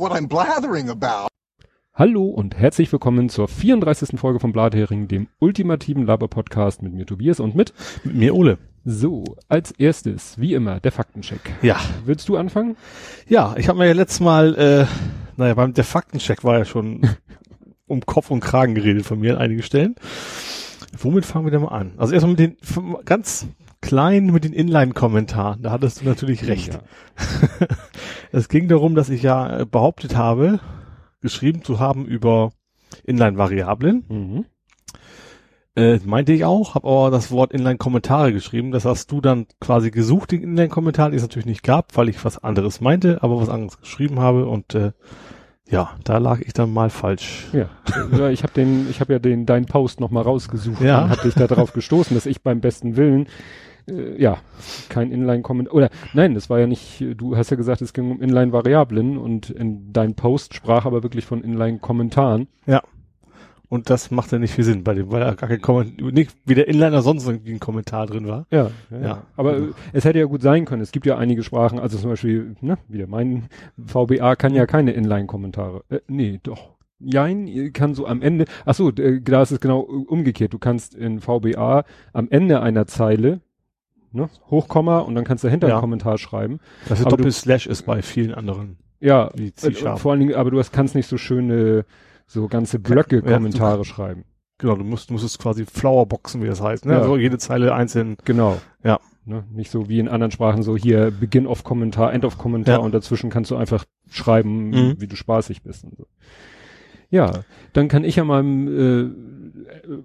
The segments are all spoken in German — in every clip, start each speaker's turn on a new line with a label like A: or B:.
A: what I'm blathering about.
B: Hallo und herzlich willkommen zur 34. Folge von Blathering, dem ultimativen Laber-Podcast mit mir Tobias und mit
C: Mit mir Ole.
B: So, als erstes, wie immer, der Faktencheck.
C: Ja.
B: Willst du anfangen?
C: Ja, ich habe mir ja letztes Mal, äh, naja, beim der Faktencheck war ja schon um Kopf und Kragen geredet von mir an einigen Stellen. Womit fangen wir denn mal an? Also erstmal mit den ganz klein mit den Inline-Kommentaren. Da hattest du natürlich recht.
B: Ja.
C: es ging darum, dass ich ja äh, behauptet habe, geschrieben zu haben über Inline-Variablen.
B: Mhm.
C: Äh, meinte ich auch, habe aber das Wort Inline-Kommentare geschrieben. Das hast du dann quasi gesucht, den Inline-Kommentar, den es natürlich nicht gab, weil ich was anderes meinte, aber was anderes geschrieben habe und äh, ja, da lag ich dann mal falsch.
B: Ja, ja ich habe den, ich habe ja den deinen Post noch mal rausgesucht
C: Ja.
B: und habe dich da drauf gestoßen, dass ich beim besten Willen äh, ja kein Inline-Kommentar oder nein, das war ja nicht. Du hast ja gesagt, es ging um Inline-Variablen und in dein Post sprach aber wirklich von Inline-Kommentaren.
C: Und das macht ja nicht viel Sinn bei dem, weil da gar kein Kommentar, nicht wie der Inliner sonst irgendwie ein Kommentar drin war.
B: Ja, ja.
C: Ja.
B: Aber äh, es hätte ja gut sein können. Es gibt ja einige Sprachen, also zum Beispiel, ne, wieder mein VBA kann ja keine Inline-Kommentare. Äh, nee, doch. Jein, kann so am Ende, ach so, äh, da ist es genau umgekehrt. Du kannst in VBA am Ende einer Zeile, ne, Hochkomma und dann kannst du dahinter
C: Ja.
B: einen Kommentar schreiben.
C: Das ist
B: du-
C: Doppel-Slash ist bei vielen anderen.
B: Ja, vor allen Dingen, aber du hast, kannst nicht so schöne, so ganze Blöcke
C: Ja,
B: Kommentare schreiben.
C: Genau, du musst, musst es quasi Flowerboxen, wie das heißt. Ne?
B: Ja.
C: Also jede Zeile einzeln.
B: Genau.
C: Ja.
B: Ne, nicht so wie in anderen Sprachen so hier Beginn of Kommentar, End of Kommentar
C: Ja.
B: und dazwischen kannst du einfach schreiben,
C: Mhm.
B: wie du spaßig bist und so. Ja, dann kann ich ja mal äh,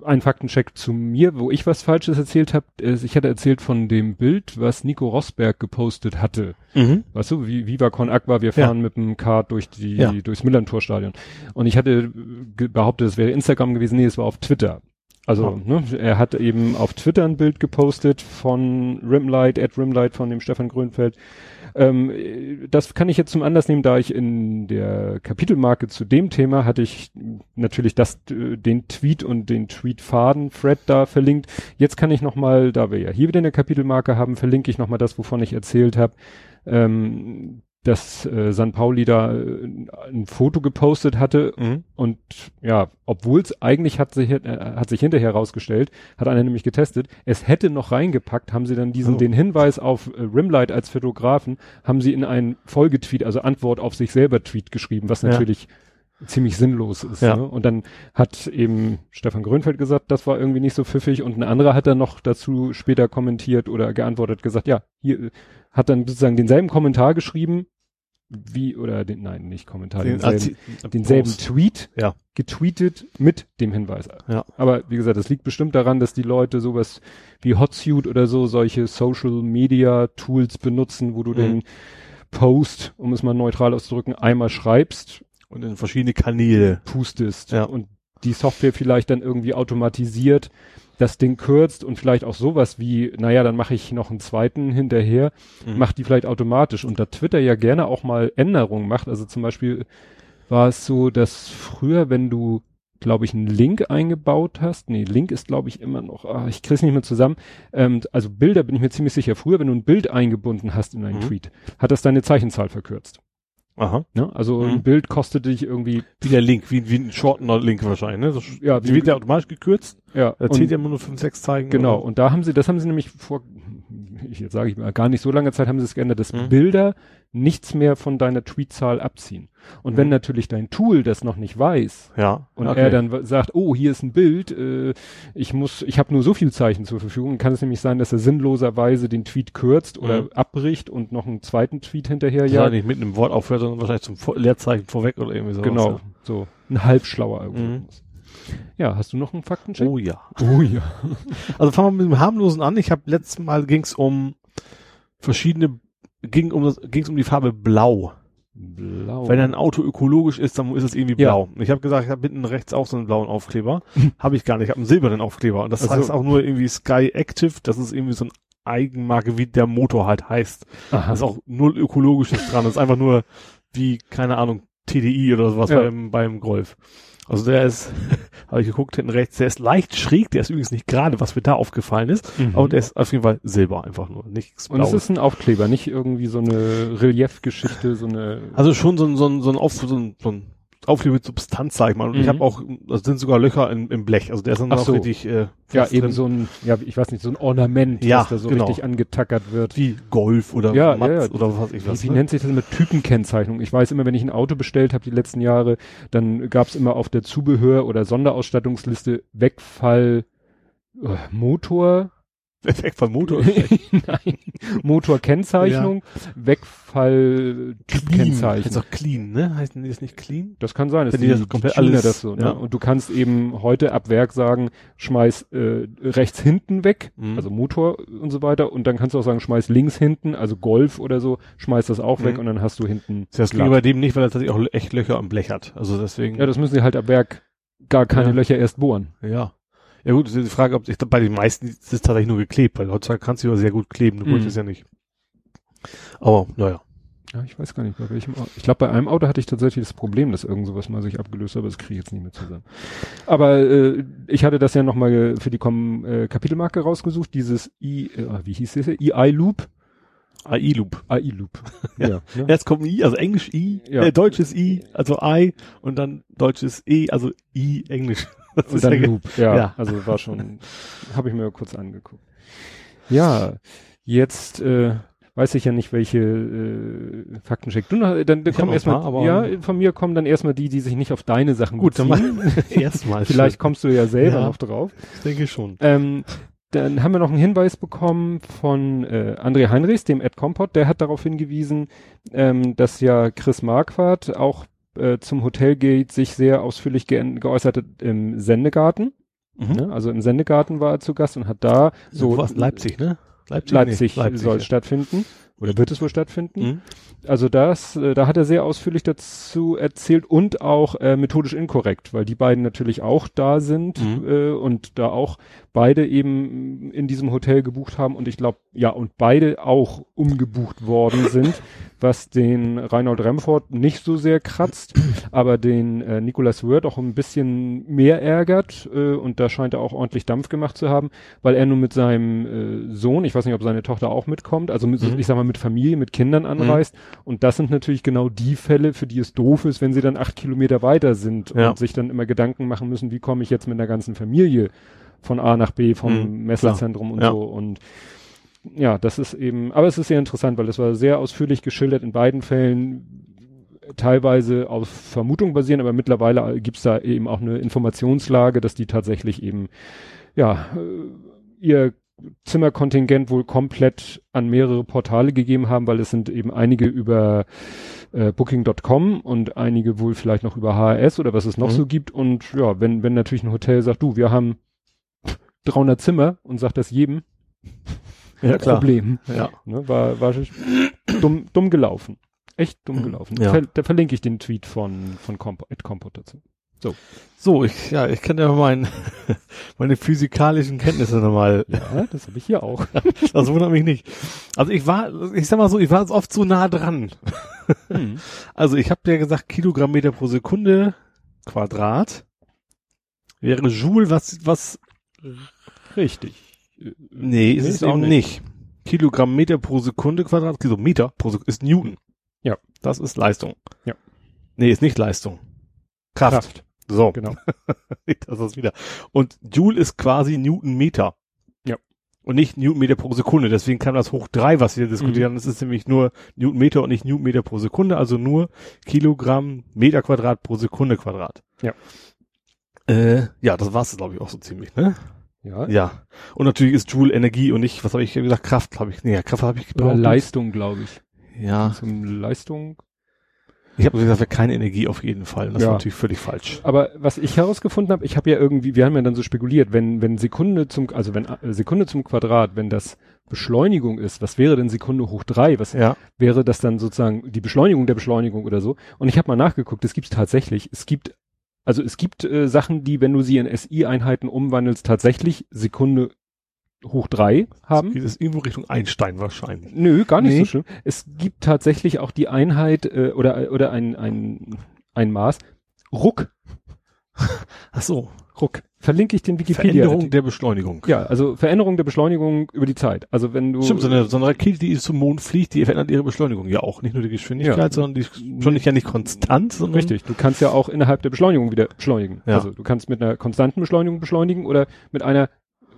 B: einen Faktencheck zu mir, wo ich was Falsches erzählt habe. Ich hatte erzählt von dem Bild, was Nico Rosberg gepostet hatte.
C: Mhm.
B: Weißt du, wie Viva Con Aqua, wir
C: Ja.
B: fahren mit dem Kart durch die,
C: Ja.
B: durchs Millantor-Stadion. Und ich hatte äh, behauptet, es wäre Instagram gewesen, nee, es war auf Twitter. Also, ne, er hat eben auf Twitter ein Bild gepostet von Rimlight, at Rimlight von dem Stefan Grünfeld. Ähm, äh, das kann ich jetzt zum Anlass nehmen, da ich in der Kapitelmarke zu dem Thema hatte ich natürlich das, den Tweet und den Tweetfaden Thread da verlinkt. Jetzt kann ich nochmal, da wir ja hier wieder eine Kapitelmarke haben, verlinke ich nochmal das, wovon ich erzählt habe, ähm, dass äh, San Pauli da äh, ein Foto gepostet hatte
C: Mhm.
B: und ja, obwohl es eigentlich hat sich, äh, hat sich hinterher herausgestellt, hat einer nämlich getestet, es hätte noch reingepackt, haben sie dann diesen,
C: Oh.
B: den Hinweis auf äh, Rimlight als Fotografen, haben sie in einen Folgetweet, also Antwort auf sich selber Tweet geschrieben, was
C: Ja.
B: natürlich ziemlich sinnlos ist.
C: Ja.
B: Ne? Und dann hat eben Stefan Grönfeld gesagt, das war irgendwie nicht so pfiffig und ein anderer hat dann noch dazu später kommentiert oder geantwortet, gesagt, ja, hier hat dann sozusagen denselben Kommentar geschrieben, wie, oder den, nein, nicht Kommentar,
C: Den
B: denselben,
C: Arti-
B: denselben. Tweet
C: Ja.
B: getweetet mit dem Hinweis.
C: Ja.
B: Aber wie gesagt, das liegt bestimmt daran, dass die Leute sowas wie Hotsuite oder so, solche Social Media Tools benutzen, wo du
C: Mhm.
B: den Post, um es mal neutral auszudrücken, einmal schreibst,
C: Und in verschiedene Kanäle.
B: pustest
C: Ja.
B: und die Software vielleicht dann irgendwie automatisiert das Ding kürzt und vielleicht auch sowas wie, naja, dann mache ich noch einen zweiten hinterher,
C: Mhm.
B: macht die vielleicht automatisch. Und da Twitter ja gerne auch mal Änderungen macht, also zum Beispiel war es so, dass früher, wenn du, glaube ich, einen Link eingebaut hast, nee, Link ist, glaube ich, immer noch, ah, ich krieg's nicht mehr zusammen, ähm, also Bilder bin ich mir ziemlich sicher, früher, wenn du ein Bild eingebunden hast in einen
C: Mhm.
B: Tweet, hat das deine Zeichenzahl verkürzt.
C: Aha.
B: Ne? Also
C: Mhm.
B: ein Bild kostete dich irgendwie,
C: Wie der Link, wie, wie ein Shortener-Link wahrscheinlich, ne? So,
B: Ja,
C: wie wird der automatisch gekürzt?
B: ja,
C: Da zählt ja immer nur 5, 6 Zeichen.
B: Genau,
C: oder?
B: und da haben sie, das haben sie nämlich vor, jetzt sage ich mal, gar nicht so lange Zeit haben sie es geändert, dass
C: Mhm.
B: Bilder nichts mehr von deiner Tweetzahl abziehen. Und wenn
C: Mhm.
B: natürlich dein Tool das noch nicht weiß
C: Ja.
B: und
C: okay.
B: er dann sagt, oh, hier ist ein Bild, äh, ich muss, ich habe nur so viel Zeichen zur Verfügung, kann es nämlich sein, dass er sinnloserweise den Tweet kürzt oder
C: Mhm.
B: abbricht und noch einen zweiten Tweet hinterher
C: ja, nicht mit einem Wort aufhört, sondern wahrscheinlich zum Leerzeichen vorweg oder irgendwie sowas.
B: Genau,
C: Ja.
B: so ein halbschlauer Algorithmus. Ja, hast du noch einen Faktencheck?
C: Oh ja.
B: oh ja.
C: Also fangen wir mit dem harmlosen an. Ich habe letztes Mal ging's um verschiedene, ging um das, ging's um die Farbe Blau.
B: Blau.
C: Wenn ein Auto ökologisch ist, dann ist es irgendwie
B: Ja.
C: blau. Ich habe gesagt, ich habe hinten rechts auch so einen blauen Aufkleber. habe ich gar nicht. Ich habe einen silbernen Aufkleber. Und das
B: Ach so.
C: heißt auch nur irgendwie Sky Active. Das ist irgendwie so ein Eigenmarke, wie der Motor halt heißt.
B: Aha.
C: Da ist auch null ökologisches dran. Das ist einfach nur wie, keine Ahnung, TDI oder sowas
B: Ja.
C: beim, beim Golf. Also der ist, habe ich geguckt, hinten rechts, der ist leicht schräg, der ist übrigens nicht gerade, was mir da aufgefallen ist,
B: Mhm.
C: aber der ist auf jeden Fall Silber einfach nur, nichts
B: Und es
C: Blaues.
B: ist ein Aufkleber, nicht irgendwie so eine Reliefgeschichte, so eine.
C: Also schon so ein, so ein, so ein, Auf, so ein, so ein Aufkleber mit Substanz, sag ich mal. Und ich
B: Mhm.
C: habe auch, da sind sogar Löcher im, im Blech. Also der ist dann
B: Ach
C: auch
B: so.
C: richtig äh,
B: ja, eben
C: drin.
B: so ein, ja, ich weiß nicht, so ein Ornament,
C: Ja,
B: das da so
C: genau.
B: richtig angetackert wird.
C: wie Golf oder
B: Ja,
C: Matz
B: ja, ja.
C: oder was weiß ich was.
B: Wie, wie
C: ne?
B: nennt sich das mit Typenkennzeichnung? Ich weiß immer, wenn ich ein Auto bestellt habe die letzten Jahre, dann gab es immer auf der Zubehör- oder Sonderausstattungsliste Wegfall äh, Motor,
C: Effekt von Motor.
B: nein, Motorkennzeichnung, Wegfall
C: Heißt
B: Typkennzeichnung.
C: auch clean, ne? Heißt das nicht clean?
B: Das kann sein,
C: Wenn
B: die,
C: das komplett alles-
B: das so. Ne?
C: ja.
B: Und du kannst eben heute ab Werk sagen, schmeiß äh, rechts hinten weg,
C: Mhm.
B: also Motor und so weiter. Und dann kannst du auch sagen, schmeiß links hinten, also Golf oder so, schmeiß das auch weg
C: Mhm.
B: und dann hast du hinten.
C: Das ging bei dem nicht, weil er tatsächlich auch echt Löcher am Blech hat. Also deswegen.
B: Ja, das müssen sie halt ab Werk gar keine
C: Ja.
B: Löcher erst bohren.
C: ja. Ja gut, das ist die Frage, ob ich bei den meisten ist es tatsächlich nur geklebt, weil heutzutage kannst du ja sehr gut kleben, du
B: Mhm.
C: wolltest es ja nicht. Aber naja.
B: Ja, ich weiß gar nicht, bei welchem Auto. Ich glaube, bei einem Auto hatte ich tatsächlich das Problem, dass irgend sowas mal sich abgelöst hat, aber das kriege ich jetzt nicht mehr zusammen. Aber äh, ich hatte das ja nochmal für die Kom äh, Kapitelmarke rausgesucht, dieses I, äh, wie hieß das? EI-Loop.
C: AI-Loop.
B: AI-Loop. ja. ne?
C: Erst kommt ein I, also Englisch I,
B: Ja.
C: äh, deutsches I, also I und dann deutsches E, also I, Englisch. Das
B: Und
C: ist
B: dann
C: ja
B: Loop. Ja,
C: Ja.
B: also war schon, habe ich mir kurz angeguckt. Ja, jetzt äh, weiß ich ja nicht, welche äh, Faktencheck. Du noch, dann, dann kommen erstmal, ja, von mir kommen dann erstmal die, die sich nicht auf deine Sachen
C: Gut, dann
B: beziehen.
C: mal erstmal.
B: Vielleicht kommst du ja selber
C: Ja.
B: noch drauf.
C: Ich denke schon.
B: Ähm, dann haben wir noch einen Hinweis bekommen von äh, André Heinrichs, dem Ed Compot, der hat darauf hingewiesen, ähm, dass ja Chris Marquardt auch äh, zum Hotelgate sich sehr ausführlich ge geäußert hat im Sendegarten.
C: Mhm.
B: Ne? Also im Sendegarten war er zu Gast und hat da so
C: was, Leipzig, ne? Leipzig,
B: Leipzig,
C: nee, Leipzig
B: soll
C: ja.
B: stattfinden oder wird es wohl stattfinden.
C: Mhm.
B: Also das, äh, da hat er sehr ausführlich dazu erzählt und auch äh, methodisch inkorrekt, weil die beiden natürlich auch da sind
C: Mhm.
B: äh, und da auch beide eben in diesem Hotel gebucht haben und ich glaube, ja, und beide auch umgebucht worden sind, was den Reinhold Remford nicht so sehr kratzt, aber den äh, Nicolas Word auch ein bisschen mehr ärgert äh, und da scheint er auch ordentlich Dampf gemacht zu haben, weil er nun mit seinem äh, Sohn, ich weiß nicht, ob seine Tochter auch mitkommt, also mit,
C: Mhm.
B: ich sag mal mit Familie, mit Kindern anreist und das sind natürlich genau die Fälle, für die es doof ist, wenn sie dann acht Kilometer weiter sind
C: Ja.
B: und sich dann immer Gedanken machen müssen, wie komme ich jetzt mit einer ganzen Familie von A nach B vom
C: Mhm,
B: Messezentrum und
C: Ja.
B: so und ja, das ist eben, aber es ist sehr interessant, weil das war sehr ausführlich geschildert in beiden Fällen, teilweise auf Vermutung basieren, aber mittlerweile gibt's da eben auch eine Informationslage, dass die tatsächlich eben, ja, äh, ihr Zimmerkontingent wohl komplett an mehrere Portale gegeben haben, weil es sind eben einige über äh, Booking.com und einige wohl vielleicht noch über HRS oder was es noch
C: Mhm.
B: so gibt. Und ja, wenn, wenn natürlich ein Hotel sagt, du, wir haben 300 Zimmer und sagt das jedem,
C: Ja, klar.
B: Problem.
C: Ja.
B: Ne, war war dumm, dumm gelaufen. Echt dumm
C: Mhm.
B: gelaufen.
C: Ja.
B: Ver, da verlinke ich den Tweet von, von Compo, Ed Compot dazu.
C: So, ich, ja, ich kann ja mein, meine physikalischen Kenntnisse nochmal,
B: Ja, das habe ich hier auch.
C: das wundert mich nicht. Also ich war, ich sag mal so, ich war oft so nah dran.
B: Hm.
C: Also ich habe ja gesagt, Kilogrammmeter pro Sekunde Quadrat wäre Joule, was, was,
B: Richtig.
C: nee, ist es
B: auch
C: eben nicht. Kilogrammmeter pro Sekunde Quadrat, Kilometer pro Sekunde ist Newton.
B: Ja.
C: Das ist Leistung.
B: Ja.
C: Nee, ist nicht Leistung. Kraft.
B: Kraft.
C: So.
B: Genau.
C: das ist wieder. Und Joule ist quasi Newtonmeter.
B: Ja.
C: Und nicht Newtonmeter pro Sekunde. Deswegen kam das hoch drei, was wir diskutieren.
B: Mhm.
C: Das ist nämlich nur Newtonmeter und nicht Newtonmeter pro Sekunde, also nur Kilogramm Meter Quadrat pro Sekunde Quadrat.
B: Ja.
C: Äh, ja, das war's, glaube ich, auch so ziemlich, ne?
B: Ja.
C: Ja. Und natürlich ist Joule Energie und nicht, was habe ich gesagt, Kraft habe ich, nee, Kraft habe ich
B: Oder
C: gebraucht.
B: Leistung, glaube ich.
C: Ja.
B: Zum Leistung.
C: Ich habe gesagt, wäre keine Energie auf jeden Fall. Das
B: Ja.
C: war natürlich völlig falsch.
B: Aber was ich herausgefunden habe, ich habe ja irgendwie, wir haben ja dann so spekuliert, wenn, wenn Sekunde zum, also wenn äh, Sekunde zum Quadrat, wenn das Beschleunigung ist, was wäre denn Sekunde hoch drei? Was
C: Ja.
B: wäre das dann sozusagen die Beschleunigung der Beschleunigung oder so? Und ich habe mal nachgeguckt, es gibt tatsächlich, es gibt, also es gibt äh, Sachen, die, wenn du sie in SI-Einheiten umwandelst, tatsächlich Sekunde hoch drei haben.
C: Geht es irgendwo Richtung Einstein wahrscheinlich.
B: Nö, gar nicht
C: Nee.
B: so schlimm. Es gibt tatsächlich auch die Einheit äh, oder oder ein ein ein Maß Ruck.
C: Ach so.
B: Ruck. Verlinke ich den Wikipedia.
C: Veränderung der Beschleunigung.
B: Ja, also Veränderung der Beschleunigung über die Zeit. Also wenn du.
C: Stimmt, so eine, so eine Rakete, die zum Mond fliegt, die verändert ihre Beschleunigung ja auch. Nicht nur die Geschwindigkeit,
B: Ja.
C: sondern die ist schon nicht ja nicht konstant, sondern
B: Richtig, du kannst ja auch innerhalb der Beschleunigung wieder beschleunigen.
C: Ja.
B: Also du kannst mit einer konstanten Beschleunigung beschleunigen oder mit einer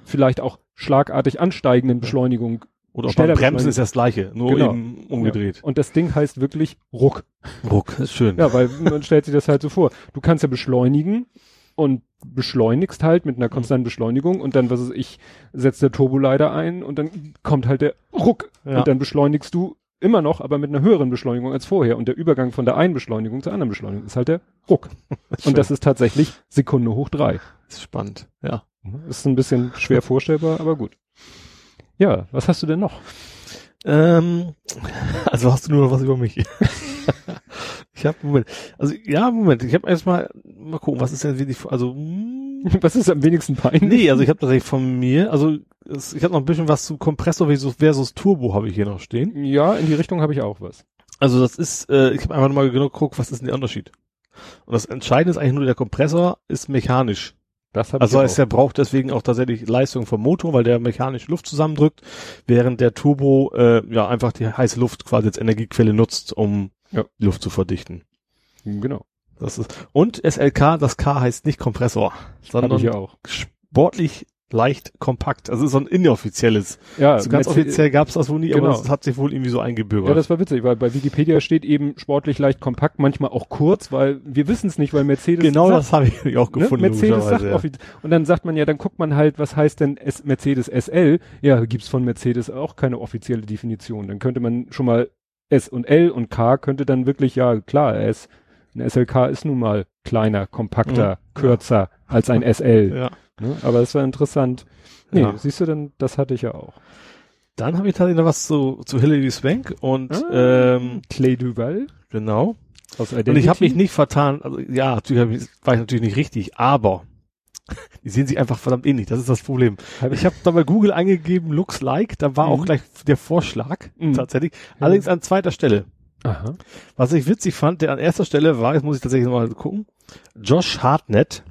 B: vielleicht auch schlagartig ansteigenden Beschleunigung.
C: Oder
B: schneller
C: beim Bremsen ist das gleiche, nur
B: Genau.
C: eben umgedreht.
B: Und das Ding heißt wirklich Ruck.
C: Ruck, ist schön.
B: Ja, weil man stellt sich das halt so vor. Du kannst ja beschleunigen und beschleunigst halt mit einer konstanten Beschleunigung und dann, was weiß ich, setzt der Turbolader ein und dann kommt halt der Ruck
C: Ja.
B: und dann beschleunigst du immer noch, aber mit einer höheren Beschleunigung als vorher. Und der Übergang von der einen Beschleunigung zur anderen Beschleunigung ist halt der Ruck. Und das ist tatsächlich Sekunde hoch drei.
C: Das ist spannend, ja.
B: Ist ein bisschen schwer vorstellbar, aber gut. Ja, was hast du denn noch?
C: Ähm, also hast du nur noch was über mich. ich habe Moment. Also ja, Moment. Ich habe erstmal mal gucken, was ist denn wirklich also hm,
B: Was ist am wenigsten peinlich?
C: nee, also ich habe tatsächlich von mir, also es, ich habe noch ein bisschen was zu Kompressor versus, versus Turbo habe ich hier noch stehen.
B: Ja, in die Richtung habe ich auch was.
C: Also das ist, äh, ich habe einfach mal genau geguckt, was ist denn der Unterschied? Und das Entscheidende ist eigentlich nur, der Kompressor ist mechanisch. Also heißt, der braucht deswegen auch tatsächlich Leistung vom Motor, weil der mechanisch Luft zusammendrückt, während der Turbo äh, ja einfach die heiße Luft quasi als Energiequelle nutzt, um
B: Ja.
C: die Luft zu verdichten.
B: Genau.
C: Das ist und SLK, das K heißt nicht Kompressor, sondern sportlich leicht kompakt. Also so ein inoffizielles.
B: Ja,
C: so ganz
B: Mercedes-
C: offiziell gab's das wohl nie,
B: Genau.
C: aber es hat sich wohl irgendwie so eingebürgert.
B: Ja, das war witzig, weil bei Wikipedia steht eben sportlich leicht kompakt, manchmal auch kurz, weil wir wissen es nicht, weil Mercedes
C: genau
B: sagt,
C: das habe ich auch
B: ne?
C: gefunden.
B: Mercedes sagt offiz- und dann sagt man ja, dann guckt man halt, was heißt denn S Mercedes SL? Ja, gibt's von Mercedes auch keine offizielle Definition. Dann könnte man schon mal S und L und K könnte dann wirklich ja klar, S ein SLK ist nun mal kleiner, kompakter, kürzer als ein SL.
C: ja.
B: Ne? Aber es war interessant. Nee,
C: Ja.
B: siehst du denn, das hatte ich ja auch.
C: Dann habe ich tatsächlich noch was zu, zu Hilary Swank und
B: Ah.
C: ähm,
B: Clay Duval
C: genau.
B: aus
C: Und ich habe mich nicht vertan, also ja, natürlich ich, war ich natürlich nicht richtig, aber die sehen sich einfach verdammt ähnlich, das ist das Problem. Ich habe da bei Google eingegeben, looks like, da war
B: Mhm.
C: auch gleich der Vorschlag,
B: Mhm.
C: tatsächlich, allerdings an zweiter Stelle.
B: Aha.
C: Was ich witzig fand, der an erster Stelle war, jetzt muss ich tatsächlich mal gucken, Josh Hartnett,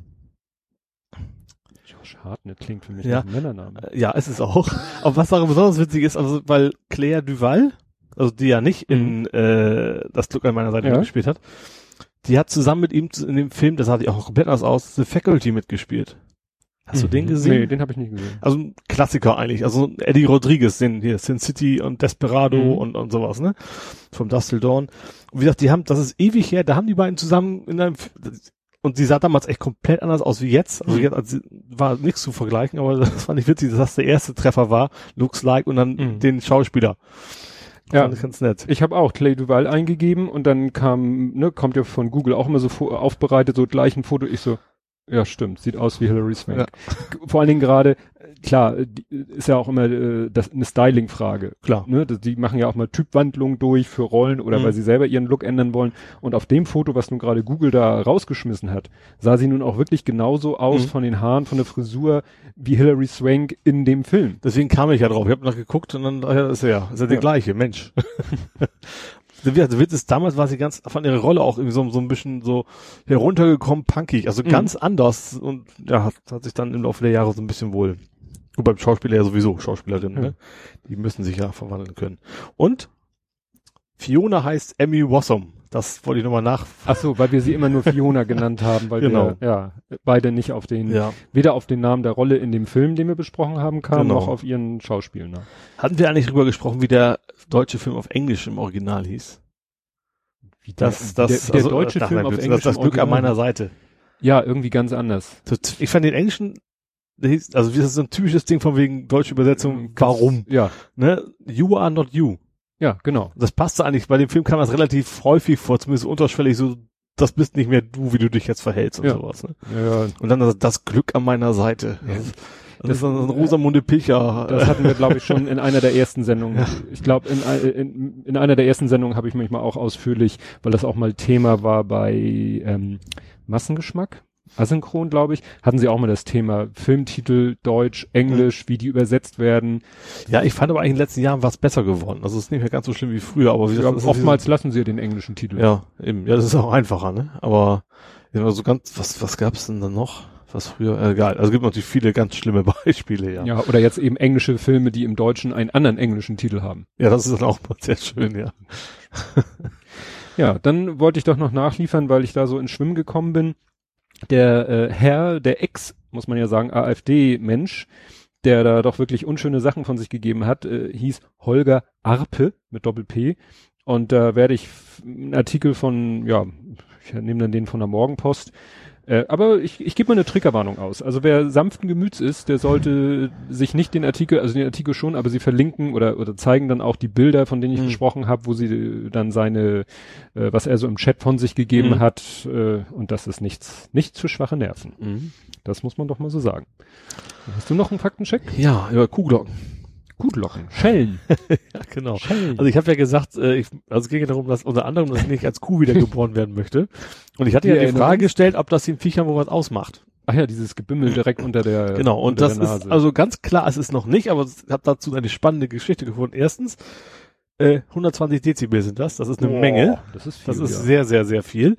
B: Hartnett klingt für mich
C: Ja.
B: nach einem Männername.
C: Äh, ja, ist es auch, aber was daran besonders witzig ist, also weil Claire Duval, also die ja nicht in äh, das Glück an meiner Seite
B: Mhm. Ja.
C: mitgespielt hat, die hat zusammen mit ihm in dem Film, das sah die auch komplett anders aus, The Faculty mitgespielt. Hast du den
B: Mhm.
C: gesehen?
B: Nee, den habe ich nicht gesehen.
C: Also ein Klassiker eigentlich. Also Eddie Rodriguez, den hier Sin City und Desperado
B: Mhm.
C: und, und sowas, ne? Vom Dust Till Dawn. Und wie gesagt, die haben, das ist ewig her, da haben die beiden zusammen in einem, und sie sah damals echt komplett anders aus wie jetzt. Also
B: Mhm.
C: jetzt also, war nichts zu vergleichen, aber das fand ich witzig, dass das der erste Treffer war, looks like, und dann
B: Mhm.
C: den Schauspieler.
B: Ja.
C: Fand ich ganz nett.
B: Ich habe auch Clay Duval eingegeben und dann kam, ne, kommt ja von Google auch immer so aufbereitet, so gleich ein Foto. Ich so, ja stimmt, sieht aus wie Hilary Swank.
C: Ja.
B: Vor allen Dingen gerade, klar, äh, äh, ist ja auch immer äh, das, eine Styling-Frage.
C: Klar.
B: Ne? Die machen ja auch mal Typwandlungen durch für Rollen oder
C: Mhm.
B: weil sie selber ihren Look ändern wollen. Und auf dem Foto, was nun gerade Google da rausgeschmissen hat, sah sie nun auch wirklich genauso aus
C: Mhm.
B: von den Haaren, von der Frisur wie Hilary Swank in dem Film.
C: Deswegen kam ich ja drauf. Ich habe noch geguckt und dann, ja, ist er ja, ist ja der gleiche, Mensch. Der Witz ist, damals war sie ganz von ihrer Rolle auch irgendwie so, so ein bisschen so heruntergekommen, punkig, also
B: Mhm.
C: ganz anders und ja, hat, hat sich dann im Laufe der Jahre so ein bisschen wohl. Gut, beim Schauspieler ja sowieso, Schauspielerin,
B: Ja.
C: ne? Die müssen sich ja verwandeln können. Und Fiona heißt Emmy Wassum. Das wollte ich nochmal nach.
B: Ach so, weil wir sie immer nur Fiona genannt haben, weil
C: Genau.
B: wir ja beide nicht auf den,
C: Ja.
B: weder auf den Namen der Rolle in dem Film, den wir besprochen haben, kamen,
C: Genau.
B: noch auf ihren Schauspielnamen.
C: Hatten wir eigentlich drüber gesprochen, wie der deutsche Film auf Englisch im Original hieß?
B: Wie
C: Das,
B: der,
C: das,
B: der, der
C: also,
B: deutsche Film auf
C: das,
B: Englisch.
C: Das
B: im
C: Glück an
B: Original.
C: meiner Seite.
B: Ja, irgendwie ganz anders.
C: Ich fand den englischen, also das ist so ein typisches Ding von wegen deutsche Übersetzung.
B: Ähm,
C: Warum?
B: Ja,
C: Ne? You are not you.
B: ja, genau.
C: Das passte eigentlich, bei dem Film kam das relativ häufig vor, zumindest unterschwellig so, das bist nicht mehr du, wie du dich jetzt verhältst und
B: Ja.
C: sowas. Ne?
B: Ja, ja.
C: Und dann das, das Glück an meiner Seite.
B: Ja.
C: Das, das ist ein Rosamunde Pilcher.
B: Das hatten wir, glaube ich, schon in einer der ersten Sendungen.
C: Ja.
B: Ich glaube, in, ein- in, in einer der ersten Sendungen habe ich mich mal auch ausführlich, weil das auch mal Thema war bei ähm, Massengeschmack. Asynchron, glaube ich, hatten sie auch mal das Thema Filmtitel, Deutsch, Englisch, wie die übersetzt werden.
C: ja, ich fand aber eigentlich in den letzten Jahren was besser geworden. Also es ist nicht mehr ganz so schlimm wie früher, aber wie
B: Ja,
C: das
B: oftmals lassen sie ja den englischen Titel.
C: Ja, eben. Ja, das ist auch einfacher, ne? Aber Ja, also ganz, was, was gab's denn da noch? Was früher, äh, egal. Also es gibt natürlich viele ganz schlimme Beispiele, ja.
B: Ja, oder jetzt eben englische Filme, die im Deutschen einen anderen englischen Titel haben.
C: Ja, das ist dann auch mal sehr schön, ja.
B: Ja, dann wollte ich doch noch nachliefern, weil ich da so ins Schwimmen gekommen bin. Der äh, Herr, der Ex, muss man ja sagen, AfD-Mensch, der da doch wirklich unschöne Sachen von sich gegeben hat, äh, hieß Holger Arpe mit Doppel-P. Und da werde ich einen Artikel von, ja, ich nehme dann den von der Morgenpost, äh, aber ich, ich gebe mal eine Triggerwarnung aus. Also wer sanften Gemüts ist, der sollte sich nicht den Artikel, also den Artikel schon, aber sie verlinken oder, oder zeigen dann auch die Bilder, von denen ich
C: Mhm.
B: gesprochen habe, wo sie dann seine, äh, was er so im Chat von sich gegeben
C: Mhm.
B: hat. Äh, und das ist nichts, nichts für schwache Nerven.
C: Mhm.
B: Das muss man doch mal so sagen. Hast du noch einen Faktencheck?
C: Ja, über Kuhglocken.
B: Gutlocken. Schellen.
C: Ja, genau.
B: Schellen.
C: Also ich habe ja gesagt, äh, ich, also es ging ja darum, dass unter anderem, dass ich nicht als Kuh wiedergeboren werden möchte. Und ich hatte
B: Wir
C: ja die
B: erinnern
C: Frage gestellt, ob das den Viechern wohl was ausmacht.
B: Ach ja, dieses Gebimmel direkt unter der
C: Genau, und das ist also ganz klar, es ist noch nicht, aber ich habe dazu eine spannende Geschichte gefunden. Erstens, äh, 120 Dezibel sind das, das ist eine
B: Boah,
C: Menge.
B: Das ist viel.
C: Das ist
B: ja.
C: sehr, sehr, sehr viel.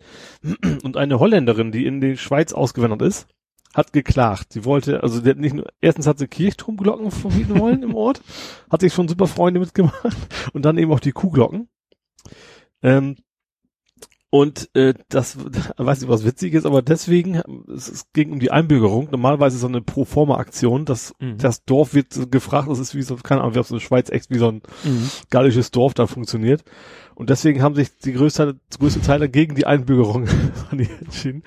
C: Und eine Holländerin, die in die Schweiz ausgewandert ist, hat geklagt. Sie wollte, also der hat nicht nur, erstens hat sie Kirchturmglocken verbieten wollen im Ort, hat sich schon super Freunde mitgemacht und dann eben auch die Kuhglocken. Ähm, und äh, das, weiß nicht, was witzig ist, aber deswegen, es, es ging um die Einbürgerung. Normalerweise ist so eine Pro-Forma-Aktion, dass
B: Mhm.
C: das Dorf wird gefragt, das ist wie so, keine Ahnung, wie auf so eine Schweiz echt wie so ein
B: Mhm.
C: gallisches Dorf da funktioniert. Und deswegen haben sich die größte, größte Teil dagegen die Einbürgerung entschieden.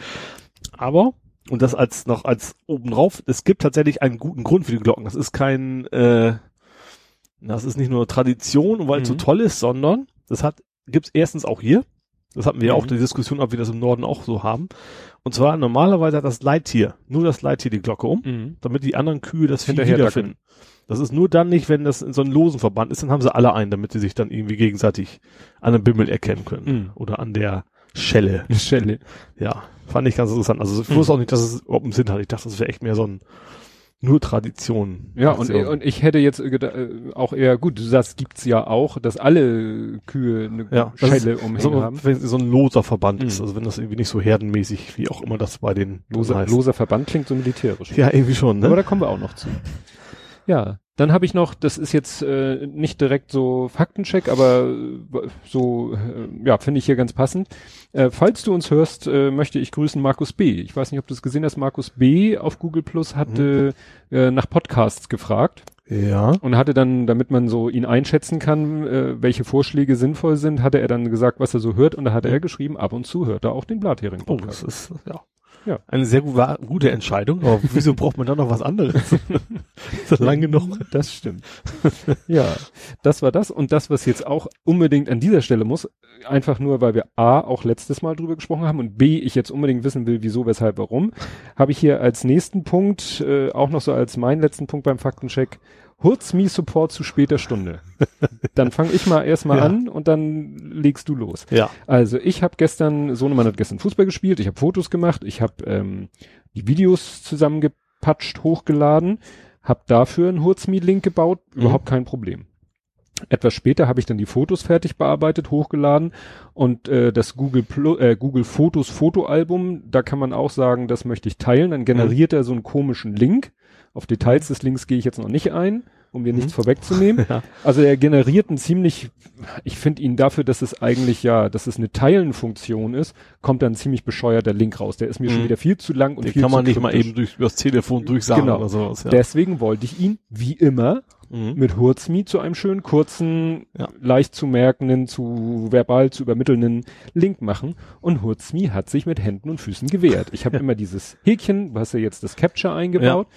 C: Aber, und das als noch als obendrauf, es gibt tatsächlich einen guten Grund für die Glocken. Das ist kein, äh, das ist nicht nur Tradition weil es so
B: Mhm.
C: toll ist, sondern das hat, gibt's erstens auch hier. Das hatten wir ja
B: Mhm.
C: auch die Diskussion, ob wir das im Norden auch so haben. Und zwar normalerweise hat das Leittier, nur das Leittier die Glocke um
B: Mhm.
C: damit die anderen Kühe das Vieh wiederfinden. Das ist nur dann nicht, wenn das in so einem losen Verband ist, dann haben sie alle einen, damit sie sich dann irgendwie gegenseitig an einem Bimmel erkennen können.
B: Mhm.
C: Oder an der Schelle.
B: Schelle.
C: Ja, fand ich ganz interessant. Also ich
B: Mhm.
C: wusste auch nicht, dass es überhaupt einen Sinn hat. Ich dachte, das wäre echt mehr so ein nur Tradition.
B: Ja, und, und ich hätte jetzt geda- äh, auch eher, gut, sagst, gibt's ja auch, dass alle Kühe eine
C: Ja, das
B: Schelle umhängen
C: so,
B: haben.
C: wenn es so ein loser Verband
B: Mhm.
C: ist, also wenn das irgendwie nicht so herdenmäßig, wie auch immer das bei den
B: Loser,
C: heißt.
B: loser Verband klingt so militärisch.
C: Ja, irgendwie schon,
B: Aber
C: ne?
B: da kommen wir auch noch zu. Ja, dann habe ich noch, das ist jetzt äh, nicht direkt so Faktencheck, aber äh, so, äh, ja, finde ich hier ganz passend. Äh, falls du uns hörst, äh, möchte ich grüßen Markus B. Ich weiß nicht, ob du es gesehen hast. Markus B. auf Google Plus hatte äh, nach Podcasts gefragt
C: Ja.
B: und hatte dann, damit man so ihn einschätzen kann, äh, welche Vorschläge sinnvoll sind, hatte er dann gesagt, was er so hört und da hatte er geschrieben, ab und zu hört er auch den Blathering
C: Oh, das ist, ja.
B: Ja.
C: Eine sehr gute Entscheidung, aber wieso braucht man da noch was anderes? ist das lang genug?
B: Das stimmt. ja, das war das. Und das, was jetzt auch unbedingt an dieser Stelle muss, einfach nur, weil wir A, auch letztes Mal drüber gesprochen haben und B, ich jetzt unbedingt wissen will, wieso, weshalb, warum, habe ich hier als nächsten Punkt, äh, auch noch so als meinen letzten Punkt beim Faktencheck, Hurzmi Support zu später Stunde. dann fange ich mal erstmal
C: Ja.
B: an und dann legst du los.
C: Ja.
B: Also ich habe gestern, Sohnemann hat gestern Fußball gespielt, ich habe Fotos gemacht, ich habe ähm, die Videos zusammengepatscht, hochgeladen, habe dafür einen Hurzmi-Link gebaut,
C: Mhm.
B: überhaupt kein Problem. Etwas später habe ich dann die Fotos fertig bearbeitet, hochgeladen und äh, das Google Plu äh, Google Fotos Fotoalbum, da kann man auch sagen, das möchte ich teilen, dann generiert er so einen komischen Link. Auf Details des Links gehe ich jetzt noch nicht ein, um dir nichts vorwegzunehmen.
C: Ja.
B: Also er generiert einen ziemlich, ich finde ihn dafür, dass es eigentlich ja, dass es eine Teilenfunktion ist, kommt dann ein ziemlich bescheuerter Link raus. Der ist mir schon
C: Mhm.
B: wieder viel zu lang und
C: Den
B: viel
C: kann man nicht mal
B: kryptisch.
C: eben durch, übers Telefon durchsagen
B: Genau.
C: oder sowas. Ja.
B: Deswegen wollte ich ihn, wie immer,
C: Mhm.
B: mit Hurzmi zu einem schönen, kurzen,
C: Ja.
B: leicht zu merkenden, zu verbal zu übermittelnden Link machen. Und Hurzmi hat sich mit Händen und Füßen gewehrt. Ich habe immer dieses Häkchen, du hast ja jetzt das Capture eingebaut.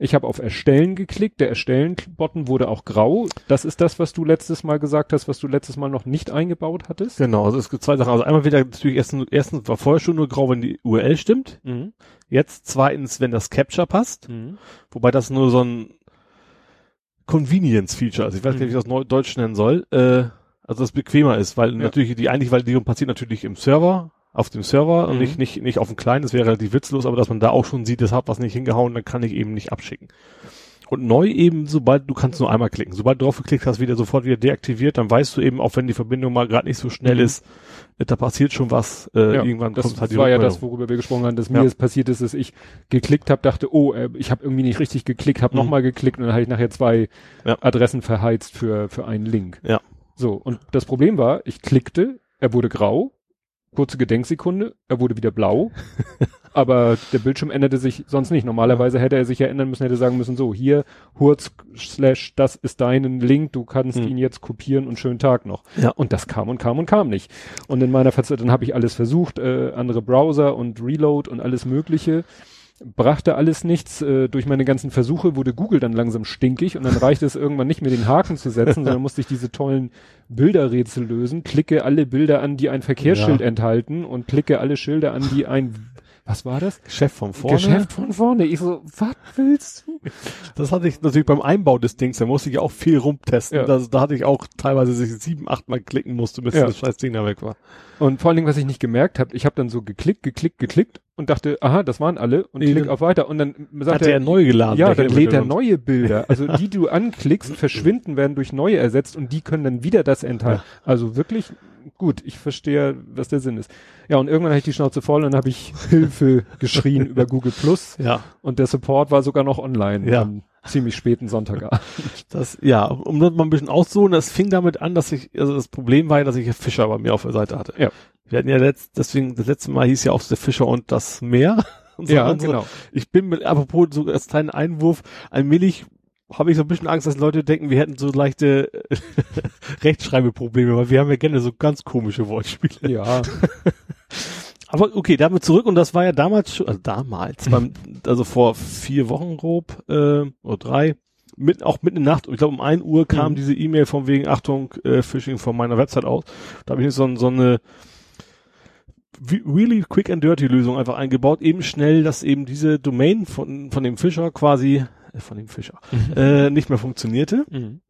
B: Ich habe auf Erstellen geklickt. Der Erstellen-Button wurde auch grau. Das ist das, was du letztes Mal gesagt hast, was du letztes Mal noch nicht eingebaut hattest.
C: Genau, also es gibt zwei Sachen. Also einmal wieder natürlich erstens, erstens war vorher schon nur grau, wenn die URL stimmt.
B: Mhm.
C: Jetzt zweitens, wenn das Capture passt.
B: Mhm.
C: Wobei das nur so ein Convenience-Feature ist. Ich weiß gar nicht, wie ich das Deutsch nennen soll. Äh, also das bequemer ist, weil natürlich die eigentliche Validierung passiert natürlich im Server, auf dem Server und
B: Mhm.
C: nicht, nicht, nicht auf dem kleinen. Das wäre relativ witzlos, aber dass man da auch schon sieht, das hat was nicht hingehauen, dann kann ich eben nicht abschicken. Und neu eben, sobald du kannst nur einmal klicken. Sobald du drauf geklickt hast, wieder sofort wieder deaktiviert, dann weißt du eben, auch wenn die Verbindung mal gerade nicht so schnell
B: Mhm.
C: ist, äh, da passiert schon was. Äh,
B: Ja,
C: irgendwann
B: das
C: kommt halt die
B: war ja das, worüber wir gesprochen haben, dass
C: Ja.
B: mir es passiert ist, dass ich geklickt habe, dachte, oh, äh, ich habe irgendwie nicht richtig geklickt, habe
C: Mhm.
B: nochmal geklickt und dann habe ich nachher zwei
C: Ja.
B: Adressen verheizt für, für einen Link.
C: Ja.
B: So, und das Problem war, ich klickte, er wurde grau, kurze Gedenksekunde, er wurde wieder blau, aber der Bildschirm änderte sich sonst nicht. Normalerweise hätte er sich ja ändern müssen, hätte sagen müssen, so, hier, Hurz, slash, das ist dein Link, du kannst
C: Mhm.
B: ihn jetzt kopieren und schönen Tag noch.
C: Ja.
B: Und das kam und kam und kam nicht. Und in meiner Verzweiflung, dann habe ich alles versucht, äh, andere Browser und Reload und alles mögliche. Brachte alles nichts. Äh, durch meine ganzen Versuche wurde Google dann langsam stinkig und dann reichte es irgendwann nicht mehr, den Haken zu setzen, sondern musste ich diese tollen Bilderrätsel lösen. Klicke alle Bilder an, die ein Verkehrsschild
C: Ja.
B: enthalten und klicke alle Schilder an, die ein, was war das?
C: Geschäft von vorne.
B: Geschäft von vorne. Ich so, was willst du?
C: Das hatte ich natürlich beim Einbau des Dings, da musste ich auch viel rumtesten.
B: Ja.
C: Das, da hatte ich auch teilweise sich sieben, acht Mal klicken musste, bis
B: Ja.
C: das scheiß Ding da weg war.
B: Und vor allen Dingen, was ich nicht gemerkt habe, ich habe dann so geklickt, geklickt, geklickt und dachte, aha, das waren alle und
C: Nee,
B: klick auf weiter und dann sagt
C: Hatte er neu geladen.
B: Ja, dann lädt er neue Bilder. Also die, die du anklickst, verschwinden, werden durch neue ersetzt und die können dann wieder das enthalten. Also wirklich gut, ich verstehe, was der Sinn ist. Ja, und irgendwann hatte ich die Schnauze voll und dann habe ich Hilfe geschrien über Google Plus
C: Ja,
B: und der Support war sogar noch online
C: Ja.
B: am ziemlich späten Sonntagabend.
C: das, ja, um das mal ein bisschen auszuholen, das fing damit an, dass ich, also das Problem war ja, dass ich Fischer bei mir auf der Seite hatte.
B: Ja.
C: Wir hatten ja letzt, deswegen, das letzte Mal hieß ja auch der Fischer und das Meer. Und so
B: ja,
C: und so.
B: genau.
C: Ich bin mit, apropos so als kleinen Einwurf, allmählich habe ich so ein bisschen Angst, dass Leute denken, wir hätten so leichte Rechtschreibeprobleme, weil wir haben ja gerne so ganz komische Wortspiele.
B: Ja,
C: Aber okay, damit zurück und das war ja damals schon, also damals, beim, also vor vier Wochen grob, äh, oder drei, mit, auch mitten in der Nacht, ich glaube um ein Uhr kam
B: Mhm.
C: diese E-Mail von wegen, Achtung, äh, Phishing von meiner Website aus. Da habe ich jetzt so, so eine really quick and dirty Lösung einfach eingebaut, eben schnell, dass eben diese Domain von, von dem Fischer quasi, von dem Fischer, äh, nicht mehr funktionierte.
B: mhm.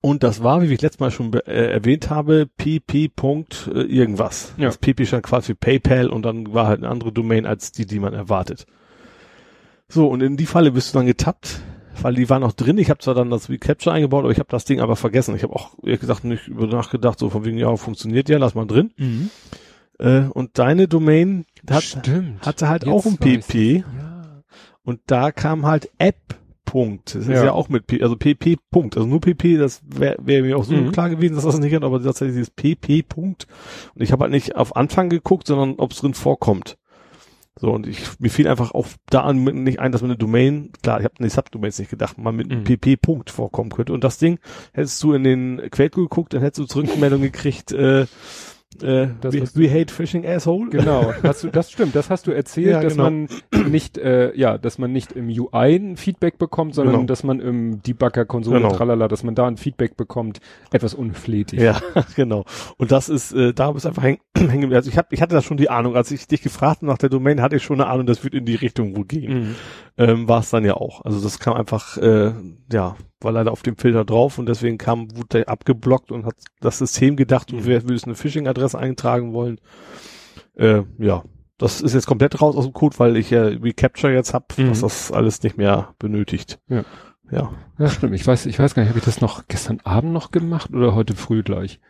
C: Und das war, wie ich letztes Mal schon äh, erwähnt habe, pp. Punkt, äh, irgendwas.
B: Ja.
C: Das pp stand quasi für PayPal und dann war halt eine andere Domain als die, die man erwartet. So, und in die Falle bist du dann getappt, weil die war noch drin. Ich habe zwar dann das Recapture eingebaut, aber ich habe das Ding aber vergessen. Ich habe auch, ehrlich gesagt, nicht über nachgedacht, so von wegen, ja, funktioniert ja, lass mal drin.
B: Mhm.
C: Äh, und deine Domain hat,
B: Stimmt.
C: hatte halt
B: Jetzt
C: auch ein pp.
B: Ja.
C: Und da kam halt App. Punkt. Das ist
B: Ja.
C: ja auch mit P, also PP Punkt. Also nur PP, das wäre wär mir auch so
B: Mhm.
C: klar gewesen, dass das nicht hat, aber tatsächlich dieses PP Punkt. Und ich habe halt nicht auf Anfang geguckt, sondern ob es drin vorkommt. So, und ich, mir fiel einfach auch da an, nicht ein, dass man eine Domain, klar, ich habe an die Subdomains nicht gedacht, mal mit einem
B: Mhm.
C: PP Punkt vorkommen könnte. Und das Ding, hättest du in den Quellcode geguckt, dann hättest du Zurückmeldung gekriegt, äh, äh,
B: Das,
C: we, we hate phishing asshole.
B: Genau, hast du, das stimmt, das hast du erzählt,
C: Ja,
B: dass
C: genau.
B: man nicht, äh, ja, dass man nicht im UI ein Feedback bekommt, sondern
C: Genau.
B: dass man im Debugger-Konsole,
C: Genau.
B: tralala, dass man da ein Feedback bekommt, etwas unflätig.
C: Ja, genau. Und das ist, äh, da ist einfach hängen geblieben. Also ich hab, ich hatte da schon die Ahnung, als ich dich gefragt nach der Domain, hatte ich schon eine Ahnung, das wird in die Richtung wohl gehen.
B: Mhm.
C: Ähm, war es dann ja auch. Also das kam einfach, äh, ja, war leider auf dem Filter drauf und deswegen kam, wurde der abgeblockt und hat das System gedacht, du
B: Mhm.
C: würdest eine Phishing-Adresse eintragen wollen. Äh, ja, das ist jetzt komplett raus aus dem Code, weil ich ja Recapture jetzt hab,
B: Mhm.
C: was das alles nicht mehr benötigt.
B: Ja.
C: Ja.
B: Ja, stimmt. Ich weiß, ich weiß gar nicht, habe ich das noch gestern Abend noch gemacht oder heute früh gleich?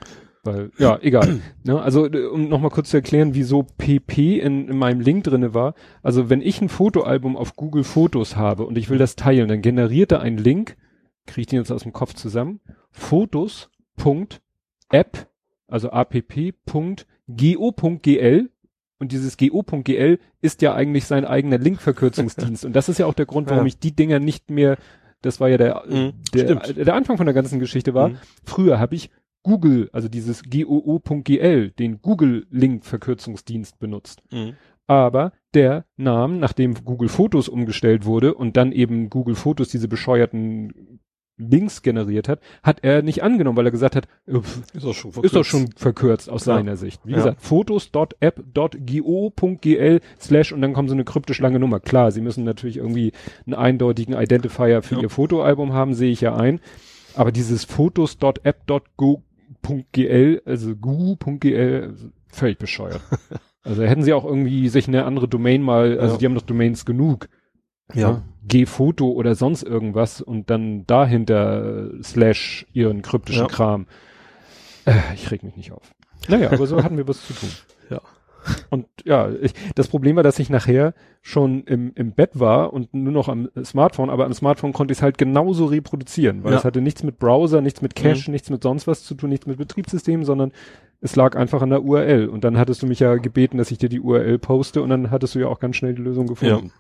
B: Weil, ja, egal. ne, also, äh, um nochmal kurz zu erklären, wieso PP in, in meinem Link drinne war. Also, wenn ich ein Fotoalbum auf Google Fotos habe und ich will das teilen, dann generiert er einen Link, kriege ich den jetzt aus dem Kopf zusammen, fotos.app, also app.go.gl und dieses go.gl ist ja eigentlich sein eigener Linkverkürzungsdienst. und das ist ja auch der Grund, warum
C: Ja.
B: ich die Dinger nicht mehr, das war ja der,
C: Mhm,
B: der, der Anfang von der ganzen Geschichte war.
C: Mhm.
B: Früher habe ich Google, also dieses goo.gl, den Google-Link-Verkürzungsdienst benutzt.
C: Mhm.
B: Aber der nahm, nachdem Google Fotos umgestellt wurde und dann eben Google Fotos diese bescheuerten Links generiert hat, hat er nicht angenommen, weil er gesagt hat, äh,
C: Ist doch schon
B: ist doch schon verkürzt aus
C: Ja.
B: seiner Sicht. Wie
C: Ja.
B: gesagt, fotos.app.go.gl slash und dann kommt so eine kryptisch lange Nummer. Klar, sie müssen natürlich irgendwie einen eindeutigen Identifier für
C: Ja.
B: ihr Fotoalbum haben, sehe ich ja ein. Aber dieses fotos.app.go.gl, also gu.gl, völlig bescheuert. also hätten sie auch irgendwie sich eine andere Domain mal, also
C: Ja.
B: die haben doch Domains genug.
C: Ja.
B: Ne? G-Foto oder sonst irgendwas und dann dahinter äh, slash ihren kryptischen
C: Ja.
B: Kram. Äh, ich reg mich nicht auf. Naja, aber so hatten wir was zu tun.
C: Ja.
B: Und ja, ich, das Problem war, dass ich nachher schon im, im Bett war und nur noch am Smartphone, aber am Smartphone konnte ich es halt genauso reproduzieren, weil
C: Ja.
B: es hatte nichts mit Browser, nichts mit Cache, nichts mit sonst was zu tun, nichts mit Betriebssystem, sondern es lag einfach an der URL. Und dann hattest du mich ja gebeten, dass ich dir die URL poste und dann hattest du ja auch ganz schnell die Lösung gefunden.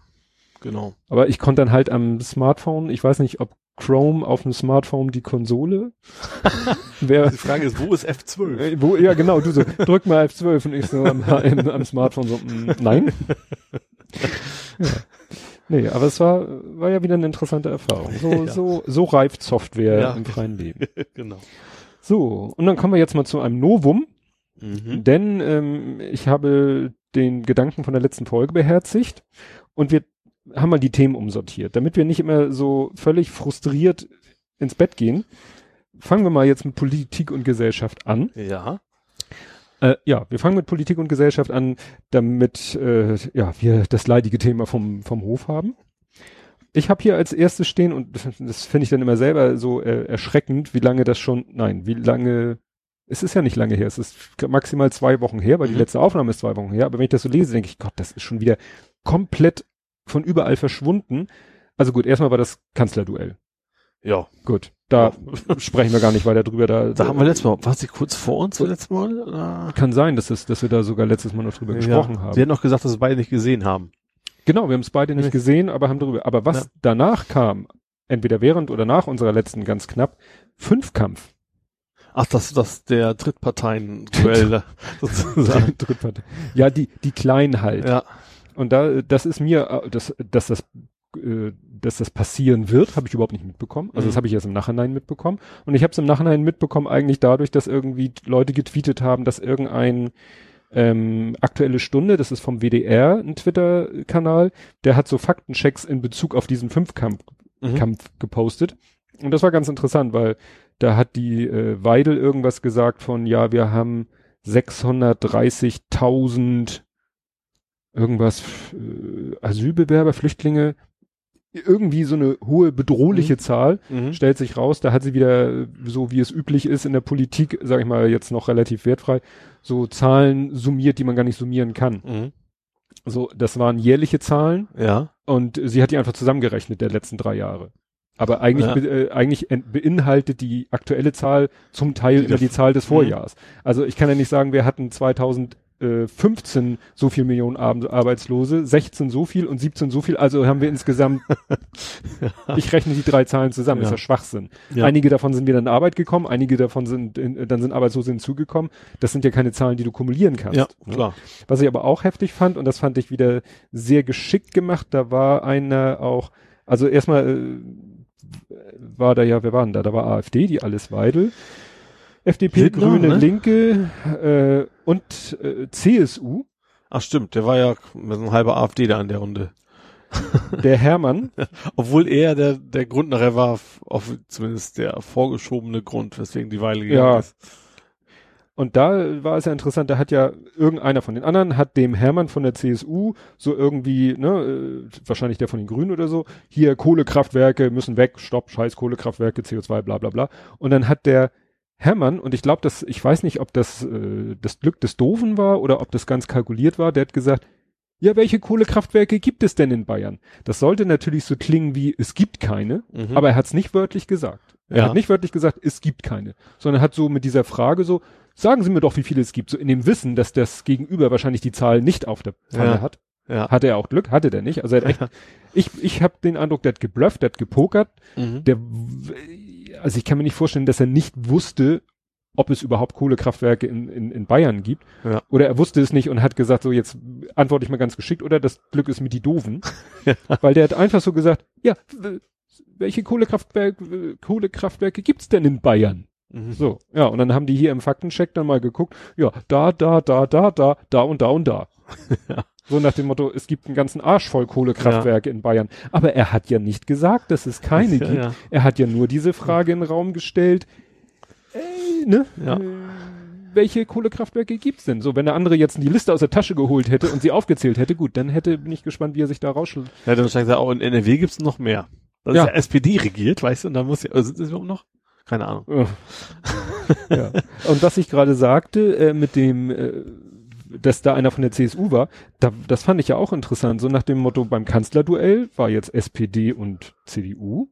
C: Genau.
B: Aber ich konnte dann halt am Smartphone, ich weiß nicht, ob Chrome auf dem Smartphone die Konsole. Wer,
C: Die Frage ist, wo ist F12?
B: äh, wo, ja genau, du so, drück mal F12 und ich so am, am, am Smartphone so, mm, nein. ja. Nee, aber es war, war ja wieder eine interessante Erfahrung. So,
C: Ja.
B: so, so reift Software
C: Ja.
B: im freien Leben.
C: genau.
B: So, und dann kommen wir jetzt mal zu einem Novum,
C: Mhm.
B: denn ähm, ich habe den Gedanken von der letzten Folge beherzigt und wir haben mal die Themen umsortiert, damit wir nicht immer so völlig frustriert ins Bett gehen. Fangen wir mal jetzt mit Politik und Gesellschaft an.
C: Ja.
B: Äh, ja, wir fangen mit Politik und Gesellschaft an, damit äh, ja, wir das leidige Thema vom, vom Hof haben. Ich habe hier als erstes stehen, und das, das finde ich dann immer selber so äh, erschreckend, wie lange das schon, nein, wie lange, es ist ja nicht lange her, es ist maximal zwei Wochen her, weil die
C: Mhm.
B: letzte Aufnahme ist zwei Wochen her, aber wenn ich das so lese, denke ich, Gott, das ist schon wieder komplett von überall verschwunden. Also gut, erstmal war das Kanzlerduell.
C: Ja.
B: Gut, da sprechen wir gar nicht weiter drüber. Da,
C: Da haben wir letztes Mal, war sie kurz vor uns letztes Mal? Oder?
B: kann sein, dass, es, dass wir da sogar letztes Mal noch drüber gesprochen haben.
C: Sie haben noch gesagt, dass wir beide nicht gesehen haben.
B: Genau, wir haben es beide nicht gesehen, aber haben darüber. Aber was
C: Ja.
B: danach kam, entweder während oder nach unserer letzten ganz knapp, Fünfkampf.
C: Ach, das, das, der Drittparteien-Duell sozusagen.
B: Drittpartei. ja, die, die kleinen halt.
C: ja.
B: Und da, das ist mir, äh, dass, dass das, äh, dass das passieren wird, habe ich überhaupt nicht mitbekommen. Also das
C: Mhm.
B: habe ich erst im Nachhinein mitbekommen. Und ich habe es im Nachhinein mitbekommen eigentlich dadurch, dass irgendwie Leute getweetet haben, dass irgendein ähm, aktuelle Stunde, das ist vom WDR, ein Twitter-Kanal, der hat so Faktenchecks in Bezug auf diesen Fünfkampf
C: Mhm.
B: Kampf gepostet. Und das war ganz interessant, weil da hat die äh, Weidel irgendwas gesagt von, ja, wir haben 630.000 irgendwas äh, Asylbewerber, Flüchtlinge, irgendwie so eine hohe bedrohliche Zahl,
C: Mhm.
B: stellt sich raus, da hat sie wieder, äh, so wie es üblich ist in der Politik, sage ich mal jetzt noch relativ wertfrei, so Zahlen summiert, die man gar nicht summieren kann.
C: Mhm.
B: So, das waren jährliche Zahlen,
C: Ja.
B: und sie hat die einfach zusammengerechnet der letzten drei Jahre. Aber eigentlich,
C: Ja.
B: äh, eigentlich ent- beinhaltet die aktuelle Zahl zum Teil
C: Die
B: immer die Zahl des
C: Mhm.
B: Vorjahrs. Also ich kann ja nicht sagen, wir hatten 2015 so viel Millionen Ar Arbeitslose, 16 so viel und 17 so viel. Also haben wir insgesamt, ich rechne die drei Zahlen zusammen,
C: Ja.
B: ist ja Schwachsinn.
C: Ja.
B: Einige davon sind wieder in Arbeit gekommen, einige davon sind, in, dann sind Arbeitslose hinzugekommen. Das sind ja keine Zahlen, die du kumulieren kannst.
C: Ja,
B: ne?
C: klar.
B: Was ich aber auch heftig fand, und das fand ich wieder sehr geschickt gemacht, da war einer auch, also erstmal äh, war da ja, wer war denn da? Da war AfD, die alles Weidel, FDP,
C: Lindner,
B: Grüne,
C: ne?
B: Linke äh, und äh, CSU,
C: Ach stimmt, der war ja ein halber AfD da in der Runde.
B: der Hermann,
C: Obwohl er der, der Grund nachher war, auf zumindest der vorgeschobene Grund, weswegen die Weile gegangen
B: Ja.
C: ist.
B: Und da war es ja interessant, da hat ja irgendeiner von den anderen, hat dem Hermann von der CSU so irgendwie, ne, äh, wahrscheinlich der von den Grünen oder so, hier Kohlekraftwerke müssen weg, stopp, scheiß Kohlekraftwerke, CO2, bla bla bla. Und dann hat der Hermann, und ich glaube, dass, ich weiß nicht, ob das äh, das Glück des Doofen war oder ob das ganz kalkuliert war, der hat gesagt, ja, welche Kohlekraftwerke gibt es denn in Bayern? Das sollte natürlich so klingen wie, es gibt keine,
C: Mhm.
B: aber er hat es nicht wörtlich gesagt. Er
C: Ja.
B: hat nicht wörtlich gesagt, es gibt keine, sondern hat so mit dieser Frage so, sagen Sie mir doch, wie viele es gibt, so in dem Wissen, dass das Gegenüber wahrscheinlich die Zahl nicht auf der Pfanne
C: Ja.
B: hat.
C: ja.
B: Hatte er auch Glück, hatte der nicht. Also er hat echt, ich, ich habe den Eindruck, der hat geblufft, der hat gepokert,
C: Mhm.
B: der, also ich kann mir nicht vorstellen, dass er nicht wusste, ob es überhaupt Kohlekraftwerke in, in, in Bayern gibt.
C: Ja.
B: Oder er wusste es nicht und hat gesagt, so jetzt antworte ich mal ganz geschickt, oder das Glück ist mit die Doofen. Weil der hat einfach so gesagt, ja, welche Kohlekraftwerke, Kohlekraftwerke gibt's denn in Bayern?
C: Mhm.
B: So, ja, und dann haben die hier im Faktencheck dann mal geguckt, ja, da, da, da, da, da, da und da und da.
C: Ja.
B: So nach dem Motto, es gibt einen ganzen Arsch voll Kohlekraftwerke in Bayern. Aber er hat ja nicht gesagt, dass es keine
C: Ja,
B: gibt.
C: ja.
B: Er hat ja nur diese Frage in den Raum gestellt. Ey, ne?
C: Ja.
B: Äh, welche Kohlekraftwerke gibt's denn? So, wenn der andere jetzt die Liste aus der Tasche geholt hätte und sie aufgezählt hätte, gut, dann hätte, bin ich gespannt, wie er sich da rausschlägt.
C: Ja, dann wahrscheinlich auch in NRW gibt's noch mehr. Das
B: Ja.
C: ist ja SPD regiert, weißt du, und dann muss ja, also sind das überhaupt noch? Keine Ahnung.
B: ja. Und was ich gerade sagte, äh, mit dem, äh, dass da einer von der CSU war, da, das fand ich ja auch interessant. So nach dem Motto, beim Kanzlerduell war jetzt SPD und CDU,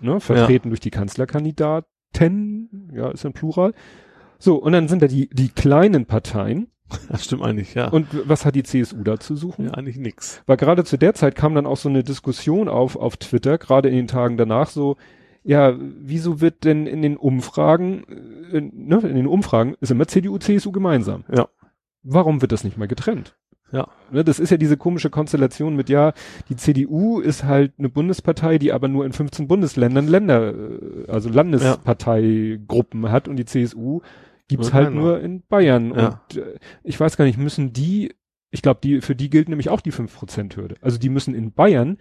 B: ne, vertreten durch die Kanzlerkandidaten, ja, ist ein Plural. So, und dann sind da die, die kleinen Parteien.
C: Das stimmt eigentlich, ja.
B: Und was hat die CSU da zu suchen?
C: ja, eigentlich nix.
B: Weil gerade zu der Zeit kam dann auch so eine Diskussion auf, auf Twitter, gerade in den Tagen danach so, ja, wieso wird denn in den Umfragen, äh, in, ne, in den Umfragen ist immer CDU, CSU gemeinsam.
C: Ja.
B: Warum wird das nicht mal getrennt?
C: Ja.
B: Ne, das ist ja diese komische Konstellation mit, ja, die CDU ist halt eine Bundespartei, die aber nur in 15 Bundesländern Länder, äh, also Landesparteigruppen hat und die CSU gibt's
C: Nur
B: halt nur in Bayern.
C: Ja.
B: Und äh, ich weiß gar nicht, müssen die, ich glaube, die, für die gilt nämlich auch die 5%-Hürde. Also die müssen in Bayern,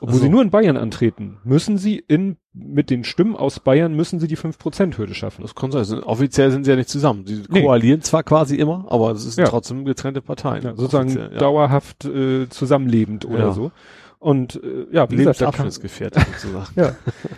B: obwohl
C: Ach so.
B: sie nur in Bayern antreten, müssen sie in, mit den Stimmen aus Bayern müssen sie die 5%-Hürde schaffen.
C: Das kann sein. Offiziell sind sie ja nicht zusammen. Sie
B: Nee.
C: koalieren zwar quasi immer, aber es sind
B: Ja.
C: trotzdem getrennte Parteien.
B: Ja, sozusagen
C: Offiziell,
B: dauerhaft äh, zusammenlebend oder so. Und äh, ja, wie gesagt,
C: Lebensabschnittsgefährte sozusagen.
B: Ja.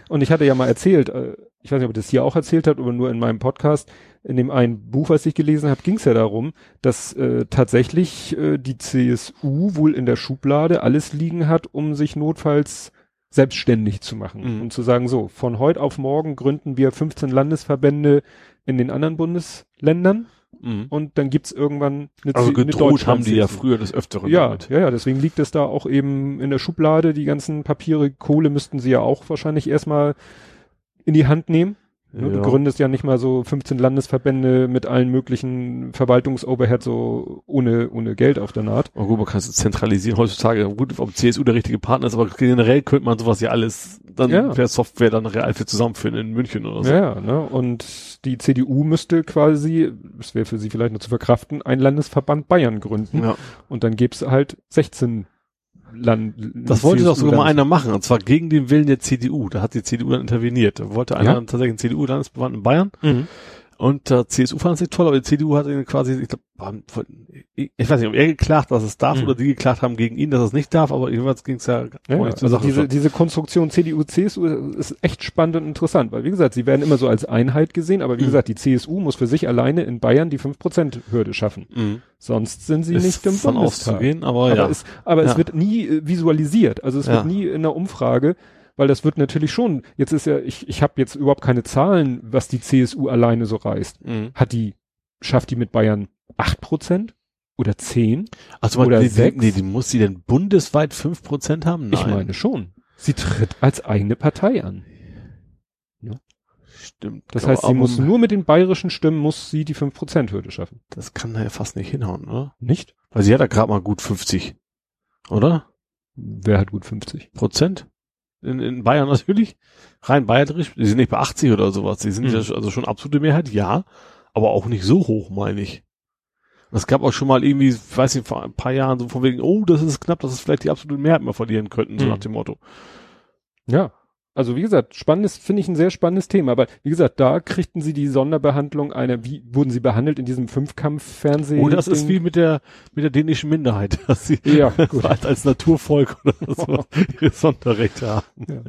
B: Und ich hatte ja mal erzählt, äh, ich weiß nicht, ob ich das hier auch erzählt habe, aber nur in meinem Podcast, in dem einen Buch, was ich gelesen habe, ging es ja darum, dass äh, tatsächlich äh, die CSU wohl in der Schublade alles liegen hat, um sich notfalls selbstständig zu machen
C: Mhm.
B: und zu sagen, so, von heute auf morgen gründen wir 15 Landesverbände in den anderen Bundesländern
C: Mhm.
B: und dann gibt's irgendwann eine,
C: Also gedroht haben die ja früher des Öfteren
B: Ja,
C: damit.
B: ja, ja, deswegen liegt es da auch eben in der Schublade. Die ganzen Papiere, Kohle müssten sie ja auch wahrscheinlich erstmal in die Hand nehmen. Ne? Du
C: Ja.
B: gründest ja nicht mal so 15 Landesverbände mit allen möglichen Verwaltungsoverhead so ohne, ohne Geld auf der Naht.
C: Oh gut, man kann es zentralisieren heutzutage. Gut, ob CSU der richtige Partner ist, aber generell könnte man sowas ja alles dann
B: Ja.
C: per Software dann real für zusammenführen in München oder so.
B: Ja, ne? Und die CDU müsste quasi, das wäre für sie vielleicht noch zu verkraften, ein Landesverband Bayern gründen.
C: Ja.
B: Und dann gäb's halt 16 Land.
C: Das wollte doch sogar mal einer machen, und zwar gegen den Willen der CDU. Da hat die CDU dann interveniert. Da wollte einer
B: Ja?
C: tatsächlich einen CDU-Landesverband in Bayern
B: Mhm.
C: Und der CSU fand es nicht toll, aber die CDU hat ihn quasi, ich glaube, ich, weiß nicht, ob er geklagt, dass es darf
B: Mhm.
C: oder die geklagt haben gegen ihn, dass es nicht darf, aber jedenfalls ging es ja,
B: Ja, ja, also diese,
C: schon.
B: diese Konstruktion CDU, CSU ist echt spannend und interessant, weil wie gesagt, sie werden immer so als Einheit gesehen, aber wie
C: Mhm.
B: gesagt, die CSU muss für sich alleine in Bayern die 5%-Hürde schaffen.
C: Mhm.
B: Sonst sind sie
C: Ist
B: nicht im Bundestag.
C: auszugehen, aber,
B: aber
C: ja.
B: es, aber es
C: Ja.
B: wird nie äh, visualisiert, also es wird nie in der Umfrage, weil das wird natürlich schon, jetzt ist ja, ich, ich habe jetzt überhaupt keine Zahlen, was die CSU alleine so reißt.
C: Mhm.
B: Hat die, schafft die mit Bayern 8% oder 10?
C: Also
B: Oder
C: die,
B: sechs?
C: nee, die muss sie denn bundesweit 5% haben? Nein.
B: Ich meine schon. Sie tritt als eigene Partei an.
C: Stimmt.
B: Das heißt, sie muss nur mit den bayerischen Stimmen, muss sie die 5%-Hürde schaffen.
C: Das kann da ja fast nicht hinhauen, oder?
B: Nicht?
C: Weil sie hat ja gerade mal gut 50. Oder?
B: Wer hat gut 50?
C: Prozent? In, in Bayern natürlich. Rein bayerisch. Die sind nicht bei 80 oder sowas. Die sind
B: Mhm.
C: ja also schon absolute Mehrheit, ja. Aber auch nicht so hoch, meine ich. Es gab auch schon mal irgendwie, ich weiß nicht, vor ein paar Jahren so von wegen, oh, das ist knapp, dass es vielleicht die absolute Mehrheit mal verlieren könnten, so
B: Mhm.
C: nach dem Motto.
B: Ja. Also wie gesagt, spannendes, finde ich ein sehr spannendes Thema. Aber wie gesagt, da kriegten sie die Sonderbehandlung einer, wie wurden sie behandelt in diesem Fünfkampf-Fernsehen?
C: Oh, das ist wie mit der, mit der dänischen Minderheit, dass sie
B: Ja, gut.
C: als, als Naturvolk oder so ihre Sonderrechte haben.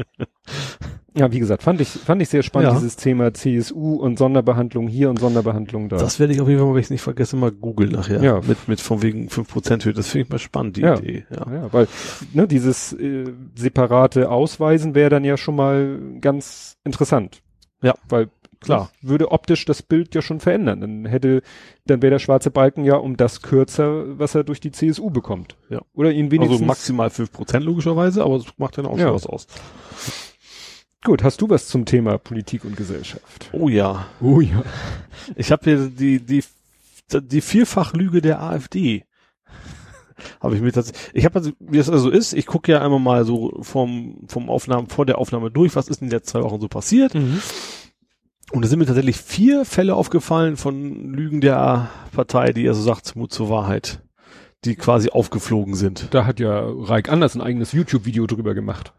B: Ja, wie gesagt, fand ich, fand ich sehr spannend,
C: Ja.
B: dieses Thema CSU und Sonderbehandlung hier und Sonderbehandlung da.
C: Das werde ich auf jeden Fall, wenn ich es nicht vergesse, mal googeln nachher.
B: Ja.
C: Mit, mit von wegen 5% Höhe. Das finde ich mal spannend, die
B: Ja.
C: Idee. Ja.
B: Ja, weil ne, dieses äh, separate Ausweisen wäre dann ja schon mal ganz interessant.
C: Ja.
B: Weil
C: Klar.
B: das würde optisch das Bild ja schon verändern. Dann hätte, dann wäre der schwarze Balken ja um das kürzer, was er durch die CSU bekommt.
C: Ja.
B: Oder ihn wenigstens.
C: Also maximal 5% logischerweise, aber es macht dann auch
B: Ja.
C: schon was aus.
B: Gut, hast du was zum Thema Politik und Gesellschaft?
C: Oh ja.
B: Oh ja.
C: Ich habe hier die, die, die Vierfachlüge der AfD. habe ich mir tatsächlich. Ich habe also, wie es also ist, ich gucke ja einmal mal so vom, vom Aufnahmen, vor der Aufnahme durch, was ist in den letzten zwei Wochen so passiert.
B: Mhm.
C: Und da sind mir tatsächlich vier Fälle aufgefallen von Lügen der Partei, die also sagt, Mut zur Wahrheit, die quasi aufgeflogen sind.
B: Da hat ja Reik Anders ein eigenes YouTube-Video drüber gemacht.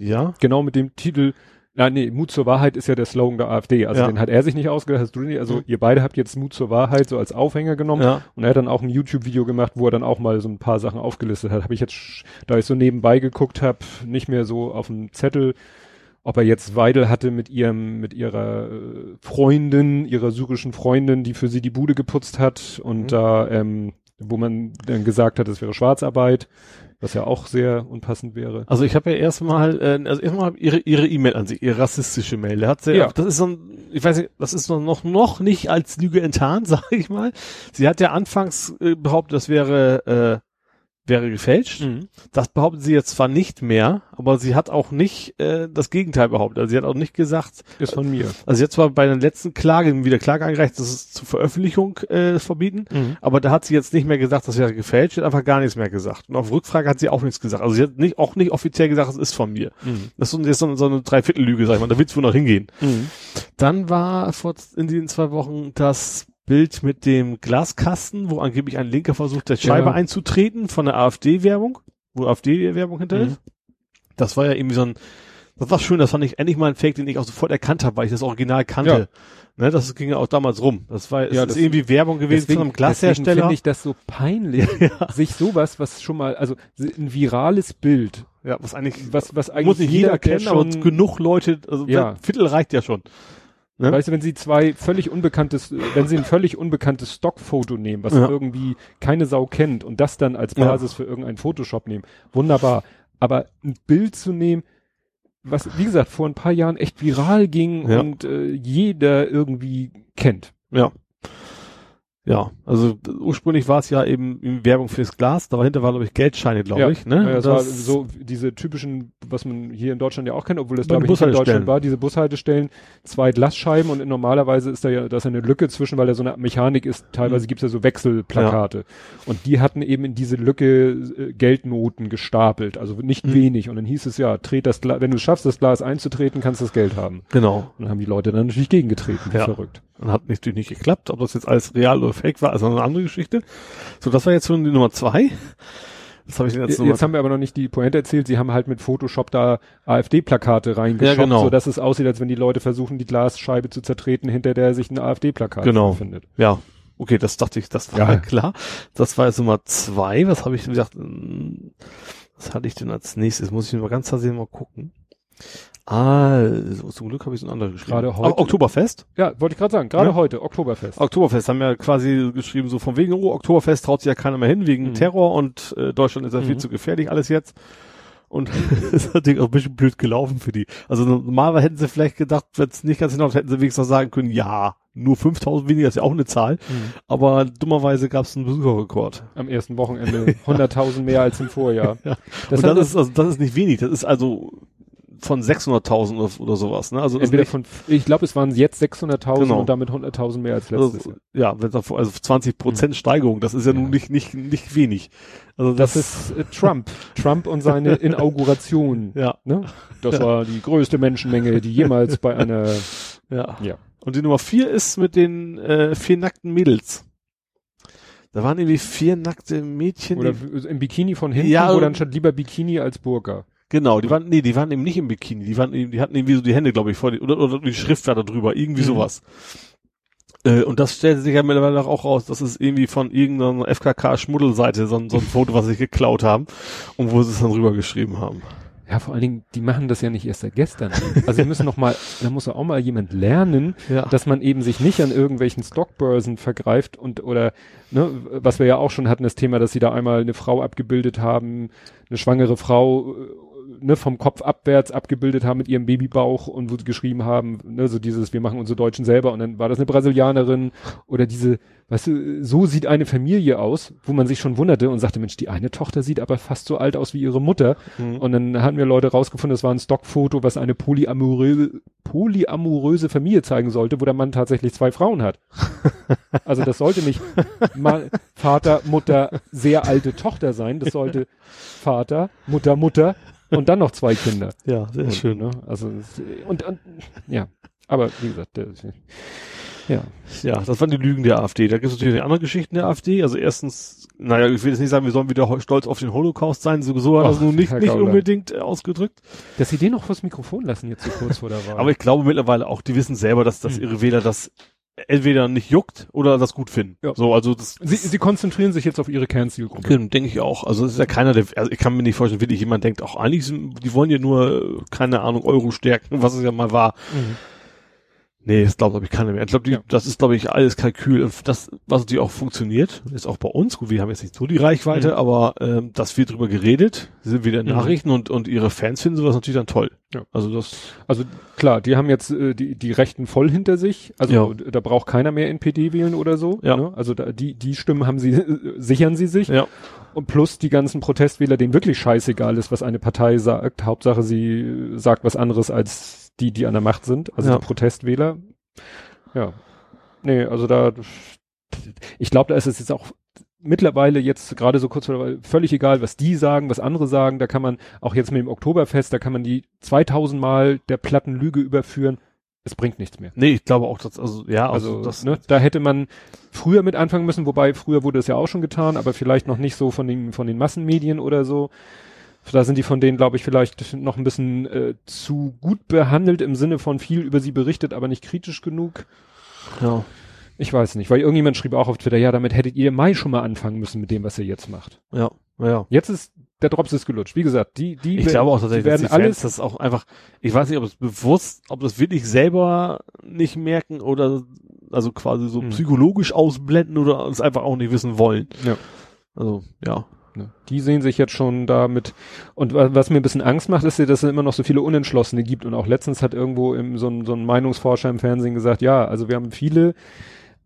C: Ja?
B: Genau mit dem Titel Ja, nee, Mut zur Wahrheit ist ja der Slogan der AfD. Also
C: Ja.
B: den hat er sich nicht ausgedacht, hast du nicht. Also
C: Mhm.
B: ihr beide habt jetzt Mut zur Wahrheit so als Aufhänger genommen.
C: Ja.
B: Und er hat dann auch ein YouTube-Video gemacht, wo er dann auch mal so ein paar Sachen aufgelistet hat. Habe ich jetzt, da ich so nebenbei geguckt habe, nicht mehr so auf dem Zettel, ob er jetzt Weidel hatte mit ihrem, mit ihrer äh, Freundin, ihrer syrischen Freundin, die für sie die Bude geputzt hat und
C: Mhm.
B: da, ähm, wo man dann gesagt hat, es wäre Schwarzarbeit, was ja auch sehr unpassend wäre.
C: Also ich habe ja erstmal, äh, also erstmal ihre ihre E-Mail an sich, ihre rassistische Mail. Da hat sie,
B: Ja.
C: das ist so ein, ich weiß nicht, das ist noch noch, noch nicht als Lüge enttarnt, sage ich mal. Sie hat ja anfangs äh, behauptet, das wäre äh, wäre gefälscht.
B: Mhm.
C: Das behauptet sie jetzt zwar nicht mehr, aber sie hat auch nicht äh, das Gegenteil behauptet. Also sie hat auch nicht gesagt,
B: Ist von mir.
C: also jetzt war bei der letzten Klage wieder Klage eingereicht, das ist zur Veröffentlichung äh, verbieten.
B: Mhm.
C: Aber da hat sie jetzt nicht mehr gesagt, das wäre gefälscht, sie hat einfach gar nichts mehr gesagt. Und auf Rückfrage hat sie auch nichts gesagt. Also sie hat nicht, auch nicht offiziell gesagt, es ist von mir.
B: Mhm.
C: Das ist ist so, so eine Dreiviertellüge, sag ich mal. Da willst du wohl noch hingehen.
B: Mhm.
C: Dann war vor in den zwei Wochen das Bild mit dem Glaskasten, wo angeblich ein Linker versucht, der Scheibe
B: Ja.
C: einzutreten von der AfD-Werbung, wo AfD-Werbung hinter
B: Mhm.
C: ist. Das war ja irgendwie so ein, das war schön, das fand ich endlich mal ein Fake, den ich auch sofort erkannt habe, weil ich das Original kannte. Ne, das ging ja auch damals rum. Das war,
B: Ja,
C: ist
B: das-
C: irgendwie Werbung gewesen von einem
B: Deswegen
C: Glashersteller.
B: finde ich das so peinlich, sich sowas, was schon mal, also ein virales Bild,
C: ja, was eigentlich,
B: was, was eigentlich
C: muss nicht jeder,
B: der
C: kennen, aber genug Leute, also
B: Ja.
C: Viertel reicht ja schon. Ne?
B: weißt du, wenn sie zwei völlig unbekanntes, wenn sie ein völlig unbekanntes Stockfoto nehmen, was
C: Ja.
B: irgendwie keine Sau kennt und das dann als
C: Ja.
B: Basis für irgendeinen Photoshop nehmen, wunderbar. Aber ein Bild zu nehmen, was, wie gesagt, vor ein paar Jahren echt viral ging
C: Ja.
B: und äh, jeder irgendwie kennt.
C: Ja. Ja, also ursprünglich war es ja eben, Werbung fürs Glas, dahinter war glaube ich Geldscheine, glaube ich, ne?
B: Ja, das, war
C: Das-
B: so diese typischen, was man hier in Deutschland ja auch kennt, obwohl das
C: den
B: glaube ich nicht in. Deutschland war, diese Bushaltestellen, zwei Glasscheiben und normalerweise ist da ja, da ist eine Lücke zwischen, weil da so eine Mechanik ist, teilweise
C: Mhm.
B: gibt's ja so Wechselplakate. Und die hatten eben in diese Lücke äh, Geldnoten gestapelt, also nicht
C: Mhm.
B: wenig. Und dann hieß es ja, tret das Glas, wenn du es schaffst, das Glas einzutreten, kannst du das Geld haben.
C: Genau.
B: Und dann haben die Leute dann natürlich gegengetreten, wie
C: Ja.
B: verrückt.
C: Und hat natürlich nicht geklappt, ob das jetzt alles real oder fake war, noch eine andere Geschichte. So, das war jetzt schon die Nummer zwei. Das habe ich jetzt
B: Jetzt,
C: Nummer
B: haben wir aber noch nicht die Pointe erzählt. Sie haben halt mit Photoshop da AfD-Plakate reingeschoppt,
C: Ja, genau.
B: sodass es aussieht, als wenn die Leute versuchen, die Glasscheibe zu zertreten, hinter der sich ein AfD-Plakat
C: Genau.
B: befindet.
C: Ja, okay, das dachte ich, das war
B: Ja.
C: klar. Das war jetzt Nummer zwei. Was habe ich denn gesagt? hm, Was hatte ich denn als nächstes? Muss ich mal ganz tatsächlich mal gucken. Also, zum Glück habe ich so ein anderes geschrieben.
B: Gerade heute-
C: Ah, Oktoberfest?
B: Ja, wollte ich gerade sagen. Gerade
C: Ja.
B: heute, Oktoberfest.
C: Oktoberfest haben ja quasi geschrieben, so von wegen, oh, Oktoberfest traut sich ja keiner mehr hin, wegen
B: Mhm.
C: Terror und äh, Deutschland ist ja viel
B: Mhm.
C: zu gefährlich alles jetzt. Und ist natürlich auch ein bisschen blöd gelaufen für die. Also normalerweise hätten sie vielleicht gedacht, wenn es nicht ganz hinaus, hätten sie wenigstens noch sagen können, ja, nur 5000 weniger ist ja auch eine Zahl.
B: Mhm.
C: Aber dummerweise gab es einen Besucherrekord.
B: Am ersten Wochenende 100.000 mehr als im Vorjahr.
C: Ja.
B: Das
C: und das ist, also, das ist nicht wenig. Das ist also von 600.000 oder, oder sowas. Ne? Also das
B: entweder von, ich glaube, es waren jetzt 600.000
C: Genau.
B: und damit 100.000 mehr als letztes
C: also,
B: Jahr.
C: ja, also 20 Prozent Steigerung, das ist ja,
B: Ja.
C: nun nicht, nicht, nicht wenig. Also
B: Das ist äh, Trump. Trump und seine Inauguration.
C: ja,
B: Ne? Das
C: Ja.
B: war die größte Menschenmenge, die jemals bei einer,
C: ja.
B: ja.
C: Und die Nummer vier ist mit den äh, vier nackten Mädels. Da waren irgendwie vier nackte Mädchen.
B: Oder im Bikini von hinten,
C: Ja,
B: wo
C: und-
B: dann statt lieber Bikini als Burka.
C: Genau, die waren, nee, die waren eben nicht im Bikini. Die waren, eben- die hatten irgendwie so die Hände, glaube ich, vor die, oder, oder die Schrift war da drüber, irgendwie
B: Mhm.
C: sowas. Äh, und das stellte sich ja mittlerweile auch raus, das ist irgendwie von irgendeiner FKK-Schmuddelseite so, ein- so ein Foto, was sie geklaut haben und wo sie es dann rübergeschrieben haben.
B: Ja, vor allen Dingen, die machen das ja nicht erst seit gestern. Also wir müssen noch mal, da muss ja auch mal jemand lernen,
C: Ja.
B: dass man eben sich nicht an irgendwelchen Stockbörsen vergreift und oder ne, was wir ja auch schon hatten, das Thema, dass sie da einmal eine Frau abgebildet haben, eine schwangere Frau äh, ne, vom Kopf abwärts abgebildet haben mit ihrem Babybauch und wo sie geschrieben haben, ne, so dieses, wir machen unsere Deutschen selber und dann war das eine Brasilianerin oder diese, weißt du, so sieht eine Familie aus, wo man sich schon wunderte und sagte, Mensch, die eine Tochter sieht aber fast so alt aus wie ihre Mutter.
C: Mhm.
B: Und dann hatten wir Leute rausgefunden, das war ein Stockfoto, was eine polyamoröse, polyamoröse Familie zeigen sollte, wo der Mann tatsächlich zwei Frauen hat. also das sollte nicht mal Vater, Mutter, sehr alte Tochter sein. Das sollte Vater, Mutter, Mutter und dann noch zwei Kinder.
C: Ja, sehr
B: Und,
C: schön.
B: Ne? Also es- und, und ja, aber wie gesagt, der,
C: Ja. Ja, das waren die Lügen der AfD. Da gibt es natürlich andere Geschichten der AfD. Also erstens, naja, ich will jetzt nicht sagen, wir sollen wieder stolz auf den Holocaust sein. So, so hat das nun nicht, nicht unbedingt äh, ausgedrückt.
B: Dass sie den noch vors Mikrofon lassen jetzt so kurz vor der Wahl.
C: Aber ich glaube mittlerweile auch, die wissen selber, dass, dass hm. ihre Wähler das entweder nicht juckt oder das gut finden.
B: Ja. So, also das, sie, sie konzentrieren sich jetzt auf ihre Kernzielgruppe. Genau,
C: denke ich auch. Also es ist ja keiner, der, also ich kann mir nicht vorstellen, wirklich jemand denkt, auch eigentlich, sind, die wollen ja nur, keine Ahnung, Euro stärken, was es ja mal war. Mhm. Nee, das glaube glaub ich keiner mehr. Ich glaube, ja. das ist, glaube ich, alles Kalkül. Das, was natürlich auch funktioniert, ist auch bei uns. Gut, wir haben jetzt nicht so die Reichweite, mhm. aber ähm, dass wir drüber geredet, sind wieder in mhm. Nachrichten und, und ihre Fans finden sowas natürlich dann toll.
B: Ja. Also das. Also klar, die haben jetzt äh, die, die Rechten voll hinter sich. Also ja. da braucht keiner mehr NPD wählen oder so. Ja. Ne? Also da, die, die Stimmen haben sie, äh, sichern sie sich. Ja. Und plus die ganzen Protestwähler, denen wirklich scheißegal ist, was eine Partei sagt. Hauptsache sie sagt was anderes als die, die an der Macht sind, also ja. die Protestwähler. Ja. Nee, also da, ich glaube, da ist es jetzt auch mittlerweile jetzt gerade so kurz vor völlig egal, was die sagen, was andere sagen. Da kann man auch jetzt mit dem Oktoberfest, da kann man die 2000 Mal der platten Lüge überführen. Es bringt nichts mehr.
C: Nee, ich glaube auch, dass, also, ja,
B: also, also das, ne, da hätte man früher mit anfangen müssen, wobei früher wurde es ja auch schon getan, aber vielleicht noch nicht so von den, von den Massenmedien oder so. Da sind die von denen, glaube ich, vielleicht noch ein bisschen äh, zu gut behandelt im Sinne von viel über sie berichtet, aber nicht kritisch genug. Ja. Ich weiß nicht, weil irgendjemand schrieb auch auf Twitter, ja, damit hättet ihr im Mai schon mal anfangen müssen mit dem, was ihr jetzt macht.
C: Ja, ja.
B: Jetzt ist der Drops ist gelutscht. Wie gesagt, die, die,
C: ich glaube auch tatsächlich, werden die alles, das auch einfach, ich weiß nicht, ob es bewusst, ob das wirklich selber nicht merken oder also quasi so hm. psychologisch ausblenden oder es einfach auch nicht wissen wollen.
B: Ja.
C: Also, ja.
B: Ne? Die sehen sich jetzt schon damit. Und was mir ein bisschen Angst macht, ist, dass es immer noch so viele Unentschlossene gibt. Und auch letztens hat irgendwo im, so, ein, so ein Meinungsforscher im Fernsehen gesagt, ja, also wir haben viele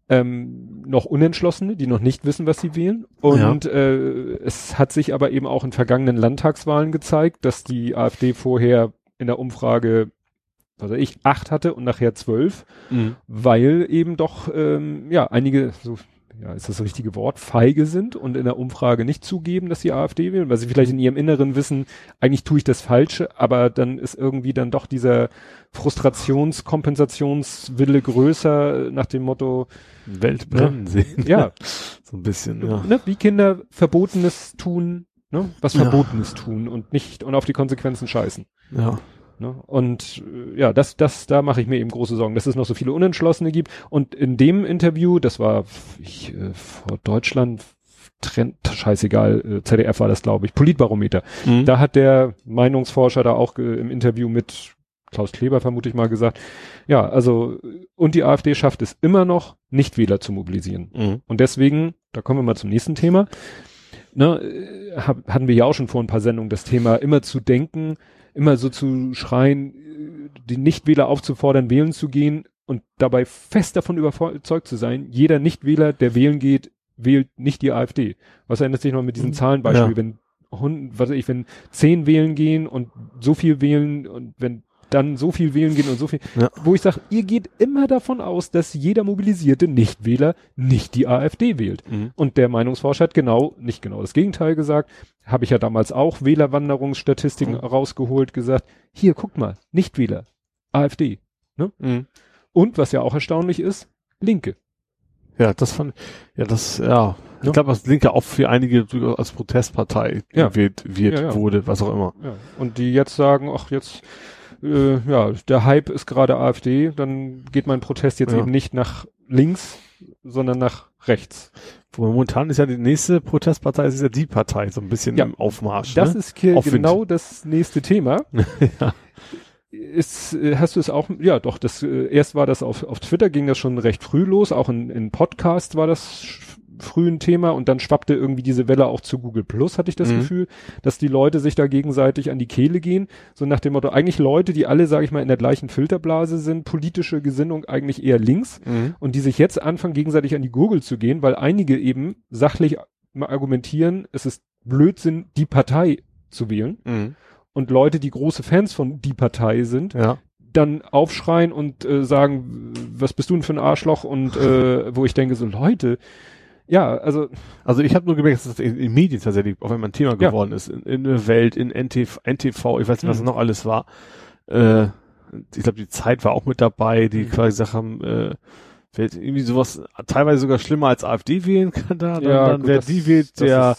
B: ähm, noch Unentschlossene, die noch nicht wissen, was sie wählen. Und ja. äh, es hat sich aber eben auch in vergangenen Landtagswahlen gezeigt, dass die AfD vorher in der Umfrage was weiß ich, acht hatte und nachher zwölf, mhm. weil eben doch ähm, ja einige, so ja, ist das, das richtige Wort, feige sind und in der Umfrage nicht zugeben, dass sie AfD wählen, weil sie vielleicht in ihrem Inneren wissen, eigentlich tue ich das Falsche, aber dann ist irgendwie dann doch dieser Frustrationskompensationswille größer nach dem Motto
C: Welt brennen
B: ne?
C: sehen.
B: Ja.
C: so ein bisschen, ja.
B: Ne? Wie Kinder Verbotenes tun, ne? was Verbotenes ja. tun und nicht und auf die Konsequenzen scheißen.
C: Ja.
B: Ne? Und äh, ja, das, das, da mache ich mir eben große Sorgen, dass es noch so viele Unentschlossene gibt. Und in dem Interview, das war ich, äh, vor Deutschland, Trend, scheißegal, äh, ZDF war das, glaube ich, Politbarometer. Mhm. Da hat der Meinungsforscher da auch äh, im Interview mit Klaus Kleber vermute ich mal gesagt, ja, also und die AfD schafft es immer noch, Nichtwähler zu mobilisieren. Mhm. Und deswegen, da kommen wir mal zum nächsten Thema. Ne, äh, hab, hatten wir ja auch schon vor ein paar Sendungen das Thema, immer zu denken, immer so zu schreien, die Nichtwähler aufzufordern, wählen zu gehen und dabei fest davon überzeugt zu sein, jeder Nichtwähler, der wählen geht, wählt nicht die AfD. Was erinnert sich noch mit diesem mhm. Zahlenbeispiel, ja. wenn Hund, was weiß ich, wenn zehn wählen gehen und so viel wählen und wenn dann so viel wählen gehen und so viel, ja. wo ich sage, ihr geht immer davon aus, dass jeder mobilisierte Nichtwähler nicht die AfD wählt. Mhm. Und der Meinungsforscher hat genau, nicht genau das Gegenteil gesagt, habe ich ja damals auch Wählerwanderungsstatistiken mhm. rausgeholt, gesagt, hier, guckt mal, Nichtwähler, AfD. Ne? Mhm. Und was ja auch erstaunlich ist, Linke.
C: Ja, das fand, ja, das, ja. Ich glaube, das Linke auch für einige als Protestpartei
B: ja.
C: wird, wird ja, ja. wurde, was auch immer.
B: Ja. Und die jetzt sagen, ach, jetzt äh, ja, der Hype ist gerade AfD, dann geht mein Protest jetzt ja. eben nicht nach links, sondern nach rechts.
C: Momentan ist ja die nächste Protestpartei, ist ja die Partei, so ein bisschen ja, im Aufmarsch.
B: Das ne? ist genau das nächste Thema. ja. Ist, äh, hast du es auch, ja doch, das äh, erst war das auf, auf Twitter, ging das schon recht früh los, auch in, in Podcast war das frühen Thema und dann schwappte irgendwie diese Welle auch zu Google Plus, hatte ich das mhm. Gefühl, dass die Leute sich da gegenseitig an die Kehle gehen, so nach dem Motto, eigentlich Leute, die alle, sage ich mal, in der gleichen Filterblase sind, politische Gesinnung eigentlich eher links mhm. und die sich jetzt anfangen, gegenseitig an die Gurgel zu gehen, weil einige eben sachlich mal argumentieren, es ist Blödsinn, die Partei zu wählen. Mhm. Und Leute, die große Fans von die Partei sind,
C: ja
B: dann aufschreien und äh, sagen, was bist du denn für ein Arschloch? Und äh, wo ich denke, so Leute, ja, also.
C: Also ich habe nur gemerkt, dass das in, in Medien tatsächlich auf einmal ein Thema ja. geworden ist. In, in der Welt, in NTV, NTV ich weiß nicht, was mhm. noch alles war. Äh, ich glaube, die Zeit war auch mit dabei, die mhm. quasi gesagt haben, äh, wer irgendwie sowas teilweise sogar schlimmer als AfD wählen kann da, dann,
B: Ja,
C: dann
B: gut,
C: wer
B: das-
C: die wählt, der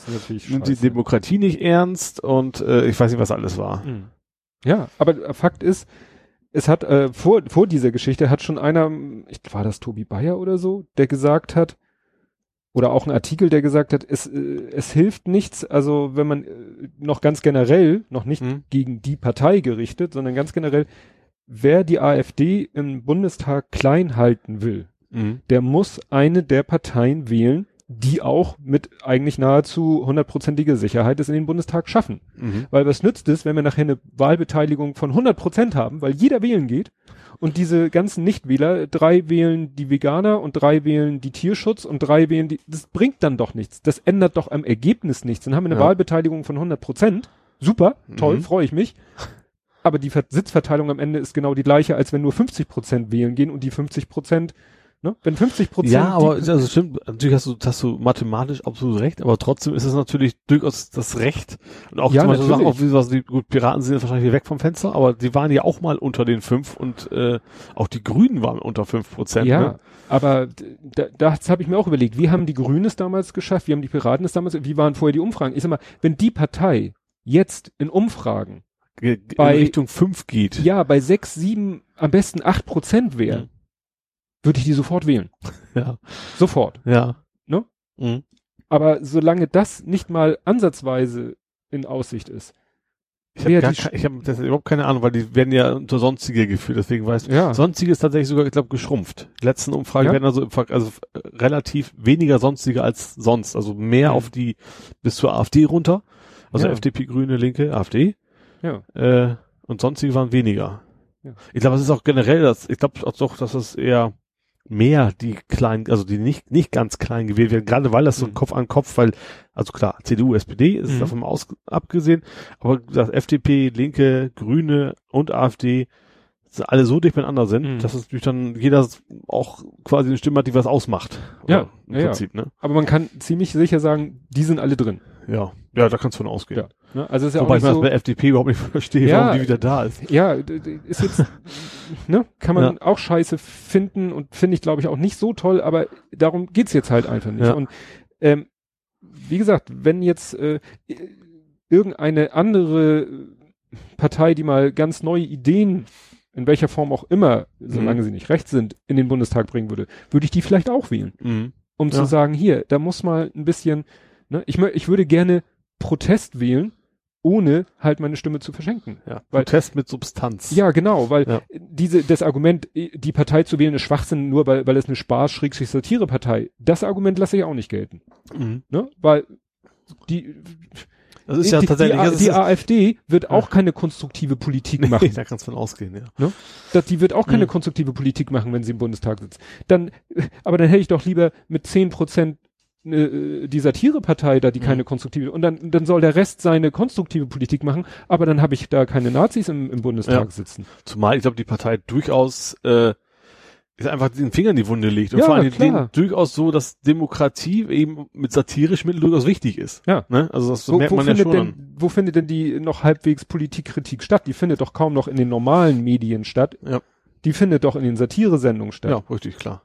C: nimmt die. Demokratie nicht ernst und äh, ich weiß nicht, was alles war.
B: Mhm. Ja, aber Fakt ist, es hat äh, vor, vor dieser Geschichte hat schon einer, ich, war das Tobi Bayer oder so, der gesagt hat, oder auch ein Artikel, der gesagt hat, es, äh, es hilft nichts, also wenn man äh, noch ganz generell, noch nicht
C: Mhm.
B: gegen die Partei gerichtet, sondern ganz generell, wer die AfD im Bundestag klein halten will,
C: Mhm.
B: der muss eine der Parteien wählen, die auch mit eigentlich nahezu hundertprozentiger Sicherheit es in den Bundestag schaffen.
C: Mhm.
B: Weil was nützt es, wenn wir nachher eine Wahlbeteiligung von 100 Prozent haben, weil jeder wählen geht und diese ganzen Nichtwähler, drei wählen die Veganer und drei wählen die Tierschutz und drei wählen die, das bringt dann doch nichts. Das ändert doch am Ergebnis nichts. Dann haben wir eine
C: Ja.
B: Wahlbeteiligung von 100 Prozent. Super, toll,
C: Mhm.
B: freue ich mich. Aber die Ver Sitzverteilung am Ende ist genau die gleiche, als wenn nur 50 Prozent wählen gehen und die 50 Prozent, ne? Wenn 50 Prozent.
C: Ja, aber also stimmt, natürlich hast du, hast du mathematisch absolut recht, aber trotzdem ist es natürlich durchaus das Recht. Und auch
B: Ja,
C: zum Beispiel Sachen, auch wie was die gut, Piraten sind jetzt wahrscheinlich weg vom Fenster, aber die waren ja auch mal unter den fünf und äh, auch die Grünen waren unter fünf Prozent.
B: Ja,
C: Ne?
B: aber da, das habe ich mir auch überlegt. Wie haben die Grünen es damals geschafft? Wie haben die Piraten es damals? Wie waren vorher die Umfragen? Ich sag mal, wenn die Partei jetzt in Umfragen
C: Ge- ge-
B: Bei-
C: in Richtung fünf geht.
B: ja bei sechs, sieben, am besten acht Prozent wäre,
C: Mhm.
B: Würde ich die sofort wählen.
C: Ja.
B: Sofort.
C: Ja.
B: Ne?
C: Mhm.
B: Aber solange das nicht mal ansatzweise in Aussicht ist.
C: Ich habe hab das überhaupt keine Ahnung, weil die werden ja unter Sonstige geführt, deswegen weiß
B: Ja.
C: Sonstige ist tatsächlich sogar, ich glaube, geschrumpft. Die letzten Umfragen
B: Ja?
C: werden also, also äh, relativ weniger Sonstige als sonst. Also mehr
B: Mhm.
C: auf die bis zur AfD runter. Also
B: Ja.
C: FDP, Grüne, Linke, AfD.
B: Ja.
C: Äh, und sonstige waren weniger.
B: Ja.
C: Ich glaube, es ist auch generell, das, ich glaube auch doch, dass es eher mehr die kleinen, also die nicht, nicht ganz klein gewählt werden, gerade weil das so
B: Mhm.
C: Kopf an Kopf, weil, also klar, CDU, SPD ist
B: Mhm.
C: davon aus, abgesehen, aber das FDP, Linke, Grüne und AfD sind alle so dicht beieinander sind,
B: Mhm.
C: dass es natürlich dann jeder auch quasi eine Stimme hat, die was ausmacht.
B: Ja,
C: Im
B: ja, ja.
C: Prinzip, ne?
B: Aber man kann ziemlich sicher sagen, die sind alle drin.
C: Ja. Ja, da kannst du von ausgehen.
B: Ja. Ne? Also es ist ja
C: Wobei
B: auch
C: ich
B: nicht
C: mir
B: so,
C: das bei FDP überhaupt nicht verstehe,
B: Ja.
C: warum die wieder da ist.
B: ja, ist jetzt, ne, kann man auch scheiße finden und finde ich, glaube ich, auch nicht so toll, aber darum geht's jetzt halt einfach nicht.
C: Ja.
B: Und ähm, wie gesagt, wenn jetzt äh, irgendeine andere Partei, die mal ganz neue Ideen, in welcher Form auch immer, solange
C: Mhm.
B: sie nicht rechts sind, in den Bundestag bringen würde, würde ich die vielleicht auch wählen
C: Mhm.
B: um
C: Ja.
B: zu sagen, hier, da muss mal ein bisschen, ne, ich, ich würde gerne Protest wählen, ohne halt meine Stimme zu verschenken.
C: Ja,
B: Weil-
C: Protest mit Substanz.
B: Ja, genau, weil
C: Ja.
B: diese, das Argument, die Partei zu wählen ist Schwachsinn, nur weil, weil es eine Spaß-Satire-Partei, das Argument lasse ich auch nicht gelten,
C: Mhm.
B: ne, weil die,
C: Das ist ja
B: die,
C: tatsächlich,
B: die,
C: das
B: die
C: ist,
B: AfD wird auch
C: Ja.
B: keine konstruktive Politik
C: nee,
B: machen.
C: da kannst du von ausgehen, ja.
B: Das, die wird auch keine
C: Mhm.
B: konstruktive Politik machen, wenn sie im Bundestag sitzt. Dann, aber dann hätte ich doch lieber mit zehn Prozent äh, die Satirepartei da, die
C: Mhm.
B: keine konstruktive, und dann, dann soll der Rest seine konstruktive Politik machen, aber dann habe ich da keine Nazis im, im Bundestag
C: Ja.
B: sitzen.
C: Zumal ich glaube, die Partei durchaus äh, ist einfach den Finger in die Wunde legt und
B: Ja,
C: vor allem denen durchaus so, dass Demokratie eben mit satirischen Mitteln durchaus wichtig ist.
B: Ja.
C: Ne? Also das
B: Wo,
C: merkt
B: wo,
C: man ja schon.
B: denn, wo findet denn die noch halbwegs Politikkritik statt? Die findet doch kaum noch in den normalen Medien statt.
C: Ja.
B: Die findet doch in den Satiresendungen statt.
C: Ja, richtig, klar.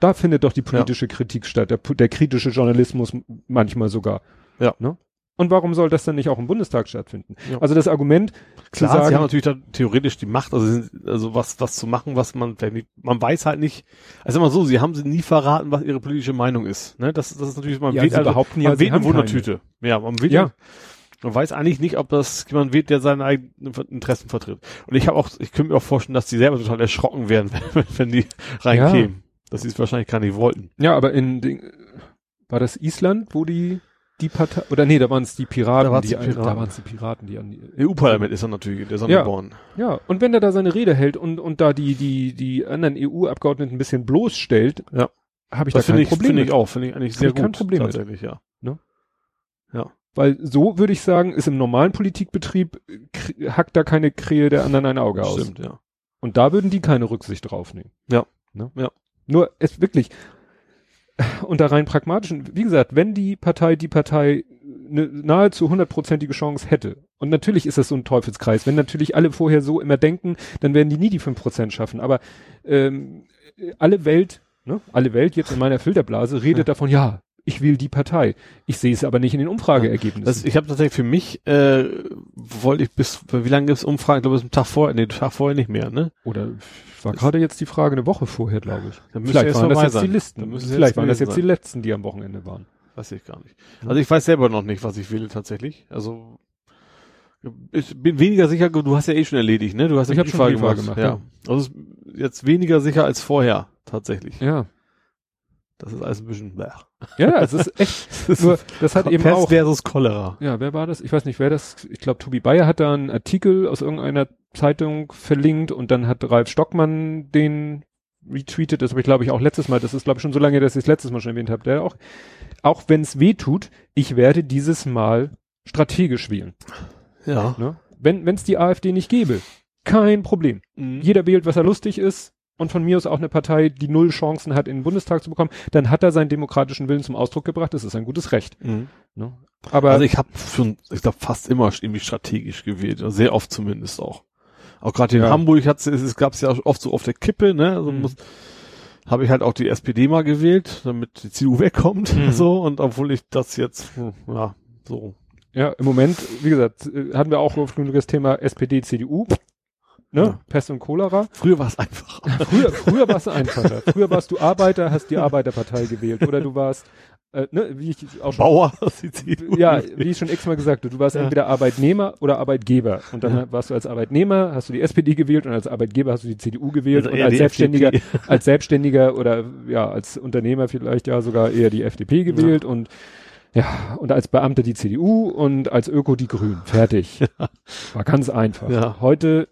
B: Da findet doch die politische Kritik statt, der, der kritische Journalismus manchmal sogar.
C: Ja.
B: Ne? Und warum soll das dann nicht auch im Bundestag stattfinden?
C: Ja.
B: Also das Argument,
C: Klar,
B: sagen,
C: sie haben natürlich da theoretisch die Macht, also, also was, was zu machen, was man, vielleicht nicht- man weiß halt nicht, also immer so, sie haben sie nie verraten, was ihre politische Meinung ist. Ne? Das, das ist natürlich, man
B: Ja,
C: wählt also,
B: behaupten
C: man
B: ja, sie
C: wählt eine. Wundertüte. Ja, man wählt
B: Ja.
C: Man weiß eigentlich nicht, ob das jemand wählt, der seine eigenen Interessen vertritt. Und ich habe auch, ich könnte mir auch vorstellen, dass die selber total erschrocken wären, wenn, wenn die reinkämen. Dass sie es wahrscheinlich gar nicht wollten.
B: ja, aber in den, war das Island, wo die die Partei oder nee, da waren es die Piraten,
C: Da
B: die,
C: die
B: an-
C: Piraten.
B: da waren es die Piraten, die an die,
C: EU-Parlament ist er natürlich, der Sonderborn.
B: Ja, und wenn er da seine Rede hält und und da die die die anderen EU-Abgeordneten ein bisschen bloßstellt,
C: Ja.
B: habe ich
C: Das
B: da kein
C: ich,
B: Problem
C: finde ich auch, finde ich eigentlich sehr
B: ich kein
C: gut.
B: Problem mit.
C: tatsächlich, ja.
B: Weil so würde ich sagen, ist im normalen Politikbetrieb hackt da keine Krähe der anderen ein Auge aus.
C: Stimmt, ja.
B: Und da würden die keine Rücksicht drauf nehmen.
C: Ja.
B: Ne?
C: Ja.
B: Nur es wirklich unter rein pragmatischen, wie gesagt, wenn die Partei die Partei eine nahezu hundertprozentige Chance hätte, und natürlich ist das so ein Teufelskreis, wenn natürlich alle vorher so immer denken, dann werden die nie die fünf Prozent schaffen. Aber ähm, alle Welt Ne? Alle Welt jetzt in meiner Filterblase redet davon, ja, ich will die Partei. Ich sehe es aber nicht in den Umfrageergebnissen.
C: Das, ich habe tatsächlich für mich, äh, wollte ich bis, wie lange gibt's Umfragen? Ich glaube, es ist ein Tag vorher, nee, Tag vorher nicht mehr, ne?
B: Oder war gerade jetzt die Frage eine Woche vorher, glaube ich.
C: Dann
B: Vielleicht waren das jetzt die
C: sein.
B: Listen.
C: Müsste es
B: Vielleicht waren das jetzt die
C: sein.
B: letzten, die am Wochenende waren.
C: Weiß ich gar nicht. Also ich weiß selber noch nicht, was ich will tatsächlich. Also ich bin weniger sicher, du hast ja eh schon erledigt, ne? Du hast ja
B: Ich
C: die
B: schon
C: Frage gemacht.
B: gemacht,
C: ja. Also es ist jetzt weniger sicher als vorher, tatsächlich.
B: Ja.
C: Das ist alles ein bisschen bleh.
B: Ja, es ist echt,
C: Das
B: nur, das hat eben
C: Pest
B: auch,
C: versus Cholera.
B: ja, wer war das? Ich weiß nicht, wer das, ich glaube, Tobi Bayer hat da einen Artikel aus irgendeiner Zeitung verlinkt und dann hat Ralf Stockmann den retweetet, das habe ich glaube ich auch letztes Mal, das ist glaube ich schon so lange, dass ich es letztes Mal schon erwähnt habe, der auch, auch wenn es weh tut, ich werde dieses Mal strategisch wählen.
C: Ja.
B: Ne? Wenn es die AfD nicht gäbe, kein Problem.
C: Mhm.
B: Jeder wählt, was er lustig ist und von mir aus auch eine Partei, die null Chancen hat, in den Bundestag zu bekommen, dann hat er seinen demokratischen Willen zum Ausdruck gebracht, das ist ein gutes Recht.
C: Mhm.
B: Ne? Aber
C: Also ich habe schon, ich glaube, fast immer irgendwie strategisch gewählt, sehr oft zumindest auch. Auch gerade in
B: Ja.
C: Hamburg hat's, es, es gab's ja oft so auf der Kippe, ne? Also
B: Mhm.
C: muss, habe ich halt auch die SPD mal gewählt, damit die CDU wegkommt,
B: Mhm.
C: so und obwohl ich das jetzt, hm, ja, so.
B: ja, im Moment, wie gesagt, äh, hatten wir auch auf das Thema SPD, CDU, ne?
C: Ja.
B: Pest und Cholera.
C: Früher war es einfach.
B: Früher, früher war es einfacher. Früher warst du Arbeiter, hast die Arbeiterpartei gewählt oder du warst, äh, ne, wie ich auch schon
C: Bauer, die CDU.
B: ja, wie ich schon x-mal gesagt habe, du warst
C: Ja.
B: entweder Arbeitnehmer oder Arbeitgeber. Und dann
C: Ja.
B: warst du als Arbeitnehmer, hast du die SPD gewählt und als Arbeitgeber hast du die CDU gewählt
C: Also
B: und als Selbstständiger,
C: FDP.
B: als Selbstständiger oder ja, als Unternehmer vielleicht ja sogar eher die FDP gewählt und ja, und als Beamter die CDU und als Öko die Grünen. Fertig. War ganz einfach.
C: Ja.
B: Heute,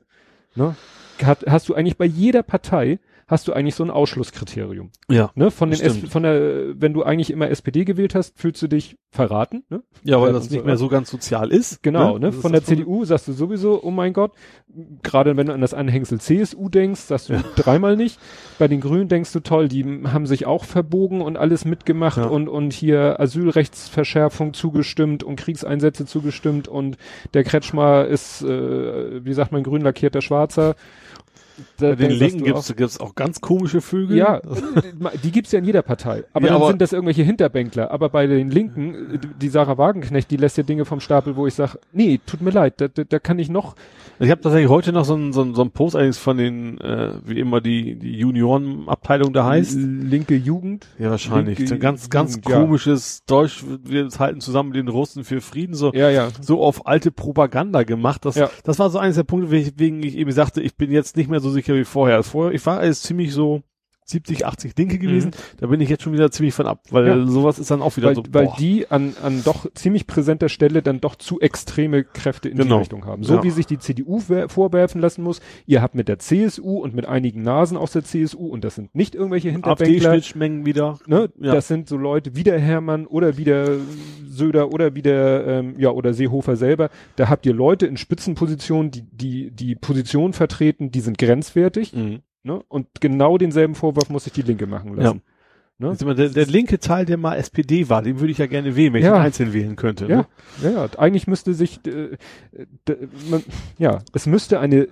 B: ne, hat, hast du eigentlich bei jeder Partei hast du eigentlich so ein Ausschlusskriterium.
C: Ja.
B: Ne? Von den S
C: stimmt.
B: von der, wenn du eigentlich immer SPD gewählt hast, fühlst du dich verraten. Ne?
C: Ja, weil
B: Ja,
C: das nicht
B: so-
C: mehr so ganz sozial ist.
B: Genau, ne?
C: Ist
B: Von der. CDU sagst du sowieso, oh mein Gott, gerade wenn du an das Anhängsel CSU denkst, sagst du dreimal nicht. Bei den Grünen denkst du, toll, die haben sich auch verbogen und alles mitgemacht
C: Ja.
B: und, und hier Asylrechtsverschärfung zugestimmt und Kriegseinsätze zugestimmt und der Kretschmer ist, äh, wie sagt man, grün lackierter Schwarzer. Da
C: Bei den Linken gibt's, gibt's auch ganz komische Vögel.
B: ja, die gibt's ja in jeder Partei. Aber
C: Ja,
B: dann
C: aber-
B: sind das irgendwelche Hinterbänkler. Aber bei den Linken, äh, die Sarah Wagenknecht, die lässt ja Dinge vom Stapel, wo ich sage, nee, tut mir leid, da, da, da kann ich noch.
C: Ich habe tatsächlich heute noch so ein, so so ein Post eigentlich von den, äh, wie immer die, die Juniorenabteilung da heißt.
B: Linke Jugend.
C: Ja, wahrscheinlich.
B: Linke
C: ganz, ganz
B: Jugend, ja.
C: komisches Deutsch, wir halten zusammen mit den Russen für Frieden, so,
B: Ja, ja.
C: so auf alte Propaganda gemacht. Das,
B: Ja.
C: das war so eines der Punkte, weswegen ich eben sagte, ich bin jetzt nicht mehr so sicher wie vorher. Vorher, ich war alles ziemlich so 70, 80 Linke gewesen. Da bin ich jetzt schon wieder ziemlich von ab, weil
B: Mhm. Ja.
C: sowas ist dann auch wieder
B: Weil,
C: so,
B: weil
C: boah.
B: die an, an doch ziemlich präsenter Stelle dann doch zu extreme Kräfte in
C: Genau.
B: die Richtung haben. So
C: Ja.
B: wie sich die CDU wer- vorwerfen lassen muss, ihr habt mit der CSU und mit einigen Nasen aus der CSU, und das sind nicht irgendwelche Hinterbänkler,
C: AfD-Schnittmengen wieder.
B: Ne?
C: Ja.
B: Das sind so Leute wie der Hermann oder wie der Söder oder wie der, ähm, ja, oder Seehofer selber. Da habt ihr Leute in Spitzenpositionen, die, die, die Position vertreten, die sind grenzwertig,
C: Mhm.
B: Ne? Und genau denselben Vorwurf muss sich die Linke machen lassen. Ne?
C: Jetzt immer Der, der linke Teil, der mal SPD war, den würde ich ja gerne wählen, wenn ich
B: Ja.
C: ihn einzeln wählen könnte.
B: Ja,
C: Ne?
B: ja, ja, eigentlich müsste sich, äh, man, ja, es müsste eine,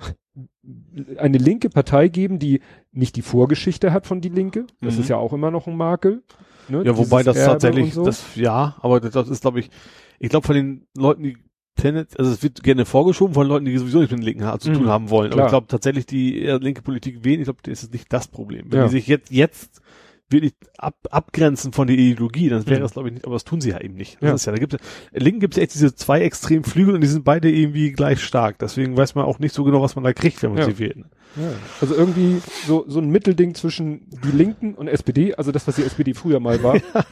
B: eine linke Partei geben, die nicht die Vorgeschichte hat von die Linke. Das
C: Mhm.
B: ist ja auch immer noch ein Makel. Ne?
C: Ja, wobei
B: Dieses
C: das
B: Erbe
C: tatsächlich,
B: so.
C: das, ja, aber das, das ist, glaube ich, ich glaube von den Leuten, die Tenet, also es wird gerne vorgeschoben von Leuten, die sowieso nichts mit den Linken ha- zu
B: Mhm,
C: tun haben wollen. Aber ich glaube tatsächlich, die eher linke Politik wählen, ich glaube, das ist nicht das Problem. Wenn
B: Ja.
C: die sich jetzt, jetzt wirklich ab, abgrenzen von der Ideologie, dann wäre
B: Mhm.
C: das, glaube ich, nicht, aber das tun sie ja eben nicht. Das
B: Ja.
C: ist ja, da gibt es, Linken gibt es echt diese zwei extremen Flügel und die sind beide irgendwie gleich stark. Deswegen weiß man auch nicht so genau, was man da kriegt, wenn man
B: Ja.
C: sie wählt.
B: Ja. Also irgendwie so, so ein Mittelding zwischen die Linken und SPD, also das, was die SPD früher mal war.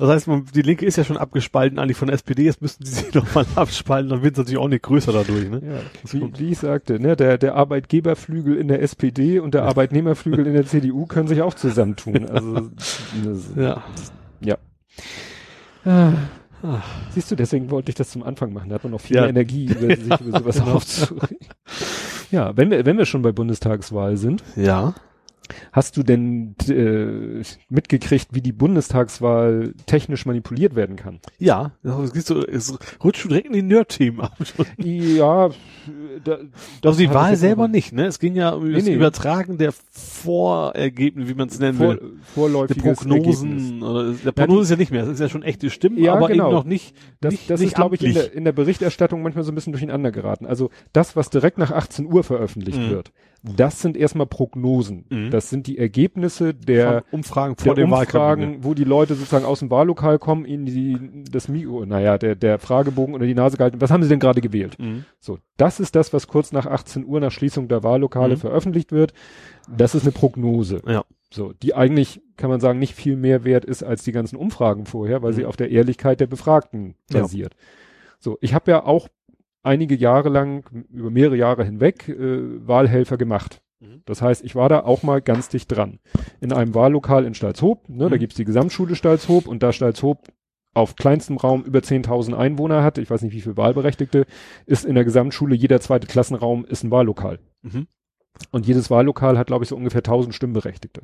C: Das heißt, man, die Linke ist ja schon abgespalten eigentlich von der SPD, jetzt müssten sie sich nochmal abspalten, dann wird es natürlich auch nicht größer dadurch, ne?
B: ja. Wie, wie ich sagte, ne, der, der Arbeitgeberflügel in der SPD und der Arbeitnehmerflügel in der CDU können sich auch zusammentun. Also, das,
C: Ja.
B: Ah.
C: Ah.
B: Siehst du, deswegen wollte ich das zum Anfang machen. Da hat man noch viel
C: Ja.
B: mehr Energie, über sich über sowas
C: Genau.
B: aufzuregen. Ja, wenn wir, wenn wir schon bei Bundestagswahl sind,
C: Ja.
B: Hast du denn äh, mitgekriegt, wie die Bundestagswahl technisch manipuliert werden kann?
C: Ja, geht so, es rutscht schon direkt in die Nerd-Themen ab.
B: Ja,
C: da, also die Wahl selber nicht, ne? Es ging ja um das
B: nee.
C: Übertragen der Vorergebnisse, wie man es nennen
B: vor,
C: will. Der
B: vorläufiges
C: Prognosen,
B: Ergebnis.
C: oder, der Prognose ist ja nicht mehr, das ist ja schon echte Stimmen,
B: Ja,
C: aber
B: genau.
C: eben noch nicht,
B: Das,
C: nicht,
B: das
C: nicht
B: ist, glaube ich, in der, in der Berichterstattung manchmal so ein bisschen durcheinander geraten. Also das, was direkt nach 18 Uhr veröffentlicht
C: Mhm.
B: wird, das sind erstmal Prognosen.
C: Mhm.
B: Das sind die Ergebnisse der,
C: Von Umfragen vor
B: der
C: dem.
B: Umfragen, wo die Leute sozusagen aus dem Wahllokal kommen, ihnen die, das Mikro, naja, der, der Fragebogen oder die Nase gehalten. Was haben sie denn gerade gewählt?
C: Mhm.
B: So, das ist das, was kurz nach 18 Uhr nach Schließung der Wahllokale
C: Mhm.
B: veröffentlicht wird. Das ist eine Prognose.
C: Ja.
B: So, die eigentlich, kann man sagen, nicht viel mehr wert ist als die ganzen Umfragen vorher, weil
C: Mhm.
B: sie auf der Ehrlichkeit der Befragten
C: Ja.
B: basiert. So, ich habe ja auch einige Jahre lang, über mehrere Jahre hinweg, äh, Wahlhelfer gemacht.
C: Mhm.
B: Das heißt, ich war da auch mal ganz dicht dran. In einem Wahllokal in Stalzhoop, ne, da
C: Mhm.
B: gibt's die Gesamtschule Stalzhoop und da Stalzhoop auf kleinstem Raum über 10.000 Einwohner hat, ich weiß nicht wie viele Wahlberechtigte, ist in der Gesamtschule jeder zweite Klassenraum ist ein Wahllokal.
C: Mhm.
B: Und jedes Wahllokal hat, glaube ich, so ungefähr 1000 Stimmberechtigte.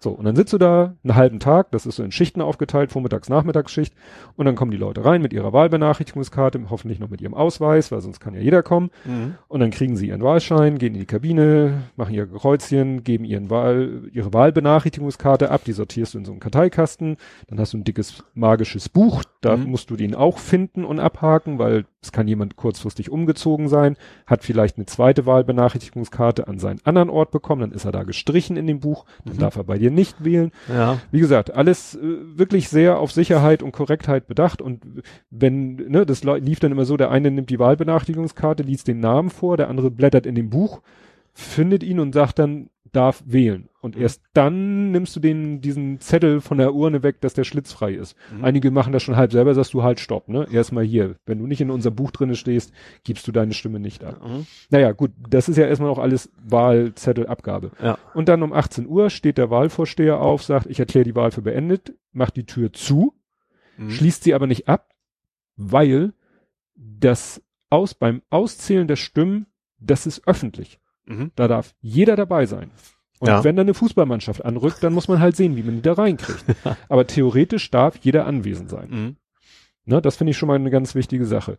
B: So, und dann sitzt du da einen halben Tag, das ist so in Schichten aufgeteilt, Vormittags-, Nachmittagsschicht, und dann kommen die Leute rein mit ihrer Wahlbenachrichtigungskarte, hoffentlich noch mit ihrem Ausweis, weil sonst kann ja jeder kommen.
C: Mhm.
B: Und dann kriegen sie ihren Wahlschein, gehen in die Kabine, machen ihr Kreuzchen, geben ihren Wahl, ihre Wahlbenachrichtigungskarte ab, die sortierst du in so einen Karteikasten. Dann hast du ein dickes magisches Buch, da
C: Mhm.
B: musst du den auch finden und abhaken, weil es kann jemand kurzfristig umgezogen sein, hat vielleicht eine zweite Wahlbenachrichtigungskarte an seinen anderen Ort bekommen, dann ist er da gestrichen in dem Buch, dann
C: Mhm.
B: darf er bei dir nicht wählen.
C: Ja.
B: Wie gesagt, alles äh, wirklich sehr auf Sicherheit und Korrektheit bedacht und wenn, ne, das lief dann immer so, der eine nimmt die Wahlbenachrichtigungskarte, liest den Namen vor, der andere blättert in dem Buch, findet ihn und sagt dann, darf wählen. Und
C: Mhm.
B: erst dann nimmst du den, diesen Zettel von der Urne weg, dass der schlitzfrei ist.
C: Mhm.
B: Einige machen das schon halb selber, sagst du halt stopp, ne? Erstmal hier. Wenn du nicht in unserem Buch drinne stehst, gibst du deine Stimme nicht ab.
C: Mhm.
B: Naja, gut, das ist ja erstmal noch alles Wahlzettelabgabe.
C: Ja.
B: Und dann um 18 Uhr steht der Wahlvorsteher auf, sagt, ich erkläre die Wahl für beendet, macht die Tür zu,
C: Mhm.
B: schließt sie aber nicht ab, weil das aus, beim Auszählen der Stimmen, das ist öffentlich.
C: Mhm.
B: Da darf jeder dabei sein. Und
C: Ja.
B: wenn da eine Fußballmannschaft anrückt, dann muss man halt sehen, wie man die da reinkriegt. aber theoretisch darf jeder anwesend sein.
C: Mhm.
B: Ne, das finde ich schon mal eine ganz wichtige Sache.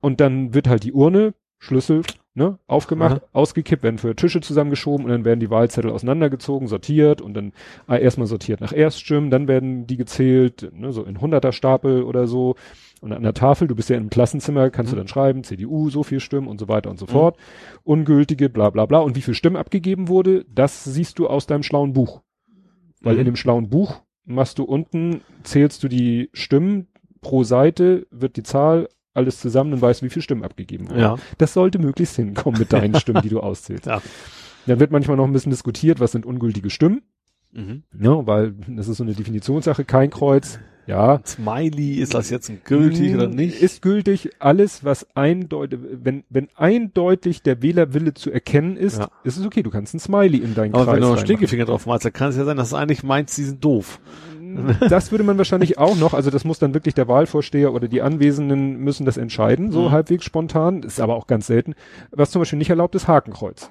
B: Und dann wird halt die Urne, Schlüssel, ne, aufgemacht, ausgekippt, werden für Tische zusammengeschoben und dann werden die Wahlzettel auseinandergezogen, sortiert und dann äh, erstmal sortiert nach Erststimmen, dann werden die gezählt, ne, so in hunderter Stapel oder so. Und an der Tafel, du bist ja im Klassenzimmer, kannst
C: Mhm.
B: du dann schreiben, CDU, so viel Stimmen und so weiter und so fort. Ungültige, bla bla bla. Und wie viel Stimmen abgegeben wurde, das siehst du aus deinem schlauen Buch. Weil
C: Mhm.
B: in dem schlauen Buch machst du unten, zählst du die Stimmen pro Seite, wird die Zahl alles zusammen und weißt, wie viele Stimmen abgegeben wurden.
C: Ja.
B: Das sollte möglichst hinkommen mit deinen Stimmen, die du auszählst.
C: Ja.
B: Dann wird manchmal noch ein bisschen diskutiert, was sind ungültige Stimmen,
C: Mhm.
B: ne, weil das ist so eine Definitionssache, kein Kreuz, ja.
C: Smiley, ist das jetzt ein gültig oder
B: Mm,
C: nicht?
B: Ist gültig, alles, was eindeutig, wenn, wenn eindeutig der Wählerwille zu erkennen ist,
C: Ja.
B: ist es okay, du kannst ein Smiley in deinen
C: aber
B: Kreis
C: wenn du einen. Stinkefinger drauf malst, dann kann es ja sein, dass du eigentlich meinst, die sind doof.
B: Das würde man wahrscheinlich auch noch, also das muss dann wirklich der Wahlvorsteher oder die Anwesenden müssen das entscheiden, so
C: Mhm.
B: halbwegs spontan, ist aber auch ganz selten. Was zum Beispiel nicht erlaubt ist, Hakenkreuz.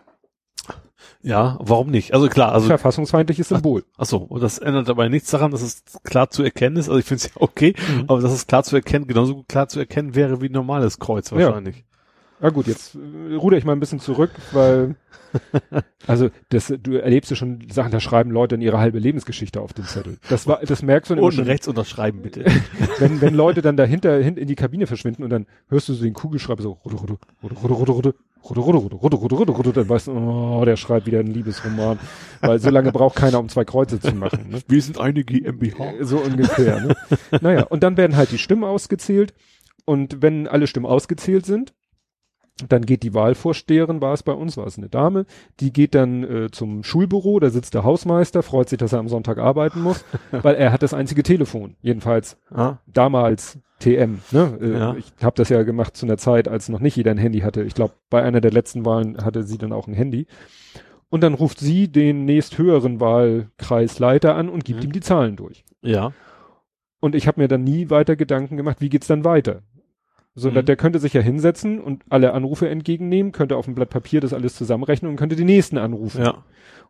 C: Ja, warum nicht? Also klar, also
B: Verfassungsfeindliches Symbol.
C: Ach so, und das ändert dabei nichts daran, dass es klar zu erkennen ist. Also ich finde es ja okay,
B: Mhm.
C: aber dass es klar zu erkennen, genauso gut klar zu erkennen wäre wie ein normales Kreuz wahrscheinlich.
B: Ja gut, jetzt äh, ruder ich mal ein bisschen zurück, weil also das, du erlebst ja schon Sachen, da schreiben Leute in ihre halbe Lebensgeschichte auf den Zettel. Das war, das merkst du dann immer
C: Und
B: schon,
C: rechts unterschreiben bitte.
B: wenn, wenn Leute dann dahinter hin in die Kabine verschwinden und dann hörst du so den Kugelschreiber so rude, rude, rude, rude, rude, Rutte, Rutte, Rutte, Rutte, Rutte, Rutte, Rutte, dann weißt du, oh, der schreibt wieder einen Liebesroman, weil so lange braucht keiner, um zwei Kreuze zu machen. Ne?
C: Wir sind eine GmbH.
B: Äh, so ungefähr. Ne? naja, und dann werden halt die Stimmen ausgezählt und wenn alle Stimmen ausgezählt sind, dann geht die Wahlvorsteherin, war es bei uns, war es eine Dame, die geht dann äh, zum Schulbüro, da sitzt der Hausmeister, freut sich, dass er am Sonntag arbeiten muss, weil er hat das einzige Telefon, jedenfalls
C: ah.
B: damals TM. Ne? Äh,
C: Ja.
B: Ich habe das ja gemacht zu einer Zeit, als noch nicht jeder ein Handy hatte. Ich glaube, bei einer der letzten Wahlen hatte sie dann auch ein Handy. Und dann ruft sie den nächsthöheren Wahlkreisleiter an und gibt
C: Mhm.
B: ihm die Zahlen durch.
C: ja.
B: Und ich habe mir dann nie weiter Gedanken gemacht, wie geht's dann weiter? So,
C: Mhm.
B: der könnte sich ja hinsetzen und alle Anrufe entgegennehmen, könnte auf dem Blatt Papier das alles zusammenrechnen und könnte die nächsten anrufen.
C: Ja.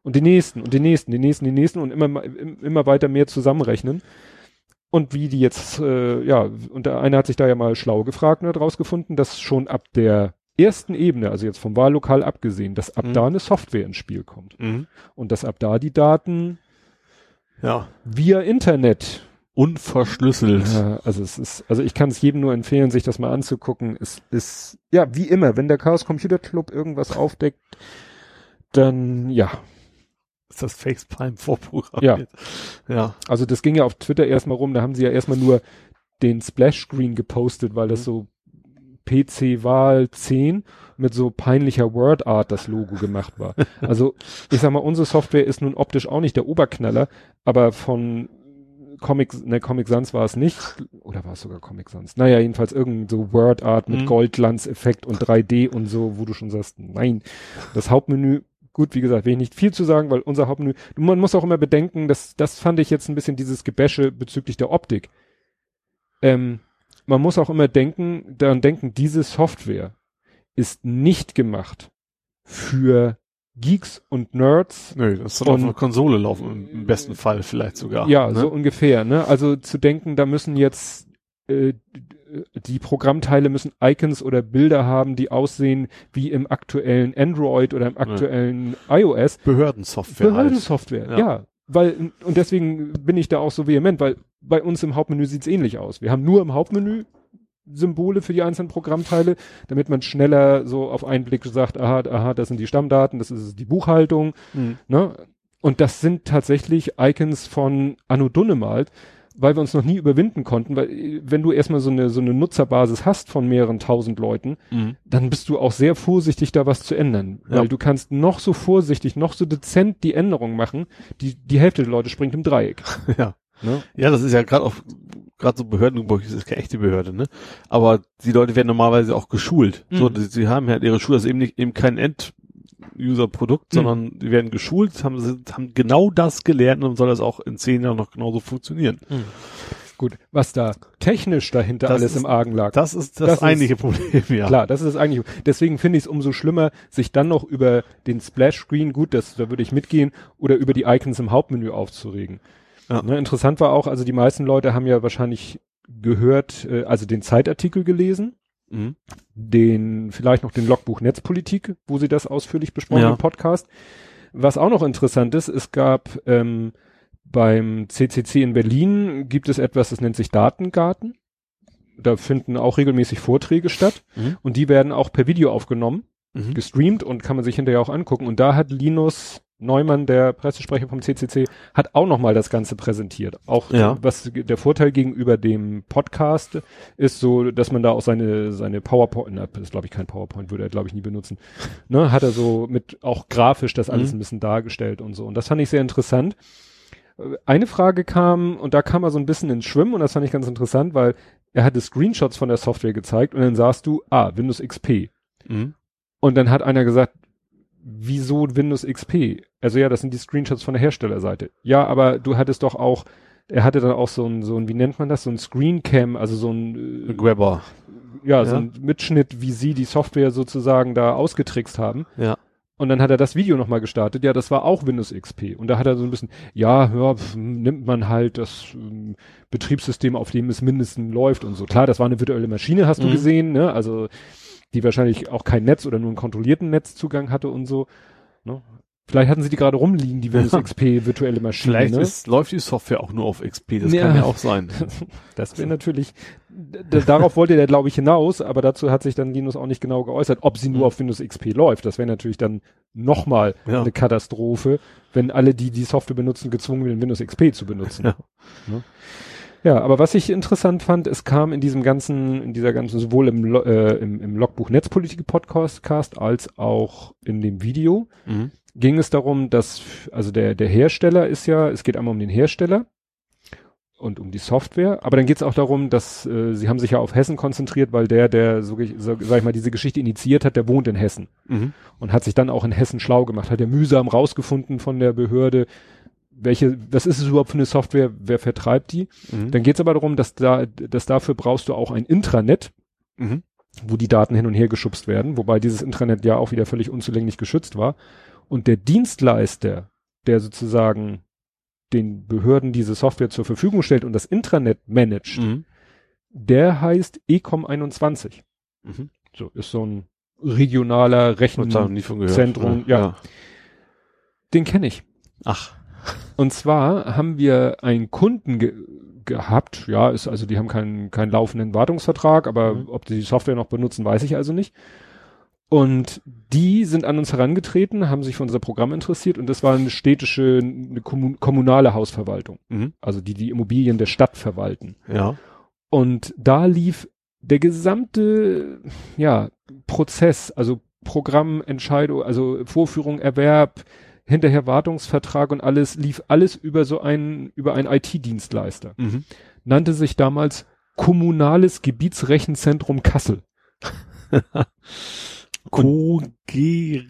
B: Und die nächsten und die nächsten, die nächsten, die nächsten und immer, immer weiter mehr zusammenrechnen. Und wie die jetzt, äh, ja, und der eine hat sich da ja mal schlau gefragt und hat rausgefunden, dass schon ab der ersten Ebene, also jetzt vom Wahllokal abgesehen, dass ab
C: Mhm.
B: da eine Software ins Spiel kommt.
C: Mhm.
B: Und dass ab da die Daten
C: Ja.
B: via Internet
C: Unverschlüsselt.
B: Ja, also es ist, also ich kann es jedem nur empfehlen, sich das mal anzugucken. Es ist, ja, wie immer, wenn der Chaos Computer Club irgendwas aufdeckt, dann, ja.
C: Ist das FaceTime vorprogrammiert? Ja.
B: Also das ging ja auf Twitter erstmal rum, da haben sie ja erstmal nur den Splash Screen gepostet, weil das
C: Mhm.
B: so PC-Wahl 10 mit so peinlicher Word Art das Logo gemacht war. Also ich sag mal, unsere Software ist nun optisch auch nicht der Oberknaller, aber von Comic, ne, Comic Sans war es nicht, oder war es sogar Comic Sans? Naja, jedenfalls irgend so Word Art mit
C: Mhm.
B: Goldglanzeffekt und 3D und so, wo du schon sagst, nein, das Hauptmenü, gut, wie gesagt, will ich nicht viel zu sagen, weil unser Hauptmenü, man muss auch immer bedenken, dass, das fand ich jetzt ein bisschen dieses Gebäsche bezüglich der Optik. Ähm, man muss auch immer denken, daran denken, diese Software ist nicht gemacht für Geeks und Nerds,
C: Nö, das soll auf
B: Und-
C: einer Konsole laufen, im- im besten Fall vielleicht sogar.
B: Ja,
C: ne?
B: so ungefähr, ne? Also zu denken, da müssen jetzt äh, die Programmteile müssen Icons oder Bilder haben, die aussehen wie im aktuellen Android oder im aktuellen iOS.
C: Behördensoftware. halt.
B: Behördensoftware,
C: Ja.
B: ja. Weil, und deswegen bin ich da auch so vehement, weil bei uns im Hauptmenü sieht's ähnlich aus. Wir haben nur im Hauptmenü Symbole für die einzelnen Programmteile, damit man schneller so auf einen Blick sagt, aha, aha, das sind die Stammdaten, das ist die Buchhaltung,
C: Mhm.
B: Ne? Und das sind tatsächlich Icons von Anno Dunnemalt, weil wir uns noch nie überwinden konnten, weil wenn du erstmal so eine, so eine Nutzerbasis hast von mehreren tausend Leuten,
C: Mhm.
B: dann bist du auch sehr vorsichtig, da was zu ändern.
C: Ja.
B: Weil du kannst noch so vorsichtig, noch so dezent die Änderung machen, die, die Hälfte der Leute springt im Dreieck.
C: Ja.
B: Ne?
C: Ja, das ist ja gerade auch, gerade so Behörden, das ist keine echte Behörde, ne? Aber die Leute werden normalerweise auch geschult.
B: Mhm.
C: So, sie haben halt ihre Schule, das ist eben nicht, eben kein End-User-Produkt,
B: Mhm.
C: sondern die werden geschult, haben, sind- haben genau das gelernt und soll das auch in zehn Jahren noch genauso funktionieren.
B: Gut, was da technisch dahinter
C: Das
B: alles
C: ist-
B: im Argen lag.
C: Das ist das,
B: Das ist-
C: eigentliche Problem, ja.
B: Klar, das ist eigentlich, deswegen finde ich es umso schlimmer, sich dann noch über den Splash-Screen, gut, das, da würde ich mitgehen, oder über die Icons im Hauptmenü aufzuregen.
C: Ja.
B: Ne, interessant war auch, also die meisten Leute haben ja wahrscheinlich gehört, äh, also den Zeitartikel gelesen,
C: Mhm.
B: den, vielleicht noch den Logbuch Netzpolitik, wo sie das ausführlich besprochen
C: Ja.
B: im Podcast. Was auch noch interessant ist, es gab ähm, beim CCC in Berlin gibt es etwas, das nennt sich Datengarten. Da finden auch regelmäßig Vorträge statt
C: Mhm.
B: und die werden auch per Video aufgenommen,
C: Mhm.
B: gestreamt und kann man sich hinterher auch angucken. Und da hat Linus Neumann, der Pressesprecher vom CCC, hat auch nochmal das Ganze präsentiert. Auch
C: Ja.
B: was der Vorteil gegenüber dem Podcast ist so, dass man da auch seine, seine PowerPoint, na, das ist glaube ich kein PowerPoint, würde er glaube ich nie benutzen, ne, hat er so mit auch grafisch das alles
C: Mhm.
B: ein bisschen dargestellt und so. Und das fand ich sehr interessant. Eine Frage kam, und da kam er so ein bisschen ins Schwimmen und das fand ich ganz interessant, weil er hatte Screenshots von der Software gezeigt und dann sahst du, ah, Windows XP.
C: Mhm.
B: Und dann hat einer gesagt, wieso Windows XP? Also ja, das sind die Screenshots von der Herstellerseite. Ja, aber du hattest doch auch, er hatte dann auch so ein, so ein, wie nennt man das, so ein Screencam, also so ein, äh,
C: Grabber.
B: ja, so
C: Ja.
B: ein Mitschnitt, wie sie die Software sozusagen da ausgetrickst haben.
C: Ja.
B: Und dann hat er das Video nochmal gestartet. Ja, das war auch Windows XP. Und da hat er so ein bisschen, ja, ja pf, nimmt man halt das ähm, Betriebssystem, auf dem es mindestens läuft und so. Klar, das war eine virtuelle Maschine, hast du
C: Mhm.
B: gesehen, ne? Also die wahrscheinlich auch kein Netz oder nur einen kontrollierten Netzzugang hatte und so. Ne? Vielleicht hatten sie die gerade rumliegen, die Windows. XP virtuelle Maschine.
C: Vielleicht
B: ne?
C: ist, läuft die Software auch nur auf XP, das
B: Ja.
C: kann ja auch sein.
B: Das wäre natürlich, darauf wollte der, glaube ich, hinaus, aber dazu hat sich dann Linus auch nicht genau geäußert, ob sie nur
C: Mhm.
B: auf Windows XP läuft. Das wäre natürlich dann nochmal
C: Ja.
B: eine Katastrophe, wenn alle, die die Software benutzen, gezwungen werden, Windows XP zu benutzen.
C: Ja.
B: Ne? Ja, aber was ich interessant fand, es kam in diesem ganzen, in dieser ganzen, sowohl im, äh, im, im Logbuch Netzpolitik Podcast als auch in dem Video,
C: Mhm.
B: Ging es darum, dass, also der, der Hersteller ist ja, es geht einmal um den Hersteller und um die Software, aber dann geht es auch darum, dass äh, sie haben sich ja auf Hessen konzentriert, weil der, der, so, so, sag ich mal, diese Geschichte initiiert hat, der wohnt in Hessen
C: Mhm.
B: und hat sich dann auch in Hessen schlau gemacht, hat ja mühsam rausgefunden von der Behörde, welche, was ist es überhaupt für eine Software, wer vertreibt die?
C: Mhm.
B: Dann geht es aber darum, dass da, dass dafür brauchst du auch ein Intranet.
C: Mhm.
B: wo die Daten hin und her geschubst werden, wobei dieses Intranet ja auch wieder völlig unzulänglich geschützt war. Und der Dienstleister, der sozusagen den Behörden diese Software zur Verfügung stellt und das Intranet managt,
C: Mhm.
B: der heißt Ecom 21.
C: Mhm.
B: So, ist so ein regionaler
C: Hab ich da noch
B: Rechen,
C: nie von gehört.
B: Zentrum, ja. den kenne ich.
C: Ach.
B: Und zwar haben wir einen Kunden ge gehabt, ja, ist also, die haben keinen, keinen laufenden Wartungsvertrag, aber
C: Mhm.
B: ob die die Software noch benutzen, weiß ich also nicht. Und die sind an uns herangetreten, haben sich für unser Programm interessiert und das war eine städtische, eine kommun kommunale Hausverwaltung,
C: Mhm.
B: also die die Immobilien der Stadt verwalten.
C: Ja.
B: Und da lief der gesamte, ja, Prozess, also Programm, Entscheidung, also Vorführung, Erwerb, hinterher Wartungsvertrag und alles, lief alles über so einen, über einen IT-Dienstleister.
C: Mhm.
B: Nannte sich damals Kommunales Gebietsrechenzentrum Kassel.
C: Kogereka.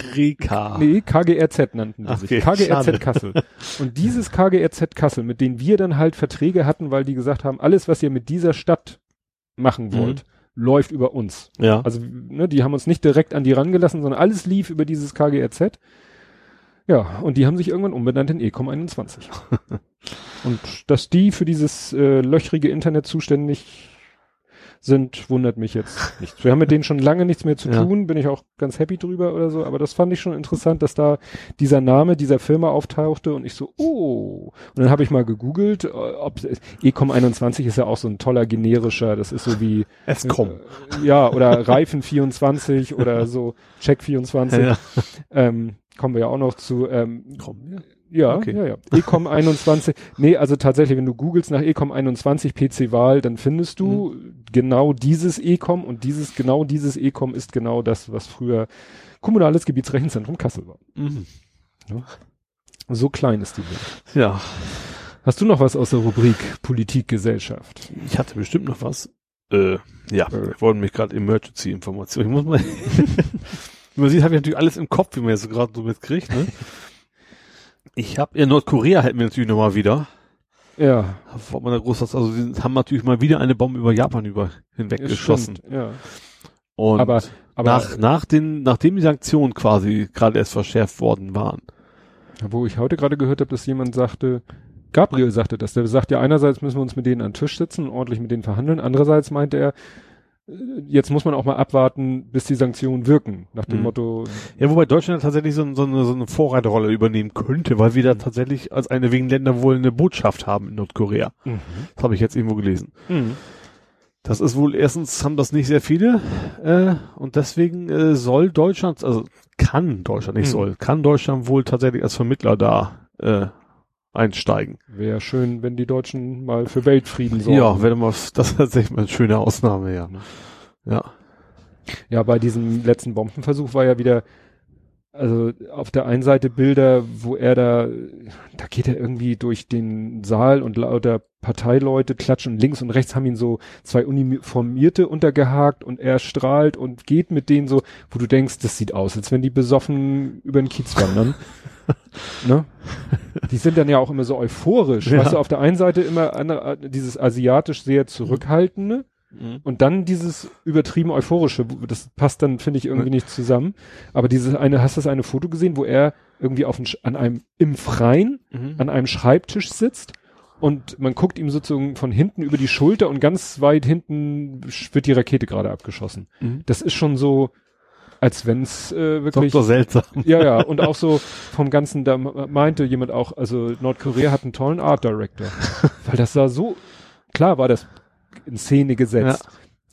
B: Nee, KGRZ nannten die sich.
C: okay,
B: KGRZ
C: schade.
B: Kassel. Und dieses KGRZ Kassel, mit denen wir dann halt Verträge hatten, weil die gesagt haben, alles, was ihr mit dieser Stadt machen wollt, läuft über uns.
C: Ja.
B: Also, ne, die haben uns nicht direkt an die rangelassen, sondern alles lief über dieses KGRZ. Ja, und die haben sich irgendwann umbenannt in Ecom 21. und dass die für dieses äh, löchrige Internet zuständig sind, wundert mich jetzt nicht. Wir haben mit denen schon lange nichts mehr zu
C: Ja.
B: tun, bin ich auch ganz happy drüber oder so, aber das fand ich schon interessant, dass da dieser Name dieser Firma auftauchte und ich so, oh. Und dann habe ich mal gegoogelt, äh, ob Ecom 21 ist ja auch so ein toller generischer, das ist so wie
C: Escom.
B: äh, ja, oder Reifen 24 oder so Check 24.
C: Ja.
B: Ähm, kommen wir ja auch noch zu. Ähm,
C: Komm, ja.
B: Ja,
C: Okay.
B: ja, ja. Ecom 21. Nee, also tatsächlich, wenn du googelst nach Ecom 21 PC-Wahl, dann findest du genau dieses Ecom und dieses, genau dieses Ecom ist genau das, was früher kommunales Gebietsrechenzentrum Kassel war.
C: Mhm.
B: So klein ist die Welt.
C: Ja.
B: Hast du noch was aus der Rubrik Politik, Gesellschaft?
C: Ich hatte bestimmt noch was. Äh, ja,
B: Äh.
C: wir wollten mich gerade Emergency-Informationen. Ich muss mal. wie man sieht, habe ich natürlich alles im Kopf, wie man jetzt so gerade so mitkriegt, ne? Ich habe in Nordkorea hätten wir natürlich nochmal wieder.
B: Ja,
C: War man da groß was, also sie haben natürlich mal wieder eine Bombe über Japan über hinweg
B: ist
C: geschossen.
B: stimmt, Ja.
C: Und
B: Aber, aber
C: nach, nach den, nachdem die Sanktionen quasi gerade erst verschärft worden waren.
B: Wo ich heute gerade gehört habe, dass jemand sagte, Gabriel sagte das, der sagt ja einerseits müssen wir uns mit denen an den Tisch sitzen und ordentlich mit denen verhandeln, andererseits meinte er, jetzt muss man auch mal abwarten, bis die Sanktionen wirken, nach dem
C: Mhm.
B: Motto,
C: Ja, wobei Deutschland tatsächlich so, so, eine, so eine Vorreiterrolle übernehmen könnte, weil wir da tatsächlich als eine wegen Länder wohl eine Botschaft haben in Nordkorea. Das habe ich jetzt irgendwo gelesen.
B: Mhm.
C: Das ist wohl erstens haben das nicht sehr viele äh, und deswegen äh, soll Deutschland, also kann Deutschland nicht
B: Hm.
C: soll, kann Deutschland wohl tatsächlich als Vermittler da äh, einsteigen.
B: wäre schön, wenn die Deutschen mal für Weltfrieden sorgen.
C: Ja, wenn man das ist tatsächlich mal eine schöne Ausnahme, ja. Ja.
B: Ja, bei diesem letzten Bombenversuch war ja wieder, also auf der einen Seite Bilder, wo er da, da geht er irgendwie durch den Saal und lauter Parteileute klatschen links und rechts haben ihn so zwei Uniformierte untergehakt und er strahlt und geht mit denen so, wo du denkst, das sieht aus, als wenn die besoffen über den Kiez wandern. ne? Die sind dann ja auch immer so euphorisch.
C: Ja.
B: Weißt du, auf der einen Seite immer andere, dieses asiatisch sehr zurückhaltende und dann dieses übertrieben euphorische, das passt dann, finde ich, irgendwie nicht zusammen. Aber dieses eine, hast du das eine Foto gesehen, wo er irgendwie auf ein, an einem, im Freien,
C: Mhm.
B: an einem Schreibtisch sitzt und man guckt ihm sozusagen von hinten über die Schulter und ganz weit hinten wird die Rakete gerade abgeschossen.
C: Mhm.
B: Das ist schon so, als wenn's äh, wirklich.
C: Dr. seltsam.
B: Ja, ja, und auch so vom Ganzen, da meinte jemand auch, also Nordkorea hat einen tollen Art Director. Weil das sah so, klar war das in Szene gesetzt.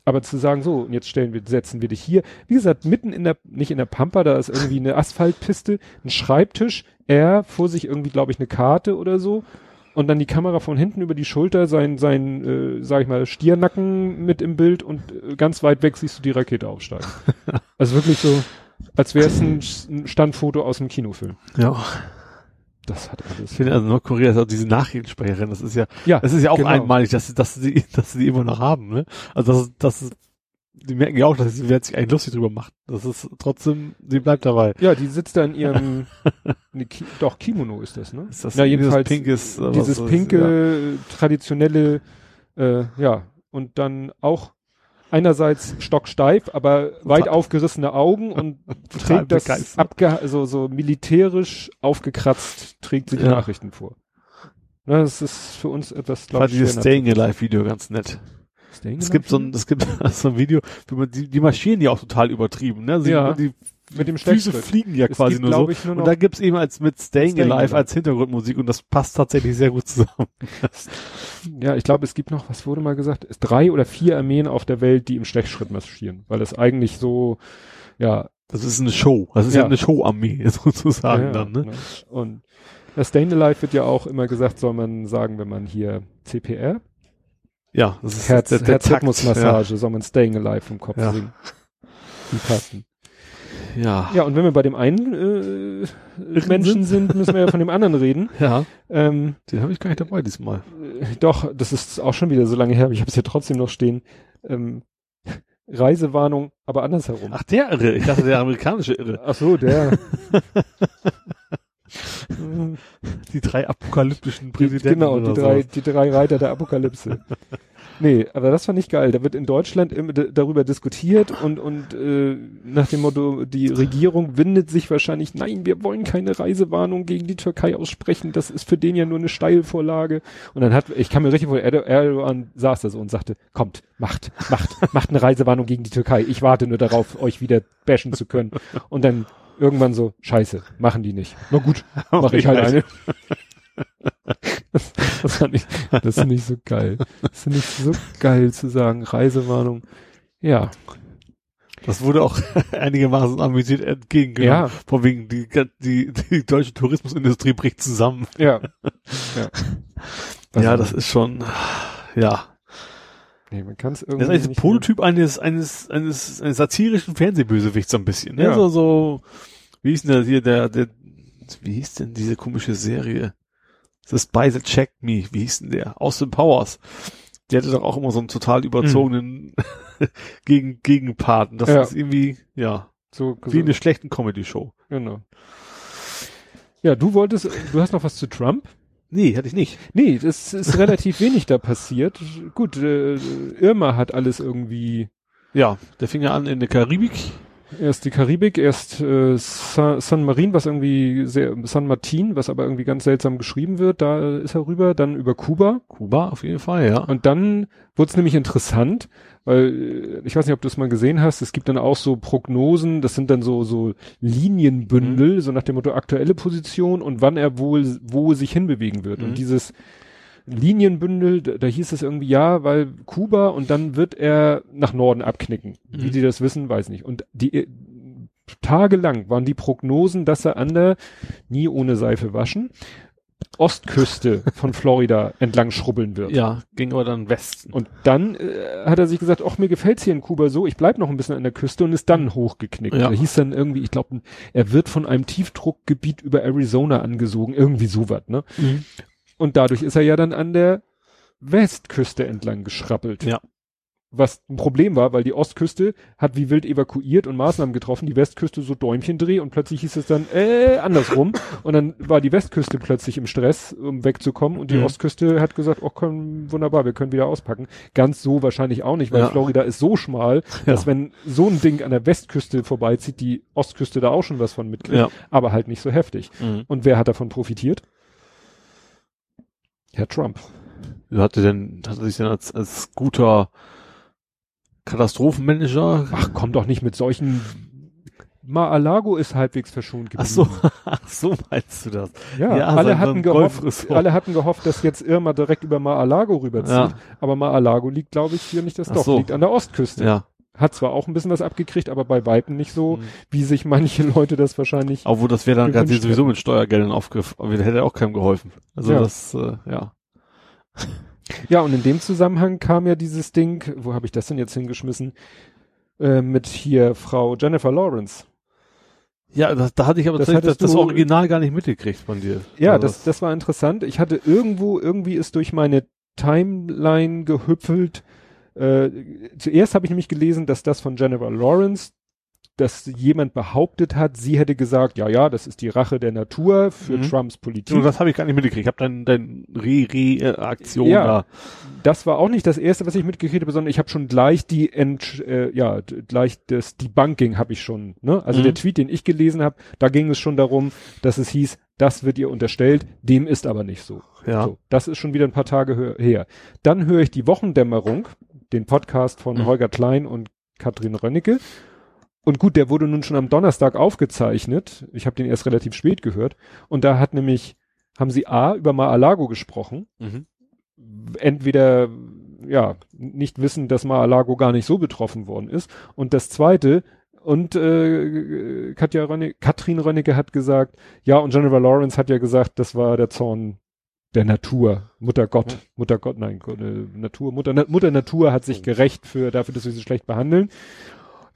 B: Aber zu sagen, so, und jetzt stellen wir, setzen wir dich hier, wie gesagt, mitten in der, nicht in der Pampa, da ist irgendwie eine Asphaltpiste, ein Schreibtisch, er vor sich irgendwie, glaube ich, eine Karte oder so. Und dann die Kamera von hinten über die Schulter, sein, sein, äh, sag ich mal, Stiernacken mit im Bild und äh, ganz weit weg siehst du die Rakete aufsteigen. also wirklich so, als wäre es ein, ein Standfoto aus dem Kinofilm.
C: Ja.
B: Das hat alles.
C: Ich finde, also Nordkorea ist auch diese Nachrichtensprecherin, das ist ja,
B: Ja,
C: das ist ja auch
B: genau.
C: einmalig, dass, sie- dass sie, dass sie die immer noch haben, ne? Also das, das ist, die merken ja auch, dass sie werden sich eigentlich lustig drüber macht. Das ist trotzdem, sie bleibt dabei.
B: Ja, die sitzt da in ihrem, ne, Ki doch, Kimono ist das, ne?
C: Ist das
B: Na, jedenfalls
C: pinkes, äh,
B: dieses
C: was-
B: pinke, traditionelle, äh, ja, und dann auch einerseits stocksteif, aber weit aufgerissene Augen und trägt das abge so, so militärisch aufgekratzt, trägt sie die
C: Ja.
B: Nachrichten vor. Na, das ist für uns etwas,
C: Ich
B: glaube
C: fand dieses Staying Alive Video ganz nett. Es gibt so ein, es gibt so ein Video, wie man, die, die marschieren ja auch total übertrieben, ne? Sie,
B: Ja.
C: Die
B: mit dem
C: Füße fliegen ja
B: Es
C: quasi
B: gibt,
C: nur so.
B: ich, nur
C: Und da gibt's eben als mit Staying,
B: Staying
C: Alive
B: Alive.
C: als Hintergrundmusik und das passt tatsächlich sehr gut zusammen.
B: Ja, ich glaube, es gibt noch, was wurde mal gesagt, es drei oder vier Armeen auf der Welt, die im Stechschritt marschieren, weil es eigentlich so, ja,
C: Das ist eine Show. Das ist ja,
B: Ja.
C: eine Show-Armee sozusagen
B: ja,
C: dann, ne?
B: ne? Und das Staying Alive wird ja auch immer gesagt, soll man sagen, wenn man hier CPR,
C: Ja, das ist
B: Herz,
C: der, der
B: Herzrhythmusmassage, soll man Staying Alive im Kopf
C: Ja.
B: singen. Die passen.
C: Ja.
B: Ja, und wenn wir bei dem einen äh, Menschen sind, müssen wir ja von dem anderen reden.
C: Ja,
B: Ähm,
C: den habe ich gar nicht dabei diesmal.
B: äh, doch, das ist auch schon wieder so lange her, aber ich habe es hier trotzdem noch stehen. Ähm, Reisewarnung, aber andersherum.
C: Ach, der Irre. Ich dachte, der amerikanische Irre.
B: Ach so, der.
C: Die drei apokalyptischen Präsidenten.
B: genau,
C: oder
B: die drei,
C: sowas.
B: die drei Reiter der Apokalypse. nee, aber das fand ich geil. Da wird in Deutschland immer d- darüber diskutiert und, und äh, nach dem Motto, die Regierung windet sich wahrscheinlich, nein, wir wollen keine Reisewarnung gegen die Türkei aussprechen, das ist für den ja nur eine Steilvorlage. Und dann hat, ich kann mir richtig vor, Erdo- Erdogan saß da so und sagte, kommt, macht, macht, macht eine Reisewarnung gegen die Türkei. Ich warte nur darauf, euch wieder bashen zu können. Und dann irgendwann so, scheiße, machen die nicht. Na gut, mache ich halt eine. Das, das, fand ich, das finde ich so geil. Das finde ich so geil zu sagen, Reisewarnung. Ja,
C: Das wurde auch einigermaßen amüsiert entgegengenommen.
B: ja,
C: Von wegen, die, die, die deutsche Tourismusindustrie bricht zusammen.
B: ja. ja.
C: ja, das ist schon, ja.
B: Nee, man kann es irgendwie
C: Das ist eigentlich ein Prototyp eines, eines, eines, eines satirischen Fernsehbösewichts so ein bisschen. Ne?
B: Ja.
C: So, so, wie hieß denn der hier, der, der, wie hieß denn diese komische Serie? The Spy That Checked Me, wie hieß denn der? Austin Powers. Der hatte doch auch immer so einen total überzogenen Gegen, Gegenparten. Das
B: Ja.
C: ist irgendwie, ja,
B: so,
C: wie
B: so
C: eine schlechten Comedy-Show.
B: genau. Ja, du wolltest, du hast noch was zu Trump?
C: Nee, hatte ich nicht.
B: Nee, es ist relativ wenig da passiert. Gut, äh, Irma hat alles irgendwie
C: Ja, der fing ja an in der Karibik.
B: Erst die Karibik, erst äh, Sa San Marin, was irgendwie sehr, San Martin, was aber irgendwie ganz seltsam geschrieben wird, da ist er rüber, dann über Kuba
C: Kuba auf jeden Fall, ja.
B: und dann wurde es nämlich interessant, weil äh, ich weiß nicht, ob du es mal gesehen hast, es gibt dann auch so Prognosen, das sind dann so so Linienbündel, so nach dem Motto aktuelle Position und wann er wohl wo sich hinbewegen wird
C: Mhm.
B: und dieses Linienbündel, da, da hieß es irgendwie ja, weil Kuba und dann wird er nach Norden abknicken. Wie
C: Mhm.
B: die das wissen, weiß nicht. Und die äh, tagelang waren die Prognosen, dass er an der nie ohne Seife waschen Ostküste von Florida entlang schrubbeln wird.
C: Ja, ging aber dann Westen.
B: Und dann äh, hat er sich gesagt, ach, mir gefällt's hier in Kuba so, ich bleib noch ein bisschen an der Küste und ist dann hochgeknickt.
C: Ja.
B: Da hieß dann irgendwie, ich glaube, er wird von einem Tiefdruckgebiet über Arizona angesogen, irgendwie sowas, ne?
C: Mhm.
B: Und dadurch ist er ja dann an der Westküste entlang geschrappelt.
C: Ja.
B: Was ein Problem war, weil die Ostküste hat wie wild evakuiert und Maßnahmen getroffen, die Westküste so Däumchendreh und plötzlich hieß es dann, äh, andersrum. und dann war die Westküste plötzlich im Stress, um wegzukommen und die
C: Mhm.
B: Ostküste hat gesagt, oh komm, wunderbar, wir können wieder auspacken. Ganz so wahrscheinlich auch nicht, weil
C: Ja.
B: Florida ist so schmal, dass
C: Ja.
B: wenn so ein Ding an der Westküste vorbeizieht, die Ostküste da auch schon was von mitkriegt,
C: Ja.
B: aber halt nicht so heftig.
C: Mhm.
B: Und wer hat davon profitiert? Herr Trump.
C: Hatte denn, hatte sich denn als, als guter Katastrophenmanager?
B: Ach, komm doch nicht mit solchen. Mar-a-Lago ist halbwegs verschont
C: Ach
B: geblieben.
C: so, ach so meinst du das?
B: Ja,
C: Ja,
B: alle hatten gehofft, alle hatten gehofft, dass jetzt Irma direkt über Mar-a-Lago rüberzieht.
C: Ja.
B: Aber Mar-a-Lago liegt, glaube ich, hier nicht das
C: Ach
B: Dorf,
C: so.
B: liegt an der Ostküste.
C: Ja.
B: Hat zwar auch ein bisschen was abgekriegt, aber bei Weitem nicht so,
C: Mhm.
B: wie sich manche Leute das wahrscheinlich.
C: Obwohl, das wäre dann gerade sowieso mit Steuergeldern aufgegriffen. Aber hätte auch keinem geholfen. Also
B: Ja.
C: das, äh, ja.
B: Ja, und in dem Zusammenhang kam ja dieses Ding, wo habe ich das denn jetzt hingeschmissen? Äh, mit hier Frau Jennifer Lawrence.
C: Ja, das, da hatte ich aber
B: Das
C: das, das Original gar nicht mitgekriegt von dir.
B: Ja,
C: Also
B: das, das war interessant. Ich hatte irgendwo, irgendwie ist durch meine Timeline gehüpfelt. Äh, zuerst habe ich nämlich gelesen, dass das von Jennifer Lawrence dass jemand behauptet hat, sie hätte gesagt, ja, ja, das ist die Rache der Natur für
C: Mhm.
B: Trumps Politik.
C: Und das habe ich gar nicht mitgekriegt. Ich habe dann dein Re-Re-Aktion
B: Ja.
C: da.
B: das war auch nicht das erste, was ich mitgekriegt habe, sondern ich habe schon gleich die Ent, äh, ja, gleich das Debunking habe ich schon, ne? Also
C: Mhm.
B: der Tweet, den ich gelesen habe, da ging es schon darum, dass es hieß, das wird ihr unterstellt, dem ist aber nicht so.
C: Ja.
B: So, das ist schon wieder ein paar Tage her. Dann höre ich die Wochendämmerung, den Podcast von
C: Mhm.
B: Holger Klein und Katrin Rönnecke. Und gut, der wurde nun schon am Donnerstag aufgezeichnet. Ich habe den erst relativ spät gehört. Und da hat nämlich, haben sie A über Mar-a-Lago gesprochen.
C: Mhm.
B: Entweder, ja, nicht wissen, dass Mar-a-Lago gar nicht so betroffen worden ist. Und das zweite, und äh, Katja Rönnecke, Katrin Rönnecke hat gesagt, ja, und Jennifer Lawrence hat ja gesagt, das war der Zorn der Natur, Mutter Gott, Mutter Gott, nein, Gott, äh, Natur, Mutter, Na, Mutter Natur hat sich gerecht für dafür, dass wir sie schlecht behandeln.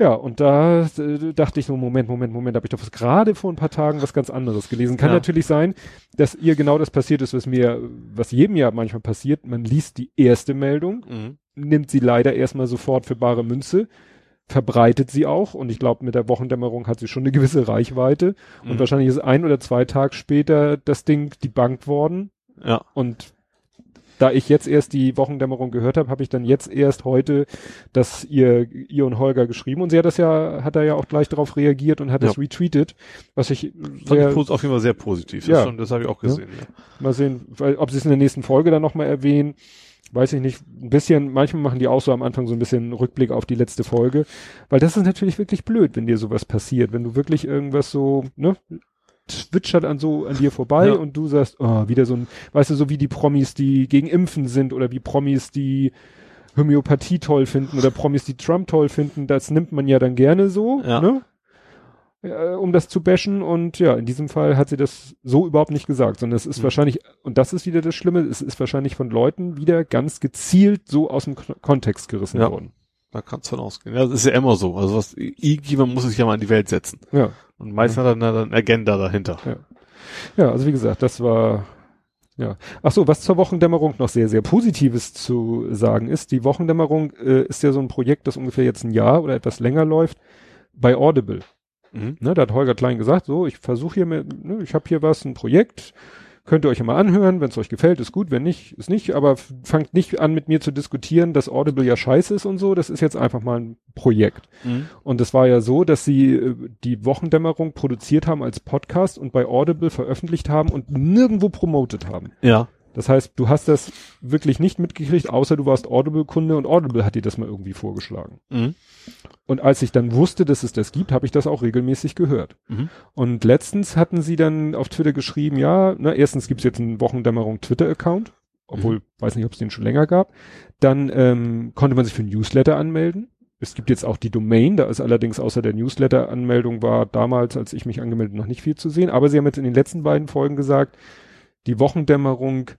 B: Ja, und da äh, dachte ich so, Moment, Moment, Moment, habe ich doch gerade vor ein paar Tagen was ganz anderes gelesen. Kann
C: Ja.
B: natürlich sein, dass ihr genau das passiert ist, was mir, was jedem ja manchmal passiert. Man liest die erste Meldung,
C: Mhm.
B: nimmt sie leider erstmal sofort für bare Münze, verbreitet sie auch und ich glaube, mit der Wochendämmerung hat sie schon eine gewisse Reichweite und
C: Mhm.
B: wahrscheinlich ist ein oder zwei Tage später das Ding debunked worden
C: Ja.
B: und da ich jetzt erst die Wochendämmerung gehört habe, habe ich dann jetzt erst heute das ihr, ihr und Holger geschrieben und sie hat das ja, hat er ja auch gleich darauf reagiert und hat
C: Ja.
B: es retweetet, was ich
C: Fand
B: sehr,
C: ich pos- auf jeden Fall sehr positiv.
B: Ja.
C: Das, schon- das habe ich auch gesehen. Ja.
B: mal sehen, weil, ob sie es in der nächsten Folge dann nochmal erwähnen, weiß ich nicht. Ein bisschen, manchmal machen die auch so am Anfang so ein bisschen Rückblick auf die letzte Folge, weil das ist natürlich wirklich blöd, wenn dir sowas passiert, wenn du wirklich irgendwas so, ne, zwitschert an so an dir vorbei
C: Ja.
B: und du sagst, oh, wieder so ein, weißt du, so wie die Promis, die gegen Impfen sind oder wie Promis, die Homöopathie toll finden oder Promis, die Trump toll finden, das nimmt man ja dann gerne so,
C: Ja.
B: ne? äh, um das zu bashen und ja, in diesem Fall hat sie das so überhaupt nicht gesagt, sondern es ist
C: Mhm.
B: wahrscheinlich, und das ist wieder das Schlimme, es ist wahrscheinlich von Leuten wieder ganz gezielt so aus dem K Kontext gerissen
C: Ja.
B: worden.
C: Da kannst du von ausgehen. Ja, das ist ja immer so. Also was, irgendjemand muss sich ja mal in die Welt setzen.
B: Ja.
C: Und meistens hat er dann eine Agenda dahinter.
B: Ja, also wie gesagt, das war, ja. Ach so, was zur Wochendämmerung noch sehr, sehr Positives zu sagen ist, die Wochendämmerung äh, ist ja so ein Projekt, das ungefähr jetzt ein Jahr oder etwas länger läuft, bei Audible.
C: Mhm.
B: Ne, da hat Holger Klein gesagt, so, ich versuche hier mit, ne, ich habe hier was, ein Projekt, könnt ihr euch mal anhören, wenn es euch gefällt, ist gut, wenn nicht, ist nicht, aber fangt nicht an mit mir zu diskutieren, dass Audible ja scheiße ist und so, das ist jetzt einfach mal ein Projekt.
C: Mhm.
B: Und es war ja so, dass sie äh, die Wochendämmerung produziert haben als Podcast und bei Audible veröffentlicht haben und nirgendwo promotet haben.
C: Ja.
B: Das heißt, du hast das wirklich nicht mitgekriegt, außer du warst Audible-Kunde und Audible hat dir das mal irgendwie vorgeschlagen.
C: Mhm.
B: Und als ich dann wusste, dass es das gibt, habe ich das auch regelmäßig gehört.
C: Mhm.
B: Und letztens hatten sie dann auf Twitter geschrieben, ja, na, erstens gibt's jetzt einen Wochendämmerung Twitter-Account, obwohl,
C: Mhm.
B: weiß nicht, ob es den schon länger gab. Dann ähm, konnte man sich für ein Newsletter anmelden. Es gibt jetzt auch die Domain, da ist allerdings außer der Newsletter-Anmeldung war damals, als ich mich angemeldet, noch nicht viel zu sehen. Aber sie haben jetzt in den letzten beiden Folgen gesagt, die Wochendämmerung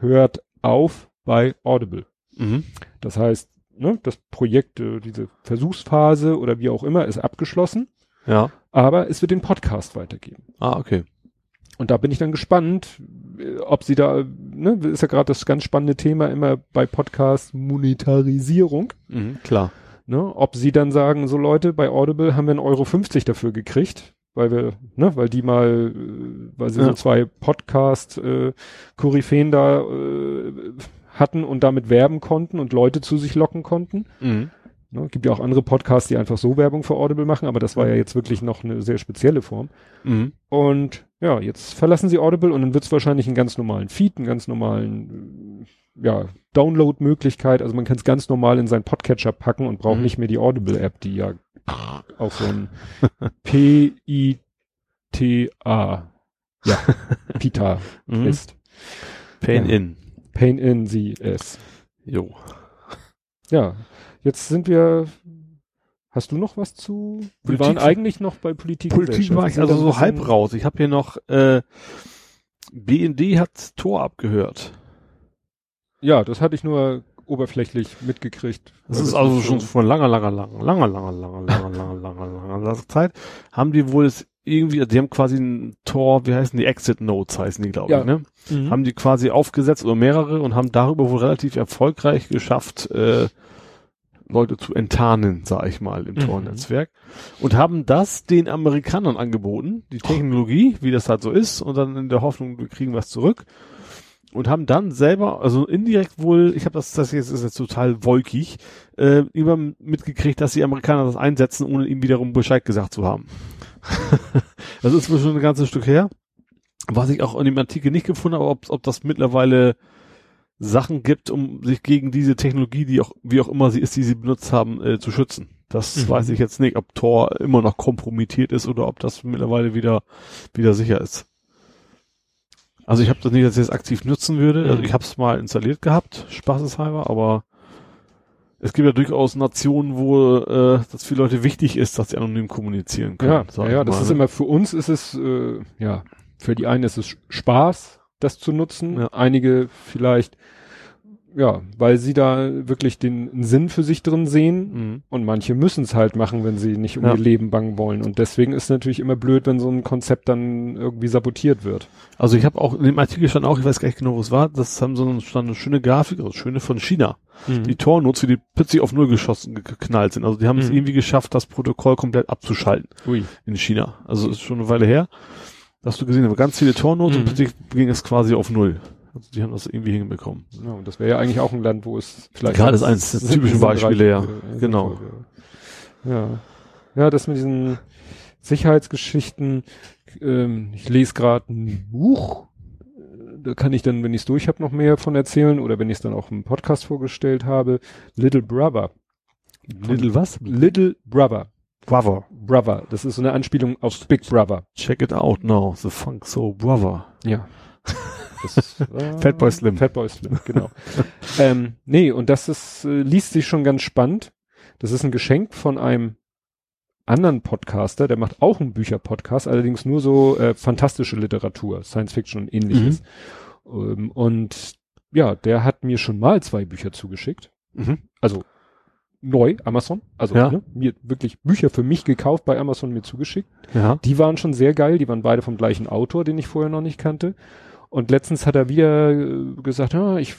B: hört auf bei Audible.
C: Mhm.
B: Das heißt, ne, das Projekt, äh, diese Versuchsphase oder wie auch immer, ist abgeschlossen,
C: Ja.
B: aber es wird den Podcast weitergeben.
C: Ah, okay.
B: Und da bin ich dann gespannt, äh, ob sie da, ne, ist ja gerade das ganz spannende Thema immer bei Podcast Monetarisierung,
C: Mhm. Klar.
B: ne, ob sie dann sagen, so Leute, bei Audible haben wir 1,50 Euro 50 dafür gekriegt, weil wir, ne, weil die mal, äh, weil sie
C: Ja.
B: so zwei Podcast äh, da äh, hatten und damit werben konnten und Leute zu sich locken konnten.
C: Mhm.
B: Ne, gibt ja auch andere Podcasts, die einfach so Werbung für Audible machen, aber das war ja jetzt wirklich noch eine sehr spezielle Form.
C: Mhm.
B: Und ja, jetzt verlassen sie Audible und dann wird es wahrscheinlich einen ganz normalen Feed, einen ganz normalen äh, ja, Download-Möglichkeit. Also man kann es ganz normal in seinen Podcatcher packen und braucht
C: Mhm.
B: nicht mehr die Audible-App, die ja auch so ein P-I-T-A ja, Pita
C: Mhm.
B: ist.
C: Pain
B: Ja.
C: in.
B: Pain in sie ist.
C: Jo.
B: Ja, jetzt sind wir. Hast du noch was zu? Wir
C: Politik-
B: waren eigentlich noch bei Politik.
C: Politik war ich also so halb raus. Ich habe hier noch äh, BND hat Tor abgehört.
B: Ja, das hatte ich nur oberflächlich mitgekriegt.
C: Das ist also schon
B: so-
C: vor langer, langer, langer, langer, langer, langer, langer, langer, langer, langer, langer Zeit. Haben die wohl es irgendwie, die haben quasi ein Tor, wie heißen die, Exit Notes heißen die, glaube
B: Ja.
C: ich, ne?
B: Mhm.
C: Haben die quasi aufgesetzt oder mehrere und haben darüber wohl relativ erfolgreich geschafft, äh, Leute zu enttarnen, sag ich mal, im
B: Mhm.
C: Tor-Netzwerk. Und haben das den Amerikanern angeboten, die Technologie, wie das halt so ist, und dann in der Hoffnung, wir kriegen was zurück. Und haben dann selber, also indirekt wohl, ich habe das, das jetzt ist jetzt total wolkig, äh, über mitgekriegt, dass die Amerikaner das einsetzen, ohne ihm wiederum Bescheid gesagt zu haben. das ist wohl schon ein ganzes Stück her. Was ich auch in dem Artikel nicht gefunden habe, ob, ob das mittlerweile Sachen gibt, um sich gegen diese Technologie, die auch, wie auch immer sie ist, die sie benutzt haben, äh, zu schützen. Das
B: Mhm.
C: weiß ich jetzt nicht, ob Tor immer noch kompromittiert ist oder ob das mittlerweile wieder, wieder sicher ist. Also ich habe das nicht, dass ich es aktiv nutzen würde. Also
B: Mhm.
C: ich habe es mal installiert gehabt, spaßeshalber, aber es gibt ja durchaus Nationen, wo äh, das für Leute wichtig ist, dass sie anonym kommunizieren können.
B: Ja, ja, das
C: mal,
B: ist immer für uns ist es äh, ja für die einen ist es Spaß, das zu nutzen.
C: Ja.
B: Einige vielleicht ja, weil sie da wirklich den Sinn für sich drin sehen.
C: Mhm.
B: Und manche müssen es halt machen, wenn sie nicht um
C: Ja.
B: ihr Leben bangen wollen. Und deswegen ist es natürlich immer blöd, wenn so ein Konzept dann irgendwie sabotiert wird.
C: Also ich habe auch in dem Artikel stand auch, ich weiß gar nicht genau, wo es war, das haben so eine, stand eine schöne Grafik, also schöne von China. Die Tornutzer, die plötzlich auf Null geschossen, ge- geknallt sind. Also die haben es
B: Mhm.
C: irgendwie geschafft, das Protokoll komplett abzuschalten
B: Ui.
C: in China. Also ist schon eine Weile her. Hast du gesehen, aber ganz viele Tornots und
B: Mhm.
C: plötzlich ging es quasi auf Null. Also die haben das irgendwie hinbekommen.
B: Ja, und das wäre ja eigentlich auch ein Land, wo es vielleicht.
C: Gerade ist eins der typischen Beispiele, ja. Genau.
B: Ja. Ja, das mit diesen Sicherheitsgeschichten, ähm, ich lese gerade ein Buch, da kann ich dann, wenn ich es durch habe, noch mehr von erzählen oder wenn ich es dann auch im Podcast vorgestellt habe. Little Brother.
C: Little was?
B: Little Brother.
C: Brother.
B: Brother. Das ist so eine Anspielung auf Big Brother.
C: Check it out now. The Funk Soul Brother.
B: Ja. Das, äh,
C: Fatboy Slim.
B: Fatboy Slim, genau. ähm, nee, und das ist, äh, liest sich schon ganz spannend. Das ist ein Geschenk von einem anderen Podcaster, der macht auch einen Bücherpodcast, allerdings nur so äh, fantastische Literatur, Science Fiction und ähnliches. Ähm, und ja, der hat mir schon mal zwei Bücher zugeschickt.
C: Mhm.
B: Also neu, Amazon. Also
C: Ja.
B: ne, mir wirklich Bücher für mich gekauft, bei Amazon mir zugeschickt.
C: Ja.
B: Die waren schon sehr geil, die waren beide vom gleichen Autor, den ich vorher noch nicht kannte. Und letztens hat er wieder gesagt, ja, ich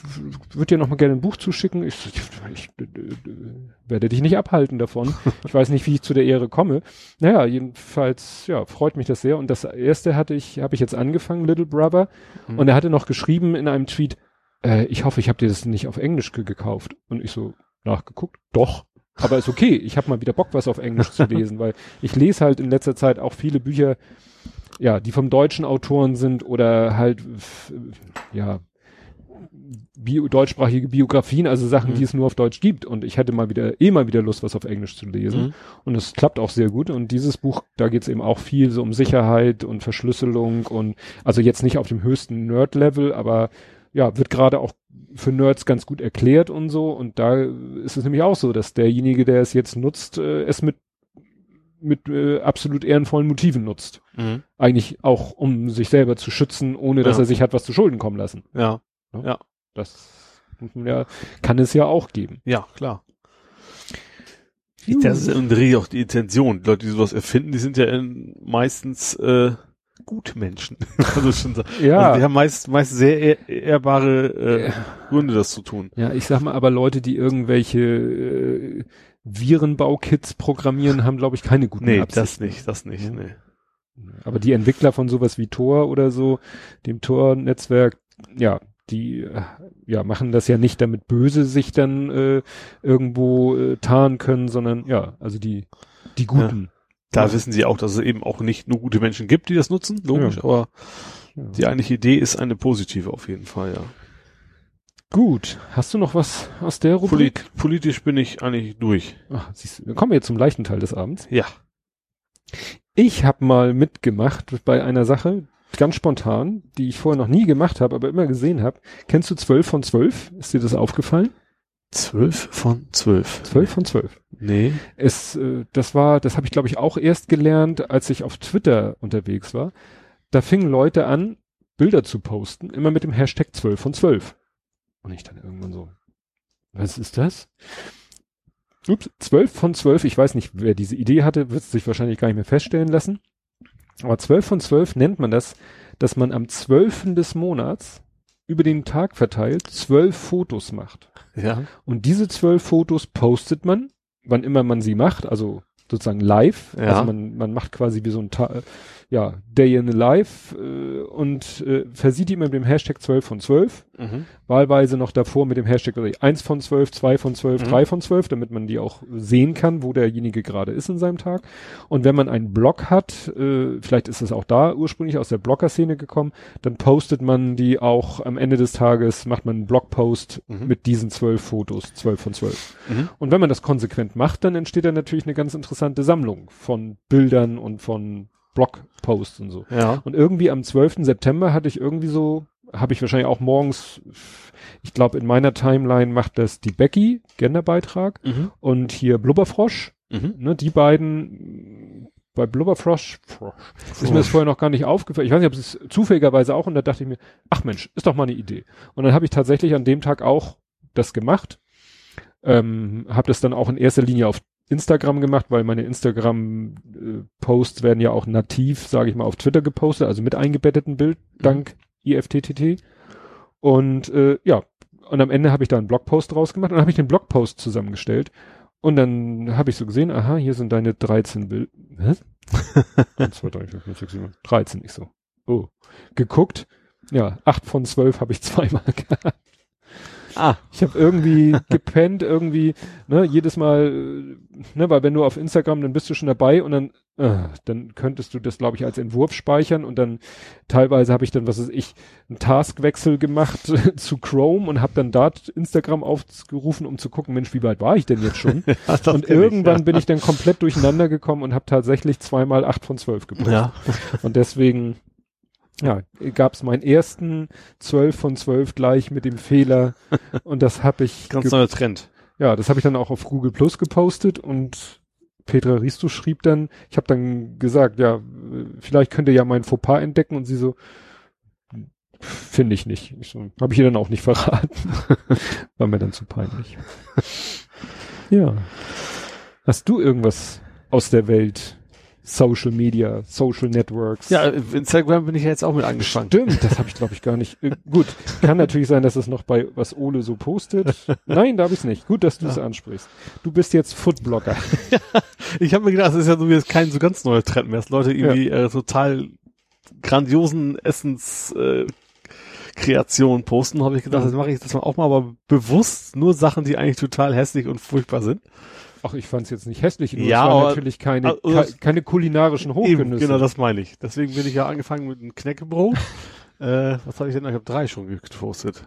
B: würde dir noch mal gerne ein Buch zuschicken. Ich, ich, ich äh, werde dich nicht abhalten davon. Ich weiß nicht, wie ich zu der Ehre komme. Naja, jedenfalls, ja, freut mich das sehr. Und das erste hatte ich, habe ich jetzt angefangen, Little Brother.
C: Mhm.
B: Und er hatte noch geschrieben in einem Tweet, äh, ich hoffe, ich habe dir das nicht auf Englisch ge gekauft. Und ich so nachgeguckt, doch. Aber ist okay, ich habe mal wieder Bock, was auf Englisch zu lesen, weil ich lese halt in letzter Zeit auch viele Bücher, ja, die vom deutschen Autoren sind oder halt, ja, Bio, deutschsprachige Biografien, also Sachen,
C: Mhm.
B: die es nur auf Deutsch gibt. Und ich hatte mal wieder, eh mal wieder Lust, was auf Englisch zu lesen.
C: Mhm.
B: Und es klappt auch sehr gut. Und dieses Buch, da geht es eben auch viel so um Sicherheit und Verschlüsselung und also jetzt nicht auf dem höchsten Nerd-Level, aber ja, wird gerade auch für Nerds ganz gut erklärt und so. Und da ist es nämlich auch so, dass derjenige, der es jetzt nutzt, äh, es mit mit äh, absolut ehrenvollen Motiven nutzt.
C: Mhm.
B: Eigentlich auch, um sich selber zu schützen, ohne dass
C: Ja.
B: er sich hat was zu Schulden kommen lassen.
C: Ja.
B: Das muss man ja, kann es ja auch geben.
C: Ja, klar. Das ist im Dreh auch die Intention. Die Leute, die sowas erfinden, die sind ja in, meistens äh, gute Menschen. also schon, so-
B: Ja.
C: also die haben meist, meist sehr ehr, ehrbare äh,
B: Ja.
C: Gründe, das zu tun.
B: Ja, ich sag mal, aber Leute, die irgendwelche äh, Virenbaukits programmieren, haben, glaube ich, keine guten
C: Nee,
B: Absichten.
C: das nicht, das nicht.
B: Ja.
C: Nee.
B: Aber die Entwickler von sowas wie Tor oder so, dem Tor-Netzwerk, ja, die äh, ja machen das ja nicht, damit Böse sich dann äh, irgendwo äh, tarnen können, sondern ja, also die die Guten.
C: Da
B: Ja.
C: wissen sie auch, dass es eben auch nicht nur gute Menschen gibt, die das nutzen, logisch,
B: Ja.
C: aber
B: Ja.
C: die eigentliche Idee ist eine positive auf jeden Fall, ja.
B: Gut, hast du noch was aus der Rubrik?
C: Polit politisch bin ich eigentlich durch.
B: Ach, siehst du, dann kommen wir jetzt zum leichten Teil des Abends.
C: Ja.
B: Ich habe mal mitgemacht bei einer Sache, ganz spontan, die ich vorher noch nie gemacht habe, aber immer gesehen habe. Kennst du 12 von 12? Ist dir das aufgefallen?
C: Zwölf von zwölf.
B: 12 von 12.
C: Nee.
B: Es, äh, das war, das habe ich glaube ich auch erst gelernt, als ich auf Twitter unterwegs war. Da fingen Leute an, Bilder zu posten, immer mit dem Hashtag 12 von 12. Und ich dann irgendwann so, was ist das? Ups, 12 von 12, ich weiß nicht, wer diese Idee hatte, wird sich wahrscheinlich gar nicht mehr feststellen lassen. Aber 12 von 12 nennt man das, dass man am 12. des Monats über den Tag verteilt zwölf Fotos macht.
C: Ja.
B: Und diese zwölf Fotos postet man, wann immer man sie macht, also sozusagen live.
C: Ja.
B: Also man, man macht quasi wie so ein Ta ja, Day in the Life äh, und äh, versieht die mit dem Hashtag 12 von 12.
C: Mhm.
B: Wahlweise noch davor mit dem Hashtag also 1 von 12, 2 von 12,
C: Mhm.
B: 3 von 12, damit man die auch sehen kann, wo derjenige gerade ist in seinem Tag. Und wenn man einen Blog hat, äh, vielleicht ist es auch da ursprünglich aus der Blogger-Szene gekommen, dann postet man die auch am Ende des Tages, macht man einen Blogpost
C: Mhm.
B: mit diesen zwölf Fotos, 12 von 12.
C: Mhm.
B: Und wenn man das konsequent macht, dann entsteht da natürlich eine ganz interessante Sammlung von Bildern und von Blogposts und so.
C: Ja.
B: Und irgendwie am 12. September hatte ich irgendwie so, habe ich wahrscheinlich auch morgens, ich glaube in meiner Timeline macht das die Becky, Genderbeitrag,
C: Mhm.
B: und hier Blubberfrosch,
C: Mhm.
B: ne, die beiden, bei Blubberfrosch, Frosch, ist mir das vorher noch gar nicht aufgefallen. Ich weiß nicht, ob es zufälligerweise auch, und da dachte ich mir, ach Mensch, ist doch mal eine Idee. Und dann habe ich tatsächlich an dem Tag auch das gemacht, ähm, habe das dann auch in erster Linie auf Instagram gemacht, weil meine Instagram-Posts werden ja auch nativ, sage ich mal, auf Twitter gepostet, also mit eingebetteten Bild, dank IFTTT. Und äh, ja, und am Ende habe ich da einen Blogpost draus gemacht und habe ich den Blogpost zusammengestellt. Und dann habe ich so gesehen, aha, hier sind deine 13 Bild. Hä? 1, 2, 3, 4, 5, 6, 7, 13, ich so. Oh. Geguckt. Ja, 8 von 12 habe ich zweimal gehabt.
C: Ah.
B: Ich habe irgendwie gepennt, irgendwie, ne, jedes Mal, äh, ne, weil wenn du auf Instagram, dann bist du schon dabei und dann, äh, dann könntest du das, glaube ich, als Entwurf speichern und dann teilweise habe ich dann, was weiß ich, einen Taskwechsel gemacht zu Chrome und habe dann da Instagram aufgerufen, um zu gucken, Mensch, wie weit war ich denn jetzt schon?
C: Das
B: und
C: kenn ich,
B: irgendwann
C: ja.
B: bin ich dann komplett durcheinander gekommen und habe tatsächlich zweimal 8 von 12 gebraucht.
C: Ja.
B: Und deswegen, ja, gab es meinen ersten 12 von 12 gleich mit dem Fehler. Und das habe ich,
C: Ganz neuer Trend.
B: ja, das habe ich dann auch auf Google Plus gepostet und Petra Risto schrieb dann, ich habe dann gesagt, ja, vielleicht könnt ihr ja mein Fauxpas entdecken und sie so, finde ich nicht. Ich so, habe ich ihr dann auch nicht verraten. War mir dann zu peinlich. ja. Hast du irgendwas aus der Welt? Social Media, Social Networks?
C: Ja, Instagram bin ich ja jetzt auch mit angefangen.
B: Stimmt, das habe ich glaube ich gar nicht. Äh, gut, kann natürlich sein, dass es noch bei was Ole so postet. Nein, da habe ich es nicht. Gut, dass du es ansprichst. Du bist jetzt Foodblogger.
C: Ich habe mir gedacht, das ist ja so wie jetzt kein so ganz neuer Trend mehr, dass Leute irgendwie äh, total grandiosen Essens äh, Kreationen posten, habe ich gedacht, das mache ich das mal auch mal, aber bewusst nur Sachen, die eigentlich total hässlich und furchtbar sind.
B: Ach, ich fand es jetzt nicht hässlich, nur
C: Ja,
B: es waren
C: aber-
B: natürlich keine,
C: also
B: ke
C: das-
B: keine kulinarischen
C: Eben,
B: Hochgenüsse.
C: genau das meine ich. Deswegen bin ich ja angefangen mit einem Knäckebrot. äh, was habe ich denn? Ich habe drei schon gepostet.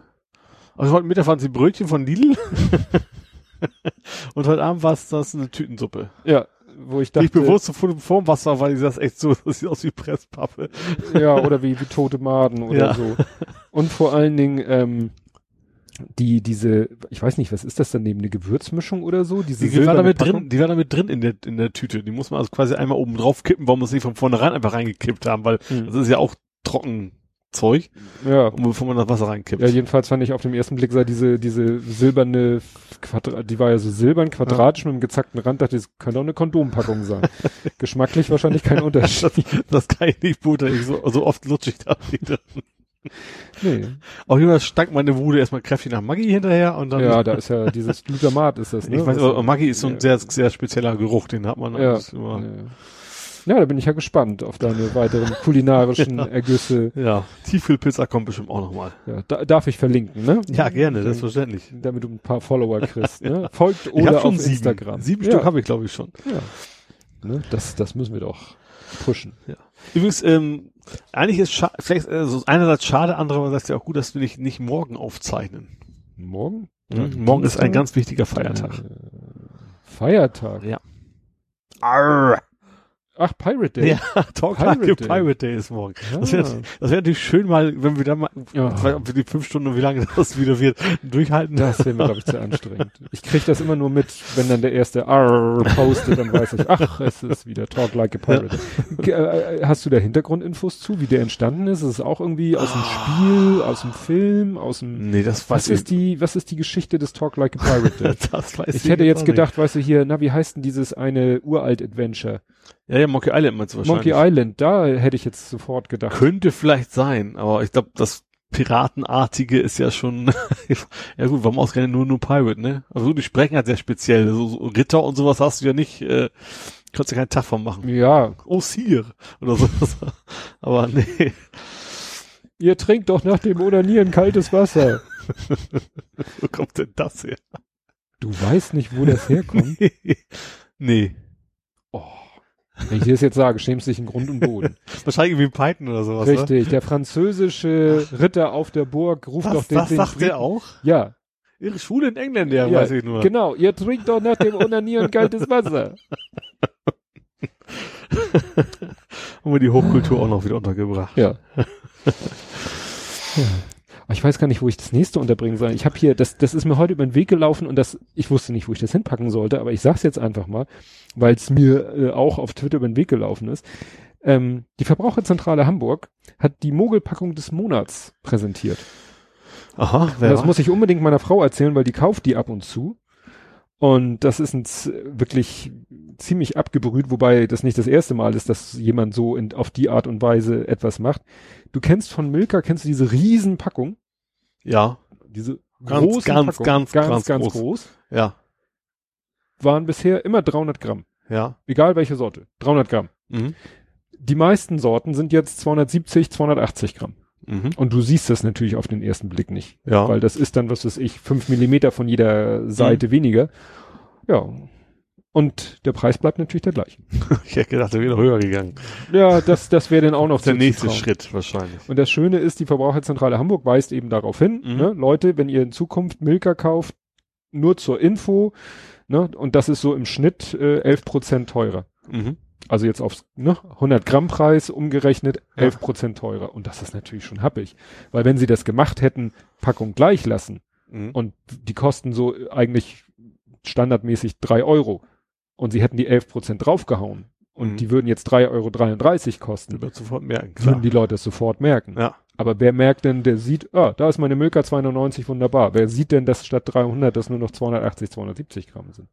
C: Also heute Mittag waren es die Brötchen von Lidl. und heute Abend war es das eine Tütensuppe.
B: Ja, wo ich
C: Die ich
B: dachte,
C: bewusst so vor vorm Wasser, weil das echt so, das sieht aus wie Presspappe.
B: ja, oder wie, wie tote Maden oder
C: Ja.
B: so. Und vor allen Dingen, ähm, die, diese, ich weiß nicht, was ist das daneben, eine Gewürzmischung oder so? Diese
C: Die, die war damit drin, die war damit drin in der, in der Tüte. Die muss man also quasi einmal oben drauf kippen, warum es nicht von vornherein einfach reingekippt haben, weil
B: Hm.
C: das ist ja auch Trockenzeug,
B: Ja,
C: und bevor man das Wasser reinkippt.
B: Ja, jedenfalls fand ich auf dem ersten Blick sah diese, diese silberne Quadrat, die war ja so silbern, quadratisch mit einem gezackten Rand, dachte, das könnte auch eine Kondompackung sein. Geschmacklich wahrscheinlich kein Unterschied.
C: das, das kann ich nicht beurteilen. Ich so, so oft lutschig da wieder.
B: Nee.
C: Auf jeden Fall stank meine Wude erstmal kräftig nach Maggi hinterher und dann.
B: Ja, da ist ja dieses Glutamat ist das, ne?
C: ich weiß, aber Maggi ist so ein
B: ja.
C: sehr, sehr spezieller Geruch, den hat man
B: ja,
C: immer.
B: ja. ja, da bin ich ja gespannt auf deine weiteren kulinarischen Ergüsse.
C: Ja, Tiefkühlpizza kommt bestimmt auch nochmal.
B: Ja, da, darf ich verlinken, ne?
C: Ja, gerne, selbstverständlich.
B: Damit du ein paar Follower kriegst, ne? Folgt oder auf
C: sieben.
B: Instagram.
C: Sieben
B: ja,
C: Stück habe ich, glaube ich, schon.
B: ja. Ne? Das, das müssen wir doch pushen.
C: Übrigens, ähm, eigentlich ist scha vielleicht äh, so einerseits schade, andererseits ja auch gut, dass wir nicht, nicht morgen aufzeichnen.
B: Morgen?
C: Mhm. Morgen ist ein ganz wichtiger Feiertag.
B: Äh, Feiertag.
C: Ja. Arr.
B: Ach, Pirate Day.
C: Ja, Talk
B: Pirate
C: Like a
B: Day.
C: Pirate Day ist morgen.
B: Ja.
C: Das wäre das wär natürlich schön mal, wenn wir da mal,
B: Ja.
C: ich wir die fünf Stunden, wie lange das wieder wird, durchhalten.
B: Das wäre mir, glaube ich, zu anstrengend. Ich kriege das immer nur mit, wenn dann der erste R postet, dann weiß ich, ach, es ist wieder Talk Like a Pirate. Ge- äh, Hast du da Hintergrundinfos zu, wie der entstanden ist? Ist es auch irgendwie aus dem Spiel, aus dem Film, aus dem...
C: Nee, das weiß
B: Was ist die, was ist die Geschichte des Talk Like a Pirate Day?
C: Das weiß
B: Ich hätte jetzt gedacht, weißt du hier, na, wie heißt denn dieses eine Uralt-Adventure?
C: Nicht. Ja, ja, Monkey Island meinst du wahrscheinlich.
B: Monkey Island, da hätte ich jetzt sofort gedacht.
C: Könnte vielleicht sein, aber ich glaube, das Piratenartige ist ja schon, ja gut, warum ausgerechnet nur nur Pirate, ne? Also die sprechen halt sehr speziell. So, so Ritter und sowas hast du ja nicht, äh, kannst du keinen Tag von machen.
B: Ja.
C: Oh, Sir. Oder so. Aber nee.
B: Ihr trinkt doch nach dem Onanieren kaltes Wasser.
C: Wo kommt denn das her?
B: Du weißt nicht, wo das herkommt?
C: nee.
B: Oh. Wenn ich dir das jetzt sage, schämst dich in Grund und Boden.
C: Wahrscheinlich wie ein Python oder sowas.
B: Richtig, der französische Ritter auf der Burg ruft
C: Was,
B: doch den,
C: das
B: den
C: sagt
B: Briten-
C: der auch?
B: Ja,
C: Ihre schwulen Engländer,
B: Ja,
C: weiß ich nur.
B: genau. Ihr trinkt doch nach dem Onanieren kaltes Wasser.
C: Haben wir die Hochkultur auch noch wieder untergebracht.
B: Ja. Aber Ich weiß gar nicht, wo ich das nächste unterbringen soll. Ich habe hier, das, das ist mir heute über den Weg gelaufen und das, ich wusste nicht, wo ich das hinpacken sollte, aber ich sag's jetzt einfach mal, weil es mir äh, auch auf Twitter über den Weg gelaufen ist. Ähm, die Verbraucherzentrale Hamburg hat die Mogelpackung des Monats präsentiert.
C: Aha,
B: Und
C: wer
B: das
C: war?
B: muss ich unbedingt meiner Frau erzählen, weil die kauft die ab und zu. Und das ist ein wirklich ziemlich abgebrüht, wobei das nicht das erste Mal ist, dass jemand so in, auf die Art und Weise etwas macht. Du kennst von Milka, kennst du diese Riesenpackung?
C: Ja,
B: Diese
C: Ganz,
B: großen
C: ganz,
B: Packungen,
C: ganz,
B: ganz,
C: ganz
B: ganz
C: groß.
B: groß.
C: ja,
B: Waren bisher immer 300 Gramm.
C: ja.
B: Egal welche Sorte. 300 Gramm.
C: Mhm.
B: Die meisten Sorten sind jetzt 270, 280 Gramm.
C: Mhm.
B: Und du siehst das natürlich auf den ersten Blick nicht.
C: Ja.
B: weil das ist dann, was weiß ich, fünf Millimeter von jeder Seite
C: Mhm.
B: weniger. Ja. Und der Preis bleibt natürlich der gleiche.
C: ich hätte gedacht, er wäre höher gegangen.
B: Ja, das, das wäre dann auch noch
C: der nächste
B: zuzutrauen.
C: Schritt wahrscheinlich.
B: Und das Schöne ist, die Verbraucherzentrale Hamburg weist eben darauf hin,
C: Mhm.
B: ne, Leute, wenn ihr in Zukunft Milka kauft, nur zur Info, ne, und das ist so im Schnitt äh, 11 Prozent teurer.
C: Mhm.
B: Also jetzt aufs ne, 100 Gramm Preis umgerechnet
C: Ja.
B: 11 Prozent teurer. Und das ist natürlich schon happig. Weil wenn sie das gemacht hätten, Packung gleich lassen,
C: Mhm.
B: und die kosten so eigentlich standardmäßig drei Euro und sie hätten die 11 Prozent draufgehauen und
C: Mhm.
B: die würden jetzt 3,33 Euro kosten,
C: wird sofort merken. Klar.
B: würden die Leute es sofort merken.
C: Ja.
B: Aber wer merkt denn, der sieht, ah, da ist meine Milka 290, wunderbar. Wer sieht denn, dass statt 300 das nur noch 280, 270 Gramm sind?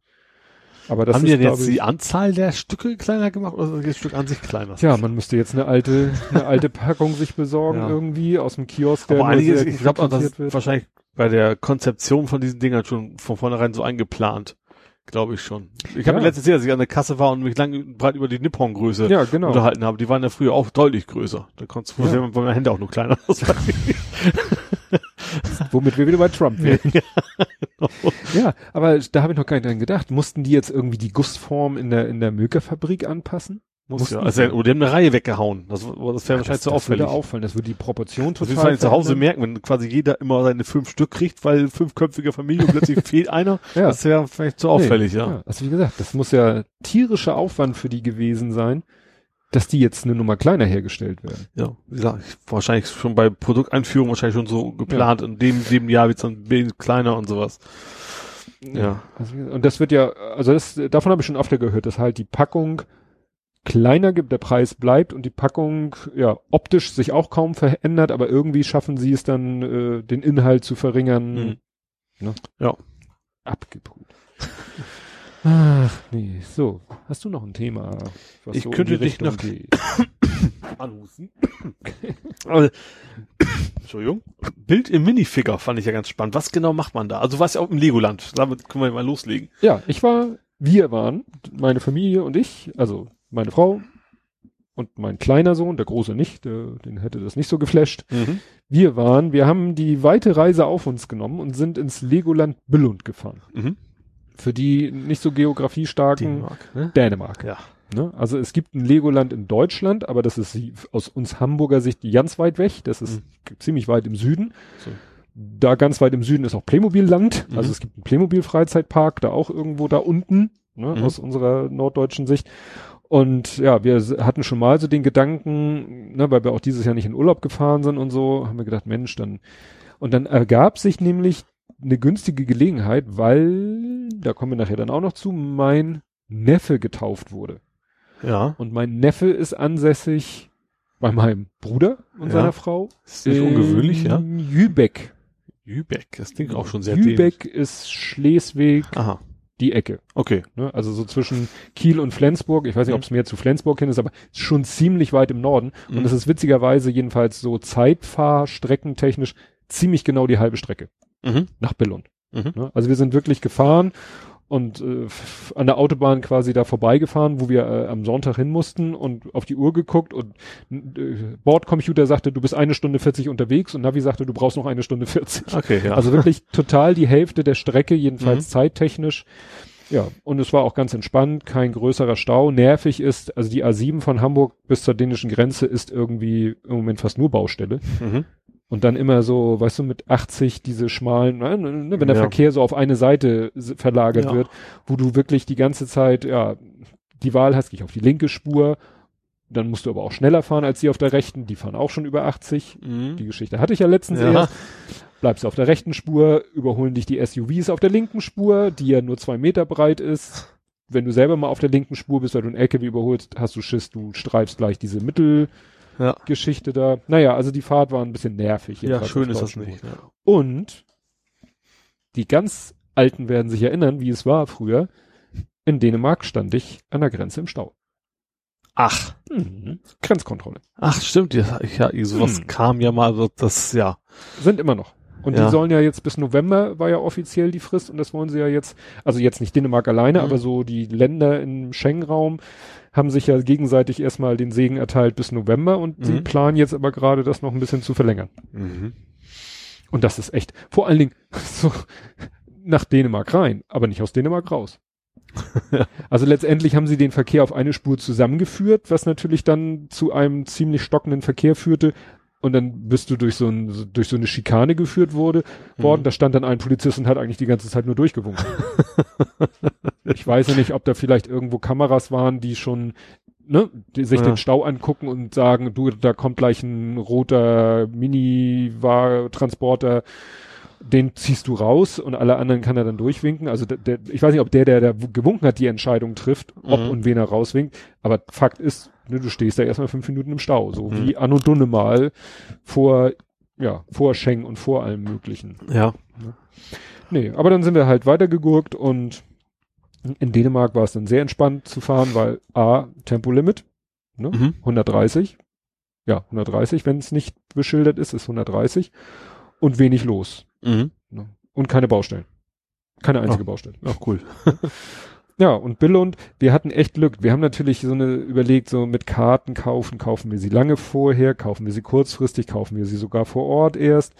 B: Aber das
C: Haben
B: ist,
C: die denn jetzt die Anzahl der Stücke kleiner gemacht oder das Stück an sich kleiner?
B: Tja, man müsste jetzt eine alte, eine alte Packung sich besorgen
C: Ja.
B: irgendwie aus dem Kiosk, der
C: Aber einiges, ich glaube auch, das
B: wird.
C: wahrscheinlich bei der Konzeption von diesen Dingern schon von vornherein so eingeplant. Glaube ich schon. Ich habe
B: Ja.
C: mir letztens gesehen, als ich an der Kasse war und mich lang breit über die Nippon-Größe
B: Ja, genau.
C: unterhalten habe. Die waren ja früher auch deutlich größer. Da konntest du,
B: Ja.
C: ja. weil meine Hände auch nur kleiner aussahen.
B: Womit wir wieder bei Trump wären. ja, aber da habe ich noch gar nicht dran gedacht. Mussten die jetzt irgendwie die Gussform in der, in der Milka-Fabrik anpassen?
C: Muss
B: Mussten
C: ja. Also, oder die haben eine Reihe weggehauen. Das, das wäre wahrscheinlich
B: das,
C: zu
B: das
C: auffällig.
B: würde auffallen. Das würde die Proportion
C: Das
B: total
C: wird wahrscheinlich zu Hause merken, wenn quasi jeder immer seine fünf Stück kriegt, weil fünfköpfige Familie und plötzlich fehlt einer.
B: Ja.
C: Das wäre vielleicht zu auffällig,
B: Nee,
C: ja.
B: Also wie gesagt, das muss ja tierischer Aufwand für die gewesen sein, dass die jetzt eine Nummer kleiner hergestellt werden.
C: Ja, wie gesagt, ich- wahrscheinlich schon bei Produkteinführung wahrscheinlich schon so geplant. In dem, dem Jahr wird's dann ein bisschen kleiner und sowas. Ja.
B: Also, wie gesagt, und das wird ja, also das, davon habe ich schon öfter gehört, dass halt die Packung kleiner gibt, der Preis bleibt und die Packung ja optisch sich auch kaum verändert, aber irgendwie schaffen sie es dann, äh, den Inhalt zu verringern.
C: Mhm.
B: Ne?
C: Ja.
B: Abgebrüht. Ach nee, so. Hast du noch ein Thema? Was
C: Ich
B: so
C: könnte
B: die
C: dich noch- also, Entschuldigung. Bild im Minifigure fand ich ja ganz spannend. Was genau macht man da? Also was ja auch im Legoland. Damit können wir mal loslegen.
B: Ja, ich war, wir waren, meine Familie und ich, also meine Frau und mein kleiner Sohn, der große nicht, der, den hätte das nicht so geflasht. Wir waren, wir haben die weite Reise auf uns genommen und sind ins Legoland Billund gefahren.
C: Mhm.
B: Für die nicht so geografiestarken
C: Dänemark, ne?
B: Dänemark.
C: Ja.
B: Ne? Also es gibt ein Legoland in Deutschland, aber das ist aus uns Hamburger Sicht ganz weit weg. Das ist ziemlich weit im Süden.
C: So.
B: Da ganz weit im Süden ist auch Playmobil-Land.
C: Mhm.
B: Also es gibt einen Playmobil-Freizeitpark, da auch irgendwo da unten, ne?
C: Mhm.
B: aus unserer norddeutschen Sicht. Und ja, wir hatten schon mal so den Gedanken, ne, weil wir auch dieses Jahr nicht in Urlaub gefahren sind und so, haben wir gedacht, Mensch, dann. Und dann ergab sich nämlich eine günstige Gelegenheit, weil, da kommen wir nachher dann auch noch zu, mein Neffe getauft wurde.
C: Ja.
B: Und mein Neffe ist ansässig bei meinem Bruder und
C: Ja.
B: seiner Frau.
C: Ist nicht ungewöhnlich, ja.
B: in Jübeck.
C: Lübeck. Das klingt auch schon sehr dämlich.
B: Jübeck ist Schleswig,
C: Aha.
B: Die Ecke.
C: Okay.
B: Ne? Also so zwischen Kiel und Flensburg. Ich weiß nicht, ob es mehr zu Flensburg hin ist, aber schon ziemlich weit im Norden.
C: Mhm.
B: Und es ist witzigerweise jedenfalls so Zeitfahrstreckentechnisch ziemlich genau die halbe Strecke
C: Mhm.
B: nach Billund.
C: Mhm.
B: Ne? Also wir sind wirklich gefahren und äh, an der Autobahn quasi da vorbeigefahren, wo wir äh, am Sonntag hin mussten und auf die Uhr geguckt und äh, Bordcomputer sagte, du bist eine Stunde 40 unterwegs und Navi sagte, du brauchst noch eine Stunde 40.
C: Okay, ja.
B: Also wirklich total die Hälfte der Strecke, jedenfalls
C: Mhm.
B: zeittechnisch. Ja, und es war auch ganz entspannt, kein größerer Stau. Nervig ist, also die A7 von Hamburg bis zur dänischen Grenze ist irgendwie im Moment fast nur Baustelle.
C: mhm.
B: Und dann immer so, weißt du, mit 80 diese schmalen, ne, ne, wenn der
C: Ja.
B: Verkehr so auf eine Seite verlagert
C: Ja.
B: wird, wo du wirklich die ganze Zeit, ja, die Wahl hast, gehe ich auf die linke Spur, dann musst du aber auch schneller fahren als die auf der rechten, die fahren auch schon über 80.
C: Mhm.
B: Die Geschichte hatte ich ja letztens
C: Ja.
B: erst. Bleibst auf der rechten Spur, überholen dich die SUVs auf der linken Spur, die ja nur zwei Meter breit ist. Wenn du selber mal auf der linken Spur bist, weil du einen LKW überholst, hast du Schiss, du streifst gleich diese Mittelgeschichte
C: Ja.
B: da. Naja, also die Fahrt war ein bisschen nervig.
C: Ja, schön ist das nicht. Ja.
B: Und die ganz Alten werden sich erinnern, wie es war früher. In Dänemark stand ich an der Grenze im Stau.
C: Ach.
B: Mhm. Grenzkontrolle.
C: Ach, stimmt. Ja, ja sowas
B: Hm.
C: kam ja mal, das, ja.
B: Sind immer noch. Und
C: Ja.
B: die sollen ja jetzt bis November war ja offiziell die Frist und das wollen sie ja jetzt, also jetzt nicht Dänemark alleine,
C: Mhm.
B: aber so die Länder im Schengen-Raum haben sich ja gegenseitig erstmal den Segen erteilt bis November und sie
C: Mhm.
B: planen jetzt aber gerade das noch ein bisschen zu verlängern.
C: Mhm.
B: Und das ist echt, vor allen Dingen so nach Dänemark rein, aber nicht aus Dänemark raus. Also letztendlich haben sie den Verkehr auf eine Spur zusammengeführt, was natürlich dann zu einem ziemlich stockenden Verkehr führte. Und dann bist du durch so, ein, durch so eine Schikane geführt wurde, worden.
C: Mhm.
B: Da stand dann ein Polizist und hat eigentlich die ganze Zeit nur durchgewunken. ich weiß ja nicht, ob da vielleicht irgendwo Kameras waren, die schon ne, die sich
C: Ja.
B: den Stau angucken und sagen, du, da kommt gleich ein roter Mini-Transporter, den ziehst du raus und alle anderen kann er dann durchwinken. Also der, der, ich weiß nicht, ob der, der da gewunken hat, die Entscheidung trifft, ob
C: Mhm.
B: und wen er rauswinkt. Aber Fakt ist, ne, du stehst da erstmal fünf Minuten im Stau, so
C: Mhm.
B: wie Anno Dunne mal vor, ja, vor Schengen und vor allem Möglichen.
C: Ja.
B: Nee, aber dann sind wir halt weitergegurkt und in Dänemark war es dann sehr entspannt zu fahren, weil A, Tempolimit, ne?
C: Mhm.
B: 130. Ja, 130, wenn es nicht beschildert ist, ist 130. Und wenig los.
C: Mhm.
B: Ne? Und keine Baustellen. Keine einzige
C: Oh.
B: Baustelle.
C: Ach, cool.
B: Ja, und Billund, wir hatten echt Glück. Wir haben natürlich so eine überlegt, so mit Karten kaufen, kaufen wir sie lange vorher, kaufen wir sie kurzfristig, kaufen wir sie sogar vor Ort erst.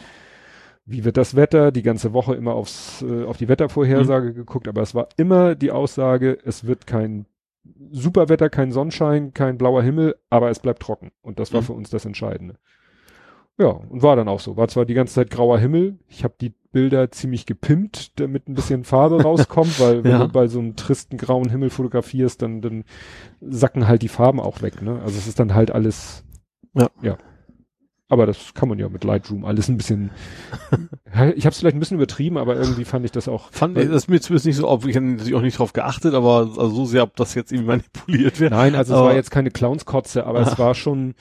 B: Wie wird das Wetter? Die ganze Woche immer aufs, äh, auf die Wettervorhersage geguckt, aber es war immer die Aussage, es wird kein Superwetter, kein Sonnenschein, kein blauer Himmel, aber es bleibt trocken. Und das war
C: Mhm.
B: für uns das Entscheidende. Ja, und war dann auch so. War zwar die ganze Zeit grauer Himmel. Ich habe die Bilder ziemlich gepimpt, damit ein bisschen Farbe rauskommt, weil wenn
C: Ja.
B: du bei so einem tristen grauen Himmel fotografierst, dann, dann sacken halt die Farben auch weg. Ne? Also es ist dann halt alles.
C: Ja.
B: Ja. Aber das kann man ja mit Lightroom alles ein bisschen. ich habe es vielleicht ein bisschen übertrieben, aber irgendwie fand ich das auch.
C: Fand ich, das ist mir zumindest nicht so auf, ich habe natürlich auch nicht drauf geachtet, aber also so sehr, ob das jetzt irgendwie manipuliert wird.
B: Nein, also es
C: Aber-
B: war jetzt keine Clownskotze, aber es war schon,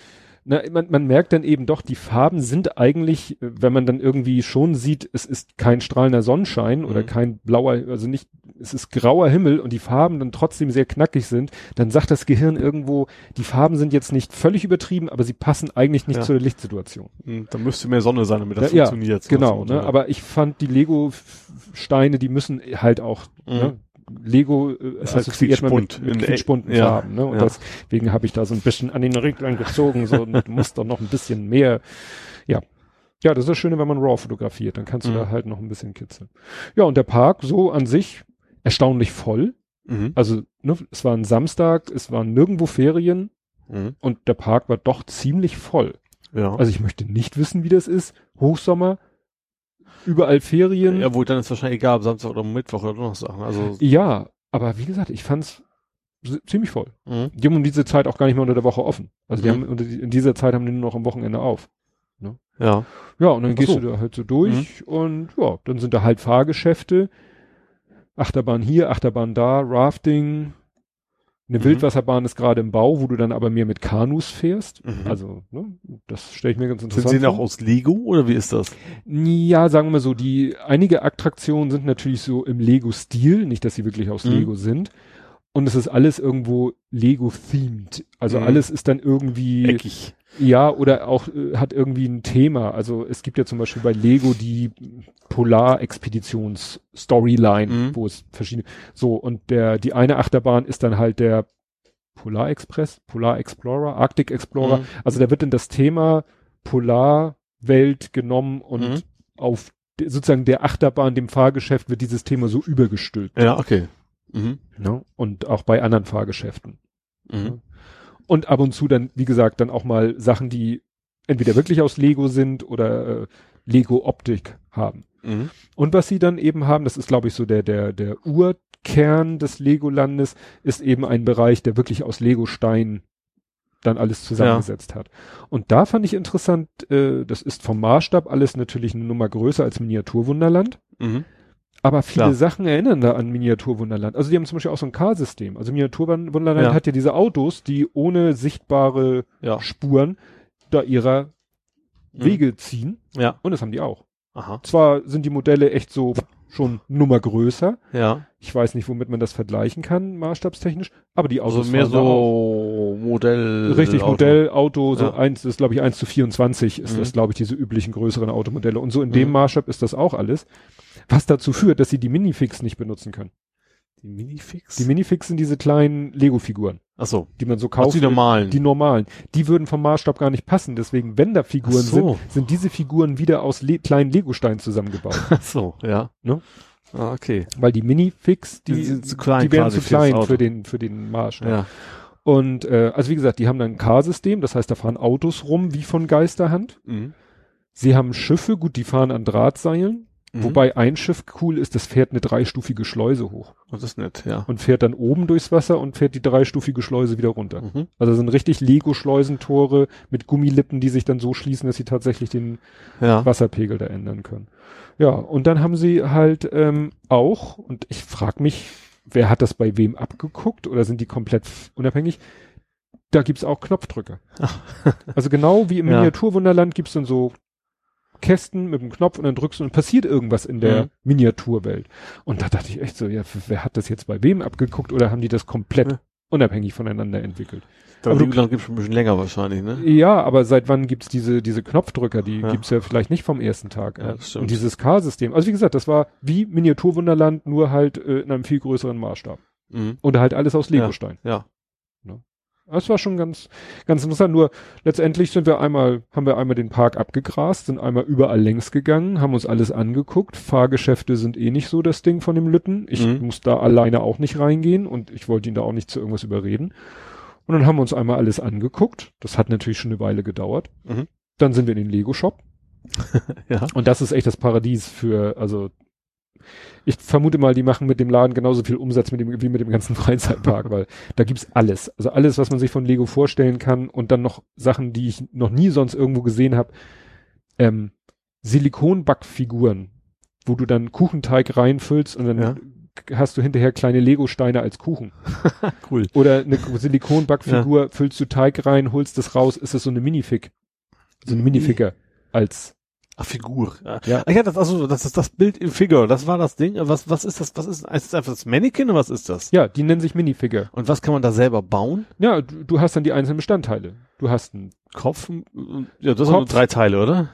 B: na, man, man merkt dann eben doch, die Farben sind eigentlich, wenn man dann irgendwie schon sieht, es ist kein strahlender Sonnenschein oder
C: Mhm.
B: kein blauer, also nicht, es ist grauer Himmel und die Farben dann trotzdem sehr knackig sind, dann sagt das Gehirn irgendwo, die Farben sind jetzt nicht völlig übertrieben, aber sie passen eigentlich nicht
C: Ja.
B: zu der Lichtsituation.
C: Hm, Da müsste mehr Sonne sein, damit das
B: Ja,
C: funktioniert.
B: Genau, ne? Aber ich fand die Lego-Steine, die müssen halt auch,
C: Mhm.
B: ne? Lego äh,
C: Ist halt
B: assoziiert man mit, mit quietschbunten Farben, ne? Und
C: ja.
B: deswegen habe ich da so ein bisschen an den Reglern gezogen, so du musst doch noch ein bisschen mehr. Ja. Ja, das ist das Schöne, wenn man RAW fotografiert, dann kannst du
C: Mhm.
B: da halt noch ein bisschen kitzeln. Ja, und der Park so an sich erstaunlich voll.
C: Mhm.
B: Also, ne, es war ein Samstag, es waren nirgendwo Ferien
C: Mhm.
B: und der Park war doch ziemlich voll.
C: Ja.
B: Also ich möchte nicht wissen, wie das ist. Hochsommer, überall Ferien.
C: ja, wohl dann ist wahrscheinlich egal, Samstag oder Mittwoch oder Donnerstag. Also,
B: Ja, aber wie gesagt, ich fand's ziemlich voll.
C: mhm.
B: Die haben um diese Zeit auch gar nicht mehr unter der Woche offen. Also die
C: Mhm.
B: haben in dieser Zeit haben die nur noch am Wochenende auf.
C: ja.
B: Ja, und dann
C: Ach
B: gehst
C: so.
B: du da halt so durch und ja, dann sind da halt Fahrgeschäfte. Achterbahn hier, Achterbahn da, Rafting. Eine
C: Mhm.
B: Wildwasserbahn ist gerade im Bau, wo du dann aber mehr mit Kanus fährst.
C: Mhm.
B: Also, ne, das stelle ich mir ganz
C: Sind
B: interessant
C: sie denn auch
B: vor.
C: aus Lego oder wie ist das?
B: Ja, sagen wir mal so, die einige Attraktionen sind natürlich so im Lego-Stil, nicht, dass sie wirklich aus
C: Mhm.
B: Lego sind. Und es ist alles irgendwo Lego-themed. Also
C: Mhm.
B: alles ist dann irgendwie,
C: Eckig.
B: ja, oder auch äh, hat irgendwie ein Thema. Also es gibt ja zum Beispiel bei Lego die Polar-Expeditions-Storyline,
C: Mhm.
B: wo es verschiedene, so, und der, die eine Achterbahn ist dann halt der Polar Express, Polar Explorer, Arctic Explorer.
C: Mhm.
B: Also da wird dann das Thema Polarwelt genommen und
C: Mhm.
B: auf sozusagen der Achterbahn, dem Fahrgeschäft wird dieses Thema so übergestülpt.
C: Ja, okay. Mhm.
B: Ne? Und auch bei anderen Fahrgeschäften.
C: Mhm.
B: Und ab und zu dann, wie gesagt, dann auch mal Sachen, die entweder wirklich aus Lego sind oder äh, Lego-Optik haben.
C: Mhm.
B: Und was sie dann eben haben, das ist, glaube ich, so der, der, der Urkern des Legolandes, ist eben ein Bereich, der wirklich aus Lego-Stein dann alles zusammengesetzt hat. Und da fand ich interessant, äh, das ist vom Maßstab alles natürlich eine Nummer größer als Miniaturwunderland.
C: Mhm.
B: Aber viele
C: Klar.
B: Sachen erinnern da an Miniaturwunderland. Also die haben zum Beispiel auch so ein Car-System. Also Miniaturwunderland
C: Ja.
B: hat ja diese Autos, die ohne sichtbare
C: Ja.
B: Spuren da ihrer
C: Mhm.
B: Wege ziehen.
C: Ja.
B: Und das haben die auch.
C: Aha.
B: Zwar sind die Modelle echt so schon Nummer größer.
C: Ja.
B: Ich weiß nicht, womit man das vergleichen kann, maßstabstechnisch. Aber die Autos
C: Also mehr so Modell.
B: Richtig,
C: Auto.
B: Modellauto, so
C: Ja.
B: eins, das ist glaube ich 1 zu 24 ist
C: Mhm.
B: das, glaube ich, diese üblichen größeren Automodelle. Und so in dem
C: Mhm.
B: Maßstab ist das auch alles. Was dazu führt, dass sie die Minifix nicht benutzen können.
C: Die Minifix?
B: Die Minifix sind diese kleinen Lego-Figuren,
C: Ach so.
B: die man so kauft.
C: die normalen.
B: Die normalen. Die würden vom Maßstab gar nicht passen. Deswegen, wenn da Figuren
C: so.
B: sind, sind diese Figuren wieder aus le kleinen Legosteinen zusammengebaut.
C: Ach so, ja.
B: Ne?
C: Ah, okay.
B: Weil die Minifix, die,
C: Die sind zu klein
B: die wären
C: quasi
B: zu klein für den, für den Maßstab.
C: Ja.
B: Und äh, also wie gesagt, die haben dann ein Car-System, das heißt, da fahren Autos rum wie von Geisterhand.
C: Mhm.
B: Sie haben Schiffe, gut, die fahren an Drahtseilen.
C: Mhm.
B: Wobei ein Schiff cool ist, das fährt eine dreistufige Schleuse hoch
C: Das ist nett, ja.
B: und fährt dann oben durchs Wasser und fährt die dreistufige Schleuse wieder runter.
C: Mhm.
B: Also das sind richtig Lego-Schleusentore mit Gummilippen, die sich dann so schließen, dass sie tatsächlich den
C: Ja.
B: Wasserpegel da ändern können. Ja, und dann haben sie halt ähm, auch, und ich frage mich, wer hat das bei wem abgeguckt oder sind die komplett unabhängig? Da gibt's auch Knopfdrücke. also genau wie im
C: Ja.
B: Miniaturwunderland gibt's dann so Kästen mit dem Knopf und dann drückst du und passiert irgendwas in der
C: Mhm.
B: Miniaturwelt. Und da dachte ich echt so, ja, wer hat das jetzt bei wem abgeguckt oder haben die das komplett
C: Ja.
B: unabhängig voneinander entwickelt?
C: Da
B: Aber du-
C: Legoland gibt's schon ein bisschen länger wahrscheinlich, ne?
B: Ja, aber seit wann gibt's diese, diese Knopfdrücker? Die
C: Ja.
B: gibt's ja vielleicht nicht vom ersten Tag.
C: Ja, stimmt.
B: Und dieses K-System. Also wie gesagt, das war wie Miniaturwunderland, nur halt äh, in einem viel größeren Maßstab.
C: Mhm.
B: Und halt alles aus Legostein.
C: Ja.
B: Das war schon ganz, ganz interessant. Nur letztendlich sind wir einmal, haben wir einmal den Park abgegrast, sind einmal überall längs gegangen, haben uns alles angeguckt. Fahrgeschäfte sind eh nicht so das Ding von dem Lütten. Ich
C: Mhm.
B: muss da alleine auch nicht reingehen und ich wollte ihn da auch nicht zu irgendwas überreden. Und dann haben wir uns einmal alles angeguckt. Das hat natürlich schon eine Weile gedauert.
C: Mhm.
B: Dann sind wir in den Lego-Shop.
C: Ja.
B: Und das ist echt das Paradies für, also ich vermute mal, die machen mit dem Laden genauso viel Umsatz mit dem, wie mit dem ganzen Freizeitpark, weil da gibt's alles. Also alles, was man sich von Lego vorstellen kann und dann noch Sachen, die ich noch nie sonst irgendwo gesehen habe. Ähm, Silikonbackfiguren, wo du dann Kuchenteig reinfüllst und dann
C: Ja.
B: hast du hinterher kleine Lego-Steine als Kuchen.
C: Cool.
B: Oder eine Silikonbackfigur, füllst du Teig rein, holst das raus, ist das so eine Minifig. So eine Minifigure als
C: Ach, Figur. Ja.
B: Ja.
C: Ach ja, das, also, das ist das Bild im Figure. Das war das Ding. Was, was ist das? Was ist, ist das einfach das Mannequin oder was ist das?
B: Ja, die nennen sich Minifigure.
C: Und was kann man da selber bauen?
B: Ja, du, du hast dann die einzelnen Bestandteile. Du hast einen
C: Kopf? und- Ja, das sind
B: Kopf.
C: drei Teile, oder?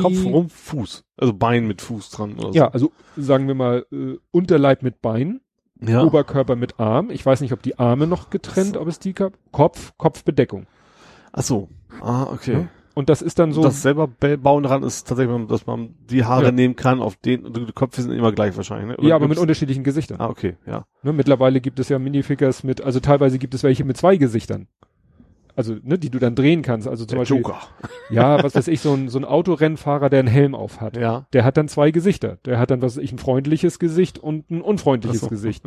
B: Kopf,
C: Kopf, Rumpf, Fuß. Also Bein mit Fuß dran oder so.
B: Ja, also sagen wir mal äh, Unterleib mit Bein,
C: ja.
B: Oberkörper mit Arm. Ich weiß nicht, ob die Arme noch getrennt, ob es die gab. Kopf, Kopfbedeckung.
C: Ach so. Ah, okay.
B: Ja. Und das ist dann so.
C: das selber ba- bauen dran ist tatsächlich, dass man die Haare
B: Ja.
C: nehmen kann auf den, die Köpfe sind immer gleich wahrscheinlich, ne? Oder
B: ja, aber mit unterschiedlichen Gesichtern.
C: Ah, okay, ja.
B: Ne, mittlerweile gibt es ja Minifigures mit, also teilweise gibt es welche mit zwei Gesichtern. Also, ne, die du dann drehen kannst. Also zum
C: Der
B: Beispiel,
C: Joker.
B: ja, was weiß ich, so ein, so ein Autorennfahrer, der einen Helm auf hat.
C: Ja.
B: Der hat dann zwei Gesichter. Der hat dann, was weiß ich, ein freundliches Gesicht und ein unfreundliches
C: so.
B: Gesicht.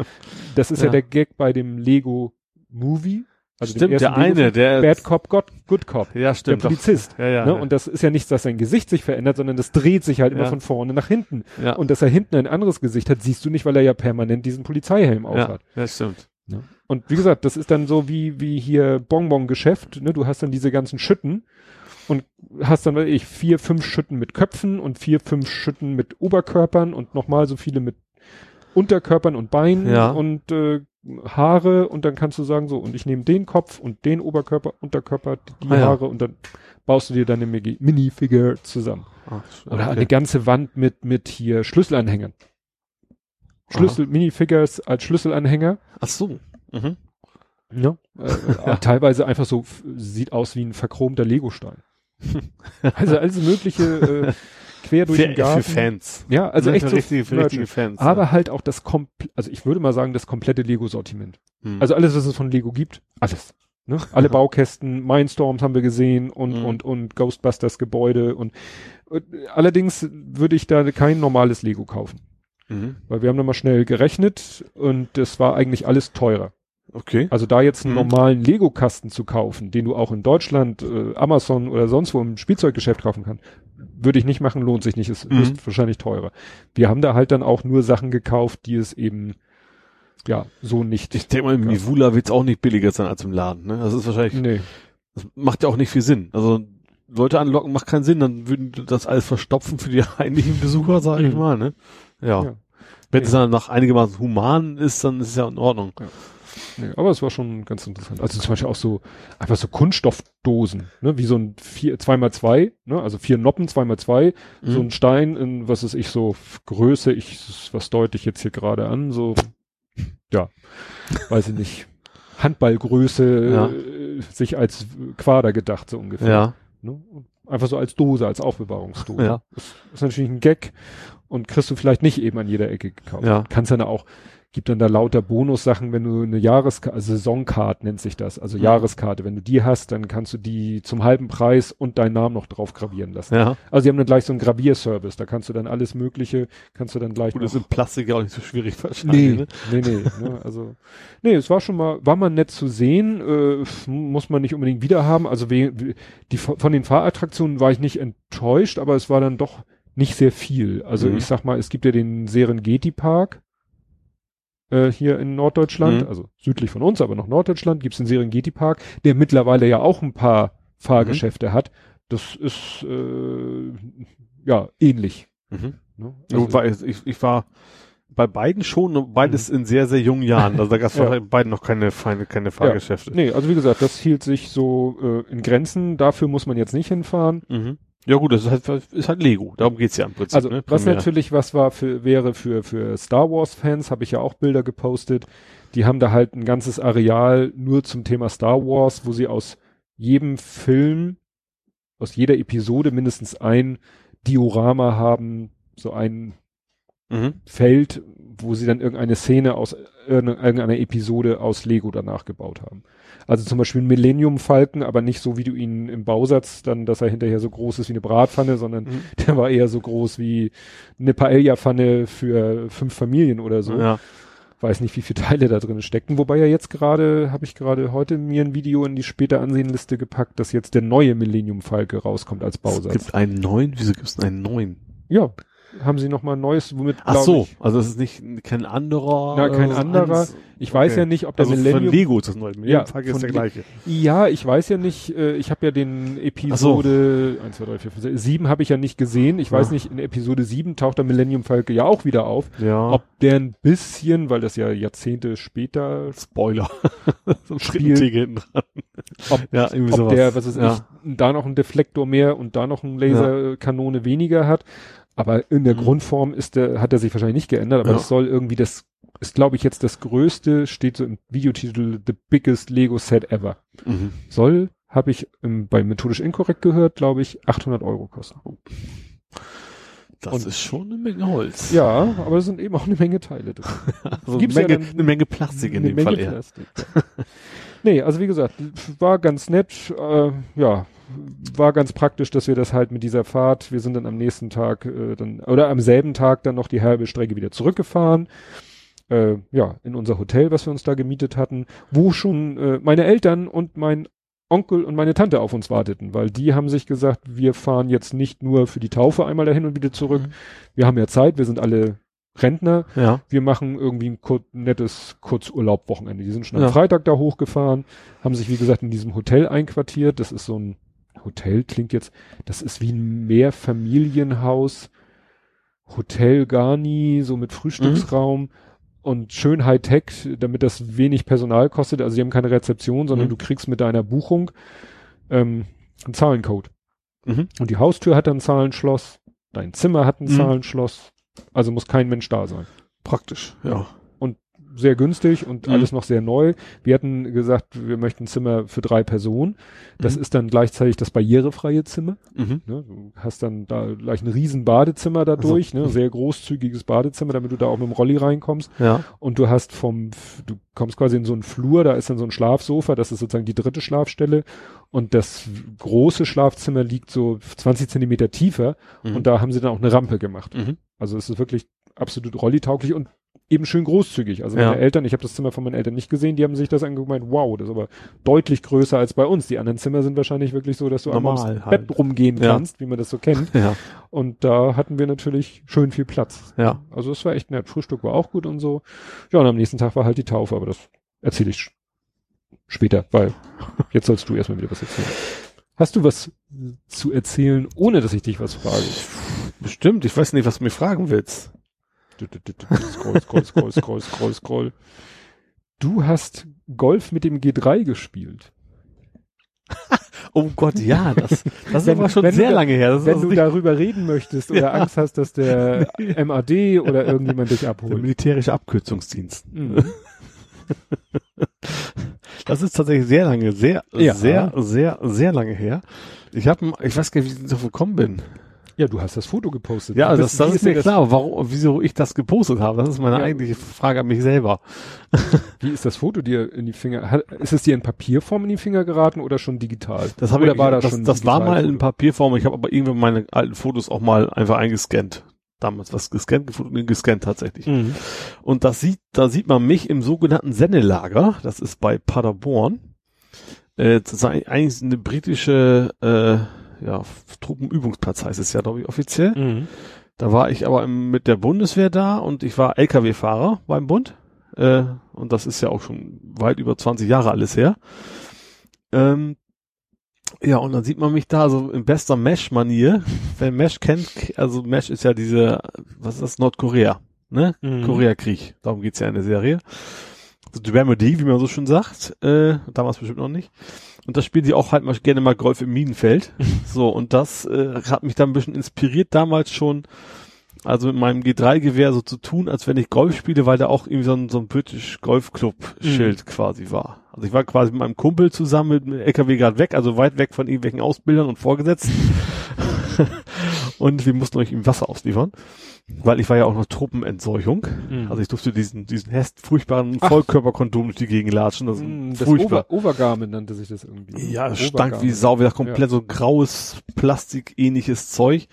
B: Das ist ja.
C: Ja.
B: der Gag bei dem Lego Movie. Also
C: stimmt, der eine,
B: Lego-Film.
C: der,
B: Bad Cop, God, Good Cop.
C: ja,
B: Der
C: stimmt. doch.
B: Polizist.
C: Ja, ja.
B: ne? Und das ist ja nicht, dass sein Gesicht sich verändert, sondern das dreht sich halt immer
C: Ja.
B: von vorne nach hinten.
C: ja.
B: Und dass er hinten ein anderes Gesicht hat, siehst du nicht, weil er ja permanent diesen Polizeihelm
C: ja,
B: aufhat.
C: ja, stimmt.
B: Und wie gesagt, das ist dann so wie, wie hier Bonbon-Geschäft, ne? Du hast dann diese ganzen Schütten und hast dann, weiß ich, vier, fünf Schütten mit Köpfen und vier, fünf Schütten mit Oberkörpern und nochmal so viele mit Unterkörpern und Beinen
C: Ja.
B: und äh, Haare und dann kannst du sagen so, und ich nehme den Kopf und den Oberkörper, Unterkörper, die
C: Ah, ja.
B: Haare und dann baust du dir deine Minifigure zusammen. Oder
C: okay.
B: eine ganze Wand mit, mit hier Schlüsselanhängern. Schlüssel, Minifigures als Schlüsselanhänger.
C: Ach so. Mhm.
B: Ja. Äh, äh, teilweise einfach so, sieht aus wie ein verchromter Legostein. also alles mögliche äh, quer durch den
C: Für,
B: Garten.
C: für Fans.
B: Ja, also echt so
C: richtige, für richtige Fans.
B: aber halt auch das komplett, also ich würde mal sagen, das komplette Lego-Sortiment.
C: ja. Hm.
B: Also alles, was es von Lego gibt, alles. Ne? Alle Baukästen, Mindstorms haben wir gesehen und,
C: Mhm.
B: und, und Ghostbusters Gebäude und, und allerdings würde ich da kein normales Lego kaufen.
C: mhm.
B: Weil wir haben dann mal schnell gerechnet und das war eigentlich alles teurer.
C: Okay.
B: Also da jetzt einen
C: Mhm.
B: normalen Lego-Kasten zu kaufen, den du auch in Deutschland, äh, Amazon oder sonst wo im Spielzeuggeschäft kaufen kannst, würde ich nicht machen, lohnt sich nicht, ist,
C: Mhm.
B: ist wahrscheinlich teurer. Wir haben da halt dann auch nur Sachen gekauft, die es eben ja so nicht.
C: Ich denke mal, im
B: Ja.
C: Mivula wird es auch nicht billiger sein als im Laden. Ne? Das ist wahrscheinlich,
B: nee.
C: das macht ja auch nicht viel Sinn. Also Leute anlocken macht keinen Sinn, dann würden das alles verstopfen für die eigentlichen Besucher, sage ich
B: Mhm.
C: mal. Ne? Ja.
B: Ja.
C: Wenn es dann nach einigermaßen human ist, dann ist es ja in Ordnung.
B: Nee, aber es war schon ganz interessant. Also zum Beispiel auch so, einfach so Kunststoffdosen, ne, wie so ein vier, zwei x zwei, ne, also vier Noppen, zwei x zwei, so
C: Mhm.
B: ein Stein in, was ist ich, so Größe, ich, was deute ich jetzt hier gerade an, so, ja, weiß ich nicht, Handballgröße,
C: Ja.
B: äh, sich als Quader gedacht, so ungefähr.
C: Ja.
B: Ne? Einfach so als Dose, als Aufbewahrungsdose.
C: Ja.
B: Ist, ist natürlich ein Gag und kriegst du vielleicht nicht eben an jeder Ecke gekauft.
C: Ja.
B: Kannst dann auch, gibt dann da lauter Bonussachen, wenn du eine Jahreskarte, also Saisoncard nennt sich das, also
C: Mhm.
B: Jahreskarte, wenn du die hast, dann kannst du die zum halben Preis und deinen Namen noch drauf gravieren lassen.
C: Ja.
B: Also sie haben dann gleich so einen Gravierservice, da kannst du dann alles mögliche, kannst du dann gleich
C: Gut, das ist in Plastik ja auch nicht so schwierig wahrscheinlich.
B: Nee,
C: Ne?
B: nee, nee, ne, also, nee, es war schon mal, war mal nett zu sehen, äh, muss man nicht unbedingt wieder haben, also we, die, von den Fahrattraktionen war ich nicht enttäuscht, aber es war dann doch nicht sehr viel. Also
C: Mhm.
B: ich sag mal, es gibt ja den Serengeti Park, äh, hier in Norddeutschland,
C: Mhm.
B: also südlich von uns, aber noch Norddeutschland, gibt's den Serengeti Park, der mittlerweile ja auch ein paar Fahrgeschäfte hat. Das ist, äh, ja, ähnlich.
C: Mhm.
B: Ne?
C: Ja, Wobei, ich, ich war bei beiden schon, beides in sehr, sehr jungen Jahren. Also da gab es
B: Ja.
C: bei beiden noch keine, feine, keine Fahrgeschäfte.
B: Nee, also wie gesagt, das hielt sich so äh, in Grenzen. Dafür muss man jetzt nicht hinfahren.
C: Mhm. Ja gut, das ist halt, ist halt Lego. Darum geht's ja im Prinzip.
B: Also
C: ne?
B: was natürlich was war für wäre für für Star Wars Fans, habe ich ja auch Bilder gepostet. Die haben da halt ein ganzes Areal nur zum Thema Star Wars, wo sie aus jedem Film, aus jeder Episode mindestens ein Diorama haben, so ein
C: Mhm.
B: Feld, wo sie dann irgendeine Szene aus irgende- irgendeiner Episode aus Lego danach gebaut haben. Also zum Beispiel ein Millennium Falken, aber nicht so wie du ihn im Bausatz dann, dass er hinterher so groß ist wie eine Bratpfanne, sondern
C: Mhm.
B: der war eher so groß wie eine Paella-Pfanne für fünf Familien oder so.
C: Ja.
B: Weiß nicht, wie viele Teile da drin stecken. Wobei ja jetzt gerade, habe ich gerade heute mir ein Video in die später Ansehenliste gepackt, dass jetzt der neue Millennium Falke rauskommt als
C: Es
B: Bausatz.
C: gibt einen neuen. Wieso gibt es einen neuen?
B: Ja, haben sie noch mal ein neues, womit
C: Ach so,
B: ich,
C: also es ist nicht kein anderer.
B: Na, kein
C: äh,
B: anderer.
C: eins-
B: ich weiß
C: okay.
B: ja nicht, ob der
C: Also von
B: Millennium
C: Lego ist das neue. Mit
B: Ja,
C: ist
B: von
C: der
B: Le-
C: gleiche.
B: Ja, ich weiß ja nicht, äh, ich habe ja den Episode 1, 2, 3, 4, 5, 6, 7 habe ich ja nicht gesehen. Ich weiß
C: Ja.
B: nicht, in Episode 7 taucht der Millennium Falke ja auch wieder auf.
C: Ja.
B: Ob der ein bisschen, weil das ja Jahrzehnte später,
C: Spoiler. so ein dran.
B: ob,
C: Ja, irgendwie
B: ob
C: sowas.
B: der, was weiß
C: ja.
B: ich, da noch einen Deflektor mehr und da noch eine Laserkanone weniger hat. Aber in der
C: Mhm.
B: Grundform ist der, hat er sich wahrscheinlich nicht geändert, aber
C: Ja.
B: das soll irgendwie das, ist glaube ich jetzt das größte, steht so im Videotitel, the biggest Lego Set ever.
C: Mhm.
B: soll, habe ich ähm, bei methodisch inkorrekt gehört, glaube ich, 800 Euro kosten.
C: Das
B: Und-
C: ist schon eine Menge Holz.
B: Ja, aber es sind eben auch eine Menge Teile drin.
C: Also
B: Gibt's
C: eine,
B: ja
C: Menge,
B: dann-
C: eine Menge Plastik in dem
B: Menge
C: Fall eher.
B: Plastik, ja. nee, also wie gesagt, war ganz nett, äh, ja, war ganz praktisch, dass wir das halt mit dieser Fahrt, wir sind dann am nächsten Tag äh, dann, oder am selben Tag dann noch die halbe Strecke wieder zurückgefahren. Äh, ja, in unser Hotel, was wir uns da gemietet hatten, wo schon äh, meine Eltern und mein Onkel und meine Tante auf uns warteten, weil die haben sich gesagt, wir fahren jetzt nicht nur für die Taufe einmal dahin und wieder zurück.
C: Mhm.
B: Wir haben ja Zeit, wir sind alle Rentner.
C: Ja.
B: Wir machen irgendwie ein kur nettes Kurzurlaub-Wochenende. Die sind schon am
C: Ja.
B: Freitag da hochgefahren, haben sich, wie gesagt, in diesem Hotel einquartiert. Das ist so ein Hotel, klingt jetzt, das ist wie ein Mehrfamilienhaus, Hotel Garni, so mit Frühstücksraum und schön Hightech, damit das wenig Personal kostet. Also, die haben keine Rezeption, sondern
C: Mhm.
B: du kriegst mit deiner Buchung ähm, einen Zahlencode.
C: Mhm.
B: Und die Haustür hat ein Zahlenschloss, dein Zimmer hat ein
C: Mhm.
B: Zahlenschloss, also muss kein Mensch da sein.
C: Praktisch, ja.
B: Sehr günstig und
C: Mhm.
B: alles noch sehr neu. Wir hatten gesagt, wir möchten ein Zimmer für drei Personen. Das
C: Mhm.
B: ist dann gleichzeitig das barrierefreie Zimmer.
C: Mhm.
B: Ne? Du hast dann da gleich ein riesen Badezimmer dadurch, ne? sehr großzügiges Badezimmer, damit du da auch mit dem Rolli reinkommst.
C: Ja.
B: Und du hast vom, du kommst quasi in so einen Flur, da ist dann so ein Schlafsofa, das ist sozusagen die dritte Schlafstelle. Und das große Schlafzimmer liegt so 20 Zentimeter tiefer.
C: Mhm.
B: Und da haben sie dann auch eine Rampe gemacht.
C: Mhm.
B: Also es ist wirklich absolut rollitauglich und eben schön großzügig. Also
C: Ja.
B: meine Eltern, ich habe das Zimmer von meinen Eltern nicht gesehen, die haben sich das angeguckt und gemeint, wow, das ist aber deutlich größer als bei uns. Die anderen Zimmer sind wahrscheinlich wirklich so, dass du einmal ums
C: halt.
B: Bett rumgehen
C: Ja.
B: kannst, wie man das so kennt.
C: Ja.
B: Und da hatten wir natürlich schön viel Platz.
C: Ja.
B: Also es war echt nett. Frühstück war auch gut und so. Ja, und am nächsten Tag war halt die Taufe, aber das erzähle ich später, weil jetzt sollst du erstmal wieder was erzählen. Hast du was zu erzählen, ohne dass ich dich was frage?
C: Bestimmt. Ich weiß nicht, was du mir fragen willst.
B: Du, du, du, du, Scroll, scroll, scroll, scroll, scroll, scroll. Du hast Golf mit dem G3 gespielt.
C: Oh Gott, ja, das, das ist
B: Wenn-
C: aber schon
B: du
C: sehr
B: da-
C: lange her. Das ist
B: Wenn du
C: nicht
B: darüber reden möchtest oder
C: Ja.
B: Angst hast, dass der MAD oder irgendjemand dich
C: der
B: abholt.
C: militärische Abkürzungsdienst.
B: Mhm.
C: Das ist tatsächlich sehr lange, sehr,
B: Ja.
C: sehr, sehr, sehr lange her. Ich habe, ich weiß gar nicht, wie ich darauf gekommen bin.
B: Ja, du hast das Foto gepostet.
C: Ja,
B: Du
C: das, das ist mir klar, warum, wieso ich das gepostet habe. Das ist meine
B: Ja.
C: eigentliche Frage an mich selber.
B: Wie ist das Foto dir in die Finger? Hat, ist es dir in Papierform in die Finger geraten oder schon digital?
C: Das habe ich,
B: war das,
C: das, das war mal in? Papierform. Ich habe aber irgendwann meine alten Fotos auch mal einfach eingescannt. Damals was gescannt, gefunden, gescannt tatsächlich.
B: Mhm.
C: Und das sieht, da sieht man mich im sogenannten Sennelager. Das ist bei Paderborn. Äh, das ist eigentlich eine britische, äh, ja, Truppenübungsplatz heißt es ja, glaube ich, offiziell.
B: Mhm.
C: Da war ich aber im, mit der Bundeswehr da und ich war LKW-Fahrer beim Bund. Äh, und das ist ja auch schon weit über 20 Jahre alles her. Ähm, ja, und dann sieht man mich da so in bester Mesh-Manier. Wer Mesh kennt, also Mesh ist ja diese, was ist das, Nordkorea, ne?
B: Mhm.
C: Koreakrieg. Darum geht's ja in der Serie. So Dramedy, wie man so schön sagt. Äh, damals bestimmt noch nicht. Und das spielen sie auch halt mal gerne mal Golf im Minenfeld. so, und das äh, hat mich dann ein bisschen inspiriert damals schon, also mit meinem G3-Gewehr so zu tun, als wenn ich Golf spiele, weil da auch irgendwie so ein, so ein British Golf Club Schild quasi war. Also ich war quasi mit meinem Kumpel zusammen mit dem LKW gerade weg, also weit weg von irgendwelchen Ausbildern und Vorgesetzten. und wir mussten euch ihm Wasser ausliefern, weil ich war ja auch noch Truppenentseuchung.
B: Mhm.
C: Also ich durfte diesen, diesen häst furchtbaren
B: Ach.
C: Vollkörperkondom durch die Gegend latschen. Das ist
B: Mhm, Das
C: furchtbar.
B: Over Overgarment nannte sich das irgendwie.
C: Ja, es stank wie Sau, wie gesagt, komplett so graues, plastikähnliches Zeug.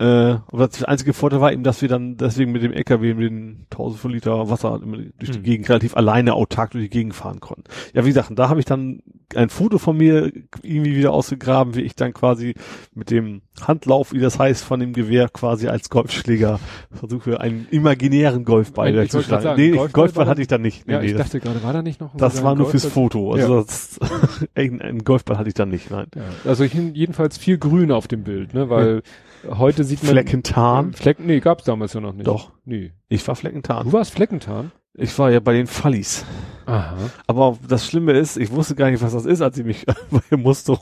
C: Äh, aber das einzige Vorteil war eben, dass wir dann deswegen mit dem LKW mit den 1000 Liter Wasser durch die
B: Hm.
C: Gegend relativ alleine autark durch die Gegend fahren konnten. Ja, wie gesagt, da habe ich dann ein Foto von mir irgendwie wieder ausgegraben, wie ich dann quasi mit dem Handlauf, wie das heißt, von dem Gewehr quasi als Golfschläger versuche, einen imaginären Golfball
B: Ein- ich
C: zu schlagen.
B: sagen,
C: Nee,
B: Golfball
C: Golfball, hatte ich dann nicht. Nee,
B: Ja,
C: nee,
B: ich
C: das,
B: dachte gerade, war da nicht noch?
C: das war nur fürs
B: Golfball?
C: Foto. Also
B: Ja.
C: das, einen Golfball hatte ich dann nicht, nein.
B: Ja. Also ich, jedenfalls viel Grün auf dem Bild, ne, weil heute sieht man
C: Fleckentarn?
B: Flecken, nee, gab's damals ja noch nicht.
C: Doch.
B: Nee.
C: Ich war Fleckentarn.
B: Du warst Fleckentarn?
C: Ich war ja bei den Fallis.
B: Aha.
C: Aber das Schlimme ist, ich wusste gar nicht, was das ist, als ich mich bei Musterung.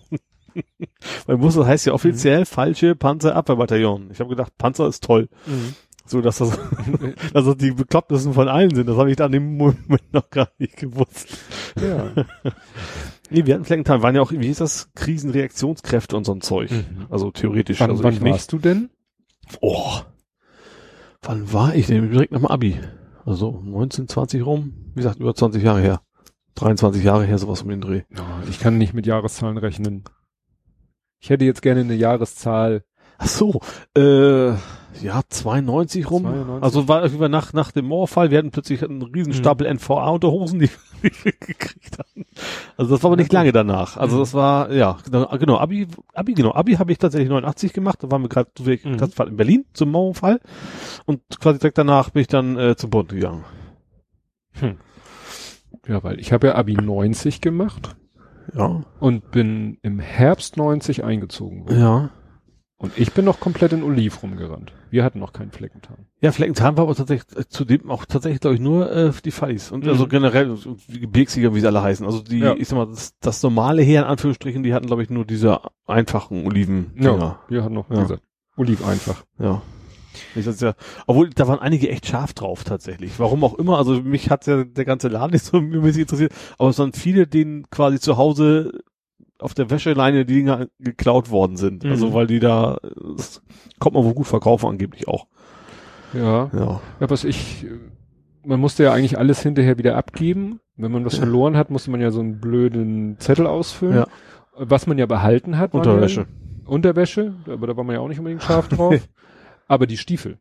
C: Weil Muster heißt ja offiziell falsche Panzerabwehrbataillon. Ich habe gedacht, Panzer ist toll. So, dass das, dass das die Beklopptesten von allen sind. Das habe ich dann im Moment noch gar nicht gewusst.
B: ja.
C: Nee, wir hatten Fleckentarn, waren ja auch, wie hieß das? Krisenreaktionskräfte und so ein Zeug.
B: Mhm.
C: Also theoretisch.
B: Wann,
C: also
B: wann
C: ich nicht.
B: warst du denn?
C: Oh. Wann war ich denn? Direkt nach dem Abi. Also 19, 20 rum. Wie gesagt, über 20 Jahre her. 23 Jahre her, sowas um den Dreh.
B: Ich kann nicht mit Jahreszahlen rechnen. Ich hätte jetzt gerne eine Jahreszahl.
C: Ach so, äh, ja, 92 rum.
B: 92.
C: Also war irgendwie nach, nach dem Mauerfall, wir hatten plötzlich einen riesen Stapel NVA-Unterhosen, die wir gekriegt haben. Also das war aber nicht lange danach. Also
B: Mhm.
C: das war, ja, genau, genau, Abi, Abi, genau, Abi habe ich tatsächlich 89 gemacht, da waren wir gerade
B: Mhm.
C: das war in Berlin zum Mauerfall und quasi direkt danach bin ich dann äh, zum Bund gegangen.
B: Ja, weil ich habe ja Abi 90 gemacht
C: Ja.
B: und bin im Herbst 90 eingezogen worden.
C: Ja.
B: Und ich bin noch komplett in Oliv rumgerannt. Wir hatten noch keinen Fleckentarn.
C: Ja, Fleckentarn war aber tatsächlich äh, zudem auch tatsächlich, glaube ich, nur äh, die Fallis. Und
B: Mhm.
C: also generell die Gebirgsieger, wie sie alle heißen. Also die,
B: Ja.
C: ich sag mal, das, das normale Heer in Anführungsstrichen, die hatten, glaube ich, nur diese einfachen Oliven.
B: Ja, wir hatten noch,
C: Ja.
B: gesagt, Oliv einfach.
C: ja. Ich das ja, obwohl, da waren einige echt scharf drauf tatsächlich. Warum auch immer, also mich hat ja der ganze Laden nicht so mäßig interessiert, aber es waren viele, denen quasi zu Hause auf der Wäscheleine die Dinger geklaut worden sind.
B: Mhm.
C: Also weil die da, das kommt man wohl gut verkaufen angeblich auch.
B: Ja.
C: Ja.
B: Ja, was ich, man musste ja eigentlich alles hinterher wieder abgeben. Wenn man was
C: Ja.
B: verloren hat, musste man ja so einen blöden Zettel ausfüllen.
C: Ja.
B: Was man ja behalten hat.
C: Unterwäsche.
B: Ja, Unterwäsche, aber da war man ja auch nicht unbedingt scharf drauf. aber die Stiefel.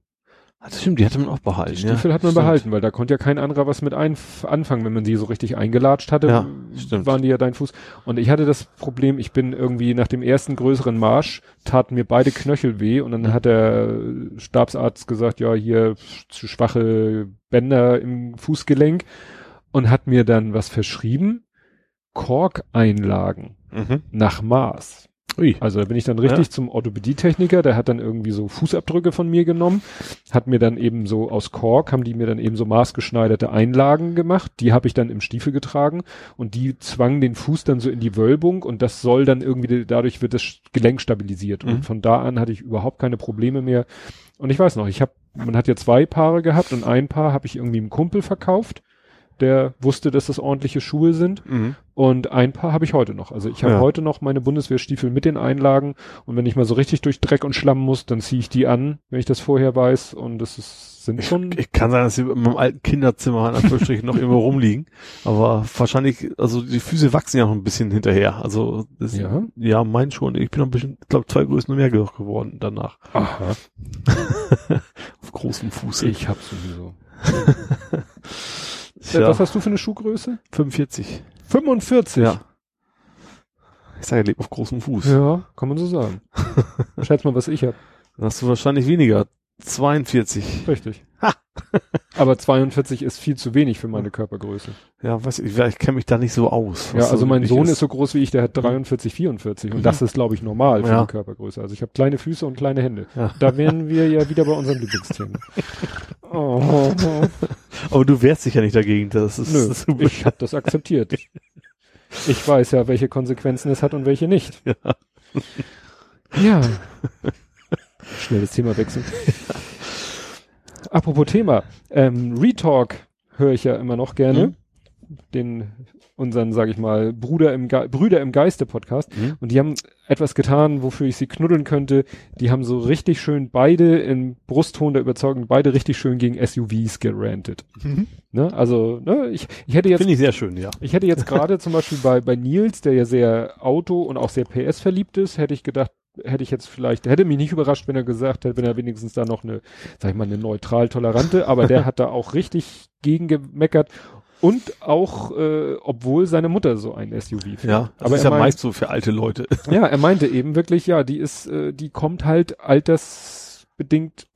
C: Ah, Das stimmt, die hatte man auch behalten.
B: Die Stiefel
C: ja,
B: hat man
C: stimmt.
B: behalten, weil da konnte ja kein anderer was mit anfangen. Wenn man sie so richtig eingelatscht hatte,
C: Ja, stimmt.
B: waren die ja dein Fuß. Und ich hatte das Problem, ich bin irgendwie nach dem ersten größeren Marsch, taten mir beide Knöchel weh und dann hat der Stabsarzt gesagt, ja, hier zu schwache Bänder im Fußgelenk und hat mir dann was verschrieben. Korkeinlagen
C: Mhm.
B: nach Maß.
C: Ui.
B: Also da bin ich dann richtig
C: Ja.
B: zum Orthopädietechniker, der hat dann irgendwie so Fußabdrücke von mir genommen, hat mir dann eben so aus Kork, haben die mir dann eben so maßgeschneiderte Einlagen gemacht, die habe ich dann im Stiefel getragen und die zwangen den Fuß dann so in die Wölbung und das soll dann irgendwie, dadurch wird das Gelenk stabilisiert
C: Mhm.
B: und von da an hatte ich überhaupt keine Probleme mehr und ich weiß noch, ich habe, man hat ja zwei Paare gehabt und ein Paar habe ich irgendwie einem Kumpel verkauft, der wusste, dass das ordentliche Schuhe sind
C: Mhm.
B: und ein paar habe ich heute noch. Also ich habe
C: Ja.
B: heute noch meine Bundeswehrstiefel mit den Einlagen und wenn ich mal so richtig durch Dreck und Schlamm muss, dann ziehe ich die an, wenn ich das vorher weiß und das ist, sind schon
C: Ich kann sagen, dass sie in meinem alten Kinderzimmer in Anführungsstrichen noch irgendwo rumliegen. Aber wahrscheinlich, also die Füße wachsen ja noch ein bisschen hinterher. Also das,
B: Ja?
C: ja, mein schon. Ich bin noch ein bisschen, ich glaube, zwei Größen mehr geworden danach.
B: Aha,
C: Auf großem Fuß.
B: ich habe sowieso.
C: ja,
B: Was hast du für eine Schuhgröße?
C: 45.
B: 45.
C: Ja. Ich sage, lebt auf großem Fuß.
B: Ja, kann man so sagen. Schätz mal, was ich habe.
C: Hast du wahrscheinlich weniger. 42.
B: Richtig.
C: Ha.
B: Aber 42 ist viel zu wenig für meine Körpergröße.
C: Ja, weiß ich, ich kenne mich da nicht so aus.
B: Ja, also
C: so
B: mein Sohn ist. so groß wie ich, der hat 43, 44 und
C: Mhm.
B: das ist, glaube ich, normal für
C: Ja.
B: die Körpergröße. Also ich habe kleine Füße und kleine Hände.
C: Ja.
B: Da wären wir ja wieder bei unserem Lieblingsthema. Oh,
C: Aber du wehrst dich ja nicht dagegen. Das ist,
B: nö,
C: das ist
B: ich habe das akzeptiert. Ich weiß ja, welche Konsequenzen es hat und welche nicht.
C: Ja.
B: Ja. Schnell das Thema wechseln. Apropos Thema, ähm, Retalk höre ich ja immer noch gerne.
C: Mhm.
B: Den, unseren, sage ich mal, Bruder im Ge Brüder im Geiste Podcast.
C: Mhm.
B: Und die haben etwas getan, wofür ich sie knuddeln könnte. Die haben so richtig schön beide im Brustton der Überzeugung, beide richtig schön gegen SUVs gerantet.
C: Mhm.
B: Ne? Also, ne, ich, ich hätte jetzt
C: Finde ich sehr schön, ja.
B: ich hätte jetzt gerade zum Beispiel bei, bei Nils, der ja sehr Auto und auch sehr PS verliebt ist, hätte ich gedacht, hätte ich jetzt vielleicht, hätte mich nicht überrascht, wenn er gesagt hätte, wenn er wenigstens da noch eine, sag ich mal, eine neutral tolerante, aber der hat da auch richtig gegen gemeckert und auch, äh, obwohl seine Mutter so ein SUV fährt.
C: Ja, das
B: aber
C: ist ja
B: meint-
C: meist so für alte Leute.
B: ja, er meinte eben wirklich, ja, die ist, äh, die kommt halt altersbedingt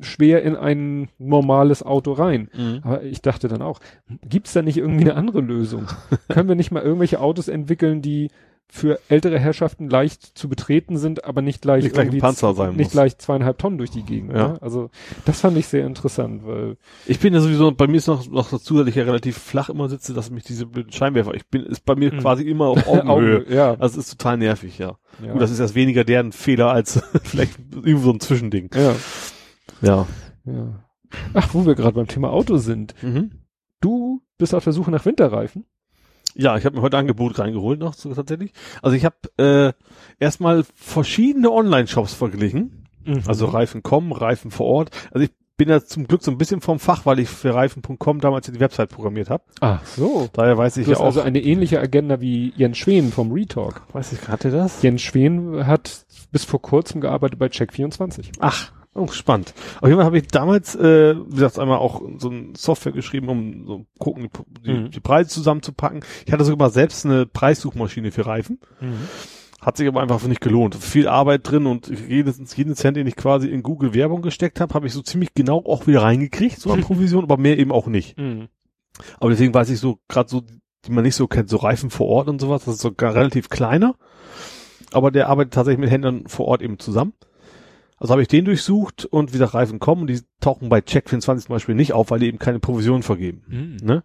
B: schwer in ein normales Auto rein. Aber ich dachte dann auch, gibt's da nicht irgendwie eine andere Lösung? Können wir nicht mal irgendwelche Autos entwickeln, die für ältere Herrschaften leicht zu betreten sind, aber nicht leicht
C: Nicht
B: irgendwie
C: Panzer sein
B: nicht
C: muss.
B: leicht zweieinhalb Tonnen durch die Gegend.
C: Ja.
B: Ne? Also das fand ich sehr interessant, weil
C: Ich bin ja sowieso, bei mir ist noch, noch dazu, dass ich ja relativ flach immer sitze, dass mich diese blöden Scheinwerfer, ich bin, ist bei mir
B: Mhm.
C: quasi immer auf Augenhöhe.
B: Augen- ja,
C: Also es ist total nervig, ja.
B: ja.
C: Gut, das ist erst weniger deren Fehler als vielleicht irgendwo so ein Zwischending.
B: ja,
C: Ja.
B: ja. Ach, wo wir gerade beim Thema Auto sind.
C: Mhm.
B: Du bist auf der Suche nach Winterreifen.
C: Ja, ich habe mir heute ein Angebot reingeholt noch so, tatsächlich. Also ich habe äh, erstmal verschiedene Online-Shops verglichen. Also Reifen.com, Reifen vor Ort. Also ich bin ja zum Glück so ein bisschen vom Fach, weil ich für Reifen.com damals die Website programmiert habe.
B: Ach so.
C: Daher weiß ich
B: Du
C: ja
B: hast
C: auch.
B: also eine ähnliche Agenda wie Jens Schwen vom Retalk.
C: weiß ich, hatte das?
B: Jens Schwen hat bis vor kurzem gearbeitet bei Check24.
C: Ach, Oh, spannend. Auf jeden Fall habe ich damals, äh, wie gesagt, einmal auch so ein Software geschrieben, um so gucken, die,
B: Mhm.
C: die Preise zusammenzupacken. Ich hatte sogar mal selbst eine Preissuchmaschine für Reifen. Hat sich aber einfach nicht gelohnt. Viel Arbeit drin und jeden, jeden Cent, den ich quasi in Google Werbung gesteckt habe, habe ich so ziemlich genau auch wieder reingekriegt, so an Provision, aber mehr eben auch nicht.
B: Mhm.
C: Aber deswegen weiß ich so, gerade so, die man nicht so kennt, so Reifen vor Ort und sowas, das ist sogar relativ kleiner. Aber der arbeitet tatsächlich mit Händlern vor Ort eben zusammen. Also habe ich den durchsucht und wie gesagt, Reifen kommen die tauchen bei Check24 zum Beispiel nicht auf, weil die eben keine Provision vergeben.
B: Mhm.
C: Ne?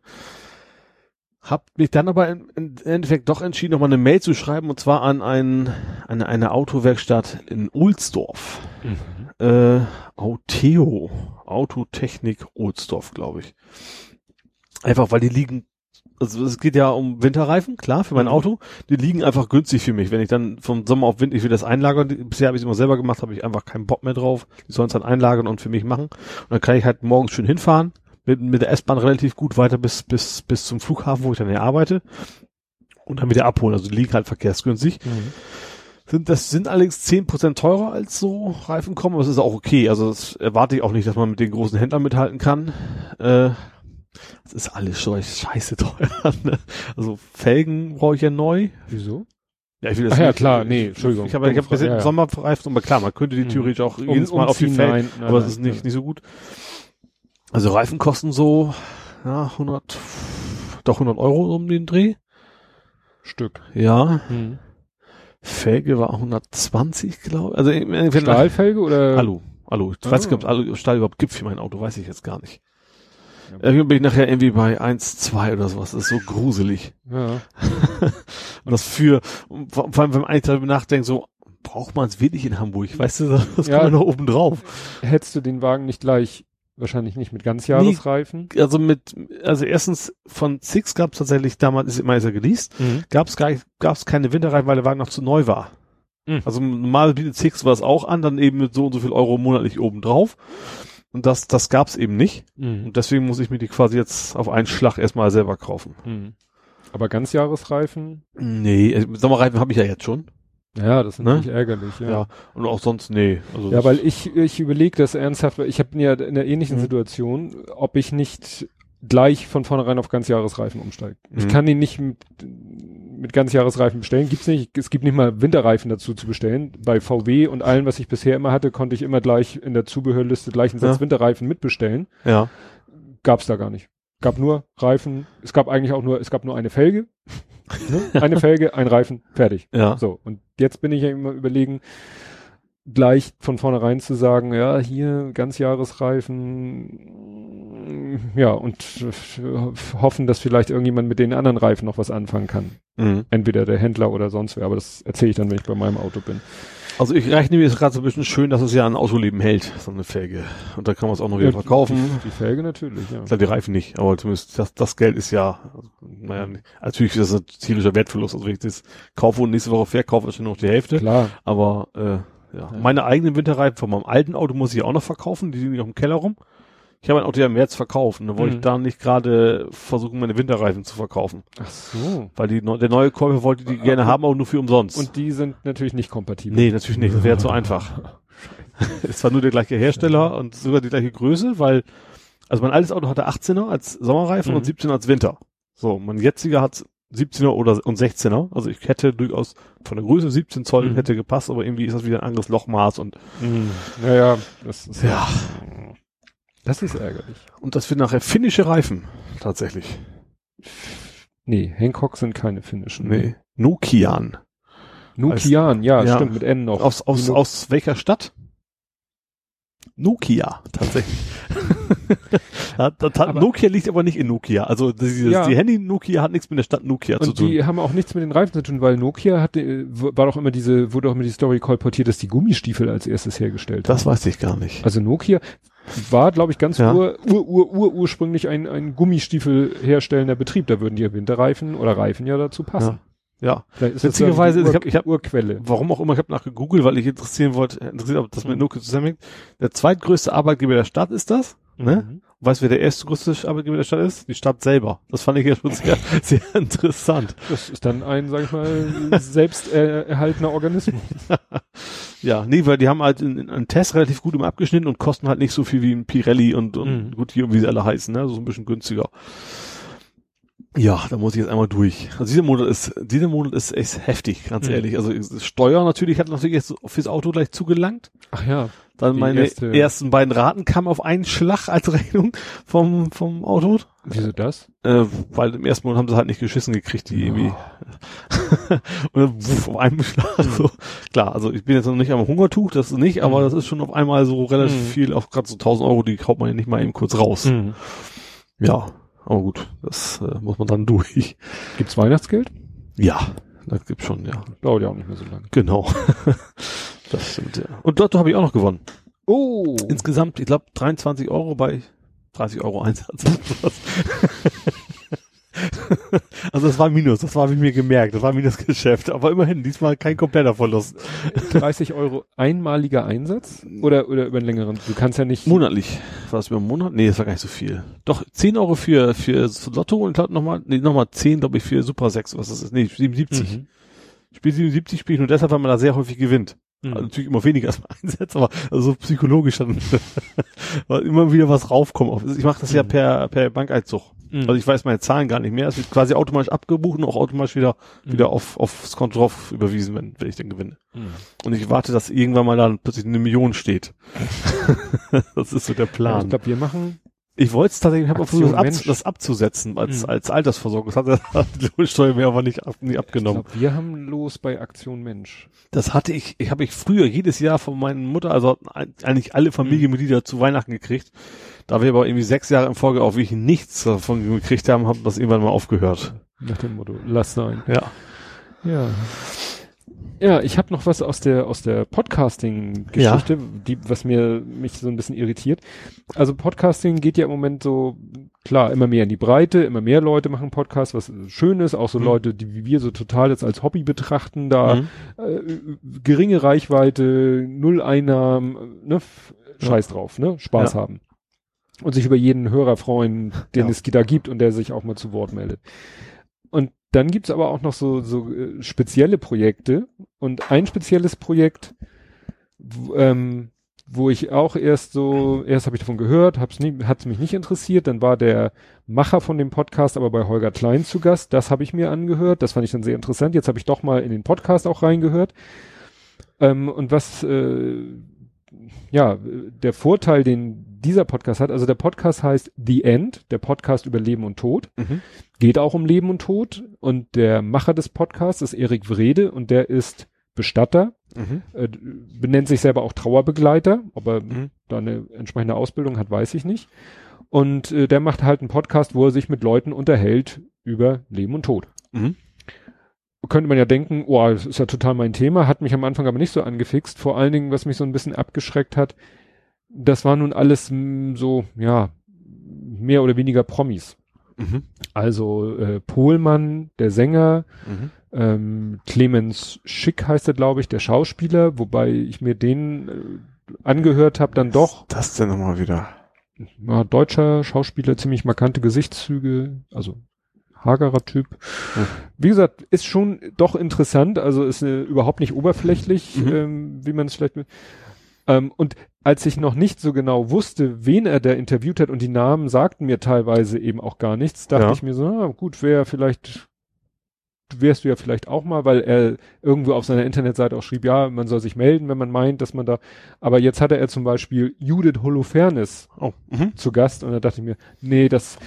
C: Hab mich dann aber im, im Endeffekt doch entschieden, nochmal eine Mail zu schreiben und zwar an ein, eine, eine Autowerkstatt in Ohlsdorf.
B: Mhm.
C: Äh, Auteo, Autotechnik Ohlsdorf, glaube ich. Einfach, weil die liegen, also es geht ja um Winterreifen, klar, für mein
B: Mhm.
C: Auto. Die liegen einfach günstig für mich. Wenn ich dann vom Sommer auf Winter, ich will das einlagern, bisher habe ich es immer selber gemacht, habe ich einfach keinen Bock mehr drauf. Die sollen es dann einlagern und für mich machen. Und dann kann ich halt morgens schön hinfahren, mit, mit der S-Bahn relativ gut weiter bis, bis, bis zum Flughafen, wo ich dann hier arbeite. Und dann wieder abholen. Also die liegen halt verkehrsgünstig.
B: Mhm.
C: Sind, das sind allerdings 10% teurer als so Reifen kommen, aber es ist auch okay. Also das erwarte ich auch nicht, dass man mit den großen Händlern mithalten kann. Äh, das ist alles schon scheiße teuer. Ne? Also Felgen brauche ich ja neu.
B: Wieso?
C: Ja, ich will das
B: Ach ja,
C: nicht-
B: klar, nee, Entschuldigung.
C: Ich habe ich hab bisschen
B: Ja, ja.
C: Sommerreifen, aber klar, man könnte die
B: Mhm.
C: theoretisch auch
B: Um-
C: jedes Mal auf die Felgen,
B: nein, nein,
C: aber es
B: nein,
C: ist nicht,
B: ja.
C: nicht so gut. Also Reifen kosten so, ja, 100, doch 100 Euro um den Dreh.
B: Stück.
C: Ja,
B: Mhm.
C: Felge war 120, glaube ich. Also
B: Stahlfelge oder?
C: Alu. Alu. Ich weiß nicht, ob es
B: Ah.
C: Alu Stahl überhaupt gibt für mein Auto, weiß ich jetzt gar nicht.
B: Ja.
C: Irgendwie bin ich nachher irgendwie bei 1, 2 oder sowas. Das ist so gruselig.
B: Ja.
C: Und das für, vor allem, wenn man eigentlich darüber nachdenkt, so, braucht man es wirklich in Hamburg? Weißt du, das
B: Ja.
C: kommt ja noch oben drauf.
B: Hättest du den Wagen nicht gleich, wahrscheinlich nicht mit Ganzjahresreifen?
C: Also mit, also erstens von Six gab es tatsächlich, damals ist immer ist er geleast,
B: Mhm.
C: gab es gab's keine Winterreifen, weil der Wagen noch zu neu war.
B: Mhm.
C: Also normal bietet Six was auch an, dann eben mit so und so viel Euro monatlich oben drauf. Und das, das gab's eben nicht.
B: Mhm.
C: Und deswegen muss ich mir die quasi jetzt auf einen Schlag erstmal selber kaufen.
B: Mhm. Aber Ganzjahresreifen?
C: Nee, äh, Sommerreifen habe ich ja jetzt schon.
B: Ja, das ist
C: Ne?
B: natürlich ärgerlich, ja.
C: Ja. Und auch sonst, nee. Also
B: Ja, weil ich, ich überlege das ernsthaft, weil ich habe ja in einer ähnlichen
C: Mhm.
B: Situation, ob ich nicht gleich von vornherein auf Ganzjahresreifen umsteige. Ich
C: Mhm.
B: kann ihn nicht mit, Ganzjahresreifen bestellen, gibt's nicht. Es gibt nicht mal Winterreifen dazu zu bestellen. Bei VW und allem, was ich bisher immer hatte, konnte ich immer gleich in der Zubehörliste gleich einen Satz
C: Ja.
B: Winterreifen mitbestellen.
C: ja.
B: Gab's da gar nicht. Gab nur Reifen, es gab eigentlich auch nur, es gab nur eine Felge. ne? Eine Felge, ein Reifen, fertig.
C: Ja.
B: So, und jetzt bin ich ja immer überlegen, gleich von vornherein zu sagen, ja, hier Ganzjahresreifen, ja, und hoffen, dass vielleicht irgendjemand mit den anderen Reifen noch was anfangen kann.
C: Mhm.
B: Entweder der Händler oder sonst wer, aber das erzähle ich dann, wenn ich bei meinem Auto bin.
C: Also ich rechne mir jetzt gerade so ein bisschen schön, dass es ja ein Autoleben hält, so eine Felge. Und da kann man es auch noch wieder
B: Ja,
C: verkaufen.
B: Die, die Felge natürlich, ja.
C: Klar, die Reifen nicht, aber zumindest das, das Geld ist ja, naja, nicht- natürlich ist das ein tierischer Wertverlust. Also wenn ich das kaufe und nächste Woche verkaufe, ist schon noch die Hälfte.
B: Klar.
C: Aber äh, ja.
B: Ja.
C: meine eigenen Winterreifen von meinem alten Auto muss ich auch noch verkaufen. Die liegen noch im Keller rum. Ich habe ein Auto ja im März verkauft und dann wollte
B: Mhm.
C: ich da nicht gerade versuchen, meine Winterreifen zu verkaufen.
B: Ach so.
C: Weil die, der neue Käufer wollte die gerne haben, aber nur für umsonst.
B: Und die sind natürlich nicht kompatibel.
C: nee, natürlich nicht. Das wäre zu einfach. es war nur der gleiche Hersteller und sogar die gleiche Größe, weil, also mein altes Auto hatte 18er als Sommerreifen
B: Mhm.
C: und 17er als Winter. So, mein jetziger hat 17er oder und 16er. Also ich hätte durchaus von der Größe 17 Zoll
B: Mhm.
C: hätte gepasst, aber irgendwie ist das wieder ein anderes Lochmaß und
B: Mhm. Naja, das ist
C: Ja.
B: Das ist ärgerlich.
C: und das wird nachher finnische Reifen tatsächlich.
B: Nee, Hancock sind keine finnischen.
C: Nee, Nokian.
B: Nokian, ja,
C: Ja.
B: stimmt, mit N noch.
C: Aus aus aus welcher Stadt? Nokia tatsächlich. das hat,
B: Aber-
C: Nokia liegt aber nicht in Nokia. Also dieses,
B: Ja.
C: die Handy Nokia hat nichts mit der Stadt Nokia zu
B: Und
C: tun.
B: die haben auch nichts mit den Reifen zu tun, weil Nokia hatte, war doch immer diese, wurde auch immer die Story kolportiert, dass die Gummistiefel als erstes hergestellt
C: das
B: haben.
C: weiß ich gar nicht.
B: Also Nokia war, glaube ich, ganz
C: Ja.
B: ur, ur, ur, ur, ursprünglich ein, ein Gummistiefel herstellender Betrieb. Da würden die Winterreifen oder Reifen ja dazu passen.
C: Ja.
B: Ist
C: Witzigerweise, ich
B: ja
C: hab-
B: die
C: ich hab-
B: Urquelle.
C: Warum auch immer, ich habe nachgegoogelt, weil ich interessieren wollte, interessiert, ob das mit
B: Mhm.
C: Nokia zusammenhängt. Der zweitgrößte Arbeitgeber der Stadt ist das, ne?
B: Mhm.
C: Weißt du, wer der erste größte Arbeitgeber der Stadt ist? Die Stadt selber. Das fand ich ja schon sehr, sehr interessant.
B: Das ist dann ein, sag ich mal, selbst erhaltener Organismus.
C: ja, nee, weil die haben halt einen Test relativ gut immer abgeschnitten und kosten halt nicht so viel wie ein Pirelli und, und
B: Mhm.
C: gut hier, wie sie alle heißen, ne? So ein bisschen günstiger. Ja, da muss ich jetzt einmal durch. Also dieser Monat ist, dieser Monat ist echt heftig, ganz
B: Mhm.
C: ehrlich. Also Steuer natürlich hat natürlich jetzt fürs Auto gleich zugelangt.
B: Ach ja.
C: Dann meine
B: erste-
C: ersten beiden Raten kamen auf einen Schlag als Rechnung vom, vom Auto.
B: Wieso das?
C: Äh, weil im ersten Monat haben sie halt nicht geschissen gekriegt, die irgendwie. Und dann wuff, auf einen Schlag. So. Klar, also ich bin jetzt noch nicht am Hungertuch, das nicht, aber
B: Mhm.
C: das ist schon auf einmal so relativ
B: Mhm.
C: viel, auf gerade so 1000 Euro, die haut man ja nicht mal eben kurz raus.
B: Mhm.
C: Ja, aber gut, das äh, muss man dann durch.
B: Gibt's Weihnachtsgeld?
C: Ja, das gibt's schon, ja.
B: Dauert ja auch nicht mehr so lange.
C: Genau. das stimmt, ja. Und dort habe ich auch noch gewonnen.
B: Oh.
C: Insgesamt, ich glaube, 23 Euro bei 30 Euro Einsatz. also das war Minus, das war wie mir gemerkt, das war Minusgeschäft, aber immerhin, diesmal kein kompletter Verlust.
B: 30 Euro einmaliger Einsatz? Oder, oder über einen längeren? Du kannst ja nicht.
C: Monatlich. War das über einen Monat? Nee, das war gar nicht so viel. Doch, 10 Euro für, für Lotto und glaub nochmal, nee, nochmal 10, glaube ich, für Super 6, was das ist. Nee, 77.
B: Mhm.
C: Spiel 77 spiele ich nur deshalb, weil man da sehr häufig gewinnt.
B: Mhm.
C: Also natürlich immer weniger als man einsetzt, aber also so psychologisch dann weil immer wieder was raufkommt. Ich mache das ja
B: Mhm.
C: per, per Bankeinzug.
B: Mhm.
C: Also ich weiß meine Zahlen gar nicht mehr. Es wird quasi automatisch abgebucht und auch automatisch wieder,
B: Mhm.
C: wieder auf, aufs Konto drauf überwiesen, wenn, wenn ich dann gewinne.
B: Mhm.
C: Und ich warte, dass irgendwann mal dann plötzlich eine Million steht. das ist so der
B: Ja,
C: Plan.
B: ich glaube, wir machen.
C: Ich wollte es tatsächlich, ich habe versucht, das, ab, das abzusetzen als,
B: Mhm.
C: als Altersversorgung. Das hat der die Lohnsteuer mir aber nicht, ab, nicht
B: Ich
C: abgenommen.
B: glaube, wir haben los bei Aktion Mensch.
C: Das hatte ich, ich habe ich früher jedes Jahr von meiner Mutter, also eigentlich alle Familienmitglieder zu Weihnachten gekriegt. Da wir aber irgendwie sechs Jahre in Folge auch wirklich nichts davon gekriegt haben, haben das irgendwann mal aufgehört.
B: Nach dem Motto, lass sein.
C: Ja.
B: Ja. Ja, ich habe noch was aus der aus der Podcasting-Geschichte, die was mir mich so ein bisschen irritiert. Also Podcasting geht ja im Moment so klar immer mehr in die Breite, immer mehr Leute machen Podcasts, was schön ist, auch so
C: Mhm.
B: Leute, die wie wir so total jetzt als Hobby betrachten, da
C: Mhm.
B: äh, geringe Reichweite, null Einnahmen, äh, ne, Scheiß drauf, ne, Spaß
C: Ja.
B: haben und sich über jeden Hörer freuen, den
C: Ja.
B: es da gibt und der sich auch mal zu Wort meldet. Und dann gibt's aber auch noch so, so äh, spezielle Projekte und ein spezielles Projekt, ähm, wo ich auch erst so, erst habe ich davon gehört, hab's nie, hat's mich nicht interessiert, dann war der Macher von dem Podcast aber bei Holger Klein zu Gast, das habe ich mir angehört, das fand ich dann sehr interessant, jetzt habe ich doch mal in den Podcast auch reingehört. Ähm, und was, äh, ja, der Vorteil, den dieser Podcast hat, also der Podcast heißt The End, der Podcast über Leben und Tod
C: Mhm.
B: geht auch um Leben und Tod und der Macher des Podcasts ist Erik Wrede und der ist Bestatter,
C: Mhm.
B: äh, benennt sich selber auch Trauerbegleiter, ob er
C: Mhm.
B: da eine entsprechende Ausbildung hat, weiß ich nicht. Und äh, der macht halt einen Podcast, wo er sich mit Leuten unterhält über Leben und Tod.
C: Mhm.
B: Könnte man ja denken, oh, das ist ja total mein Thema, hat mich am Anfang aber nicht so angefixt. Vor allen Dingen, was mich so ein bisschen abgeschreckt hat, das war nun alles mh, so, ja, mehr oder weniger Promis.
C: Mhm.
B: Also äh, Pohlmann, der Sänger,
C: Mhm.
B: ähm, Clemens Schick heißt er, glaube ich, der Schauspieler, wobei ich mir den äh, angehört habe, dann doch,
C: Das denn nochmal wieder?
B: ja, deutscher Schauspieler, ziemlich markante Gesichtszüge, also hagerer Typ.
C: Hm.
B: Wie gesagt, ist schon doch interessant, also ist äh, überhaupt nicht oberflächlich,
C: Mhm.
B: ähm, wie man es vielleicht. Ähm, und als ich noch nicht so genau wusste, wen er da interviewt hat und die Namen sagten mir teilweise eben auch gar nichts, dachte
C: Ja.
B: ich mir so, ah, gut, wäre vielleicht wärst du ja vielleicht auch mal, weil er irgendwo auf seiner Internetseite auch schrieb, ja, man soll sich melden, wenn man meint, dass man da, aber jetzt hatte er zum Beispiel Judith Holofernes
C: Oh. Mhm.
B: zu Gast und da dachte ich mir, nee, das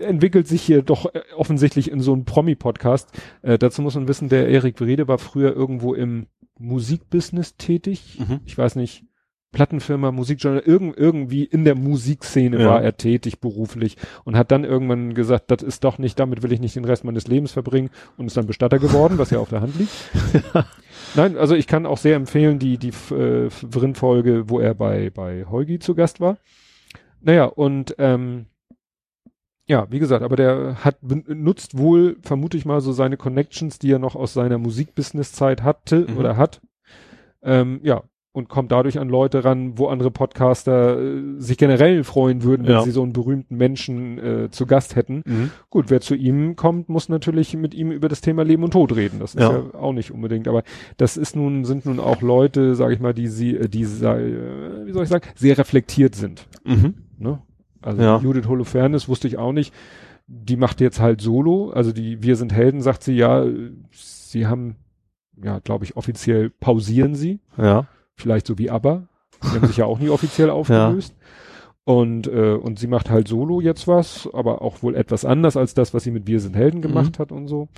B: entwickelt sich hier doch äh, offensichtlich in so einen Promi-Podcast. Äh, dazu muss man wissen, der Erik Wrede war früher irgendwo im Musikbusiness tätig.
C: Mhm.
B: Ich weiß nicht, Plattenfirma, Musikjournal, irgend, irgendwie in der Musikszene
C: Ja.
B: war er tätig beruflich und hat dann irgendwann gesagt, das ist doch nicht, damit will ich nicht den Rest meines Lebens verbringen und ist dann Bestatter geworden, was ja auf der Hand liegt. Nein, also ich kann auch sehr empfehlen, die, die äh, Vrin-Folge, wo er bei, bei Heugi zu Gast war. Naja, und ähm, ja, wie gesagt, aber der hat nutzt wohl, vermute ich mal, so seine Connections, die er noch aus seiner Musikbusiness-Zeit hatte
C: Mhm.
B: oder hat. Ähm, ja, und kommt dadurch an Leute ran, wo andere Podcaster äh, sich generell freuen würden, wenn
C: Ja.
B: sie so einen berühmten Menschen äh, zu Gast hätten.
C: Mhm.
B: Gut, wer zu ihm kommt, muss natürlich mit ihm über das Thema Leben und Tod reden. Das ist ja,
C: Ja.
B: auch nicht unbedingt, aber das ist nun, sind nun auch Leute, sage ich mal, die sie, äh, die äh, wie soll ich sagen, sehr reflektiert sind.
C: Mhm.
B: Ne? Also
C: Ja.
B: Judith Holofernes wusste ich auch nicht. Die macht jetzt halt Solo, also die Wir sind Helden, sagt sie, ja, sie haben, ja, glaube ich, offiziell pausieren sie,
C: Ja.
B: Vielleicht so wie ABBA. Die haben sich ja auch nie offiziell aufgelöst. Und, äh, und sie macht halt solo jetzt was, aber auch wohl etwas anders als das, was sie mit Wir sind Helden gemacht hat und so.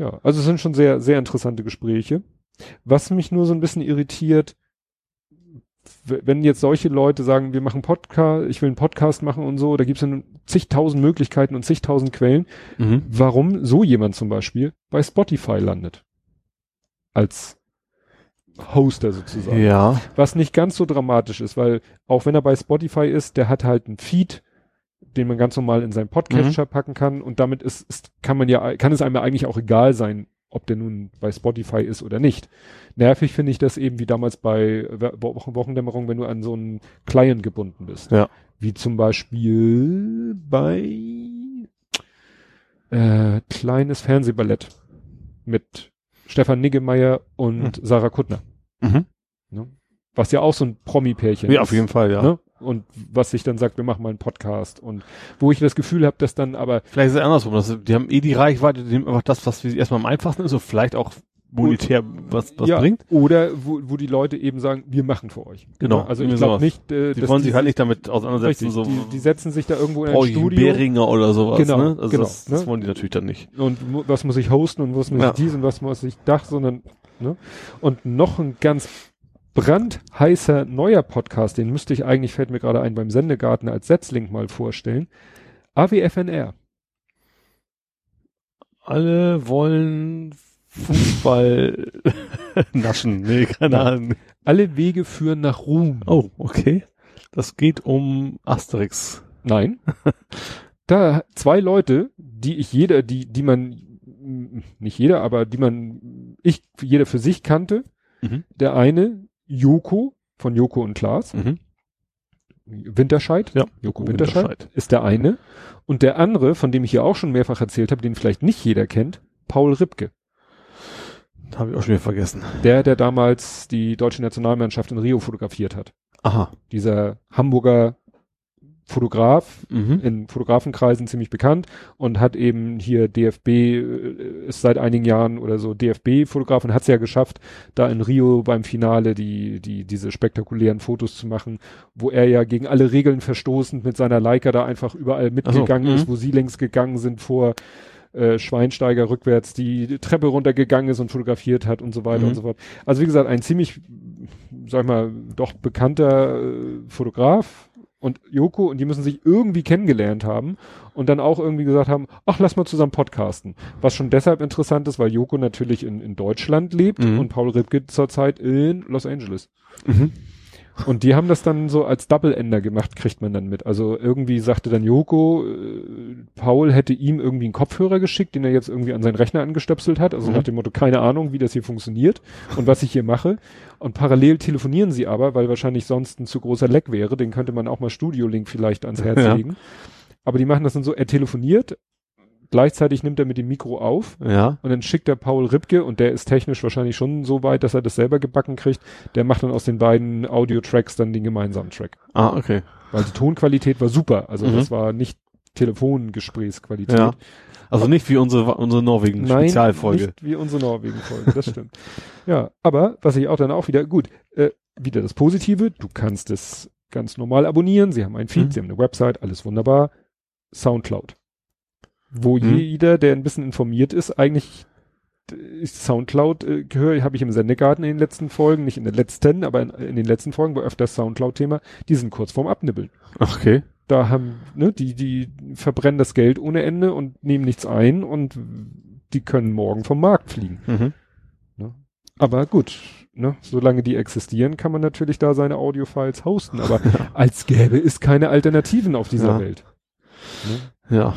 B: Ja, also es sind schon sehr, sehr interessante Gespräche. Was mich nur so ein bisschen irritiert, wenn jetzt solche Leute sagen, wir machen Podcast, ich will einen Podcast machen und so, da gibt es dann zigtausend Möglichkeiten und zigtausend Quellen,
C: Mhm.
B: warum so jemand zum Beispiel bei Spotify landet. Als Hoster sozusagen.
C: Ja.
B: Was nicht ganz so dramatisch ist, weil auch wenn er bei Spotify ist, der hat halt einen Feed, den man ganz normal in seinen Podcatcher packen kann und damit ist, ist, kann man ja, kann es einem ja eigentlich auch egal sein, ob der nun bei Spotify ist oder nicht. Nervig finde ich das eben wie damals bei Wo- Wochendämmerung, wenn du an so einen Client gebunden bist.
C: Ja.
B: Wie zum Beispiel bei äh, kleines Fernsehballett mit Stefan Niggemeier und Sarah Kuttner.
C: Mhm.
B: Ne? Was ja auch so ein Promi-Pärchen
C: Ja,
B: ist.
C: auf jeden Fall, ja.
B: Ne? Und was sich dann sagt, wir machen mal einen Podcast. Und wo ich das Gefühl habe, dass dann aber
C: Vielleicht ist es andersrum. Das, die haben eh die Reichweite, die nehmen einfach das, was für sie erstmal am einfachsten ist und vielleicht auch monetär was, was
B: ja,
C: bringt.
B: oder wo, wo die Leute eben sagen, wir machen für euch.
C: Genau?
B: Also ich glaube nicht, äh,
C: Die wollen sich halt nicht damit auseinandersetzen,
B: richtig,
C: so
B: die, die setzen sich da irgendwo in ein Studio
C: Behringer oder sowas.
B: Genau,
C: ne? also
B: genau,
C: das, das
B: ne?
C: wollen die natürlich dann nicht.
B: und was muss ich hosten und was muss
C: Ja.
B: ich dies und was muss ich das, sondern ne? Und noch ein ganz brandheißer neuer Podcast, den müsste ich eigentlich, fällt mir gerade ein, beim Sendegarten als Setzlink mal vorstellen. AWFNR.
C: Alle wollen Fußball naschen. Nee, keine. Ahnung.
B: Alle Wege führen nach Ruhm.
C: Oh, okay. Das geht um Asterix.
B: Nein. da zwei Leute, die ich jeder, die, die man, nicht jeder, aber die man, ich, jeder für sich kannte.
C: Mhm.
B: Der eine, Joko, von Joko und Klaas.
C: Mhm.
B: Winterscheid.
C: Ja,
B: Joko Winterscheid, ist der eine. Und der andere, von dem ich hier auch schon mehrfach erzählt habe, den vielleicht nicht jeder kennt, Paul Ripke.
C: Habe ich auch schon wieder vergessen.
B: Der, der damals die deutsche Nationalmannschaft in Rio fotografiert hat.
C: Aha.
B: Dieser Hamburger Fotograf,
C: Mhm.
B: in Fotografenkreisen ziemlich bekannt und hat eben hier DFB, äh, ist seit einigen Jahren oder so DFB-Fotograf und hat es ja geschafft, da in Rio beim Finale die, die, diese spektakulären Fotos zu machen, wo er ja gegen alle Regeln verstoßend mit seiner Leica da einfach überall mitgegangen
C: mhm.
B: ist, wo sie längst gegangen sind vor äh, Schweinsteiger rückwärts die Treppe runtergegangen ist und fotografiert hat und so weiter
C: Mhm.
B: und so fort. Also wie gesagt, ein ziemlich, sag ich mal, doch bekannter äh, Fotograf und Joko und die müssen sich irgendwie kennengelernt haben und dann auch irgendwie gesagt haben, ach, lass mal zusammen podcasten. Was schon deshalb interessant ist, weil Joko natürlich in, in Deutschland lebt
C: Mhm.
B: und Paul Ripke zurzeit in Los Angeles.
C: Mhm.
B: Und die haben das dann so als Double-Ender gemacht, kriegt man dann mit. Also irgendwie sagte dann Joko, äh, Paul hätte ihm irgendwie einen Kopfhörer geschickt, den er jetzt irgendwie an seinen Rechner angestöpselt hat. Also
C: Mhm.
B: nach dem Motto, keine Ahnung, wie das hier funktioniert und was ich hier mache. Und parallel telefonieren sie aber, weil wahrscheinlich sonst ein zu großer Leck wäre. Den könnte man auch mal Studio-Link vielleicht ans Herz
C: Ja.
B: legen. Aber die machen das dann so, er telefoniert, gleichzeitig nimmt er mit dem Mikro auf
C: Ja.
B: und dann schickt er Paul Ripke und der ist technisch wahrscheinlich schon so weit, dass er das selber gebacken kriegt. Der macht dann aus den beiden Audio-Tracks dann den gemeinsamen Track.
C: Ah, okay.
B: Weil die Tonqualität war super. Also
C: Mhm.
B: das war nicht Telefongesprächsqualität.
C: Ja. Also nicht wie unsere, unsere Norwegen-Spezialfolge.
B: nicht wie unsere Norwegen-Folge, das stimmt. ja, aber was ich auch dann auch wieder, gut, äh, wieder das Positive, du kannst es ganz normal abonnieren, sie haben einen Feed,
C: Mhm.
B: sie haben eine Website, alles wunderbar. Soundcloud. Wo
C: Mhm.
B: jeder, der ein bisschen informiert ist, eigentlich ist Soundcloud äh, gehöre, habe ich im Sendegarten in den letzten Folgen, nicht in den letzten, aber in, in den letzten Folgen war öfters Soundcloud-Thema, die sind kurz vorm Abnibbeln
C: Okay.
B: da haben, ne, die, die verbrennen das Geld ohne Ende und nehmen nichts ein und die können morgen vom Markt fliegen.
C: Mhm.
B: Aber gut, ne, solange die existieren, kann man natürlich da seine Audiofiles hosten, aber als gäbe es keine Alternativen auf dieser
C: Ja.
B: Welt. Ne?
C: Ja.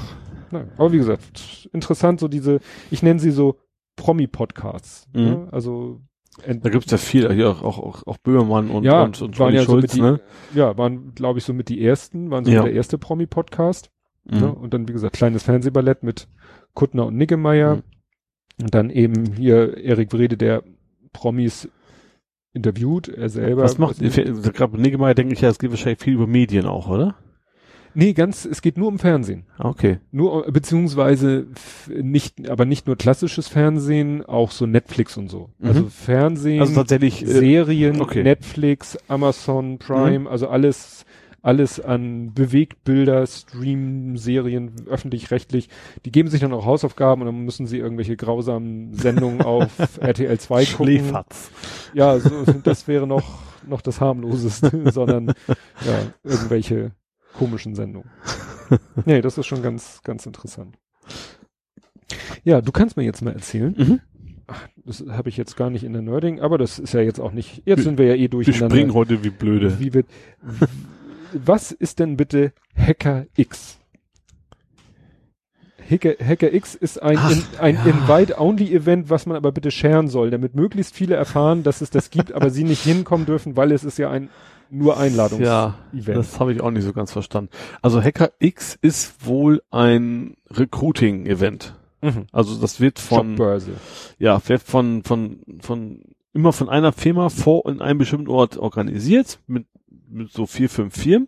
B: Nein. Aber wie gesagt, interessant, so diese, ich nenne sie so Promi-Podcasts.
C: Mhm.
B: Ne? Also
C: Da gibt's ja viel, hier auch, auch, auch Böhmermann und,
B: ja,
C: und, und
B: waren
C: Olli
B: ja
C: Schulz,
B: so mit
C: ne?
B: die, ja, waren, glaube ich, so mit die ersten, waren so
C: Ja.
B: der erste Promi-Podcast.
C: Mhm.
B: Ne? Und dann, wie gesagt, kleines Fernsehballett mit Kuttner und Niggemeier.
C: Mhm.
B: Und dann eben hier Erik Wrede, der Promis interviewt, er selber.
C: Was macht, gerade Niggemeier denke ich ja, es geht wahrscheinlich viel über Medien auch, oder?
B: Nee, ganz, es geht nur um Fernsehen.
C: Okay.
B: Nur, beziehungsweise nicht, aber nicht nur klassisches Fernsehen, auch so Netflix und so.
C: Mhm.
B: Also Fernsehen,
C: Also tatsächlich, äh,
B: Serien,
C: okay.
B: Netflix, Amazon Prime, also alles, alles an Bewegtbilder, Stream, Serien, öffentlich-rechtlich. Die geben sich dann auch Hausaufgaben und dann müssen sie irgendwelche grausamen Sendungen auf RTL 2 gucken.
C: Schläferz.
B: Ja, so, das wäre noch, noch das harmloseste, sondern, ja, irgendwelche komischen Sendungen. Nee, das ist schon ganz, ganz interessant. Ja, du kannst mir jetzt mal erzählen.
C: Mhm.
B: Das habe ich jetzt gar nicht in der Nerding, aber das ist ja jetzt auch nicht, jetzt
C: Wir-
B: sind wir ja eh
C: Wir
B: durcheinander.
C: springen heute wie blöde.
B: Wie wird, was ist denn bitte Hacker X? Hacker, Hacker X ist ein,
C: Ach,
B: in, ein
C: ja.
B: Invite-Only-Event, was man aber bitte scheren soll, damit möglichst viele erfahren, dass es das gibt, aber sie nicht hinkommen dürfen, weil es ist ja ein nur Einladungs
C: Ja,
B: Event.
C: das habe ich auch nicht so ganz verstanden. Also Hacker X ist wohl ein Recruiting-Event.
B: mhm.
C: Also das wird von,
B: Jobbörse.
C: ja, wird von, von, von, immer von einer Firma vor in einem bestimmten Ort organisiert, mit, mit so vier, fünf Firmen.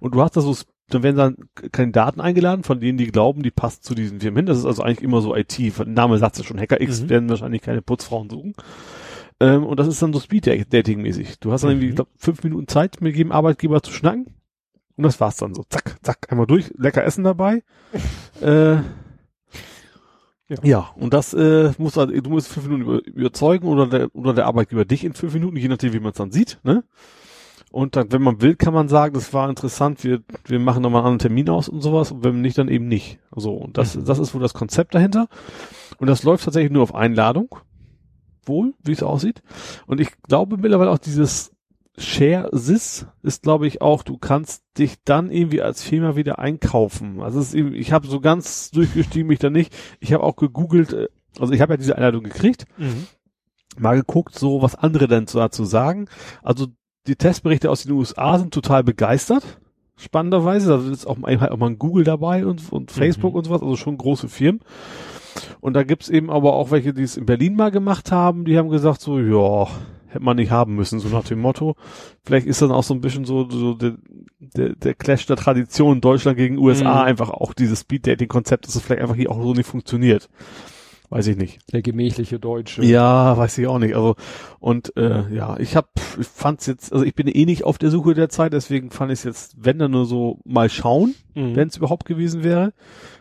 C: Und du hast da so, dann werden dann Kandidaten eingeladen, von denen die glauben, die passen zu diesen Firmen hin. Das ist also eigentlich immer so IT. Name sagt es schon. Hacker X
B: Mhm.
C: werden wahrscheinlich keine Putzfrauen suchen. Ähm, und das ist dann so Speed-Dating-mäßig. Du hast dann irgendwie,
B: Mhm.
C: ich glaub, fünf Minuten Zeit mit jedem Arbeitgeber zu schnacken. Und das war's dann so. Zack, zack, einmal durch. Lecker Essen dabei. äh,
B: Ja.
C: ja. und das äh, muss du musst fünf Minuten über, überzeugen oder der, oder der Arbeitgeber dich in fünf Minuten, je nachdem, wie man es dann sieht. Ne? Und dann, wenn man will, kann man sagen, das war interessant, wir, wir machen nochmal einen anderen Termin aus und sowas. Und wenn nicht, dann eben nicht. So, und das,
B: Mhm.
C: das ist wohl das Konzept dahinter. Und das läuft tatsächlich nur auf Einladung. Wohl, wie es aussieht. Und ich glaube mittlerweile auch dieses Share Sys ist, glaube ich, auch, du kannst dich dann irgendwie als Firma wieder einkaufen. Also es ist ich habe so ganz durchgestiegen mich da nicht. Ich habe auch gegoogelt, äh, also ich habe ja diese Einladung gekriegt,
B: Mhm.
C: mal geguckt, so was andere denn dazu sagen. Also die Testberichte aus den USA sind total begeistert. Spannenderweise, da ist auch, mal- halt auch mal ein Google dabei und, und Facebook
B: Mhm.
C: und sowas, also schon große Firmen. Und da gibt's eben aber auch welche, die es in Berlin mal gemacht haben, die haben gesagt so, ja, hätte man nicht haben müssen, so nach dem Motto. Vielleicht ist dann auch so ein bisschen so, so der, der, der Clash der Tradition Deutschland gegen USA
B: Mhm.
C: einfach auch dieses Speed-Dating-Konzept, dass es vielleicht einfach hier auch so nicht funktioniert. Weiß ich nicht.
B: Der gemächliche Deutsche.
C: Ja, weiß ich auch nicht. Also und äh, ja, ich hab, ich fand's jetzt, also ich bin eh nicht auf der Suche der Zeit, deswegen fand ich es jetzt, wenn dann nur so mal schauen,
B: Mhm.
C: wenn es überhaupt gewesen wäre.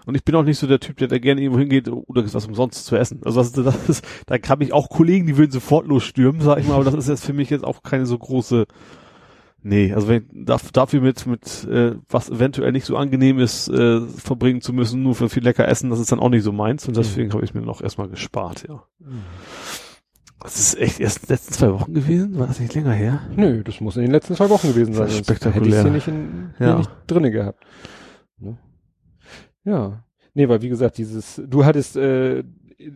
C: Und ich bin auch nicht so der Typ, der da gerne irgendwo hingeht oder was umsonst zu essen. Also das, das ist, da habe ich auch Kollegen, die würden sofort losstürmen, sag ich mal, aber das ist jetzt für mich jetzt auch keine so große. Nee, also wenn darf, dafür mit mit äh, was eventuell nicht so angenehm ist, äh, verbringen zu müssen, nur für viel lecker Essen, das ist dann auch nicht so meins und deswegen habe ich mir noch erstmal gespart, ja.
B: Mhm.
C: Das ist echt erst in den letzten zwei Wochen gewesen? War das nicht länger her?
B: Nö, das muss in den letzten zwei Wochen gewesen sein.
C: Das ist
B: sonst Hätte ich
C: spektakulär.
B: sie nicht, in, hier
C: Ja.
B: nicht drinne gehabt. Ja. Nee, weil wie gesagt, dieses, du hattest äh,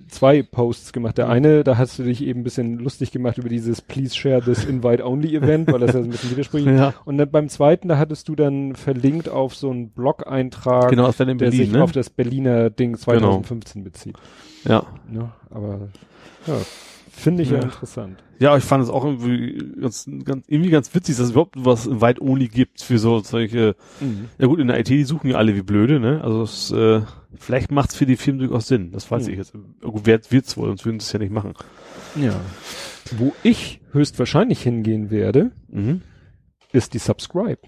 B: zwei Posts gemacht. Der eine, da hast du dich eben ein bisschen lustig gemacht über dieses Please share this invite only Event, weil das ja ein bisschen widersprüchlich
C: Ja.
B: Und dann beim zweiten, da hattest du dann verlinkt auf so einen Blog-Eintrag,
C: Genau,
B: der
C: Berlin,
B: sich
C: ne?
B: auf das Berliner Ding 2015 bezieht.
C: Ja.
B: Ne? Aber ja, finde ich ja.
C: Ja.
B: interessant.
C: Ja, ich fand es auch irgendwie ganz, ganz, irgendwie ganz witzig, dass es überhaupt was weit Only gibt für so solche, ja gut, in der IT, die suchen ja alle wie blöde, ne? Also es, äh, vielleicht macht's für die Firmen durchaus Sinn. Das weiß
B: Mhm.
C: ich jetzt. Gut, wer wird's wohl, sonst würden sie es ja nicht machen.
B: Ja. Wo ich höchstwahrscheinlich hingehen werde,
C: Mhm.
B: ist die Subscribe.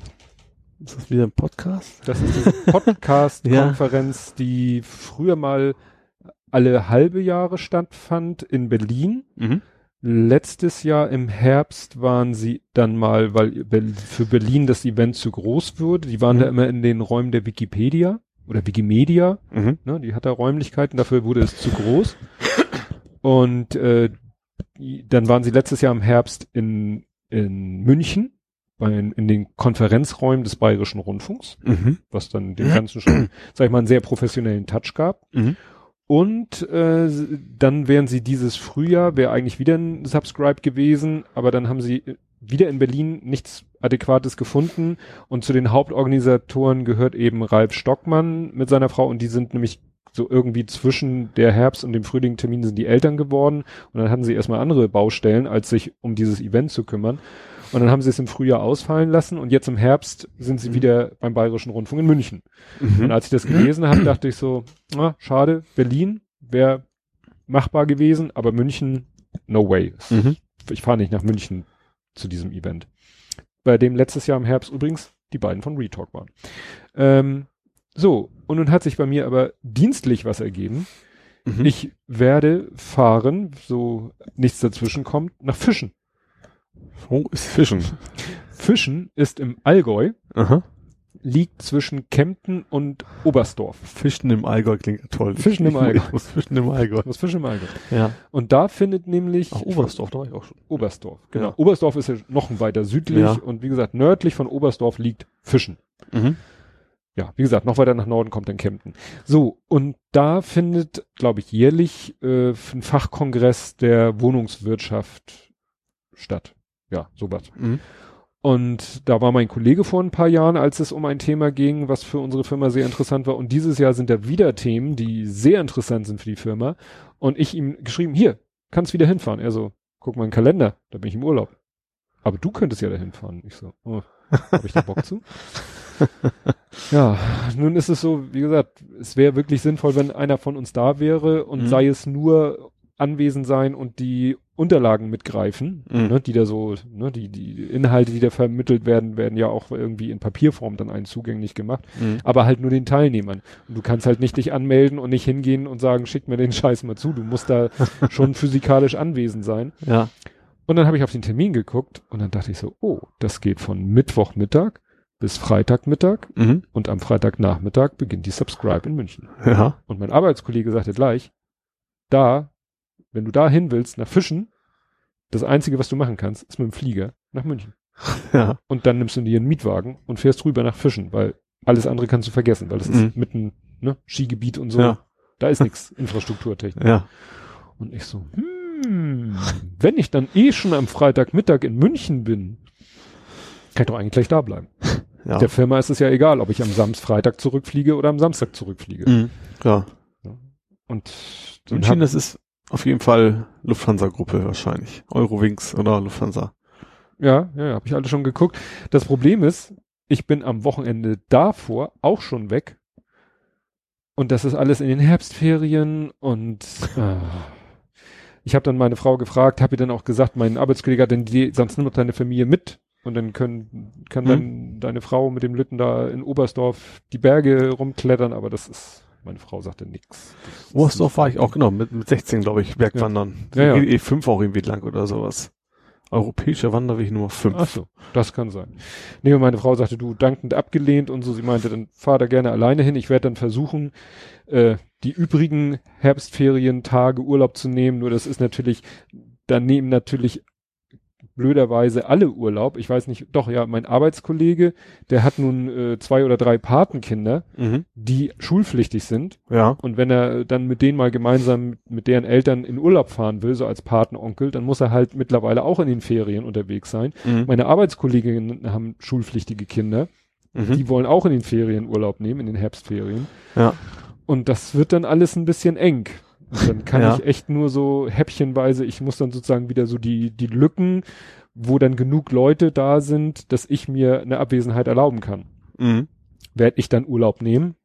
C: Ist das wieder ein Podcast?
B: Das ist die Podcast-Konferenz, die früher mal alle halbe Jahre stattfand in Berlin.
C: Mhm.
B: Letztes Jahr im Herbst waren sie dann mal, weil für Berlin das Event zu groß wurde. Die waren
C: Mhm.
B: da immer in den Räumen der Wikipedia oder Wikimedia.
C: Mhm.
B: Ne, die hat da Räumlichkeiten, dafür wurde es zu groß. Und äh, dann waren sie letztes Jahr im Herbst in, in München, bei, in den Konferenzräumen des Bayerischen Rundfunks,
C: Mhm.
B: was dann dem Ganzen schon, sag ich mal, einen sehr professionellen Touch gab.
C: Mhm.
B: Und äh, dann wären sie dieses Frühjahr, wäre eigentlich wieder ein Subscribe gewesen, aber dann haben sie wieder in Berlin nichts Adäquates gefunden. Und zu den Hauptorganisatoren gehört eben Ralf Stockmann mit seiner Frau und die sind nämlich so irgendwie zwischen der Herbst- und dem Frühlingtermin sind die Eltern geworden und dann hatten sie erstmal andere Baustellen, als sich um dieses Event zu kümmern. Und dann haben sie es im Frühjahr ausfallen lassen und jetzt im Herbst sind sie mhm. wieder beim Bayerischen Rundfunk in München. Mhm. Und als ich das gelesen habe, dachte ich so, ah, schade, Berlin wäre machbar gewesen, aber München, no way. Mhm. Ich fahre nicht nach München zu diesem Event. Bei dem letztes Jahr im Herbst übrigens die beiden von Retalk waren. Ähm, so, und nun hat sich bei mir aber dienstlich was ergeben. Mhm. Ich werde fahren, so nichts dazwischen kommt, nach Fischen.
C: Wo ist Fischen?
B: Fischen ist im Allgäu.
C: Aha.
B: Liegt zwischen Kempten und Oberstdorf.
C: Fischen im Allgäu klingt toll.
B: Fischen im Allgäu.
C: Ich muss fischen im Allgäu.
B: Muss fischen im Allgäu.
C: Ja.
B: Und da findet nämlich.
C: Ach, Oberstdorf, da war ich auch schon.
B: Oberstdorf, genau. Ja. Oberstdorf ist ja noch weiter südlich ja. und wie gesagt, nördlich von Oberstdorf liegt Fischen. Mhm ja, wie gesagt, noch weiter nach Norden kommt dann Kempten. So, und da findet, glaube ich, jährlich äh, ein Fachkongress der Wohnungswirtschaft statt. Ja, sowas. Mhm. Und da war mein Kollege vor ein paar Jahren, als es um ein Thema ging, was für unsere Firma sehr interessant war. Und dieses Jahr sind da wieder Themen, die sehr interessant sind für die Firma. Und ich ihm geschrieben, hier, kannst wieder hinfahren. Er so, guck mal in den Kalender, da bin ich im Urlaub. Aber du könntest ja da hinfahren. Ich so, oh, habe ich da Bock zu? ja, nun ist es so, wie gesagt, es wäre wirklich sinnvoll, wenn einer von uns da wäre und mhm. sei es nur anwesend sein und die Unterlagen mitgreifen, mhm. ne, die da so, ne, die, die Inhalte, die da vermittelt werden, werden ja auch irgendwie in Papierform dann einen zugänglich gemacht, mhm. aber halt nur den Teilnehmern. Und du kannst halt nicht dich anmelden und nicht hingehen und sagen, schick mir den Scheiß mal zu. Du musst da schon physikalisch anwesend sein.
C: Ja.
B: Und dann habe ich auf den Termin geguckt und dann dachte ich so, oh, das geht von Mittwochmittag bis Freitagmittag mhm. und am Freitagnachmittag beginnt die Subscribe in München.
C: Ja.
B: Und mein Arbeitskollege sagte gleich, da, wenn du da hin willst, nach Fischen, das Einzige, was du machen kannst, ist mit dem Flieger nach München.
C: Ja.
B: Und dann nimmst du dir einen Mietwagen und fährst rüber nach Fischen, weil alles andere kannst du vergessen, weil das ist mhm. mitten, ne, Skigebiet und so.
C: Ja.
B: Da ist nichts Infrastrukturtechnik.
C: Ja.
B: Und ich so, hm, wenn ich dann eh schon am Freitagmittag in München bin, kann ich doch eigentlich gleich da bleiben. Ja. Der Firma ist es ja egal, ob ich am Samstag, Freitag zurückfliege oder am Samstag zurückfliege.
C: Mhm, klar.
B: Ja. Und
C: München, das ist auf jeden Fall Lufthansa-Gruppe wahrscheinlich. Eurowings oder Lufthansa.
B: Ja, ja, ja habe ich alle schon geguckt. Das Problem ist, ich bin am Wochenende davor auch schon weg. Und das ist alles in den Herbstferien und äh, ich habe dann meine Frau gefragt, habe ihr dann auch gesagt, mein Arbeitskollege hat denn die, sonst nimm doch deine Familie mit. Und dann können, kann dann hm. deine Frau mit dem Lütten da in Oberstdorf die Berge rumklettern, aber das ist, meine Frau sagte nix.
C: Oberstdorf war ich auch, genau, mit, mit 16, glaube ich, Bergwandern.
B: Ja, ja.
C: E5 auch irgendwie lang oder sowas. Europäischer Wanderweg Nummer 5.
B: Ach so, das kann sein. Nee, und meine Frau sagte, du dankend abgelehnt und so. Sie meinte, dann fahr da gerne alleine hin. Ich werde dann versuchen, äh, die übrigen Herbstferientage Urlaub zu nehmen. Nur das ist natürlich, da nehmen natürlich blöderweise alle Urlaub. Ich weiß nicht, doch, ja, mein Arbeitskollege, der hat nun äh, zwei oder drei Patenkinder, mhm. die schulpflichtig sind.
C: Ja.
B: Und wenn er dann mit denen mal gemeinsam mit deren Eltern in Urlaub fahren will, so als Patenonkel, dann muss er halt mittlerweile auch in den Ferien unterwegs sein. Mhm. Meine Arbeitskolleginnen haben schulpflichtige Kinder. Mhm. Die wollen auch in den Ferien Urlaub nehmen, in den Herbstferien.
C: Ja.
B: Und das wird dann alles ein bisschen eng. Und dann kann ja. ich echt nur so häppchenweise, ich muss dann sozusagen wieder so die, die Lücken, wo dann genug Leute da sind, dass ich mir eine Abwesenheit erlauben kann. Mhm. Werde ich dann Urlaub nehmen.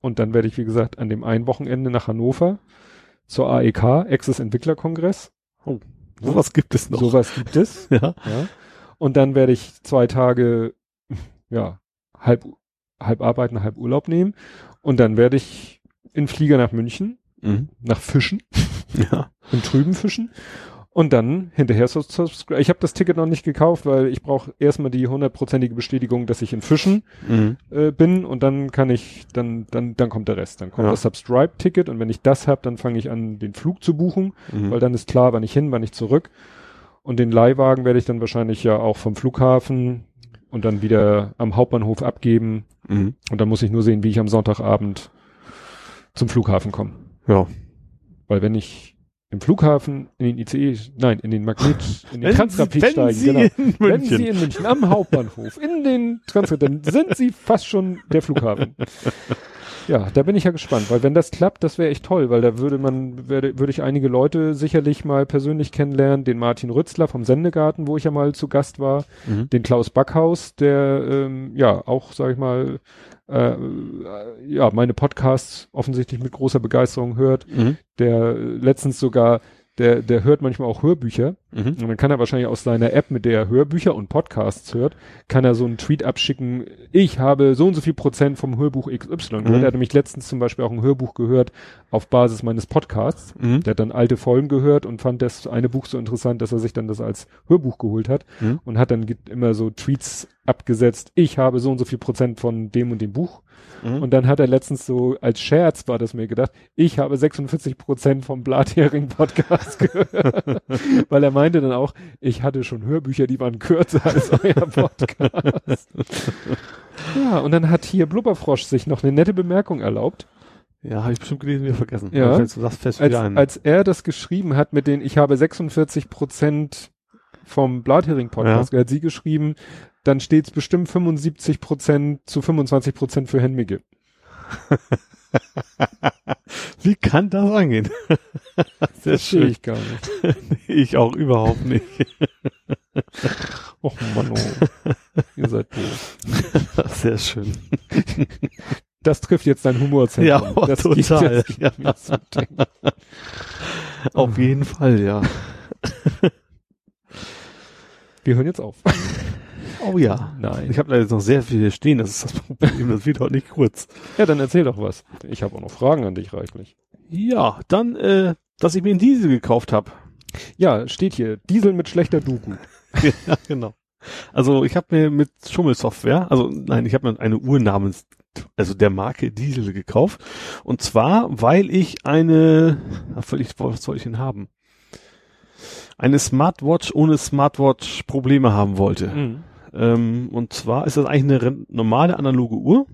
B: Und dann werde ich, wie gesagt, an dem einen Wochenende nach Hannover zur AEK, Access Entwicklerkongress.
C: Oh, sowas gibt es noch.
B: Sowas gibt es.
C: ja.
B: ja. Und dann werde ich zwei Tage, ja, halb, halb arbeiten, halb Urlaub nehmen. Und dann werde ich in Flieger nach München mhm. nach Fischen.
C: Ja.
B: In trüben Fischen. Und dann hinterher subscribe. Ich habe das Ticket noch nicht gekauft, weil ich brauche erstmal die hundertprozentige Bestätigung, dass ich in Fischen mhm. äh, bin und dann kann ich, dann, dann, dann kommt der Rest. Dann kommt ja. das Subscribe-Ticket und wenn ich das habe, dann fange ich an, den Flug zu buchen, mhm. weil dann ist klar, wann ich hin, wann ich zurück. Und den Leihwagen werde ich dann wahrscheinlich ja auch vom Flughafen und dann wieder am Hauptbahnhof abgeben. Mhm. Und dann muss ich nur sehen, wie ich am Sonntagabend zum Flughafen komme.
C: Ja.
B: Weil wenn ich im Flughafen in den ICE, nein, in den Magnet, in den Transrapid steigen,
C: Sie
B: genau.
C: in
B: Wenn
C: München.
B: Sie in München am Hauptbahnhof in den Transrapid, dann sind Sie fast schon der Flughafen. Ja, da bin ich ja gespannt, weil wenn das klappt, das wäre echt toll, weil da würde man, würde, würde ich einige Leute sicherlich mal persönlich kennenlernen, den Martin Rützler vom Sendegarten, wo ich ja mal zu Gast war,
C: Mhm.
B: den Klaus Backhaus, der ähm, ja auch, sag ich mal, äh, äh, ja, meine Podcasts offensichtlich mit großer Begeisterung hört,
C: Mhm.
B: der letztens sogar, der, der hört manchmal auch Hörbücher
C: Mhm.
B: und dann kann er wahrscheinlich aus seiner App, mit der er Hörbücher und Podcasts hört, kann er so einen Tweet abschicken, ich habe so und so viel Prozent vom Hörbuch XY gehört.
C: Mhm.
B: Er hat nämlich letztens zum Beispiel auch ein Hörbuch gehört auf Basis meines Podcasts.
C: Mhm.
B: Der hat dann alte Folgen gehört und fand das eine Buch so interessant, dass er sich dann das als Hörbuch geholt hat
C: Mhm.
B: und hat dann immer so Tweets abgesetzt, ich habe so und so viel Prozent von dem und dem Buch.
C: Mhm.
B: Und dann hat er letztens so, als Scherz war das mir gedacht, ich habe 46 Prozent vom Blathering Podcast gehört. Weil er meinte dann auch, ich hatte schon Hörbücher, die waren kürzer als euer Podcast. ja, und dann hat hier Blubberfrosch sich noch eine nette Bemerkung erlaubt.
C: Ja, habe ich bestimmt gelesen, wieder vergessen.
B: Ja.
C: Fest
B: Als, als er das geschrieben hat mit den, ich habe 46 Prozent vom Blathering Podcast, hat sie geschrieben, dann steht's bestimmt 75 Prozent zu 25 Prozent für Henmige.
C: Wie kann das angehen? Sehr
B: Verstehe
C: schön.
B: ich gar nicht.
C: Ich auch überhaupt nicht.
B: Och Mann, oh. ihr seid doof.
C: Sehr schön.
B: Das trifft jetzt dein Humorzentrum.
C: Ja,
B: das
C: total.
B: das
C: Ja. Auf jeden Fall, ja.
B: Wir hören jetzt auf.
C: Oh ja.
B: Nein.
C: Ich habe leider jetzt noch sehr viel stehen, das ist das Problem, das wird heute nicht kurz.
B: Ja, dann erzähl doch was. Ich habe auch noch Fragen an dich reichlich.
C: Ja, dann, äh, dass ich mir einen Diesel gekauft habe.
B: Ja, steht hier. Diesel mit schlechter Doku.
C: ja, genau. Also ich habe mir mit Schummelsoftware, also nein, ich habe mir eine Uhr namens, also der Marke Diesel gekauft. Und zwar, weil ich eine, was soll ich, was soll ich denn haben? Eine Smartwatch ohne Smartwatch Probleme haben wollte.
B: Mhm.
C: Ähm, und zwar ist das eigentlich eine normale analoge Uhr.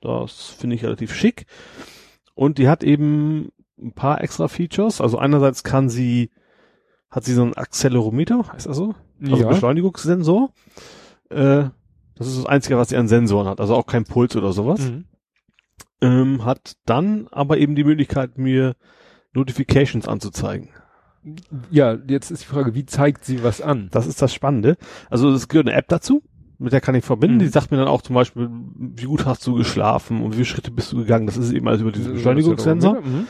C: Das finde ich relativ schick. Und die hat eben ein paar extra Features. Also einerseits kann sie, hat sie so einen Accelerometer, heißt das so? Also
B: ja.
C: Beschleunigungssensor. Äh, das ist das Einzige, was sie an Sensoren hat. Also auch kein Puls oder sowas.
B: Mhm.
C: Ähm, hat dann aber eben die Möglichkeit, mir Notifications anzuzeigen.
B: Ja, jetzt ist die Frage, wie zeigt sie was an?
C: Das ist das Spannende. Also es gehört eine App dazu, mit der kann ich verbinden.
B: Mhm.
C: Die sagt mir dann auch zum Beispiel, wie gut hast du geschlafen und wie viele Schritte bist du gegangen. Das ist eben alles über diesen Beschleunigungssensor.
B: Mhm.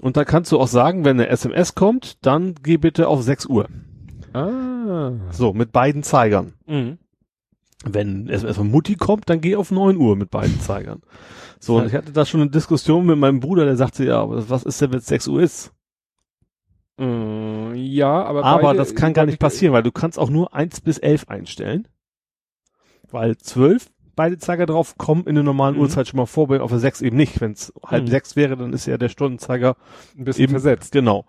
C: Und da kannst du auch sagen, wenn eine SMS kommt, dann geh bitte auf 6 Uhr.
B: Ah.
C: So, mit beiden Zeigern.
B: Mhm.
C: Wenn SMS von Mutti kommt, dann geh auf 9 Uhr mit beiden Zeigern. So, und ich hatte da schon eine Diskussion mit meinem Bruder, der sagte, ja, was ist denn, wenn es 6 Uhr ist?
B: Äh, ja, aber
C: Aber
B: beide-
C: das kann gar nicht passieren, weil du kannst auch nur 1 bis 11 einstellen. Weil 12 beide Zeiger drauf kommen in der normalen
B: Mhm.
C: Uhrzeit schon mal vorbei, auf der 6 eben nicht. Wenn es halb
B: Mhm.
C: 6 wäre, dann ist ja der Stundenzeiger
B: Ein bisschen
C: eben
B: versetzt.
C: Genau.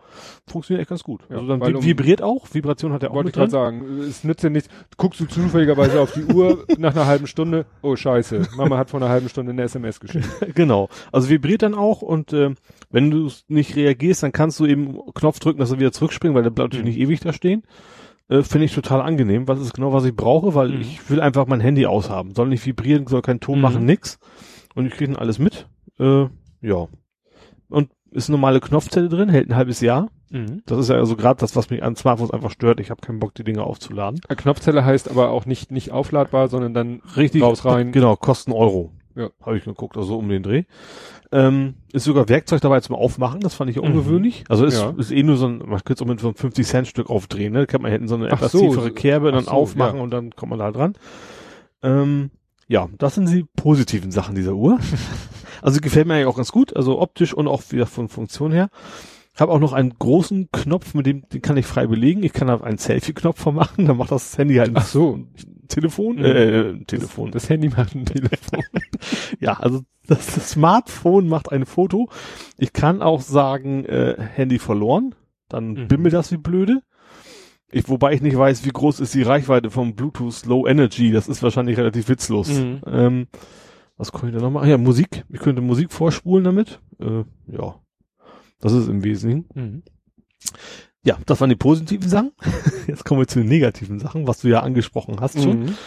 C: Funktioniert echt ganz gut.
B: Ja,
C: also dann vi- vibriert auch, Vibration hat er auch
B: Wollte ich gerade sagen, es nützt ja nichts. Guckst du zufälligerweise auf die Uhr nach einer halben Stunde, oh scheiße, Mama hat vor einer halben Stunde eine SMS geschickt.
C: Genau. Also vibriert dann auch und äh, wenn du nicht reagierst, dann kannst du eben Knopf drücken, dass er wieder zurückspringt, weil der bleibt natürlich
B: Mhm.
C: nicht ewig da stehen. Äh, Finde ich total angenehm. Was ist genau, was ich brauche, weil
B: Mhm.
C: ich will einfach mein Handy aushaben. Soll nicht vibrieren, soll keinen Ton
B: Mhm.
C: machen, nix. Und ich kriege dann alles mit. Äh, ja. Und ist eine normale Knopfzelle drin, hält ein halbes Jahr.
B: Mhm.
C: Das ist ja also gerade das, was mich an Smartphones einfach stört. Ich habe keinen Bock, die Dinge aufzuladen.
B: Eine Knopfzelle heißt aber auch nicht, nicht aufladbar, sondern dann
C: Richtig.
B: raus rein.
C: Genau, kosten Euro.
B: Ja.
C: Habe ich geguckt, also um den Dreh. Ähm, ist sogar Werkzeug dabei zum Aufmachen, das fand ich ja
B: Mhm.
C: ungewöhnlich. Also ist,
B: Ja.
C: ist eh nur so ein, man könnte es auch mit so einem 50 Cent Stück aufdrehen, ne? Da kann man hinten so eine
B: Ach
C: etwas
B: so,
C: tiefere Kerbe dann
B: so,
C: aufmachen
B: ja.
C: und dann kommt man da dran. Ähm, ja, das sind die positiven Sachen dieser Uhr. also gefällt mir eigentlich auch ganz gut, also optisch und auch wieder von Funktion her. Habe auch noch einen großen Knopf, mit dem den kann ich frei belegen. Ich kann da einen Selfie-Knopf vermachen, dann macht das Handy halt
B: Ach so,
C: Telefon,
B: Mhm.
C: äh, ein Telefon.
B: das Handy macht ein Telefon.
C: Ja, also das, das Smartphone macht ein Foto. Ich kann auch sagen, äh, Handy verloren. Dann
B: Mhm.
C: bimmelt das wie blöde. Ich, wobei ich nicht weiß, wie groß ist die Reichweite vom Bluetooth Low Energy. Das ist wahrscheinlich relativ witzlos.
B: Mhm.
C: Ähm, was kann ich da noch machen? Ja, Musik. Ich könnte Musik vorspulen damit. Äh, ja. Das ist im Wesentlichen.
B: Mhm.
C: Ja, das waren die positiven Sachen. Jetzt kommen wir zu den negativen Sachen, was du ja angesprochen hast schon.
B: Mhm.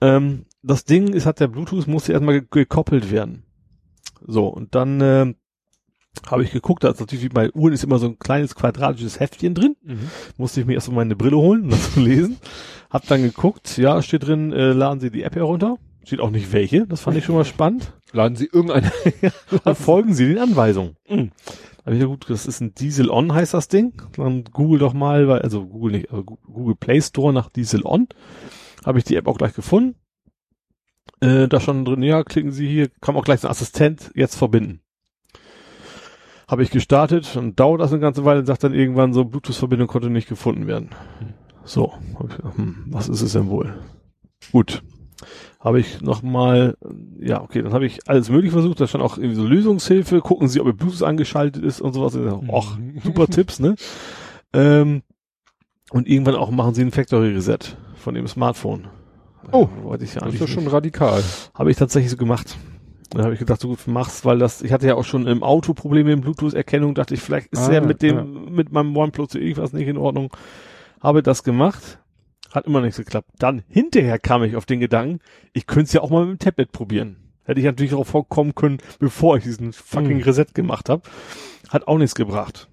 C: Ähm, das Ding ist, hat der Bluetooth musste erstmal ge- gekoppelt werden. So, und dann äh, habe ich geguckt, da ist natürlich bei Uhren ist immer so ein kleines quadratisches Heftchen drin.
B: Mhm.
C: Musste ich mir erstmal meine Brille holen, um das zu lesen. Hab dann geguckt, ja, steht drin, äh, laden Sie die App herunter. Steht auch nicht welche, das fand ich schon mal spannend.
B: Laden Sie irgendeine.
C: Dann folgen Sie den Anweisungen.
B: Mhm.
C: Ich ja gut, das ist ein Diesel On heißt das Ding. Dann Google doch mal, weil, also Google nicht, also Google Play Store nach Diesel On. Habe ich die App auch gleich gefunden. Äh, da schon drin, ja, klicken Sie hier, kam auch gleich ein Assistent, jetzt verbinden. Habe ich gestartet, dann dauert das eine ganze Weile und sagt dann irgendwann so, Bluetooth-Verbindung konnte nicht gefunden werden. So, gedacht, hm, was ist es denn wohl? Gut. Habe ich nochmal, ja, okay, dann habe ich alles mögliche versucht, da stand auch irgendwie so Lösungshilfe, gucken Sie, ob Ihr Bluetooth angeschaltet ist und sowas. Och,
B: Mhm.
C: super Tipps, ne? Ähm, und irgendwann auch machen Sie ein Factory Reset von dem Smartphone.
B: Oh,
C: wollte ich ja
B: Das ist ja schon
C: nicht.
B: radikal.
C: Habe ich tatsächlich so gemacht. Dann habe ich gedacht, so gut mach's, weil das, ich hatte ja auch schon im Auto Probleme mit Bluetooth-Erkennung, dachte ich, vielleicht ist
B: Ah,
C: ja mit dem,
B: ja.
C: mit meinem OnePlus irgendwas nicht in Ordnung. Habe das gemacht, hat immer nichts geklappt. Dann hinterher kam ich auf den Gedanken, ich könnte es ja auch mal mit dem Tablet probieren. Hätte ich natürlich darauf vorkommen können, bevor ich diesen fucking
B: Mhm.
C: Reset gemacht habe. Hat auch nichts gebracht.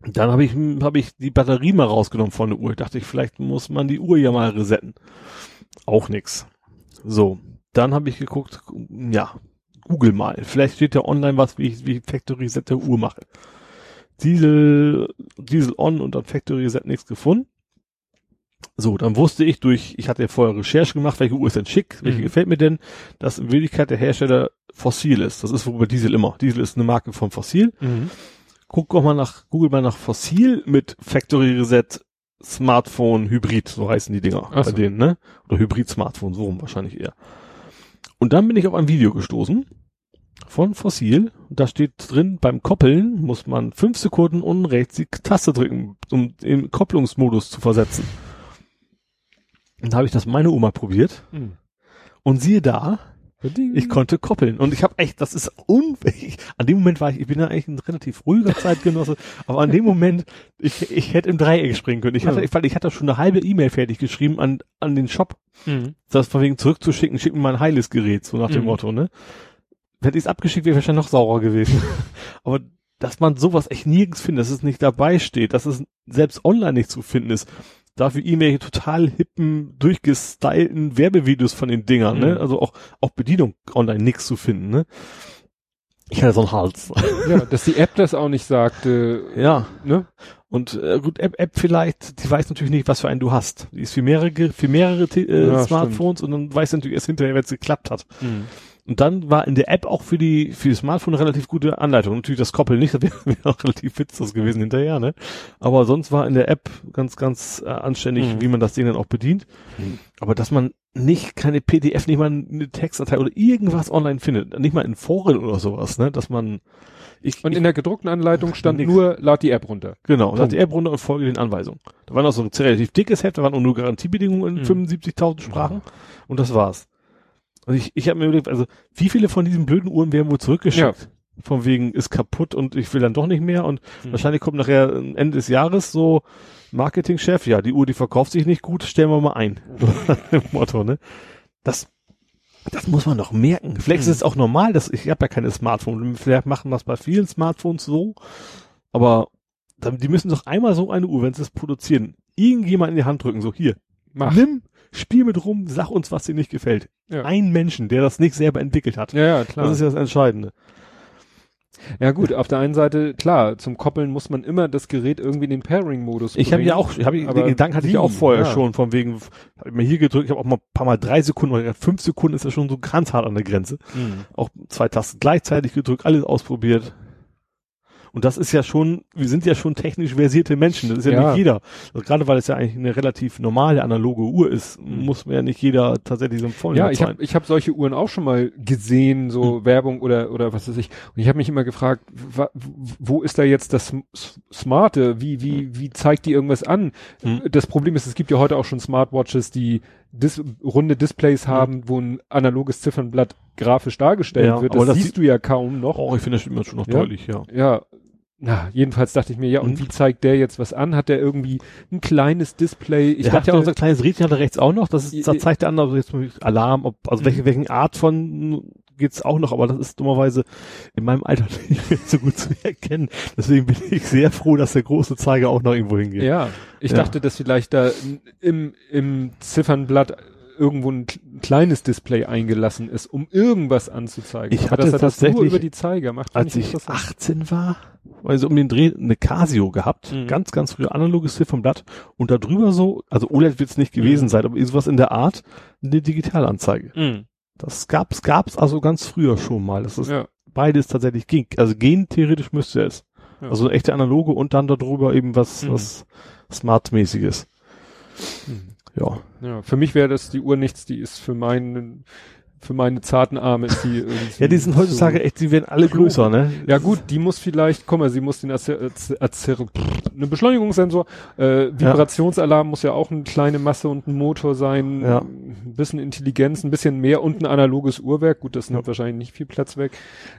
C: Dann habe ich, habe ich die Batterie mal rausgenommen von der Uhr. Dachte ich, vielleicht muss man die Uhr ja mal resetten. Auch nix. So, dann habe ich geguckt, ja, Google mal. Vielleicht steht ja online was, wie ich, wie ich Factory Reset der Uhr mache. Diesel, Diesel on und dann Factory Reset nichts gefunden. So, dann wusste ich durch, ich hatte ja vorher Recherche gemacht, welche Uhr ist denn schick, welche
B: Mhm.
C: gefällt mir denn, dass in Wirklichkeit der Hersteller Fossil ist. Das ist wohl bei Diesel immer. Diesel ist eine Marke von Fossil.
B: Mhm.
C: Guck doch mal nach, google mal nach Fossil mit Factory Reset Smartphone Hybrid, so heißen die Dinger
B: Ach
C: bei
B: so.
C: denen, ne? Oder Hybrid Smartphone, so rum wahrscheinlich eher. Und dann bin ich auf ein Video gestoßen von Fossil. Da steht drin, beim Koppeln muss man fünf Sekunden unten rechts die Taste drücken, um den Kopplungsmodus zu versetzen. Und da habe ich das meine Oma probiert.
B: Mhm.
C: Und siehe da,
B: Bedingt.
C: ich konnte koppeln. Und ich habe echt, das ist unfähig. An dem Moment war ich, ich bin ja eigentlich ein relativ ruhiger Zeitgenosse, aber an dem Moment, ich, ich hätte im Dreieck springen können. Ich hatte, ich, ich hatte schon eine halbe E-Mail fertig geschrieben an, an den Shop,
B: Mhm.
C: das von wegen zurückzuschicken, schick mir mal ein heiles Gerät, so nach dem
B: Mhm.
C: Motto, ne? Hätte ich es abgeschickt, wäre ich wahrscheinlich noch saurer gewesen. aber dass man sowas echt nirgends findet, dass es nicht dabei steht, dass es selbst online nicht zu finden ist. Dafür irgendwelche total hippen, durchgestylten Werbevideos von den Dingern, ne?
B: Mhm.
C: Also auch, auch Bedienung online nix zu finden, ne? Ich hatte so einen Hals.
B: Ja, dass die App das auch nicht sagte,
C: ja.
B: ne?
C: Und äh, gut, App, App vielleicht, die weiß natürlich nicht, was für einen du hast. Die ist für mehrere, für mehrere äh,
B: Ja,
C: Smartphones und dann weiß natürlich erst hinterher, wenn es geklappt hat.
B: Mhm.
C: Und dann war in der App auch für die für das Smartphone eine relativ gute Anleitung. Natürlich das Koppeln nicht, das wäre wär auch relativ witzlos gewesen hinterher, ne? Aber sonst war in der App ganz, ganz äh, anständig,
B: Mhm.
C: wie man das Ding dann auch bedient.
B: Mhm.
C: Aber dass man nicht keine PDF, nicht mal eine Textdatei oder irgendwas online findet, nicht mal in Foren oder sowas, ne? Dass man ich,
B: Und
C: ich
B: in der gedruckten Anleitung stand
C: Nix.
B: nur, lad die App runter.
C: Genau,
B: Punkt.
C: lad die App runter und folge den Anweisungen. Da war noch so ein relativ dickes Heft, da waren auch nur Garantiebedingungen in
B: Mhm.
C: 75.000 Sprachen und das war's. Und ich, ich habe mir überlegt, also wie viele von diesen blöden Uhren werden wohl zurückgeschickt? Von wegen ist kaputt und ich will dann doch nicht mehr und
B: Mhm.
C: wahrscheinlich kommt nachher Ende des Jahres so Marketingchef, ja, die Uhr, die verkauft sich nicht gut, stellen wir mal ein. Im Motto, ne? Das, das muss man doch merken. Vielleicht
B: Mhm.
C: ist es auch normal, dass ich habe ja keine Smartphone. Vielleicht machen das bei vielen Smartphones so, aber die müssen doch einmal so eine Uhr, wenn sie es produzieren, irgendjemand in die Hand drücken, so hier,
B: Mach.
C: nimm, spiel mit rum, sag uns, was dir nicht gefällt.
B: Ja.
C: Ein Menschen, der das nicht selber entwickelt hat.
B: Ja, ja, klar.
C: Das ist ja das Entscheidende.
B: ja gut, auf der einen Seite, klar, zum Koppeln muss man immer das Gerät irgendwie in den Pairing-Modus
C: Ich habe
B: bringen.
C: ja auch, hab ich,
B: Aber
C: den Gedanken hatte ich ja auch vorher
B: Ja.
C: schon, von wegen, habe ich mir hier gedrückt, ich habe auch mal ein paar Mal drei Sekunden, oder fünf Sekunden ist ja schon so ganz hart an der Grenze.
B: Mhm.
C: Auch zwei Tasten gleichzeitig gedrückt, alles ausprobiert. Und das ist ja schon, wir sind ja schon technisch versierte Menschen, das ist ja,
B: Ja.
C: nicht jeder. Also gerade weil es ja eigentlich eine relativ normale analoge Uhr ist,
B: Mhm.
C: muss man ja nicht jeder tatsächlich so ein Vollnut
B: Ja, ich habe ich hab solche Uhren auch schon mal gesehen, so Werbung oder oder was weiß ich. Und ich habe mich immer gefragt, wa, wo ist da jetzt das Smarte? Wie wie wie zeigt die irgendwas an?
C: Mhm.
B: Das Problem ist, es gibt ja heute auch schon Smartwatches, die dis runde Displays haben, wo ein analoges Ziffernblatt grafisch dargestellt
C: Ja,
B: wird. Das,
C: das
B: siehst du ja kaum noch.
C: Oh, ich finde das immer schon noch
B: Ja?
C: deutlich, ja.
B: Ja. na, jedenfalls dachte ich mir, ja, und
C: Mhm.
B: wie zeigt der jetzt was an? Hat der irgendwie ein kleines Display? Ich
C: der hat
B: dachte,
C: ja auch so ein kleines Rädchen hat er rechts auch noch, das ist, da
B: I-
C: zeigt der andere jetzt mal Alarm, ob, also welche,
B: Mhm.
C: welchen Art von geht's auch noch, aber das ist dummerweise in meinem Alter nicht mehr so gut zu erkennen. Deswegen bin ich sehr froh, dass der große Zeiger auch noch irgendwo hingeht.
B: ja, ich
C: Ja.
B: dachte, dass vielleicht da im, im Ziffernblatt irgendwo ein kl- kleines Display eingelassen ist, um irgendwas anzuzeigen.
C: Ich
B: Aber
C: hatte
B: dass das nur
C: tatsächlich,
B: über die Zeiger macht.
C: Als ich
B: interessant.
C: 18 war, also um den Dreh eine Casio gehabt,
B: Mhm.
C: ganz, ganz früh analoges Ziffernblatt und da drüber so, also OLED wird es nicht gewesen
B: Mhm.
C: sein, aber sowas in der Art, eine Digitalanzeige.
B: Mhm.
C: Das gab's, gab's also ganz früher schon mal. Das ist
B: Ja.
C: beides tatsächlich ging. Also gehen theoretisch müsste es.
B: Ja.
C: Also echte analoge und dann darüber eben was,
B: Mhm.
C: was Smart-mäßiges.
B: Mhm.
C: Ja.
B: Ja, für mich wäre das die Uhr nichts, die ist für meinen, für meine zarten Arme ist die irgendwie.
C: Ja, die sind heutzutage
B: so-
C: echt, die werden alle größer, ne?
B: Ja gut, die muss vielleicht, guck mal, sie muss den Acer, Acer, eine Beschleunigungssensor, äh, Vibrationsalarm muss ja auch eine kleine Masse und ein Motor sein,
C: Ja.
B: ein bisschen Intelligenz, ein bisschen mehr und ein analoges Uhrwerk, gut, das nimmt wahrscheinlich nicht viel Platz weg.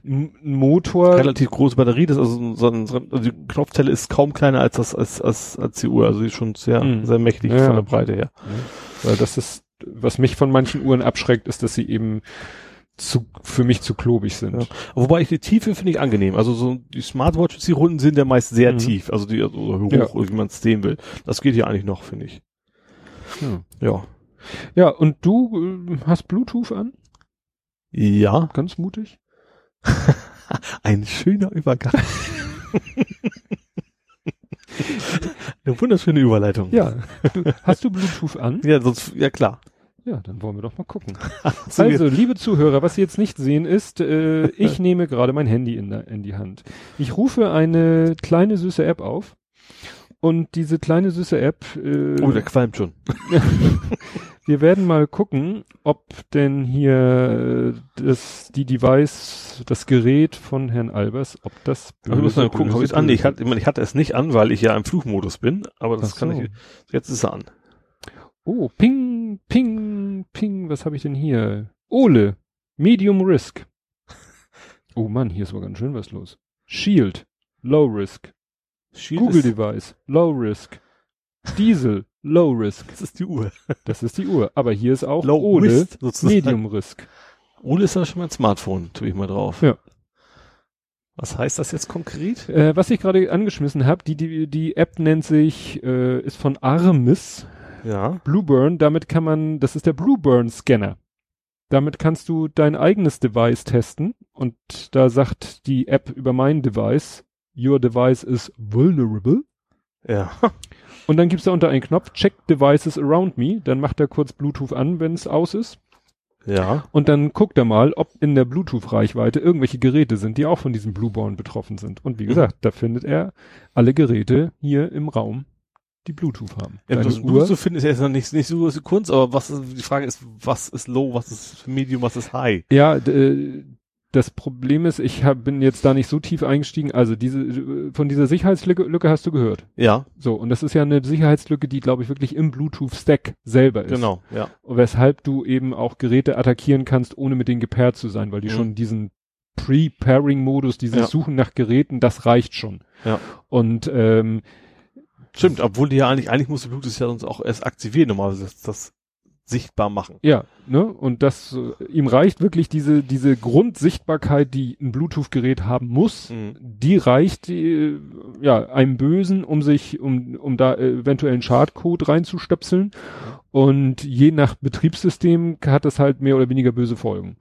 B: Ein Motor,
C: Relativ große Batterie, das ist also so ein, so ein, also die Knopfzelle ist kaum kleiner als das, als, als, als die Uhr. Also die ist schon sehr,
B: Mhm.
C: sehr mächtig
B: Ja.
C: von der Breite her.
B: weil das ist, was mich von manchen Uhren abschreckt, ist, dass sie eben zu, für mich zu klobig sind.
C: Ja. Wobei ich die Tiefe finde ich angenehm. Also so die Smartwatches, die Runden sind ja meist sehr
B: Mhm.
C: tief. Also die, also hoch,
B: Ja.
C: wie man es sehen will. Das geht hier eigentlich noch, finde ich.
B: Ja.
C: Ja.
B: ja, und du äh, hast Bluetooth an?
C: Ja.
B: Ganz mutig?
C: Ein schöner Übergang. Eine wunderschöne Überleitung.
B: Ja. Du, hast du Bluetooth an?
C: Ja, sonst, ja klar.
B: Ja, dann wollen wir doch mal gucken.
C: So,
B: Also, liebe Zuhörer, was Sie jetzt nicht sehen ist, äh, ich nehme gerade mein Handy in, in die Hand. Ich rufe eine kleine süße App auf und diese kleine süße App, äh,
C: oh, der qualmt schon.
B: wir werden mal gucken, ob denn hier äh, das, die Device, das Gerät von Herrn Albers, ob das
C: Also wir müssen mal gucken, ob ich
B: böse,
C: es an. Ich
B: böse-
C: hatte, ich, meine, ich hatte es nicht an, weil ich ja im Flugmodus bin, aber das
B: Ach
C: kann
B: so.
C: ich, jetzt ist er an.
B: Oh, ping, ping, ping, was habe ich denn hier? Ole, Medium Risk. Oh Mann, hier ist aber ganz schön was los. Shield, Low Risk.
C: Shield
B: Google Device, Low Risk. Diesel, Low Risk.
C: das ist die Uhr.
B: Das ist die Uhr. Aber hier ist auch
C: Low
B: Ole,
C: Risk sozusagen.
B: Medium Risk.
C: Ole ist ja schon mein Smartphone, tue ich mal drauf.
B: Ja.
C: Was heißt das jetzt konkret?
B: Äh, was ich gerade angeschmissen habe, die, die, die App nennt sich, äh, ist von Armis,
C: Ja.
B: Blueburn. Damit kann man, das ist der Blueburn Scanner. Damit kannst du dein eigenes Device testen und da sagt die App über mein Device, your device is vulnerable.
C: Ja.
B: Und dann gibt's da unter einen Knopf, check devices around me. Dann macht er kurz Bluetooth an, wenn es aus ist.
C: Ja.
B: Und dann guckt er mal, ob in der Bluetooth-Reichweite irgendwelche Geräte sind, die auch von diesem Blueborn betroffen sind. Und wie
C: Mhm.
B: gesagt, da findet er alle Geräte hier im Raum, die Bluetooth haben.
C: ja das
B: Uhr-
C: zu finden ist ja jetzt noch nicht, nicht so Kunst, aber was ist, die Frage ist, was ist low, was ist medium, was ist high?
B: Ja, äh, das Problem ist, ich hab, bin jetzt da nicht so tief eingestiegen. Also diese äh, von dieser Sicherheitslücke Lücke hast du gehört.
C: Ja,
B: So, und das ist ja eine Sicherheitslücke, die, glaube ich, wirklich im Bluetooth-Stack selber ist.
C: genau, ja.
B: Und weshalb du eben auch Geräte attackieren kannst, ohne mit denen gepaart zu sein, weil die
C: Mhm.
B: schon diesen Pre-Pairing-Modus, dieses
C: Ja.
B: Suchen nach Geräten, das reicht schon.
C: Ja.
B: Und ähm,
C: Stimmt, obwohl die ja eigentlich, eigentlich muss die Bluetooth ja sonst auch erst aktivieren, normalerweise das, das sichtbar machen.
B: ja, ne? Und das äh, ihm reicht wirklich diese diese Grundsichtbarkeit, die ein Bluetooth-Gerät haben muss.
C: Mhm.
B: Die reicht äh, ja einem Bösen, um sich um um da äh, eventuell einen Schadcode reinzustöpseln. Und je nach Betriebssystem hat das halt mehr oder weniger böse Folgen.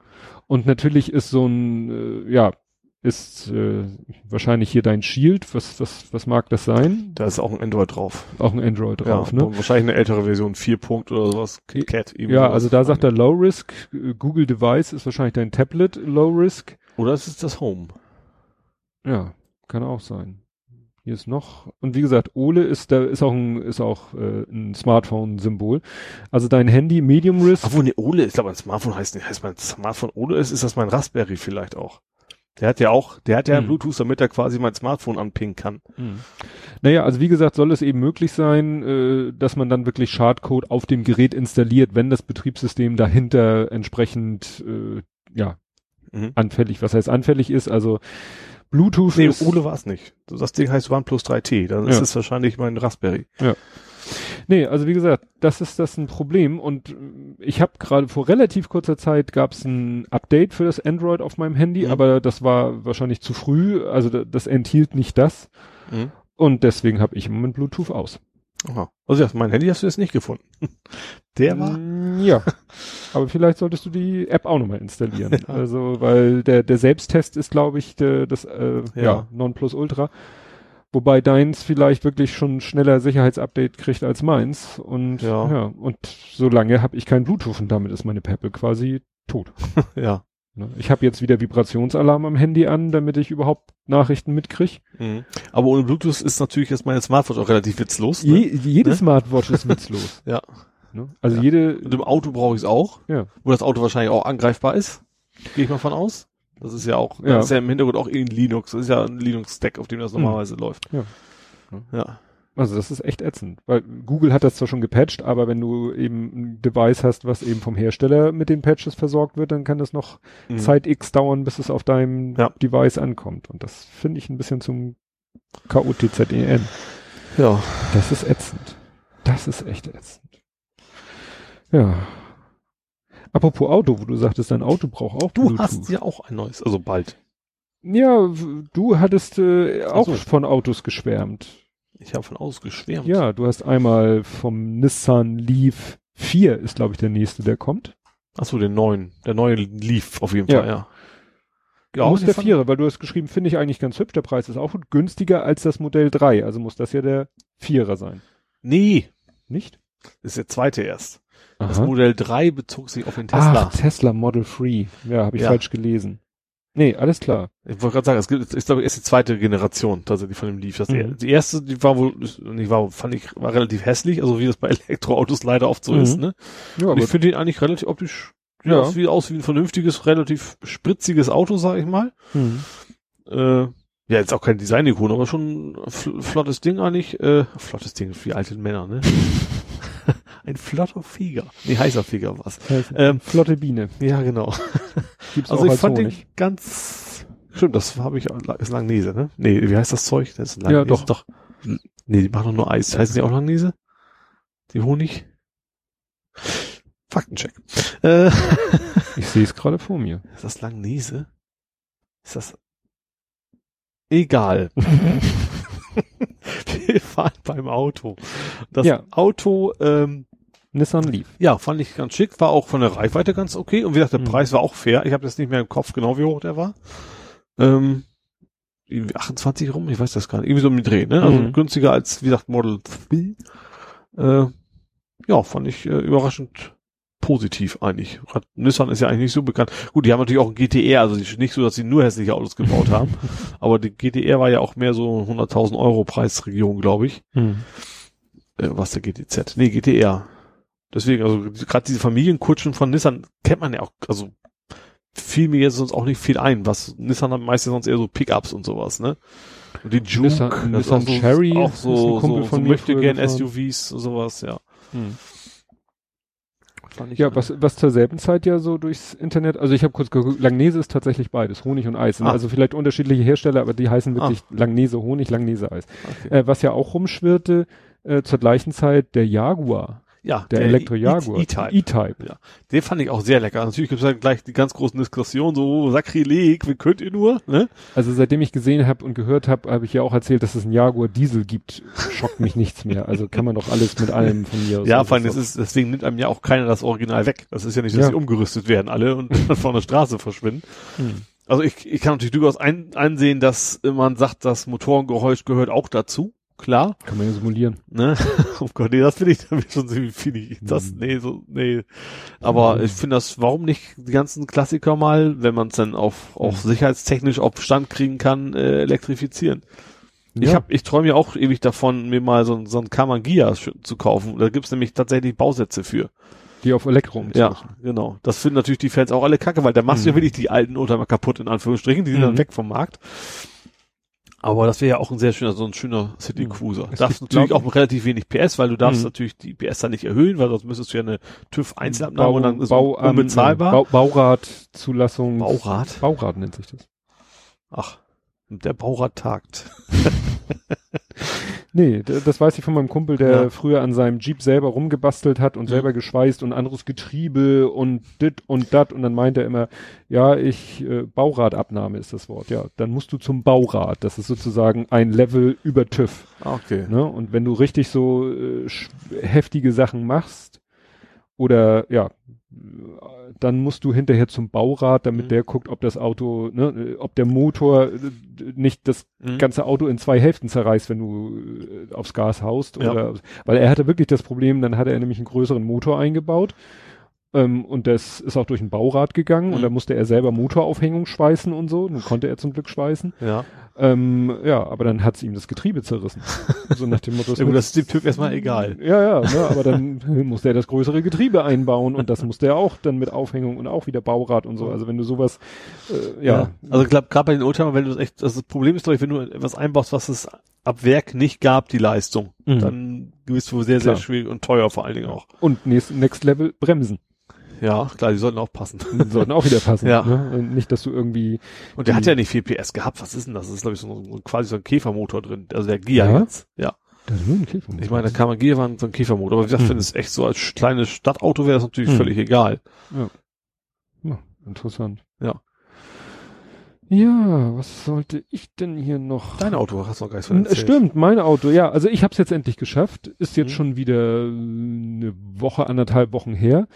B: Und natürlich ist so ein äh, ja ist äh, wahrscheinlich hier dein Shield. Was was was mag das sein?
C: Da ist auch ein Android drauf.
B: Auch ein Android drauf,
C: ja,
B: ne?
C: Wahrscheinlich eine ältere Version, 4 Punkt oder sowas. KitKat.
B: Ja, also da sagt er Low Risk. Äh, Google Device ist wahrscheinlich dein Tablet Low Risk.
C: Oder es ist das Home.
B: Ja, kann auch sein. Hier ist noch und wie gesagt, Ole ist da ist auch ein ist auch äh, ein Smartphone-Symbol. Also dein Handy Medium Risk.
C: Obwohl, ne, Ole, ich glaube, ein Smartphone heißt nicht, heißt mein Smartphone Ole ist, ist das mein Raspberry vielleicht auch. Der hat ja auch, der hat ja
B: Hm.
C: Bluetooth, damit er quasi mein Smartphone anpingen kann.
B: Hm. Naja, also wie gesagt, soll es eben möglich sein, äh, dass man dann wirklich Schadcode auf dem Gerät installiert, wenn das Betriebssystem dahinter entsprechend äh, ja
C: Mhm.
B: anfällig, was heißt anfällig ist. Also Bluetooth
C: Nee,
B: ist,
C: Ole war es nicht. Das Ding heißt OnePlus 3T. Dann ist
B: Ja.
C: es wahrscheinlich mein Raspberry.
B: Nee, also wie gesagt, das ist das ein Problem und äh, ich habe gerade vor relativ kurzer Zeit gab es ein Update für das Android auf meinem Handy,
C: Mhm.
B: aber das war wahrscheinlich zu früh, also da- das enthielt nicht das
C: Mhm.
B: und deswegen habe ich im Moment Bluetooth aus.
C: Aha. Also ja, mein Handy hast du jetzt nicht gefunden. Der war.
B: Mm, Ja, aber vielleicht solltest du die App auch nochmal installieren. Also, weil der, der Selbsttest ist, glaube ich, der, das äh, ja.
C: Ja.
B: Nonplusultra. Wobei deins vielleicht wirklich schon schneller Sicherheitsupdate kriegt als meins. Und ja,
C: Ja.
B: und solange habe ich kein Bluetooth und damit ist meine Peppel quasi tot.
C: Ja.
B: Ne? Ich habe jetzt wieder Vibrationsalarm am Handy an, damit ich überhaupt Nachrichten mitkrieg.
C: Mhm. Aber ohne Bluetooth ist natürlich jetzt meine Smartwatch auch relativ witzlos. Ne?
B: Je, jede
C: Ne?
B: Smartwatch ist witzlos.
C: Ja.
B: Ne? Also
C: Ja.
B: jede,
C: Und im Auto brauche ich es auch.
B: Ja.
C: Wo das Auto wahrscheinlich auch angreifbar ist. Gehe ich mal von aus. Das ist ja auch,
B: Ja.
C: das ist ja im Hintergrund auch irgendein Linux. Das ist ja ein Linux-Stack, auf dem das
B: Mhm.
C: normalerweise läuft.
B: Ja.
C: Ja.
B: Also das ist echt ätzend, weil Google hat das zwar schon gepatcht, aber wenn du eben ein Device hast, was eben vom Hersteller mit den Patches versorgt wird, dann kann das noch
C: Mhm.
B: Zeit X dauern, bis es auf deinem
C: Ja.
B: Device ankommt. Und das finde ich ein bisschen zum KOTZEN.
C: Ja.
B: Das ist ätzend. Das ist echt ätzend. Ja. Apropos Auto, wo du sagtest, dein Auto braucht auch
C: Du
B: Bluetooth.
C: hast ja auch ein neues, also bald.
B: Ja, du hattest äh, auch
C: so.
B: von Autos geschwärmt.
C: Ich habe von ausgeschwärmt.
B: Ja, du hast einmal vom Nissan Leaf 4 ist, glaube ich, der nächste, der kommt.
C: Ach so, den neuen. Der neue Leaf auf jeden
B: Ja.
C: Fall, ja.
B: Ja, muss der Vierer, weil du hast geschrieben, finde ich eigentlich ganz hübsch. Der Preis ist auch gut, günstiger als das Modell 3. Also muss das ja der Vierer sein.
C: Nee,
B: Nicht?
C: das ist der zweite erst. Das
B: Aha.
C: Modell 3 bezog sich auf den
B: Tesla.
C: Tesla.
B: Ach, Tesla Model 3. Ja, habe ich
C: Ja.
B: falsch gelesen. Nee, alles klar.
C: Ich wollte gerade sagen, es gibt, ich glaube, es ist die zweite Generation tatsächlich von dem Leaf. Das
B: Mhm.
C: die erste, die war wohl, die war, fand ich, war relativ hässlich, also wie das bei Elektroautos leider oft so
B: Mhm.
C: ist, ne?
B: Ja,
C: Und ich finde ihn eigentlich relativ optisch, ja,
B: Ja.
C: ja. sieht aus wie ein vernünftiges, relativ spritziges Auto, sag ich mal.
B: hm.
C: Äh, ja, jetzt auch kein Design-Ikon, aber schon ein fl flottes Ding eigentlich. Äh, flottes Ding für die alten Männer, ne? ein flotter Flieger. Nee, heißer Flieger war's. Ähm,
B: Flotte Biene.
C: Ja, genau.
B: Gibt's
C: Also ich
B: als
C: fand
B: Honig.
C: den ganz, stimmt, das habe ich, ist Langnese, ne? Nee, wie heißt das Zeug? Das ist
B: Ja, doch.
C: doch. Nee, die machen doch nur Eis. Heißen die auch Langnese? Die Honig? Faktencheck. Äh,
B: Ich sehe es gerade vor mir.
C: ist das Langnese? Ist das, egal. Wir fahren beim Auto. Das
B: Ja.
C: Auto, ähm,
B: Nissan Leaf.
C: ja, fand ich ganz schick, war auch von der Reichweite ganz okay und wie gesagt, der
B: Mhm.
C: Preis war auch fair. Ich habe jetzt nicht mehr im Kopf genau, wie hoch der war. Ähm, irgendwie 28 rum, ich weiß das gar nicht. Irgendwie so den Dreh, ne? Also
B: Mhm.
C: günstiger als, wie gesagt, Model 3. Äh, ja, fand ich äh, überraschend positiv eigentlich. Hat- Nissan ist ja eigentlich nicht so bekannt. Gut, die haben natürlich auch ein GTR, also die- nicht so, dass sie nur hässliche Autos gebaut haben. aber die GTR war ja auch mehr so 100.000 Euro Preisregion, glaube ich.
B: Hm.
C: Äh, was der GTZ? Nee, GTR. Deswegen, also gerade diese Familienkutschen von Nissan kennt man ja auch, also fiel mir jetzt sonst auch nicht viel ein, was Nissan hat meistens sonst eher so Pickups und sowas, ne? Und die Juke,
B: Nissan- Nissan
C: auch so,
B: Cherry
C: auch so, so,
B: von
C: so möchte gern. SUVs, sowas, ja.
B: Hm.
C: Fand ich
B: Ja, was, was zur selben Zeit ja so durchs Internet, also ich habe kurz geguckt, Langnese ist tatsächlich beides, Honig und Eis.
C: Ah.
B: Also vielleicht unterschiedliche Hersteller, aber die heißen wirklich Langnese Honig, Langnese Eis.
C: Okay.
B: Äh, was ja auch rumschwirrte, äh, zur gleichen Zeit der Jaguar,
C: ja,
B: der, Elektro-Jaguar.
C: E- E-Type.
B: E-Type.
C: Den fand ich auch sehr lecker. Natürlich gibt es dann gleich die ganz großen Diskussionen, so Sakrileg, wie könnt ihr nur, ne?
B: Also seitdem ich gesehen habe und gehört habe, habe ich ja auch erzählt, dass es einen Jaguar Diesel gibt. Schockt mich nichts mehr. Also kann man doch alles mit allem von mir aus.
C: Ja, vor allem,
B: das
C: das ist, deswegen nimmt einem ja auch keiner das Original weg. Das ist ja nicht, dass
B: Ja.
C: sie umgerüstet werden alle und dann von der Straße verschwinden.
B: Hm.
C: Also ich, ich kann natürlich durchaus ein, einsehen, dass man sagt, das Motorengeräusch gehört auch dazu. Klar,
B: Kann man ja simulieren.
C: ne? Oh Gott, nee, das finde ich damit schon so finde ich. Das,
B: Mhm.
C: nee, so, nee. Aber
B: Mhm.
C: ich finde das, warum nicht die ganzen Klassiker mal, wenn man es dann auf, auch
B: Mhm.
C: sicherheitstechnisch auf Stand kriegen kann, äh, elektrifizieren. Ich
B: Ja.
C: hab, ich träume ja auch ewig davon, mir mal so, so ein Kamangia zu kaufen. Da gibt's nämlich tatsächlich Bausätze für.
B: Die auf Elektro
C: Ja, genau. Das finden natürlich die Fans auch alle kacke, weil da machst du ja
B: Mhm.
C: wirklich die alten Oldtimer kaputt, in Anführungsstrichen. Die sind
B: Mhm.
C: dann weg vom Markt. Aber das wäre ja auch ein sehr schöner, so ein schöner City
B: Mhm.
C: Cruiser.
B: Es
C: Darfst natürlich auch relativ wenig PS, weil du darfst
B: Mhm.
C: natürlich die PS dann nicht erhöhen, weil sonst müsstest du ja eine TÜV Einzelabnahme
B: Bau,
C: und dann ist
B: Bau,
C: unbezahlbar.
B: Bau, Baurat-Zulassung.
C: Baurat?
B: Baurat nennt sich das.
C: Ach. Der Baurat tagt.
B: Nee, das weiß ich von meinem Kumpel, der
C: Ja.
B: früher an seinem Jeep selber rumgebastelt hat und
C: Mhm.
B: selber geschweißt und anderes Getriebe und dit und dat und dann meint er immer, ja, ich, äh, Bauradabnahme ist das Wort, ja. Dann musst du zum Baurat. Das ist sozusagen ein Level über TÜV.
C: Okay.
B: Ne? Und wenn du richtig so äh, heftige Sachen machst oder ja, dann musst du hinterher zum Baurat, damit
C: Mhm.
B: der guckt, ob das Auto, ne, ob der Motor äh, nicht das
C: Mhm.
B: ganze Auto in zwei Hälften zerreißt, wenn du äh, aufs Gas haust.
C: Ja.
B: Oder, weil er hatte wirklich das Problem, dann hatte er nämlich einen größeren Motor eingebaut. Ähm, und das ist auch durch ein Baurat gegangen und
C: Mhm.
B: da musste er selber Motoraufhängung schweißen und so. Nun konnte er zum Glück schweißen.
C: Ja.
B: Ähm, ja, aber dann hat's ihm das Getriebe zerrissen. so nach dem Motto.
C: Ja, gut, das ist dem Typ erstmal egal.
B: Ja, ja, ne, aber dann musste er das größere Getriebe einbauen und das musste er auch dann mit Aufhängung und auch wieder Baurat und so. Also wenn du sowas, äh, ja,
C: Also ich glaube, gerade bei den Oldtimern, wenn du es echt, also das Problem ist, glaube ich, wenn du etwas einbaust, was es ab Werk nicht gab, die Leistung,
B: Mhm.
C: dann bist du sehr, sehr
B: Klar.
C: schwierig und teuer vor allen Dingen auch.
B: und next, next Level Bremsen.
C: Ja, klar, die sollten auch passen.
B: Die sollten auch wieder passen.
C: Ja.
B: Ne? Und nicht, dass du irgendwie,
C: Und der hat ja nicht viel PS gehabt. Was ist denn das? Das ist, glaube ich, so ein, quasi so ein Käfermotor drin. Also der Gia
B: Ja?
C: jetzt. Ja.
B: das ist ein Käfermotor.
C: Ich meine, der Kammer war so ein Käfermotor. Aber wie gesagt,
B: Hm.
C: wenn es echt so als kleines Stadtauto wäre, ist natürlich
B: Hm.
C: völlig egal.
B: ja, interessant.
C: Ja.
B: Ja, was sollte ich denn hier noch?
C: Dein Auto hast du noch gar nicht so
B: N-
C: erzählt.
B: Stimmt, mein Auto, ja. Also ich habe es jetzt endlich geschafft. Ist jetzt
C: Mhm.
B: schon wieder äh, eine Woche, anderthalb Wochen her.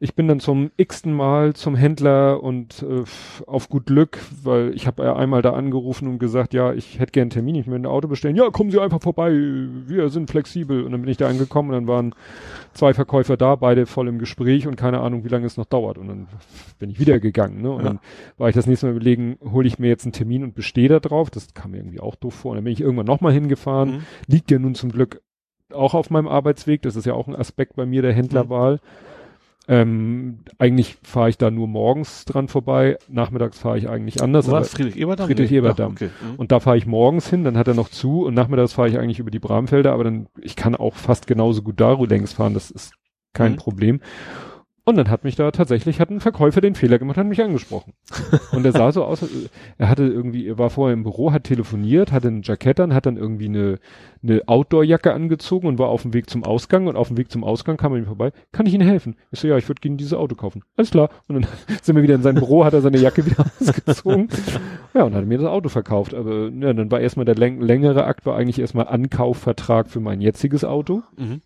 B: Ich bin dann zum x-ten Mal zum Händler und äh, auf gut Glück, weil ich habe ja einmal da angerufen und gesagt, ja, ich hätte gern einen Termin, ich möchte ein Auto bestellen. Ja, kommen Sie einfach vorbei, wir sind flexibel. Und dann bin ich da angekommen und dann waren zwei Verkäufer da, beide voll im Gespräch und keine Ahnung, wie lange es noch dauert. Und dann bin ich wieder gegangen. Ne? Und
C: Ja.
B: dann war ich das nächste Mal überlegen, hole ich mir jetzt einen Termin und bestehe da drauf. Das kam mir irgendwie auch doof vor. Und dann bin ich irgendwann nochmal hingefahren.
C: Mhm.
B: Liegt ja nun zum Glück auch auf meinem Arbeitsweg. Das ist ja auch ein Aspekt bei mir der Händlerwahl. Ähm, eigentlich fahre ich da nur morgens dran vorbei. Nachmittags fahre ich eigentlich anders.
C: War Friedrich Eberdamm?
B: Friedrich. Eberdamm.
C: Ach, okay. Mhm.
B: und da fahre ich morgens hin, dann hat er noch zu und nachmittags fahre ich eigentlich über die Bramfelder, aber dann, ich kann auch fast genauso gut da längs fahren, das ist kein
C: Mhm.
B: Problem. Und dann hat mich da tatsächlich, hat ein Verkäufer den Fehler gemacht, hat mich angesprochen. Und er sah so aus, er hatte irgendwie, er war vorher im Büro, hat telefoniert, hatte ein Jackett an, hat dann irgendwie eine, eine Outdoor-Jacke angezogen und war auf dem Weg zum Ausgang und auf dem Weg zum Ausgang kam er mir vorbei, kann ich Ihnen helfen? Ich so, ja, ich würde Ihnen dieses Auto kaufen. Alles klar. Und dann sind wir wieder in sein Büro, hat er seine Jacke wieder ausgezogen. Ja, und hat mir das Auto verkauft. Aber ja, dann war erstmal der läng längere Akt, war eigentlich erstmal Ankaufvertrag für mein jetziges Auto.
C: Mhm.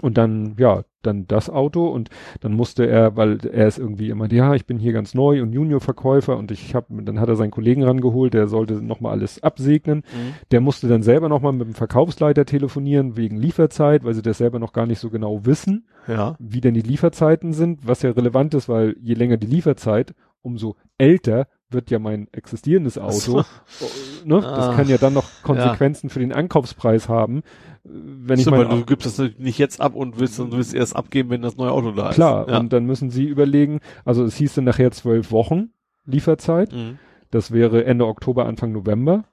B: Und dann, ja, dann das Auto und dann musste er, weil er ist irgendwie immer, ja, ich bin hier ganz neu und Juniorverkäufer und ich habe, dann hat er seinen Kollegen rangeholt, der sollte nochmal alles absegnen.
C: Mhm.
B: Der musste dann selber nochmal mit dem Verkaufsleiter telefonieren wegen Lieferzeit, weil sie das selber noch gar nicht so genau wissen,
C: Ja.
B: wie denn die Lieferzeiten sind, was ja relevant ist, weil je länger die Lieferzeit, umso älter wird ja mein existierendes
C: Ach so.
B: Auto. Ne? Das
C: Ah.
B: kann ja dann noch Konsequenzen für den Ankaufspreis haben. Wenn ich
C: Stimmt,
B: mein
C: weil du gibst das nicht jetzt ab und willst, und willst erst abgeben, wenn das neue Auto da ist.
B: Klar,
C: Ja.
B: und dann müssen sie überlegen, also es hieß dann nachher zwölf Wochen Lieferzeit,
C: Mhm.
B: das wäre Ende Oktober, Anfang November.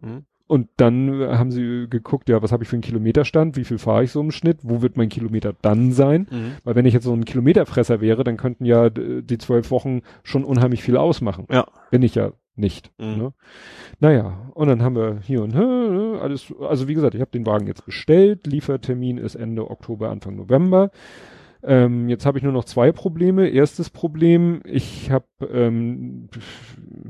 C: Mhm.
B: Und dann haben sie geguckt, ja, was habe ich für einen Kilometerstand, wie viel fahre ich so im Schnitt, wo wird mein Kilometer dann sein?
C: Mhm.
B: Weil wenn ich jetzt so ein Kilometerfresser wäre, dann könnten ja die zwölf Wochen schon unheimlich viel ausmachen.
C: Ja.
B: Bin ich ja nicht.
C: Mhm.
B: Ne? Naja, und dann haben wir hier und hier, alles, also wie gesagt, ich habe den Wagen jetzt bestellt, Liefertermin ist Ende Oktober, Anfang November. Ähm, jetzt habe ich nur noch zwei Probleme. Erstes Problem, ich habe ähm,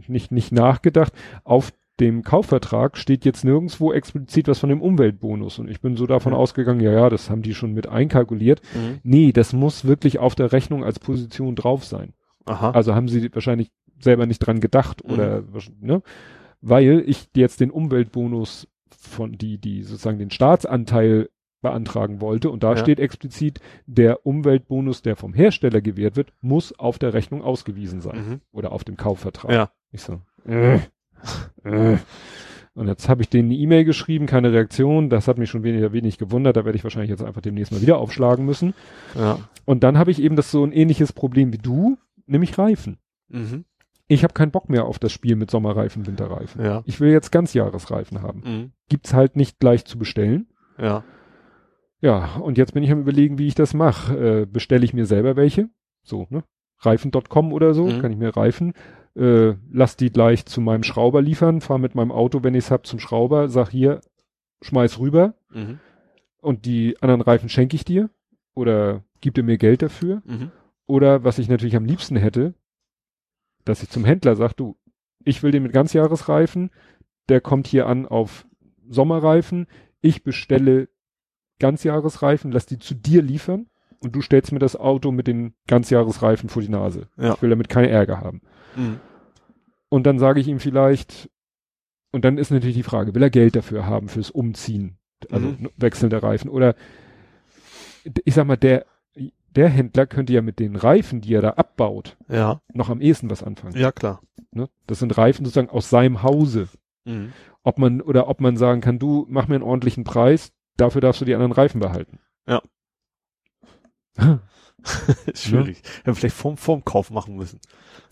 B: nicht, nicht nachgedacht, auf dem Kaufvertrag steht jetzt nirgendwo explizit was von dem Umweltbonus. Und ich bin so davon
C: Ja.
B: ausgegangen, ja, ja, das haben die schon mit einkalkuliert.
C: Mhm.
B: Nee, das muss wirklich auf der Rechnung als Position drauf sein.
C: Aha.
B: Also haben sie wahrscheinlich selber nicht dran gedacht
C: Mhm.
B: oder wahrsch- ne? Weil ich jetzt den Umweltbonus von die die sozusagen den Staatsanteil beantragen wollte und da
C: Ja.
B: steht explizit der Umweltbonus, der vom Hersteller gewährt wird, muss auf der Rechnung ausgewiesen sein
C: Mhm.
B: oder auf dem Kaufvertrag.
C: Ja.
B: Ich so. Äh, äh. Und jetzt habe ich denen eine E-Mail geschrieben, keine Reaktion. Das hat mich schon weniger wenig gewundert. Da werde ich wahrscheinlich jetzt einfach demnächst mal wieder aufschlagen müssen.
C: Ja.
B: Und dann habe ich eben das so ein ähnliches Problem wie du, nämlich Reifen.
C: Mhm.
B: Ich habe keinen Bock mehr auf das Spiel mit Sommerreifen, Winterreifen.
C: Ja.
B: Ich will jetzt Ganzjahresreifen haben.
C: Mhm.
B: Gibt's halt nicht gleich zu bestellen.
C: Ja.
B: Ja, und jetzt bin ich am überlegen, wie ich das mache. Äh, bestelle ich mir selber welche? So, ne? Reifen.com oder so,
C: Mhm.
B: kann ich mir Reifen. äh, lass die gleich zu meinem Schrauber liefern, fahr mit meinem Auto, wenn ich's hab, zum Schrauber, sag hier, schmeiß rüber
C: Mhm.
B: und die anderen Reifen schenke ich dir oder gib dir mir Geld dafür.
C: Mhm.
B: Oder was ich natürlich am liebsten hätte, dass ich zum Händler sage, du, ich will den mit Ganzjahresreifen, der kommt hier an auf Sommerreifen, ich bestelle Ganzjahresreifen, lass die zu dir liefern und du stellst mir das Auto mit den Ganzjahresreifen vor die Nase.
C: Ja.
B: Ich will damit keine Ärger haben.
C: Mhm.
B: Und dann sage ich ihm vielleicht, und dann ist natürlich die Frage, will er Geld dafür haben fürs Umziehen, also
C: Mhm.
B: Wechseln der Reifen oder ich sag mal, der, der Händler könnte ja mit den Reifen, die er da abbaut,
C: Ja,
B: noch am ehesten was anfangen.
C: ja klar.
B: Ne? Das sind Reifen sozusagen aus seinem Hause.
C: Mhm.
B: Ob man, oder ob man sagen kann, du, mach mir einen ordentlichen Preis, dafür darfst du die anderen Reifen behalten.
C: Ja. Schwierig. Hätten wir vielleicht vorm, vorm Kauf machen müssen.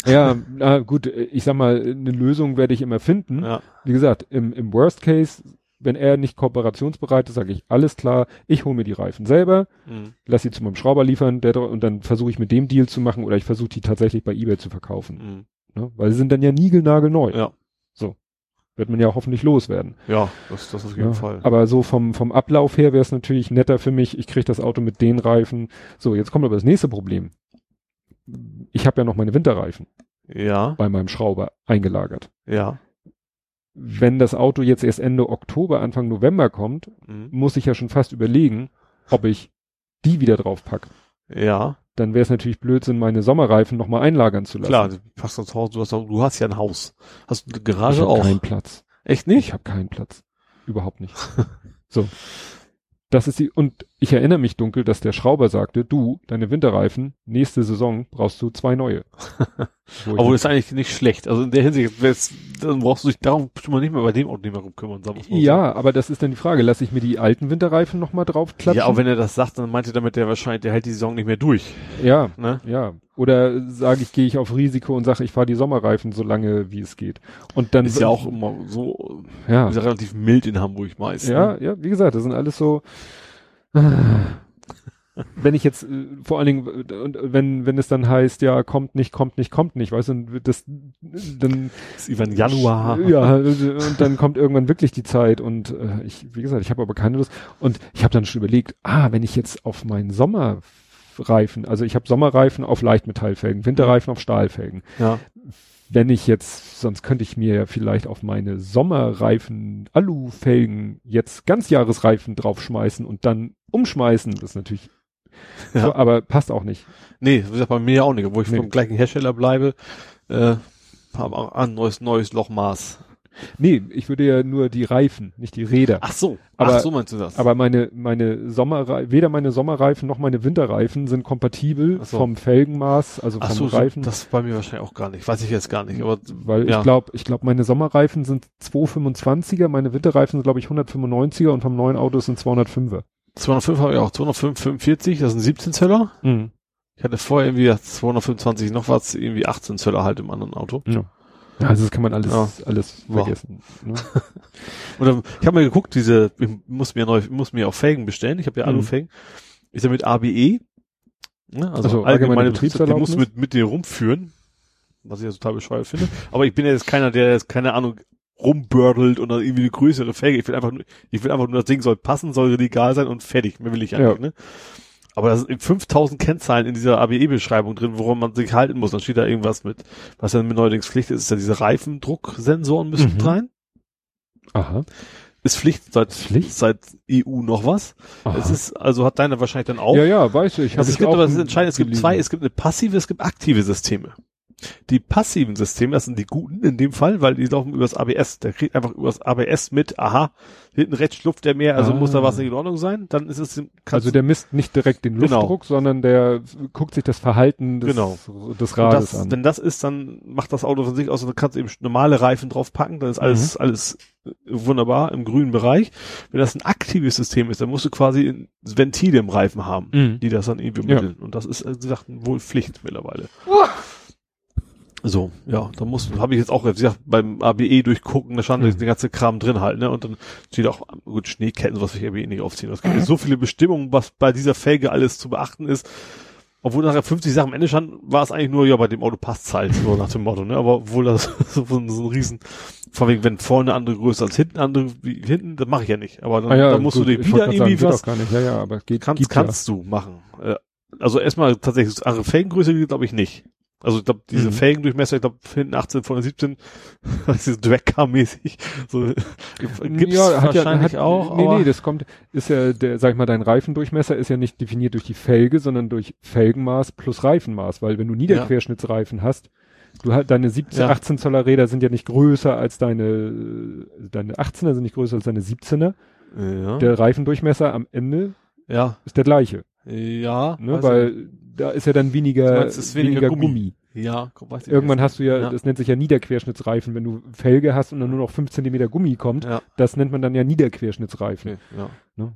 B: Ja, na gut, ich sag mal, eine Lösung werde ich immer finden.
C: Ja.
B: Wie gesagt, im, im Worst Case, wenn er nicht kooperationsbereit ist, sage ich, alles klar, ich hole mir die Reifen selber,
C: Mhm.
B: lass sie zu meinem Schrauber liefern, der, und dann versuche ich mit dem Deal zu machen oder ich versuche die tatsächlich bei Ebay zu verkaufen.
C: Mhm.
B: Ne? Weil sie sind dann ja niegelnagelneu.
C: Ja.
B: Wird man ja hoffentlich loswerden.
C: Ja, das, das auf jeden
B: Ja,
C: Fall.
B: Aber so vom, vom Ablauf her wäre es natürlich netter für mich, ich kriege das Auto mit den Reifen. So, jetzt kommt aber das nächste Problem. Ich habe ja noch meine Winterreifen
C: Ja,
B: bei meinem Schrauber eingelagert.
C: ja.
B: Wenn das Auto jetzt erst Ende Oktober, Anfang November kommt,
C: Mhm.
B: muss ich ja schon fast überlegen, ob ich die wieder drauf packe.
C: Ja,
B: Dann wäre es natürlich Blödsinn, meine Sommerreifen nochmal einlagern zu lassen.
C: klar, du passt ins Haus, du hast, du hast ja ein Haus. Hast du eine
B: ich
C: Garage
B: habe
C: auch?
B: keinen Platz.
C: Echt
B: Ich
C: nicht?
B: habe keinen Platz. Überhaupt nicht. so. Das ist die, und ich erinnere mich dunkel, dass der Schrauber sagte, du, deine Winterreifen, nächste Saison brauchst du zwei neue.
C: Aber das ist eigentlich nicht schlecht. Also in der Hinsicht, dann brauchst du dich darum schon mal nicht mehr bei dem Auto nicht mehr rumkümmern. Mal so.
B: ja, aber das ist dann die Frage, lasse ich mir die alten Winterreifen nochmal drauf klatschen?
C: Ja, aber wenn er das sagt, dann meint er damit, der wahrscheinlich, der hält die Saison nicht mehr durch.
B: ja,
C: Ne?
B: ja. Oder sage ich, gehe ich auf Risiko und sage, ich fahre die Sommerreifen so lange, wie es geht. Und dann
C: Ist ja auch immer so
B: ja,
C: ist ja relativ mild in Hamburg meist.
B: Ja,
C: Ne?
B: ja, wie gesagt, das sind alles so. Wenn ich jetzt äh, vor allen Dingen äh, und wenn wenn es dann heißt, ja kommt nicht, kommt nicht, kommt nicht, weißt du, dann das dann
C: Ist über den Januar.
B: ja und dann kommt irgendwann wirklich die Zeit und äh, ich wie gesagt, ich habe aber keine Lust und ich habe dann schon überlegt, ah, wenn ich jetzt auf meinen Sommerreifen, also ich habe Sommerreifen auf Leichtmetallfelgen, Winterreifen auf Stahlfelgen
C: Ja.
B: Wenn ich jetzt, sonst könnte ich mir ja vielleicht auf meine Sommerreifen, Alufelgen jetzt Ganzjahresreifen draufschmeißen und dann umschmeißen. Das ist natürlich,
C: Ja.
B: so, aber passt auch nicht.
C: Nee, wie gesagt, bei mir auch nicht, obwohl ich
B: Nee.
C: vom gleichen Hersteller bleibe, äh, habe auch ein neues, neues Lochmaß.
B: Nee, ich würde ja nur die Reifen, nicht die Räder.
C: Ach so,
B: Aber-
C: ach so meinst du das?
B: Aber meine, meine Sommerreifen, weder meine Sommerreifen noch meine Winterreifen sind kompatibel
C: so.
B: vom Felgenmaß, also
C: ach
B: vom
C: so, so,
B: Reifen.
C: das bei mir wahrscheinlich auch gar nicht. Weiß ich jetzt gar nicht, aber
B: weil
C: ja.
B: ich glaube, ich glaube, meine Sommerreifen sind 225er, meine Winterreifen sind, glaube ich, 195er und vom neuen Auto sind 205er.
C: 205 habe ich auch, 205, 45, das sind 17 Zöller.
B: Mhm.
C: Ich hatte vorher irgendwie 225 noch was, irgendwie 18 Zöller halt im anderen Auto.
B: Ja. Also das kann man alles,
C: Ja.
B: alles
C: Wow.
B: vergessen. Ne?
C: Und dann, ich habe mir geguckt, diese, ich muss mir neu, muss mir auch Felgen bestellen. Ich habe ja
B: Mhm.
C: Alufelgen. Ist ja mit ABE. Ne? Also,
B: Also, allgemeine
C: allgemeine muss mit, mit dir rumführen. Was ich ja total bescheuert finde. Aber ich bin ja jetzt keiner, der jetzt, keine Ahnung, rumbördelt oder irgendwie eine größere Felge. Ich will einfach nur, ich will einfach nur, das Ding soll passen, soll legal sein und fertig. Mehr will ich eigentlich,
B: Ja.
C: ne? Aber da sind 5000 Kennzahlen in dieser ABE-Beschreibung drin, woran man sich halten muss. Dann steht da irgendwas mit, was dann mit neuerdings Pflicht ist, ist ja diese Reifendrucksensoren müssen
B: Mhm.
C: rein.
B: Aha.
C: Ist Pflicht seit,
B: Pflicht?
C: seit EU noch was.
B: Aha.
C: Es ist, also hat deine wahrscheinlich dann auch.
B: ja, ja, weiß ich.
C: Also es
B: ich
C: gibt
B: auch
C: aber, das ist entscheidend, es gibt zwei, es gibt eine passive, es gibt aktive Systeme. Die passiven Systeme, das sind die guten in dem Fall, weil die laufen übers ABS. Der kriegt einfach übers ABS mit, aha, hinten rechts schlupft der mehr, also
B: Ah.
C: muss da was nicht in Ordnung sein. Dann ist es,
B: Also der misst nicht direkt den
C: Genau.
B: Luftdruck, sondern der guckt sich das Verhalten des,
C: Genau.
B: des Rades
C: das,
B: an.
C: wenn das ist, dann macht das Auto von sich aus und dann kannst du eben normale Reifen draufpacken, dann ist alles,
B: Mhm.
C: alles wunderbar im grünen Bereich. Wenn das ein aktives System ist, dann musst du quasi ein Ventil im Reifen haben,
B: Mhm.
C: die das dann irgendwie
B: Ja.
C: mitteln. Und das ist, äh, wie gesagt, wohl Pflicht mittlerweile. So, ja, da muss, habe ich jetzt auch, wie gesagt, beim ABE durchgucken, da stand
B: Mhm.
C: der ganze Kram drin halt, ne, und dann steht auch, gut, Schneeketten, will ich ABE nicht aufziehen. Es gibt so viele Bestimmungen, was bei dieser Felge alles zu beachten ist. Obwohl nachher 50 Sachen am Ende stand, war es eigentlich nur, ja, bei dem Auto passt's halt, so nach dem Motto, ne? Aber obwohl das so, so ein riesen, vor wegen, wenn vorne andere größer als hinten andere, wie hinten, das mache ich ja nicht. Aber dann,
B: Ah ja,
C: dann musst
B: gut,
C: du dir wieder irgendwie
B: sagen,
C: was,
B: gar nicht. Ja, ja, aber geht,
C: kannst, kannst du machen. Äh, Also erstmal tatsächlich, andere Felgengröße glaube ich nicht. Also ich glaube, diese
B: Mhm.
C: Felgendurchmesser, ich glaube, hinten 18, vorne 17, das ist Dragcar-mäßig. So, gibt's
B: ja, hat ja,
C: wahrscheinlich
B: hat,
C: auch,
B: Nee,
C: aber
B: nee, das kommt, ist ja, der, sag ich mal, dein Reifendurchmesser ist ja nicht definiert durch die Felge, sondern durch Felgenmaß plus Reifenmaß, weil wenn du Niederquerschnittsreifen hast, du halt, deine 17,
C: Ja.
B: 18 Zoller Räder sind ja nicht größer als deine, deine 18er sind nicht größer als deine 17er.
C: ja,
B: Der Reifendurchmesser am Ende
C: ja,
B: ist der gleiche,
C: ja,
B: ne,
C: weiß
B: weil da ist ja dann weniger,
C: meinst, ist weniger Gummi. ich. ja, komm, weiß ich
B: Irgendwann hast du ja,
C: Ja.
B: das nennt sich ja Niederquerschnittsreifen, wenn du Felge hast und dann nur noch 5 Zentimeter Gummi kommt,
C: ja,
B: das nennt man dann ja Niederquerschnittsreifen.
C: ja.
B: Ne?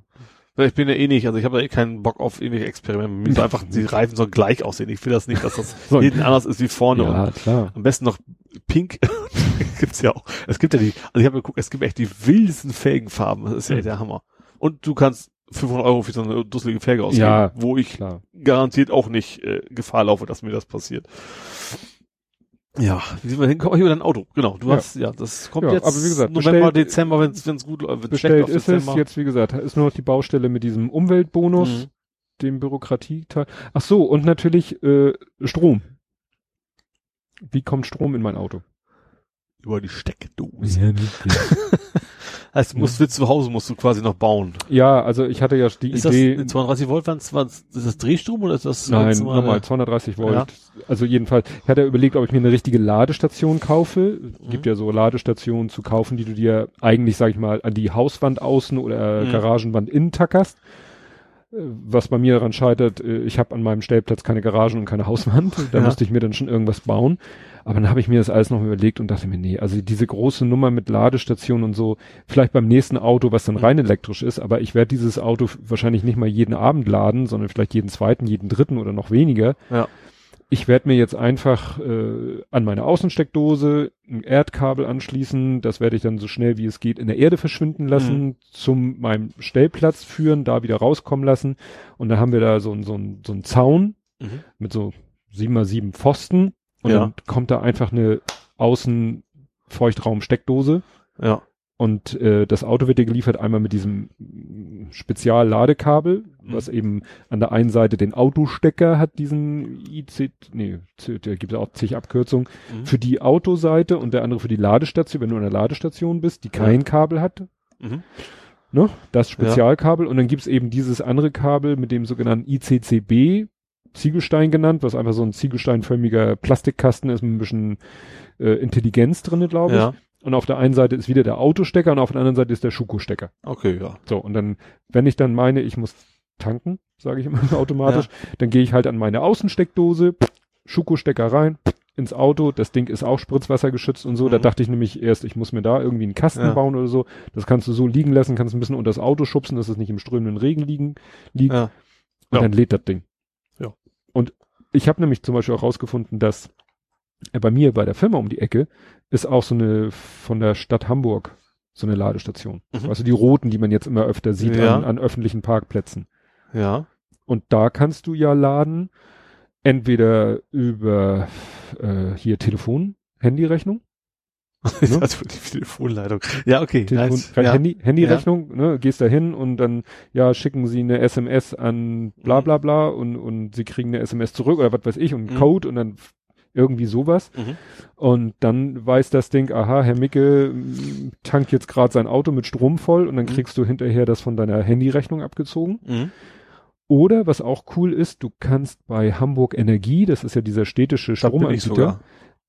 C: Ich bin ja eh nicht, also ich habe da eh keinen Bock auf irgendwelche Experimente. Mir soll einfach, die Reifen sollen gleich aussehen. Ich will das nicht, dass das
B: So.
C: hinten anders ist wie vorne.
B: Ja, klar.
C: am besten noch pink. gibt's ja auch. Es gibt ja die, also ich habe geguckt, es gibt echt die wildesten Felgenfarben. Das ist ja echt der Hammer. Und du kannst 500 Euro für so eine dusselige Felge ausgeben,
B: Ja.
C: wo ich
B: Klar.
C: garantiert auch nicht äh, Gefahr laufe, dass mir das passiert. Ja, wie sind wir hinkommen? Hier über dein Auto. Genau, du
B: Ja.
C: hast, ja, das kommt
B: Ja,
C: jetzt
B: aber wie gesagt,
C: November,
B: bestellt-
C: Dezember, wenn es gut läuft. wenn's
B: Bestellt ist
C: Dezember.
B: es, jetzt wie gesagt, ist nur noch die Baustelle mit diesem Umweltbonus,
C: Mhm.
B: dem Bürokratieteil. Ach so, und natürlich äh, Strom. Wie kommt Strom in mein Auto?
C: Über die Steckdose. Heißt, du musst, willst zu Hause musst du quasi noch bauen.
B: ja, also ich hatte ja die
C: Ist
B: Idee.
C: das eine 32 Volt, waren's, ist das Drehstrom oder ist das
B: Nein, nochmal 230 Volt.
C: Ja.
B: Also jedenfalls, ich hatte überlegt, ob ich mir eine richtige Ladestation kaufe.
C: Mhm.
B: Gibt ja so Ladestationen zu kaufen, die du dir eigentlich, sag ich mal, an die Hauswand außen oder
C: Mhm.
B: Garagenwand innen tackerst. Was bei mir daran scheitert, äh, ich habe an meinem Stellplatz keine Garagen und keine Hauswand. Da
C: Ja.
B: musste ich mir dann schon irgendwas bauen. Aber dann habe ich mir das alles noch überlegt und dachte mir, nee, also diese große Nummer mit Ladestation und so, vielleicht beim nächsten Auto, was dann rein elektrisch ist, aber ich werde dieses Auto wahrscheinlich nicht mal jeden Abend laden, sondern vielleicht jeden zweiten, jeden dritten oder noch weniger.
C: Ja.
B: Ich werde mir jetzt einfach äh, an meine Außensteckdose ein Erdkabel anschließen. Das werde ich dann so schnell wie es geht in der Erde verschwinden lassen,
C: Mhm.
B: zum meinem Stellplatz führen, da wieder rauskommen lassen. Und dann haben wir da so, so, so einen Zaun
C: Mhm.
B: mit so sieben mal sieben Pfosten. Und
C: Ja.
B: dann kommt da einfach eine Außenfeuchtraum-Steckdose.
C: Ja.
B: Und äh, das Auto wird dir geliefert einmal mit diesem Spezialladekabel,
C: Mhm.
B: was eben an der einen Seite den Autostecker hat, diesen IC, nee, da gibt es auch zig Abkürzungen,
C: Mhm.
B: für die Autoseite und der andere für die Ladestation, wenn du an der Ladestation bist, die kein Kabel hat,
C: Mhm.
B: ne? Das Spezialkabel und dann gibt's eben dieses andere Kabel mit dem sogenannten ICCB, Ziegelstein genannt, was einfach so ein ziegelsteinförmiger Plastikkasten ist mit ein bisschen äh, Intelligenz drinne, glaube ich.
C: Ja.
B: Und auf der einen Seite ist wieder der Autostecker und auf der anderen Seite ist der Schuko-Stecker.
C: Okay, ja.
B: So, und dann, wenn ich dann meine, ich muss tanken, sage ich immer automatisch, dann gehe ich halt an meine Außensteckdose, Schuko-Stecker rein, ins Auto, das Ding ist auch spritzwassergeschützt und so. Da
C: Mhm.
B: dachte ich nämlich erst, ich muss mir da irgendwie einen Kasten
C: Ja.
B: bauen oder so. Das kannst du so liegen lassen, kannst ein bisschen unter das Auto schubsen, dass es nicht im strömenden Regen liegen, liegt.
C: Ja.
B: Und
C: Ja.
B: dann lädt das Ding. Und ich habe nämlich zum Beispiel auch rausgefunden, dass äh, bei mir bei der Firma um die Ecke ist auch so eine von der Stadt Hamburg so eine Ladestation.
C: Mhm.
B: Also die roten, die man jetzt immer öfter sieht
C: Ja.
B: an, an öffentlichen Parkplätzen.
C: Ja.
B: Und da kannst du ja laden, entweder über äh, hier Telefon, Handyrechnung,
C: Ist also die Telefonleitung. Ja, okay.
B: Telefon,
C: nice. ja.
B: Handy, Handyrechnung, ne, gehst da hin und dann, ja, schicken sie eine SMS an bla
C: Mhm.
B: bla bla und, und sie kriegen eine SMS zurück oder was weiß ich und einen
C: Mhm.
B: Code und dann irgendwie sowas.
C: Mhm.
B: Und dann weiß das Ding, aha, Herr Micke tankt jetzt gerade sein Auto mit Strom voll und dann
C: Mhm.
B: kriegst du hinterher das von deiner Handyrechnung abgezogen.
C: Mhm.
B: Oder was auch cool ist, du kannst bei Hamburg Energie, das ist ja dieser städtische Stromanbieter.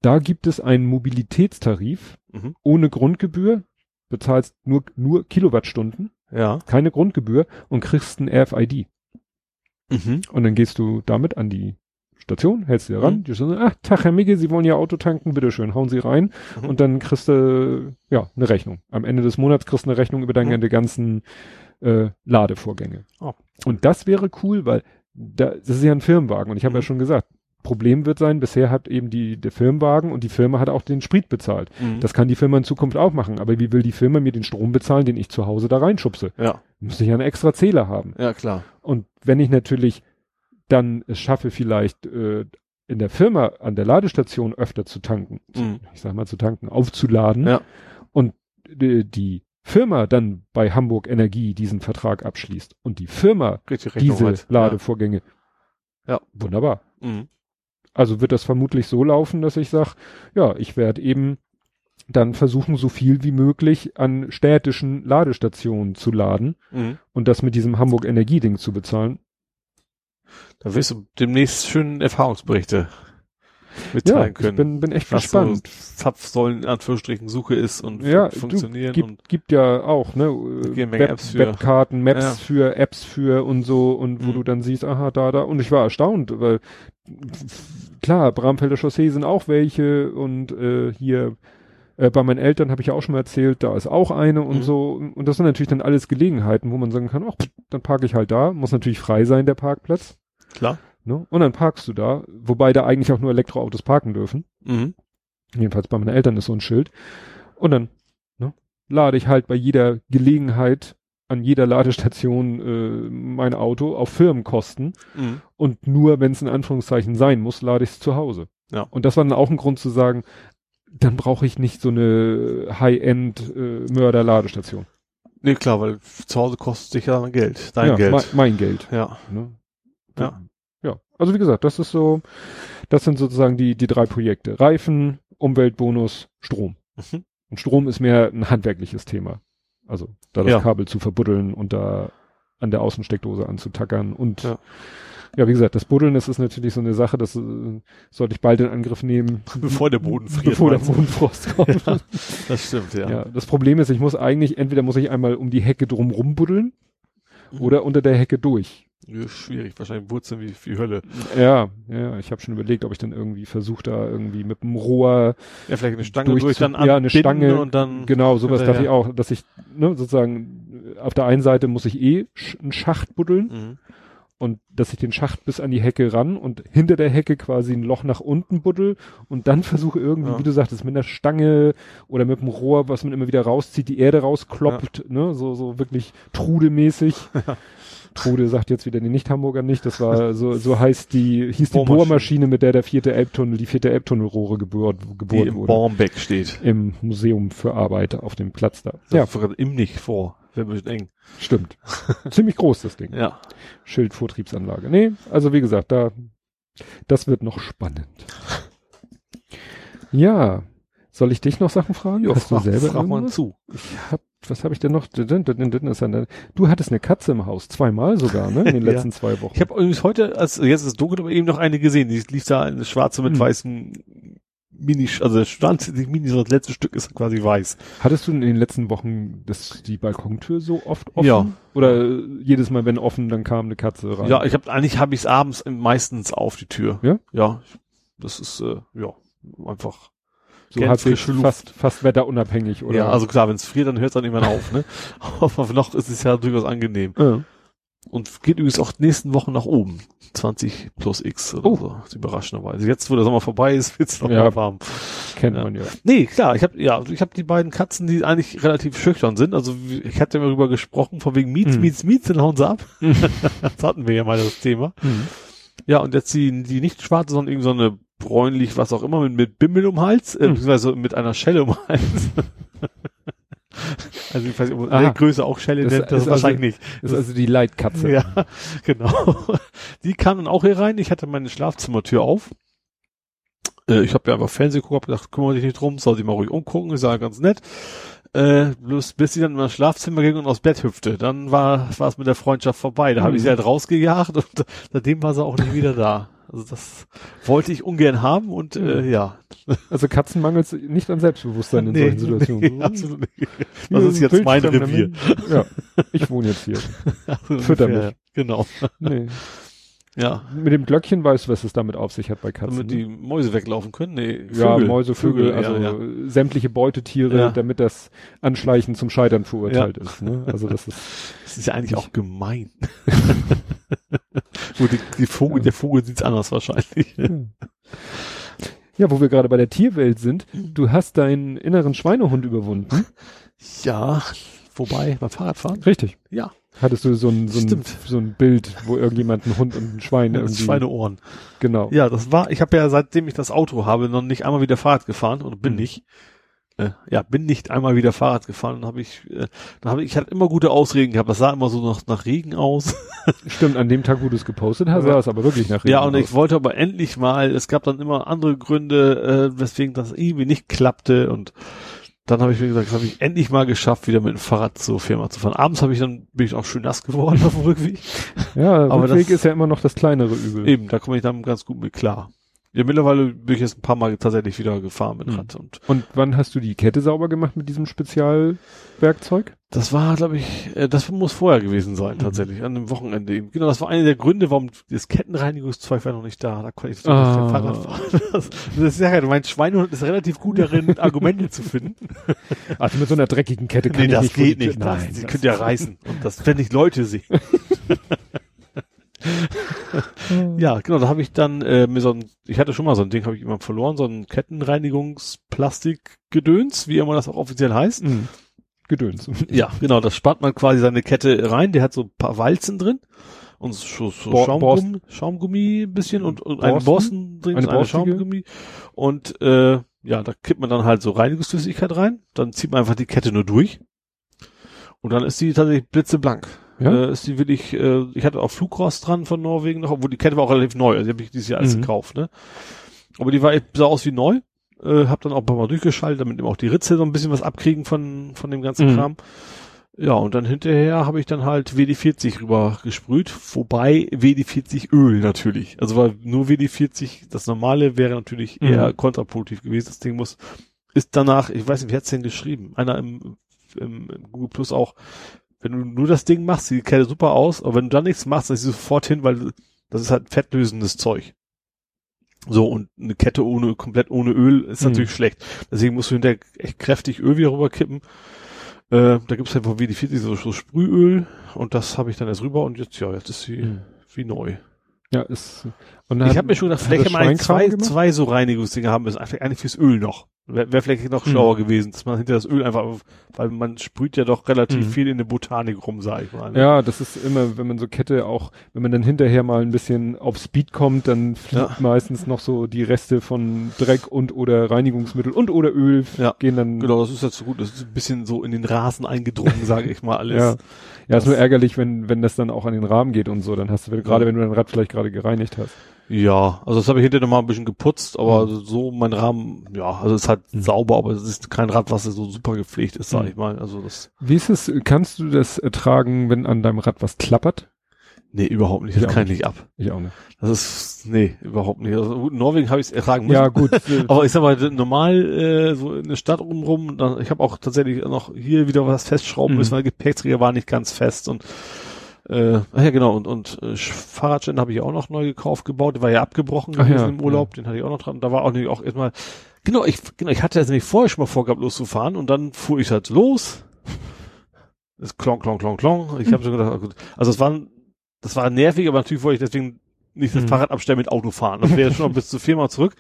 B: Da gibt es einen Mobilitätstarif
C: Mhm.
B: ohne Grundgebühr, bezahlst nur, nur Kilowattstunden,
C: Ja.
B: keine Grundgebühr und kriegst ein RFID.
C: Mhm.
B: Und dann gehst du damit an die Station, hältst dir ran,
C: Mhm.
B: die sagen, ach, Tag, Herr Micke, Sie wollen Ihr Auto tanken, bitteschön, hauen Sie rein.
C: Mhm.
B: Und dann kriegst du, ja, eine Rechnung. Am Ende des Monats kriegst du eine Rechnung über deine
C: Mhm.
B: ganzen äh, Ladevorgänge.
C: Oh.
B: Und das wäre cool, weil da, das ist ja ein Firmenwagen und ich habe
C: Mhm.
B: ja schon gesagt, Problem wird sein, bisher hat eben die, der Firmenwagen und die Firma hat auch den Sprit bezahlt.
C: Mhm.
B: Das kann die Firma in Zukunft auch machen, aber wie will die Firma mir den Strom bezahlen, den ich zu Hause da reinschubse?
C: ja.
B: Müsste ich ja einen extra Zähler haben.
C: Ja, klar.
B: Und wenn ich natürlich dann es schaffe vielleicht äh, in der Firma an der Ladestation öfter zu tanken,
C: Mhm.
B: ich sag mal zu tanken, aufzuladen
C: Ja.
B: und äh, die Firma dann bei Hamburg Energie diesen Vertrag abschließt und die Firma
C: Rechnung
B: diese
C: halt.
B: Ladevorgänge.
C: Ja.
B: Wunderbar.
C: Ja. Mhm.
B: Also wird das vermutlich so laufen, dass ich sage, ja, ich werde eben dann versuchen, so viel wie möglich an städtischen Ladestationen zu laden
C: Mhm.
B: und das mit diesem Hamburg Energieding zu bezahlen.
C: Da wirst du demnächst schön Erfahrungsberichte
B: Ja,
C: mitteilen
B: ich
C: können.
B: bin, bin echt
C: was
B: gespannt.
C: so Zapfsäulen in Anführungsstrichen Suche ist und
B: Ja,
C: fun- funktionieren
B: gibt,
C: und
B: gibt ja auch, ne,
C: Menge
B: Web. Webkarten, Maps
C: Ja.
B: für, Apps für und so und wo
C: Mhm.
B: du dann siehst, aha, da, da. Und ich war erstaunt, weil klar, Bramfelder Chaussee sind auch welche und äh, hier äh, bei meinen Eltern habe ich ja auch schon mal erzählt, da ist auch eine und
C: Mhm.
B: so. Und das sind natürlich dann alles Gelegenheiten, wo man sagen kann, ach, dann parke ich halt da. Muss natürlich frei sein, der Parkplatz.
C: klar.
B: Ne? Und dann parkst du da, wobei da eigentlich auch nur Elektroautos parken dürfen.
C: Mhm.
B: Jedenfalls bei meinen Eltern ist so ein Schild. Und dann ne, lade ich halt bei jeder Gelegenheit an jeder Ladestation äh, mein Auto auf Firmenkosten.
C: Mhm.
B: Und nur, wenn es in Anführungszeichen sein muss, lade ich es zu Hause.
C: Ja.
B: Und das war dann auch ein Grund zu sagen, dann brauche ich nicht so eine High-End-Mörder-Ladestation.
C: Nee, klar, weil zu Hause kostet dich ja Geld. Dein
B: ja,
C: Geld.
B: Mein, mein Geld.
C: ja.
B: Ne?
C: Ja.
B: Ja. Also wie gesagt, das ist so, das sind sozusagen die, die drei Projekte. Reifen, Umweltbonus, Strom.
C: Mhm.
B: Und Strom ist mehr ein handwerkliches Thema. Also da das
C: Ja.
B: Kabel zu verbuddeln und da an der Außensteckdose anzutackern und
C: Ja.
B: ja, wie gesagt, das Buddeln, das ist natürlich so eine Sache, das äh, sollte ich bald in Angriff nehmen.
C: Bevor der Boden friert.
B: Bevor der? Bodenfrost kommt.
C: Ja, das stimmt, ja.
B: Ja. das Problem ist, ich muss eigentlich, entweder muss ich einmal um die Hecke drumrum buddeln
C: Mhm.
B: oder unter der Hecke durch.
C: Ja, Schwierig, wahrscheinlich Wurzeln wie, wie Hölle.
B: Ja, ja, ich habe schon überlegt, ob ich dann irgendwie versuche, da irgendwie mit dem Rohr
C: Ja, vielleicht eine Stange
B: Durch
C: durch, dann
B: ja, eine Stange,
C: und dann.
B: Genau, sowas
C: Ja,
B: dachte
C: ja.
B: ich auch, dass ich, ne, sozusagen, auf der einen Seite muss ich eh einen Schacht buddeln
C: Mhm.
B: und dass ich den Schacht bis an die Hecke ran und hinter der Hecke quasi ein Loch nach unten buddel und dann versuche irgendwie,
C: Ja.
B: wie du sagtest, mit einer Stange oder mit einem Rohr, was man immer wieder rauszieht, die Erde rauskloppt, ne, so, so wirklich trudemäßig. Trude sagt jetzt wieder die Nicht-Hamburger nicht, das war, so, so heißt die, hieß die
C: Bohrmaschine.
B: Mit der der vierte Elbtunnel, die vierte Elbtunnelrohre gebohrt,
C: Die
B: gebohrt
C: im
B: wurde.
C: Baumbeck steht.
B: Im Museum für Arbeit auf dem Platz da.
C: Ja.
B: Ja,
C: Das im nicht vor. Wäre ein bisschen eng.
B: stimmt. Ziemlich groß, das Ding.
C: Ja.
B: Schildvortriebsanlage. Nee, also wie gesagt, da, das wird noch spannend. Ja, soll ich dich noch Sachen fragen?
C: Ja,
B: Hast
C: frag,
B: du selber
C: frag mal zu.
B: Ich hab, was habe ich denn noch? Du hattest eine Katze im Haus, zweimal sogar, ne? In den
C: Ja.
B: letzten zwei Wochen.
C: Ich habe übrigens heute, als jetzt ist es dunkel, aber eben noch eine gesehen. Die lief da eine schwarze mit
B: Hm.
C: weißen Mini, also stand nicht Mini, das letzte Stück ist quasi weiß.
B: Hattest du in den letzten Wochen das, die Balkontür so oft offen?
C: Ja.
B: Oder äh, jedes Mal, wenn offen, dann kam eine Katze rein?
C: Ja, ich habe eigentlich habe ich es abends meistens auf die Tür.
B: Ja?
C: Ja. Das ist äh, ja einfach.
B: So
C: Luft.
B: fast, fast wetterunabhängig, oder?
C: Ja, also klar, wenn es friert, dann hört es dann irgendwann auf, ne? Aber noch ist es ja durchaus angenehm.
B: Ja.
C: Und geht übrigens auch nächsten Wochen nach oben. 20 plus X oder
B: Oh.
C: so. Überraschenderweise. Jetzt, wo der Sommer vorbei ist, wird's noch
B: Ja.
C: warm.
B: kennt
C: Ja.
B: nie ja.
C: Nee, klar, ich habe ja, ich habe die beiden Katzen, die eigentlich relativ schüchtern sind. Also ich hatte ja darüber gesprochen, von wegen Miets,
B: Mhm.
C: Miets, Miets, dann hauen sie ab. das hatten wir ja mal das Thema.
B: Mhm.
C: Ja, und jetzt die, die nicht schwarze, sondern irgendwie so eine bräunlich, was auch immer, mit, mit Bimmel um Hals, äh,
B: Mhm.
C: beziehungsweise mit einer Schelle um Hals. also ich weiß nicht, ob man Größe auch Schelle
B: Das
C: nennt, das
B: ist
C: wahrscheinlich nicht.
B: Das ist also die Leitkatze.
C: Ja, genau. Die kam dann auch hier rein. Ich hatte meine Schlafzimmertür auf. Äh, ich habe ja einfach Fernsehen geguckt, hab gedacht, kümmere dich nicht drum, soll sie mal ruhig umgucken, ist ja ganz nett. Äh, bloß bis sie dann in mein Schlafzimmer ging und aufs Bett hüpfte, dann war war es mit der Freundschaft vorbei. Da habe ich
B: Mhm.
C: sie halt rausgejagt und seitdem war sie auch nicht wieder da. Also das wollte ich ungern haben und äh,
B: Mhm.
C: ja.
B: Also Katzen mangelt nicht an Selbstbewusstsein in
C: Nee,
B: solchen Situationen.
C: nee, absolut nicht. Das ist jetzt
B: ein
C: mein Revier.
B: Ja, ich wohne jetzt hier. Fütter
C: Ungefähr,
B: mich.
C: Genau.
B: Nee.
C: Ja.
B: Mit dem Glöckchen weißt du, was es damit auf sich hat bei Katzen.
C: Damit
B: ne?
C: die Mäuse weglaufen können? Nee,
B: ja, Mäuse, Vögel,
C: ja,
B: also
C: ja.
B: sämtliche Beutetiere,
C: Ja.
B: damit das Anschleichen zum Scheitern verurteilt ist. Ne? Also das ist
C: Das ist ja eigentlich auch gemein. Gut, die, die Vogel, der Vogel sieht's anders wahrscheinlich.
B: ja, wo wir gerade bei der Tierwelt sind. Du hast deinen inneren Schweinehund überwunden.
C: Ja, wobei, beim Fahrradfahren?
B: Richtig.
C: Ja.
B: Hattest du so ein, so ein, so ein Bild, wo irgendjemand einen Hund und ein Schwein irgendwie.
C: Schweineohren.
B: Genau.
C: Ja, das war, ich habe ja seitdem ich das Auto habe, noch nicht einmal wieder Fahrrad gefahren oder bin
B: Mhm.
C: nicht. Äh, ja, bin nicht einmal wieder Fahrrad gefahren. Dann habe ich, äh, dann habe ich, ich hatte immer gute Ausreden gehabt. Das sah immer so nach, nach Regen aus.
B: Stimmt, an dem Tag, wo du es gepostet hast,
C: Ja.
B: sah es aber wirklich nach
C: ja,
B: Regen
C: und
B: aus.
C: ich wollte aber endlich mal. Es gab dann immer andere Gründe, äh, weswegen das irgendwie nicht klappte. Und dann habe ich mir gesagt, das habe ich endlich mal geschafft, wieder mit dem Fahrrad zur Firma zu fahren. Abends habe ich dann bin ich auch schön nass geworden auf dem Rückweg.
B: Ja,
C: aber
B: Rückweg
C: das-
B: ist ja immer noch das kleinere Übel.
C: Eben, da komme ich dann ganz gut mit klar. Ja, mittlerweile bin ich jetzt ein paar Mal tatsächlich wieder gefahren mit
B: Mhm.
C: Rad und
B: Und wann hast du die Kette sauber gemacht mit diesem Spezialwerkzeug?
C: Das war, glaube ich, äh, das muss vorher gewesen sein,
B: Mhm.
C: tatsächlich, an dem Wochenende eben. Genau, das war einer der Gründe, warum das Kettenreinigungszeug war noch nicht da. Da konnte ich
B: Ah.
C: Fahrrad fahren. Das, das ist ja, mein Schweinehund ist relativ gut darin, Argumente zu finden.
B: Also mit so einer dreckigen Kette kann
C: nee,
B: ich
C: das
B: nicht
C: geht nicht.
B: Nein,
C: das, sie
B: das-
C: könnt ja reißen. Und das, wenn ich Leute sehe. Ja, genau, da habe ich dann äh, mir so ein, ich hatte schon mal so ein Ding, habe ich immer verloren, so ein Kettenreinigungsplastikgedöns, wie immer das auch offiziell heißt.
B: Mhm. Gedöns.
C: Ja, genau, das spart man quasi seine Kette rein, der hat so ein paar Walzen drin und so, so
B: Bo-
C: Schaumgummi, Schaumgummi ein bisschen und, und einen
B: Borsten?
C: Borsten drin,
B: Eine
C: eine? Schaumgummi und äh, ja, da kippt man dann halt so Reinigungsflüssigkeit rein, dann zieht man einfach die Kette nur durch und dann ist die tatsächlich blitzeblank.
B: Ja?
C: Äh, ist die wirklich, äh, ich hatte auch Flugrost dran von Norwegen noch, obwohl die Kette war auch relativ neu, also die habe ich dieses Jahr alles
B: Mhm.
C: gekauft, ne? Aber die war sah aus wie neu, äh, hab dann auch ein paar Mal durchgeschaltet, damit eben auch die Ritze so ein bisschen was abkriegen von, von dem ganzen
B: Mhm.
C: Kram. Ja, und dann hinterher habe ich dann halt WD-40 rüber gesprüht, wobei WD-40 Öl natürlich. Also weil nur WD-40, das normale wäre natürlich
B: Mhm.
C: eher kontraproduktiv gewesen. Das Ding muss, ist danach, ich weiß nicht, wie hat's denn geschrieben? Einer im, im, im Google Plus auch, wenn du nur das Ding machst, sieht die Kette super aus, aber wenn du da nichts machst, dann ist sie sofort hin, weil das ist halt fettlösendes Zeug. So, und eine Kette ohne, komplett ohne Öl ist
B: Mhm.
C: natürlich schlecht. Deswegen musst du hinterher echt kräftig Öl wieder rüberkippen. Äh, da gibt's halt von WD-40 so, so Sprühöl und das habe ich dann erst rüber und jetzt, ja, jetzt ist sie
B: Mhm.
C: wie neu.
B: Ja, ist. Und
C: Ich habe mir schon gedacht, vielleicht
B: Schweinkram
C: zwei, zwei so Reinigungsdinger haben müssen. Einfach eigentlich fürs Öl noch. Wäre wär vielleicht noch
B: Mhm.
C: schlauer gewesen, dass man hinter das Öl einfach, weil man sprüht ja doch relativ
B: Mhm.
C: viel in der Botanik rum, sag ich mal. ne?
B: Ja, das ist immer, wenn man so Kette auch, wenn man dann hinterher mal ein bisschen auf Speed kommt, dann fliegt
C: Ja.
B: meistens noch so die Reste von Dreck und oder Reinigungsmittel und oder Öl
C: Ja,
B: gehen dann.
C: Genau, das ist jetzt so gut. Das ist ein bisschen so in den Rasen eingedrungen, sage ich mal alles.
B: Ja. Ja, ist nur ärgerlich, wenn, wenn das dann auch an den Rahmen geht und so, dann hast du, gerade wenn du dein Rad vielleicht gerade gereinigt hast.
C: Ja, also das habe ich hinterher noch mal ein bisschen geputzt, aber
B: Mhm.
C: so mein Rahmen, ja, also es ist halt
B: Mhm.
C: sauber, aber es ist kein Rad, was so super gepflegt ist, sag
B: Mhm.
C: ich mal. Also das,
B: Wie ist es, kannst du das ertragen, wenn an deinem Rad was klappert?
C: nee, überhaupt nicht.
B: Ich
C: Das kann ich nicht ab.
B: Ich auch nicht.
C: Das ist, nee, überhaupt nicht. Also in Norwegen habe ich es ertragen müssen.
B: Ja, gut.
C: Aber ich sag mal, normal äh, so in der Stadt rumrum, dann, ich habe auch tatsächlich noch hier wieder was festschrauben
B: Mhm.
C: müssen, weil Gepäckträger war nicht ganz fest und äh, ach ja genau und und äh, Fahrradständer habe ich auch noch neu gekauft, gebaut, der war ja abgebrochen gewesen
B: ja,
C: im Urlaub, den hatte ich auch noch dran. Da war auch nicht auch erstmal genau, ich genau, ich hatte jetzt nämlich vorher schon mal vorgehabt loszufahren und dann fuhr ich halt los. Das klong klong klong klong. Ich habe schon gedacht, ah, gut. Also es war das war nervig, aber natürlich wollte ich deswegen nicht das
B: Mhm.
C: Fahrrad abstellen mit Auto fahren. Das wäre schon noch bis zu viermal zurück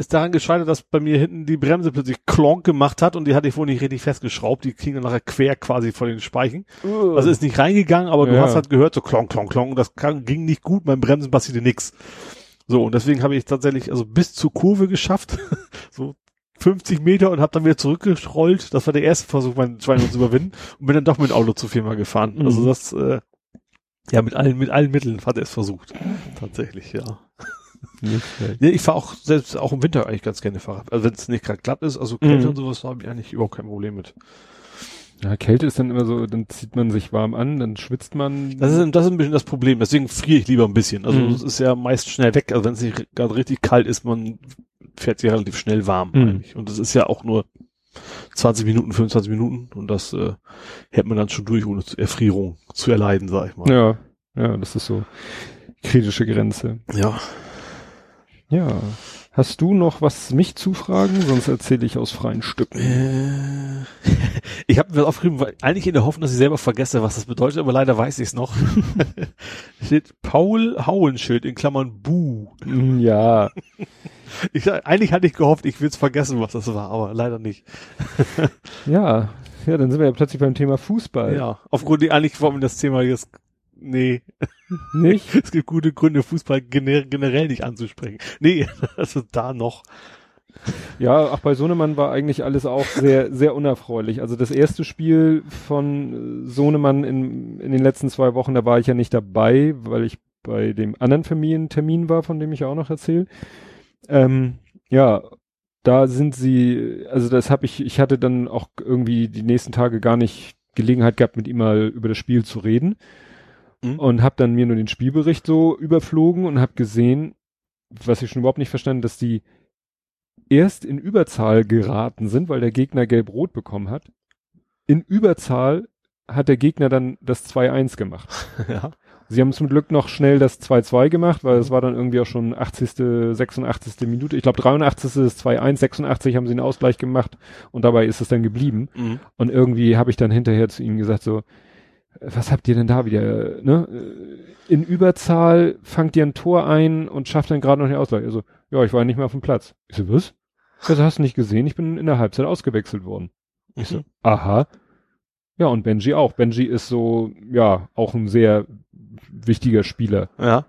C: ist daran gescheitert, dass bei mir hinten die Bremse plötzlich klonk gemacht hat und die hatte ich wohl nicht richtig festgeschraubt. Die ging dann nachher quer quasi vor den Speichen. Also ist nicht reingegangen, aber du
B: Ja.
C: hast halt gehört, so klonk, klonk, klonk und das ging nicht gut, beim Bremsen passierte nix. So, und deswegen habe ich tatsächlich also bis zur Kurve geschafft, so 50 Meter und habe dann wieder zurückgerollt. Das war der erste Versuch, meinen Schweinehund zu überwinden und bin dann doch mit dem Auto zur Firma gefahren.
B: Mhm.
C: Also das, äh, ja, mit allen, mit allen Mitteln hat er es versucht. Tatsächlich, ja. Nee, ich fahre auch selbst auch im Winter eigentlich ganz gerne Fahrrad. Also wenn es nicht gerade glatt ist, also Kälte
B: Mhm.
C: und sowas, habe ich eigentlich überhaupt kein Problem mit.
B: Ja, Kälte ist dann immer so, dann zieht man sich warm an, dann schwitzt man.
C: Das ist, das ist ein bisschen das Problem. Deswegen friere ich lieber ein bisschen. Also
B: Mhm.
C: es ist ja meist schnell weg. Also wenn es nicht gerade richtig kalt ist, man fährt sich relativ schnell warm
B: Mhm.
C: eigentlich. Und das ist ja auch nur 20 Minuten, 25 Minuten und das äh, hält man dann schon durch, ohne Erfrierung zu erleiden, sag ich mal.
B: ja, ja, das ist so kritische Grenze.
C: ja.
B: Ja. Hast du noch was mich zu fragen? Sonst erzähle ich aus freien Stücken.
C: Äh, ich habe mir das aufgeschrieben, weil eigentlich in der Hoffnung, dass ich selber vergesse, was das bedeutet, aber leider weiß ich es noch. Steht Paul Hauenschild in Klammern Bu.
B: Mm, Ja,
C: Ich, eigentlich hatte ich gehofft, ich will es vergessen, was das war, aber leider nicht.
B: ja. Ja, dann sind wir ja plötzlich beim Thema Fußball.
C: Ja, aufgrund, eigentlich wollen wir das Thema jetzt, nee.
B: Nicht?
C: es gibt gute Gründe, Fußball gener generell nicht anzusprechen. Nee, also da noch.
B: Ja, auch bei Sohnemann war eigentlich alles auch sehr, sehr unerfreulich. Also das erste Spiel von Sohnemann in, in den letzten zwei Wochen, da war ich ja nicht dabei, weil ich bei dem anderen Familientermin war, von dem ich auch noch erzähle. Ähm, ja, da sind sie, also das habe ich, ich hatte dann auch irgendwie die nächsten Tage gar nicht Gelegenheit gehabt, mit ihm mal über das Spiel zu reden mhm. und habe dann mir nur den Spielbericht so überflogen und habe gesehen, was ich schon überhaupt nicht verstanden, dass die erst in Überzahl geraten sind, weil der Gegner gelb-rot bekommen hat. In Überzahl hat der Gegner dann das 2-1 gemacht.
C: Ja.
B: Sie haben zum Glück noch schnell das 2-2 gemacht, weil es war dann irgendwie auch schon 80., 86. Minute. Ich glaube 83. ist 2-1, 86 haben sie einen Ausgleich gemacht und dabei ist es dann geblieben.
C: Mhm.
B: Und irgendwie habe ich dann hinterher zu ihm gesagt so, was habt ihr denn da wieder, ne? In Überzahl fangt ihr ein Tor ein und schafft dann gerade noch den Ausgleich. Also, ja, ich war nicht mehr auf dem Platz. Ich so, was? Das hast du nicht gesehen, ich bin in der Halbzeit ausgewechselt worden. Ich so,
C: Mhm.
B: aha. Ja, und Benji auch. Benji ist so, ja, auch ein sehr wichtiger Spieler.
C: Ja.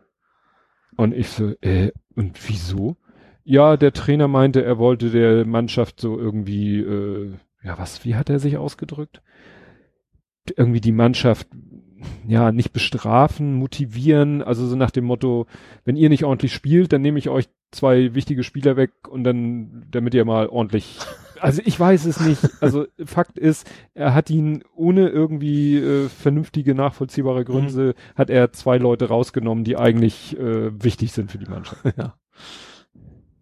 B: Und ich so, äh, und wieso? Ja, der Trainer meinte, er wollte der Mannschaft so irgendwie, äh, ja, was, wie hat er sich ausgedrückt? Irgendwie die Mannschaft, ja, nicht bestrafen, motivieren, also so nach dem Motto, wenn ihr nicht ordentlich spielt, dann nehme ich euch zwei wichtige Spieler weg und dann, damit ihr mal ordentlich, also ich weiß es nicht. Also Fakt ist, er hat ihn ohne irgendwie äh, vernünftige, nachvollziehbare Gründe, hat er zwei Leute rausgenommen, die eigentlich äh, wichtig sind für die Mannschaft.
C: Ja.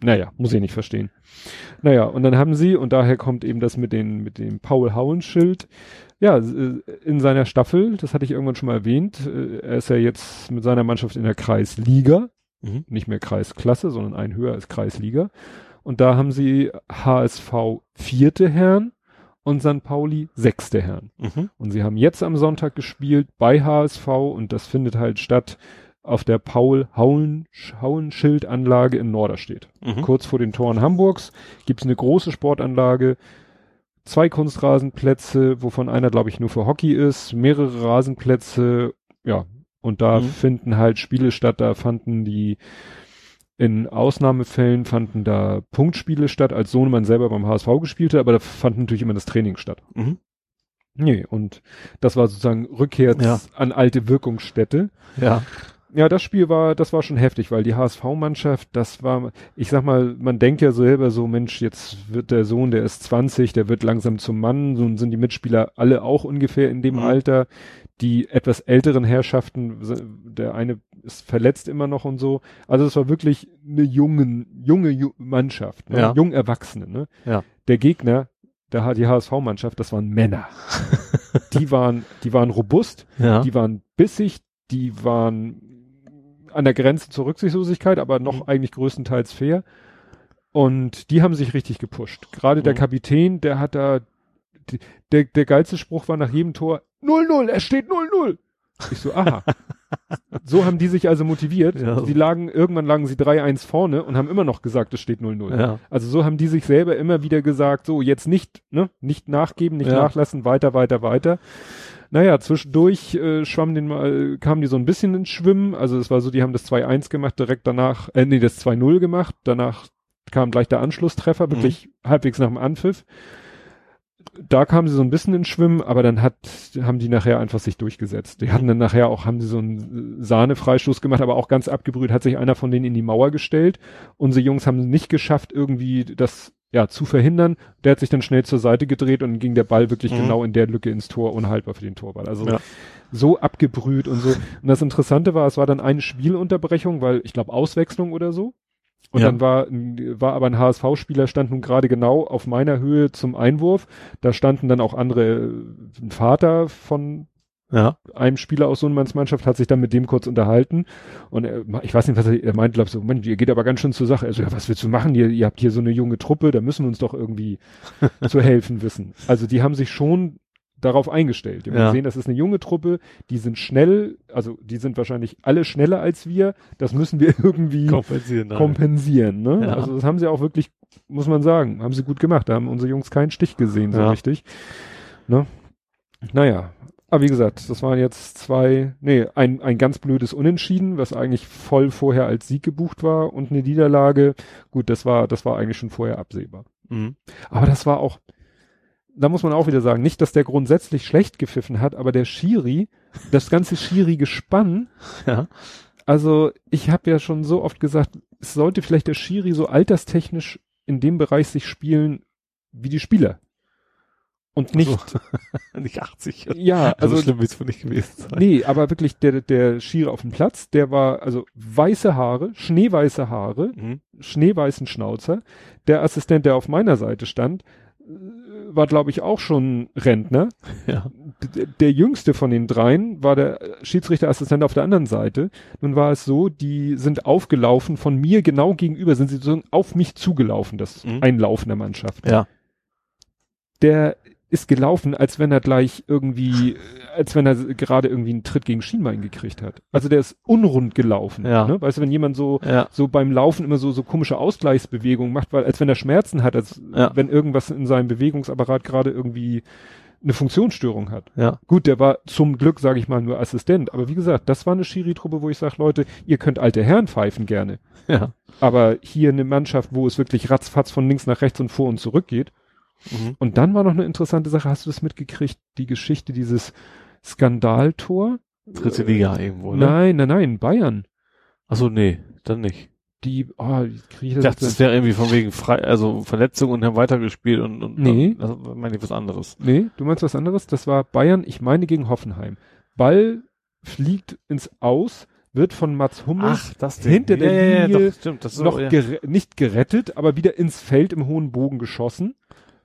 B: Naja, muss ich nicht verstehen. Naja, und dann haben sie, und daher kommt eben das mit, den, mit dem Paul Hauen-Schild, ja, äh, in seiner Staffel, das hatte ich irgendwann schon mal erwähnt, äh, er ist ja jetzt mit seiner Mannschaft in der Kreisliga,
C: Mhm.
B: nicht mehr Kreisklasse, sondern ein höher als Kreisliga. Und da haben sie HSV vierte Herren und St. Pauli sechste Herren.
C: Mhm.
B: Und sie haben jetzt am Sonntag gespielt bei HSV und das findet halt statt auf der Paul-Hauenschild-Anlage in Norderstedt.
C: Mhm.
B: Kurz vor den Toren Hamburgs gibt es eine große Sportanlage, zwei Kunstrasenplätze, wovon einer, glaube ich, nur für Hockey ist, mehrere Rasenplätze, ja, und da
C: Mhm.
B: finden halt Spiele statt, da fanden die in Ausnahmefällen fanden da Punktspiele statt, als Sohnemann selber beim HSV gespielt hat, aber da fand natürlich immer das Training statt.
C: Mhm.
B: Nee, und das war sozusagen Rückkehr
C: Ja.
B: an alte Wirkungsstätte.
C: Ja.
B: Ja, das Spiel war, das war schon heftig, weil die HSV-Mannschaft, das war, ich sag mal, man denkt ja selber so, Mensch, jetzt wird der Sohn, der ist 20, der wird langsam zum Mann, so sind die Mitspieler alle auch ungefähr in dem
C: Mhm.
B: Alter. Die etwas älteren Herrschaften, der eine ist verletzt immer noch und so. Also es war wirklich eine jungen, junge Ju Mannschaft, ne?
C: Ja.
B: jung Erwachsene. Ne?
C: Ja.
B: Der Gegner, der hat die HSV-Mannschaft, das waren Männer. die waren, die waren robust,
C: Ja.
B: die waren bissig, die waren an der Grenze zur Rücksichtslosigkeit, aber noch
C: Mhm.
B: eigentlich größtenteils fair. Und die haben sich richtig gepusht. Gerade der
C: Mhm.
B: Kapitän, der hat da, der, der geilste Spruch war nach jedem Tor, 0-0, es steht 0-0. Ich so, aha. so haben die sich also motiviert.
C: Ja.
B: Sie lagen, irgendwann lagen sie 3-1 vorne und haben immer noch gesagt, es steht 0-0.
C: Ja.
B: Also so haben die sich selber immer wieder gesagt, so jetzt nicht, ne, nicht nachgeben, nicht
C: Ja.
B: nachlassen, weiter, weiter, weiter. Naja, zwischendurch äh, schwamm den mal, kamen die so ein bisschen ins Schwimmen. Also es war so, die haben das 2-1 gemacht, direkt danach, äh, nee, das 2-0 gemacht, danach kam gleich der Anschlusstreffer,
C: Mhm.
B: wirklich halbwegs nach dem Anpfiff. Da kamen sie so ein bisschen ins Schwimmen, aber dann hat, haben die nachher einfach sich durchgesetzt. Die hatten dann nachher auch, haben sie so einen Sahnefreistoß gemacht, aber auch ganz abgebrüht, hat sich einer von denen in die Mauer gestellt. Unsere Jungs haben es nicht geschafft, irgendwie das ja, zu verhindern. Der hat sich dann schnell zur Seite gedreht und ging der Ball wirklich
C: Mhm.
B: genau in der Lücke ins Tor, unhaltbar für den Torwart. Also
C: Ja.
B: so abgebrüht und so. Und das Interessante war, es war dann eine Spielunterbrechung, weil ich glaube Auswechslung oder so. Und
C: Ja.
B: dann war, war aber ein HSV-Spieler, stand nun gerade genau auf meiner Höhe zum Einwurf. Da standen dann auch andere, äh, ein Vater von
C: Ja.
B: einem Spieler aus Sohnemanns Mannschaft hat sich dann mit dem kurz unterhalten und er, ich weiß nicht, was er, er meinte, glaube so, Mensch, ihr geht aber ganz schön zur Sache. Er so, ja, was willst du machen? Ihr, ihr habt hier so eine junge Truppe, da müssen wir uns doch irgendwie zu helfen wissen. Also die haben sich schon darauf eingestellt. Haben
C: Ja.
B: gesehen, das ist eine junge Truppe, die sind schnell, also die sind wahrscheinlich alle schneller als wir. Das müssen wir irgendwie
C: Kompensieren.
B: kompensieren. Ne?
C: Ja.
B: Also das haben sie auch wirklich, muss man sagen, haben sie gut gemacht. Da haben unsere Jungs keinen Stich gesehen so
C: Ja.
B: richtig. Ne? Naja, aber wie gesagt, das waren jetzt zwei, nee, ein, ein ganz blödes Unentschieden, was eigentlich voll vorher als Sieg gebucht war und eine Niederlage. Gut, das war, das war eigentlich schon vorher absehbar.
C: Mhm.
B: Aber das war auch, da muss man auch wieder sagen, nicht, dass der grundsätzlich schlecht gepfiffen hat, aber der Schiri, das ganze Schiri-Gespann,
C: Ja.
B: also ich habe ja schon so oft gesagt, es sollte vielleicht der Schiri so alterstechnisch in dem Bereich sich spielen wie die Spieler. Und nicht,
C: So. nicht 80.
B: ja,
C: Also,
B: also,
C: so schlimm wird es wohl nicht gewesen sein.
B: nee, aber wirklich der, der Schiri auf dem Platz, der war, also weiße Haare, schneeweiße Haare,
C: Mhm.
B: schneeweißen Schnauzer. Der Assistent, der auf meiner Seite stand, war, glaube ich, auch schon Rentner.
C: Ja.
B: Der jüngste von den dreien war der Schiedsrichterassistent auf der anderen Seite. Nun war es so, die sind aufgelaufen von mir genau gegenüber, sind sie so auf mich zugelaufen, das
C: Mhm.
B: Einlaufen der Mannschaft.
C: Ja.
B: Der ist gelaufen, als wenn er gleich irgendwie, als wenn er gerade irgendwie einen Tritt gegen Schienbein gekriegt hat. Also der ist unrund gelaufen.
C: Ja.
B: Ne? Weißt du, wenn jemand so
C: Ja.
B: so beim Laufen immer so, so komische Ausgleichsbewegungen macht, weil als wenn er Schmerzen hat, als
C: Ja.
B: wenn irgendwas in seinem Bewegungsapparat gerade irgendwie eine Funktionsstörung hat.
C: Ja.
B: Gut, der war zum Glück, sage ich mal, nur Assistent. Aber wie gesagt, das war eine Schiri-Truppe, wo ich sage, Leute, ihr könnt alte Herren pfeifen gerne.
C: Ja.
B: Aber hier eine Mannschaft, wo es wirklich ratzfatz von links nach rechts und vor und zurück geht.
C: Mhm.
B: Und dann war noch eine interessante Sache, hast du das mitgekriegt? Die Geschichte dieses Skandaltor?
C: Dritte Liga irgendwo, ne?
B: Nein, nein, nein, Bayern.
C: Achso, nee, dann nicht.
B: Die, oh, wie krieg ich
C: Ich
B: das
C: dachte,
B: jetzt
C: das wäre irgendwie von wegen frei, also Verletzung und haben weitergespielt und, und
B: Nee.
C: das meine ich was anderes.
B: Nee, du meinst was anderes? Das war Bayern, ich meine gegen Hoffenheim. Ball fliegt ins Aus, wird von Mats Hummels
C: das
B: hinter der
C: ja, ja,
B: Linie
C: doch, stimmt, das ist
B: noch
C: so, ja.
B: gere nicht gerettet, aber wieder ins Feld im hohen Bogen geschossen.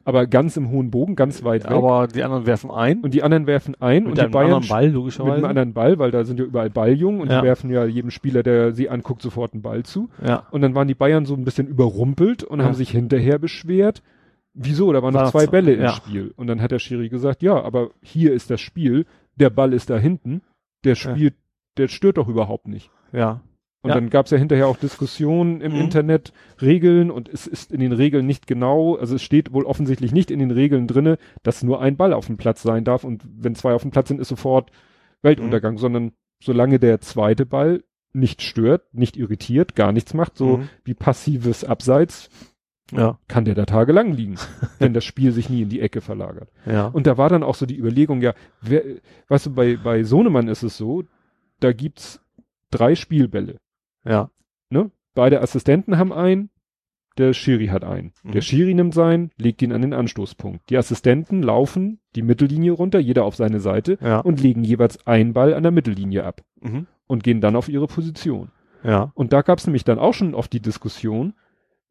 B: Aber ganz im hohen Bogen, ganz weit weg.
C: aber die anderen werfen ein
B: und die anderen werfen ein
C: mit
B: und die
C: einem
B: Bayern
C: anderen Ball
B: mit
C: logischerweise.
B: einem anderen Ball, weil da sind ja überall Balljungen und
C: Ja.
B: die werfen ja jedem Spieler, der sie anguckt, sofort einen Ball zu.
C: ja.
B: Und dann waren die Bayern so ein bisschen überrumpelt und
C: Ja.
B: haben sich hinterher beschwert. Wieso? Da waren
C: War
B: noch zwei Bälle im. Spiel. Und dann hat der Schiri gesagt, ja, aber hier ist das Spiel, der Ball ist da hinten, der spielt, der stört doch überhaupt nicht.
C: Ja.
B: Und
C: Ja.
B: dann gab es ja hinterher auch Diskussionen im
C: Mhm.
B: Internet, Regeln und es ist in den Regeln nicht genau, also es steht wohl offensichtlich nicht in den Regeln drinne, dass nur ein Ball auf dem Platz sein darf und wenn zwei auf dem Platz sind, ist sofort
C: Mhm.
B: Weltuntergang, sondern solange der zweite Ball nicht stört, nicht irritiert, gar nichts macht, so
C: Mhm.
B: wie passives Abseits,
C: Ja.
B: kann der da tagelang liegen, wenn das Spiel sich nie in die Ecke verlagert.
C: Ja.
B: Und da war dann auch so die Überlegung, ja, wer, weißt du, bei, bei Sohnemann ist es so, da gibt's drei Spielbälle.
C: Ja.
B: Ne? Beide Assistenten haben einen, der Schiri hat einen.
C: Mhm.
B: Der Schiri nimmt seinen, legt ihn an den Anstoßpunkt. Die Assistenten laufen die Mittellinie runter, jeder auf seine Seite
C: Ja.
B: und legen jeweils einen Ball an der Mittellinie ab
C: Mhm.
B: und gehen dann auf ihre Position.
C: Ja.
B: Und da gab es nämlich dann auch schon oft die Diskussion,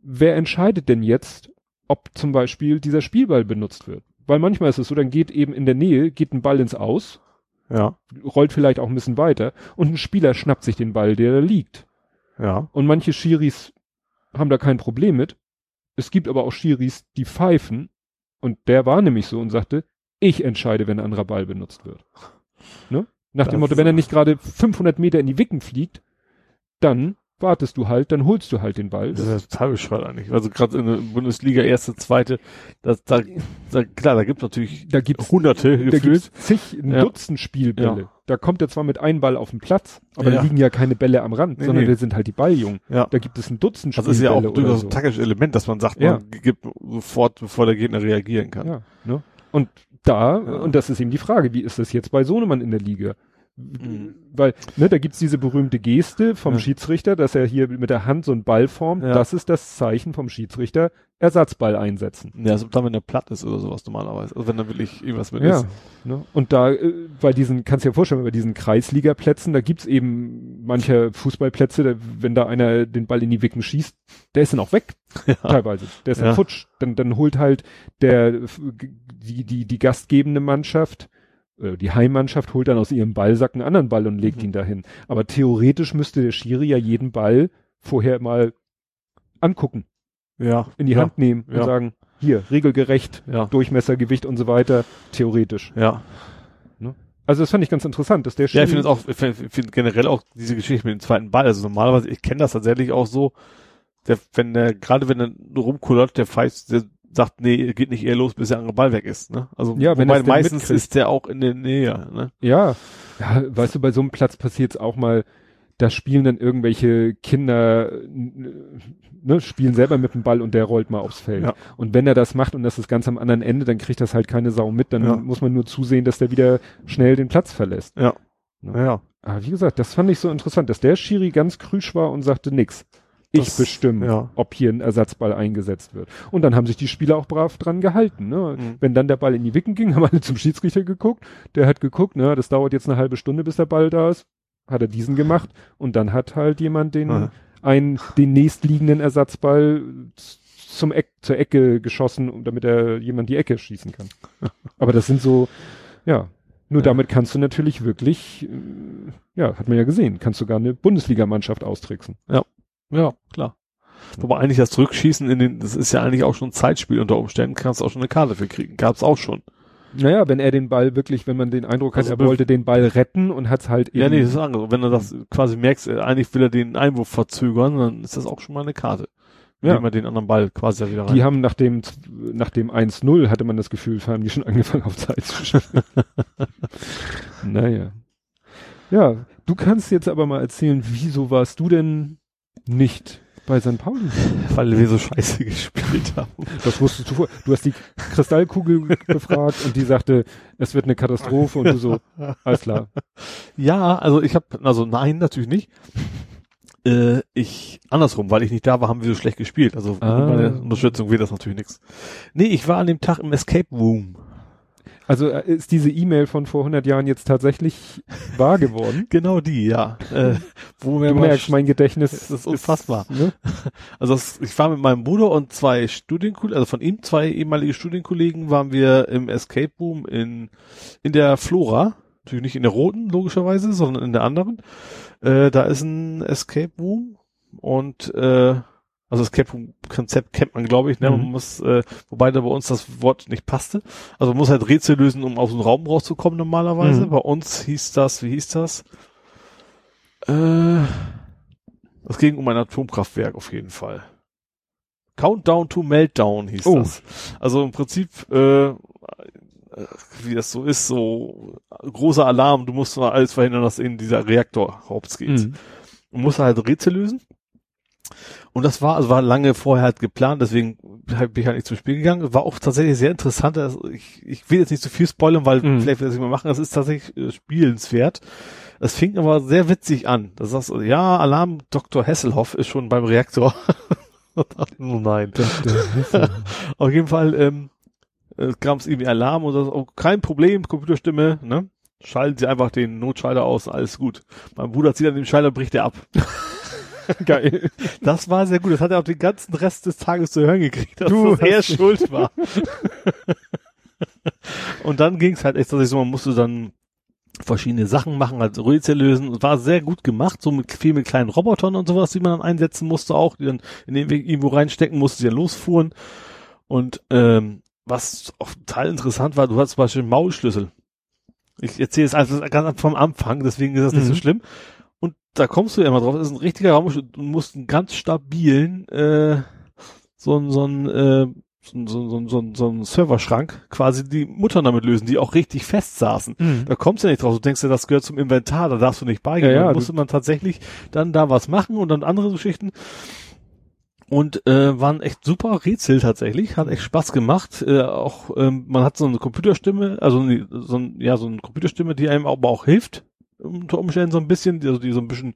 B: wer entscheidet denn jetzt, ob zum Beispiel dieser Spielball benutzt wird? Weil manchmal ist es so, dann geht eben in der Nähe, geht ein Ball ins Aus,
C: Ja.
B: rollt vielleicht auch ein bisschen weiter und ein Spieler schnappt sich den Ball, der da liegt.
C: Ja.
B: Und manche Schiris haben da kein Problem mit. Es gibt aber auch Schiris, die pfeifen. Und der war nämlich so und sagte, ich entscheide, wenn ein anderer Ball benutzt wird. Ne? Nach
C: Das
B: dem Motto, wenn er nicht gerade 500 Meter in die Wicken fliegt, dann wartest du halt, dann holst du halt den Ball.
C: Das ist total bescheuert eigentlich. Also gerade in der Bundesliga, erste, zweite, das, da, da, klar, da gibt's natürlich
B: da gibt's
C: hunderte
B: da
C: gefühlt.
B: gibt's zig, ein
C: Ja.
B: Dutzend Spielbälle.
C: Ja.
B: Da kommt er zwar mit einem Ball auf den Platz, aber
C: Ja.
B: da liegen ja keine Bälle am Rand,
C: Nee,
B: sondern
C: nee.
B: da sind halt die Balljungen.
C: Ja.
B: Da gibt es ein Dutzend
C: Das ist ja auch
B: Spielbälle
C: durchaus
B: so.
C: ein taktisches Element, dass man sagt, man gibt sofort, bevor der Gegner reagieren kann.
B: Ja, ne? Und da, und das ist eben die Frage, wie ist das jetzt bei Sohnemann in der Liga?
C: Mhm.
B: Weil, ne, da gibt's diese berühmte Geste vom
C: Ja.
B: Schiedsrichter, dass er hier mit der Hand so einen Ball formt.
C: Ja.
B: Das ist das Zeichen vom Schiedsrichter, Ersatzball einsetzen.
C: Ja, also dann, wenn der platt ist oder sowas normalerweise. Also wenn da wirklich irgendwas mit
B: Ja.
C: ist.
B: Ne? Und da, äh, bei diesen, kannst du dir vorstellen, bei diesen Kreisligaplätzen, da gibt's eben manche Fußballplätze, da, wenn da einer den Ball in die Wicken schießt, der ist dann auch weg,
C: Ja.
B: teilweise. Der ist dann futsch. Dann, dann holt halt der, die, die, die gastgebende Mannschaft, die Heimmannschaft holt dann aus ihrem Ballsack einen anderen Ball und legt
C: Mhm.
B: ihn dahin. Aber theoretisch müsste der Schiri ja jeden Ball vorher mal angucken,
C: Ja.
B: in die
C: ja.
B: Hand nehmen und
C: Ja.
B: sagen, hier, regelgerecht,
C: Ja.
B: Durchmesser, Gewicht und so weiter, theoretisch.
C: Ja.
B: Also das fand ich ganz interessant, dass der
C: Ja, ich
B: Schiri-
C: finde auch, ich finde find generell auch diese Geschichte mit dem zweiten Ball. Also normalerweise, ich kenne das tatsächlich auch so, der, wenn der, gerade wenn er rumkullert, der pfeift, der sagt, nee, geht nicht eher los, bis der andere Ball weg ist. Ne? Also
B: Ja, wenn
C: wobei meistens
B: mitkriegt.
C: ist der auch in der Nähe. Ne?
B: Ja. Ja, weißt du, bei so einem Platz passiert's auch mal, da spielen dann irgendwelche Kinder, ne, spielen selber mit dem Ball und der rollt mal aufs Feld.
C: Ja.
B: Und wenn er das macht und das ist ganz am anderen Ende, dann kriegt das halt keine Sau mit, dann
C: Ja.
B: muss man nur zusehen, dass der wieder schnell den Platz verlässt.
C: Ja.
B: Ja.
C: Ja.
B: Aber wie gesagt, das fand ich so interessant, dass der Schiri ganz krüsch war und sagte nix. Ich
C: Das-
B: bestimme,
C: ja.
B: ob hier ein Ersatzball eingesetzt wird. Und dann haben sich die Spieler auch brav dran gehalten. Ne?
C: Mhm.
B: Wenn dann der Ball in die Wicken ging, haben alle zum Schiedsrichter geguckt. Der hat geguckt, ne, das dauert jetzt eine halbe Stunde, bis der Ball da ist. Hat er diesen gemacht. Und dann hat halt jemand den,
C: Ja.
B: einen, den nächstliegenden Ersatzball zum Eck, zur Ecke geschossen, damit er jemand die Ecke schießen kann. Aber das sind so, ja. Nur damit kannst du natürlich wirklich, äh, ja, hat man ja gesehen, kannst du gar eine Bundesligamannschaft austricksen.
C: Ja, klar. Wobei eigentlich das Rückschießen in den, das ist ja eigentlich auch schon ein Zeitspiel unter Umständen, kannst du auch schon eine Karte für kriegen. Gab's auch schon.
B: Naja, wenn er den Ball wirklich, wenn man den Eindruck hat,
C: Also
B: er
C: be-
B: wollte den Ball retten und hat's halt eben.
C: Ja, nee, das ist anders. Wenn du das quasi merkst, äh, eigentlich will er den Einwurf verzögern, dann ist das auch schon mal eine Karte.
B: Ja.
C: Indem er den anderen Ball quasi wieder rein.
B: Die haben nach dem, nach dem 1-0 hatte man das Gefühl, haben die schon angefangen auf Zeit zu spielen. naja. Ja, du kannst jetzt aber mal erzählen, wieso warst du denn nicht bei St. Pauli?
C: weil wir so scheiße gespielt haben.
B: Das wusstest du vor. Du hast die Kristallkugel befragt und die sagte, es wird eine Katastrophe und du so, alles klar.
C: Ja, also ich habe, also nein, natürlich nicht. Äh, ich, andersrum, weil ich nicht da war, haben wir so schlecht gespielt. Also
B: Ah.
C: mit meiner Unterstützung wird das natürlich nichts. Nee, ich war an dem Tag im Escape Room.
B: Also äh, ist diese E-Mail von vor 100 Jahren jetzt tatsächlich wahr geworden?
C: Genau die, ja. äh, wo
B: Du merkst, mein Gedächtnis
C: Das ist unfassbar.
B: ne?
C: Also das, ich war mit meinem Bruder und zwei Studienkollegen, also von ihm zwei ehemalige Studienkollegen waren wir im Escape Room in, in der Flora. Natürlich nicht in der roten, logischerweise, sondern in der anderen. Äh, da ist ein Escape Room und äh, also Escape Room Konzept kennt man, glaube ich, ne? Man
B: Mhm.
C: muss, äh, wobei da bei uns das Wort nicht passte. Also man muss halt Rätsel lösen, um aus dem Raum rauszukommen normalerweise.
B: Mhm.
C: Bei uns hieß das, wie hieß das? Äh, es ging um ein Atomkraftwerk auf jeden Fall. Countdown to Meltdown hieß
B: Oh.
C: das. Also im Prinzip, äh, wie das so ist, so großer Alarm, du musst mal alles verhindern, dass in dieser Reaktor hops geht.
B: Mhm.
C: Und musst halt Rätsel lösen. Und das war, also war lange vorher halt geplant, deswegen bin ich halt nicht zum Spiel gegangen. War auch tatsächlich sehr interessant. Also ich, ich will jetzt nicht zu viel spoilern, weil
B: Mhm.
C: vielleicht will das nicht mal machen. Das ist tatsächlich äh, spielenswert. Es fing aber sehr witzig an. Da sagst du, ja, Alarm, Dr. Hesselhoff ist schon beim Reaktor. oh nein. Auf jeden Fall ähm, äh, kam es irgendwie Alarm und das, oh, kein Problem, Computerstimme, ne? Schalten Sie einfach den Notschalter aus, alles gut. Mein Bruder zieht an dem Schalter, bricht er ab.
B: Geil.
C: Das war sehr gut. Das hat er auch den ganzen Rest des Tages zu hören gekriegt, dass
B: Du
C: das er schuld war. und dann ging es halt echt, dass ich so, man musste dann verschiedene Sachen machen, also Rätsel lösen. Und war sehr gut gemacht, so mit viel mit kleinen Robotern und sowas, die man dann einsetzen musste auch, die dann in den Weg irgendwo reinstecken musste, die dann losfuhren. Und ähm, was auch total interessant war, du hast zum Beispiel einen Maulschlüssel. Ich erzähle es also ganz vom Anfang, deswegen ist das nicht so
B: Mhm.
C: schlimm. Und da kommst du ja immer drauf, das ist ein richtiger Raum, du musst einen ganz stabilen, äh, so ein, so ein, äh, so, so, so, so, so ein Serverschrank quasi die Mutter damit lösen, die auch richtig fest saßen.
B: Mhm.
C: Da kommst du ja nicht drauf. Du denkst ja, das gehört zum Inventar, da darfst du nicht beigehen.
B: Ja, ja,
C: da musste man tatsächlich dann da was machen und dann andere Geschichten. Und äh, waren echt super Rätsel tatsächlich, hat echt Spaß gemacht. Äh, auch ähm, man hat so eine Computerstimme, also so ein, ja so eine Computerstimme, die einem aber auch hilft unter Umständen so ein bisschen, die, also die so ein bisschen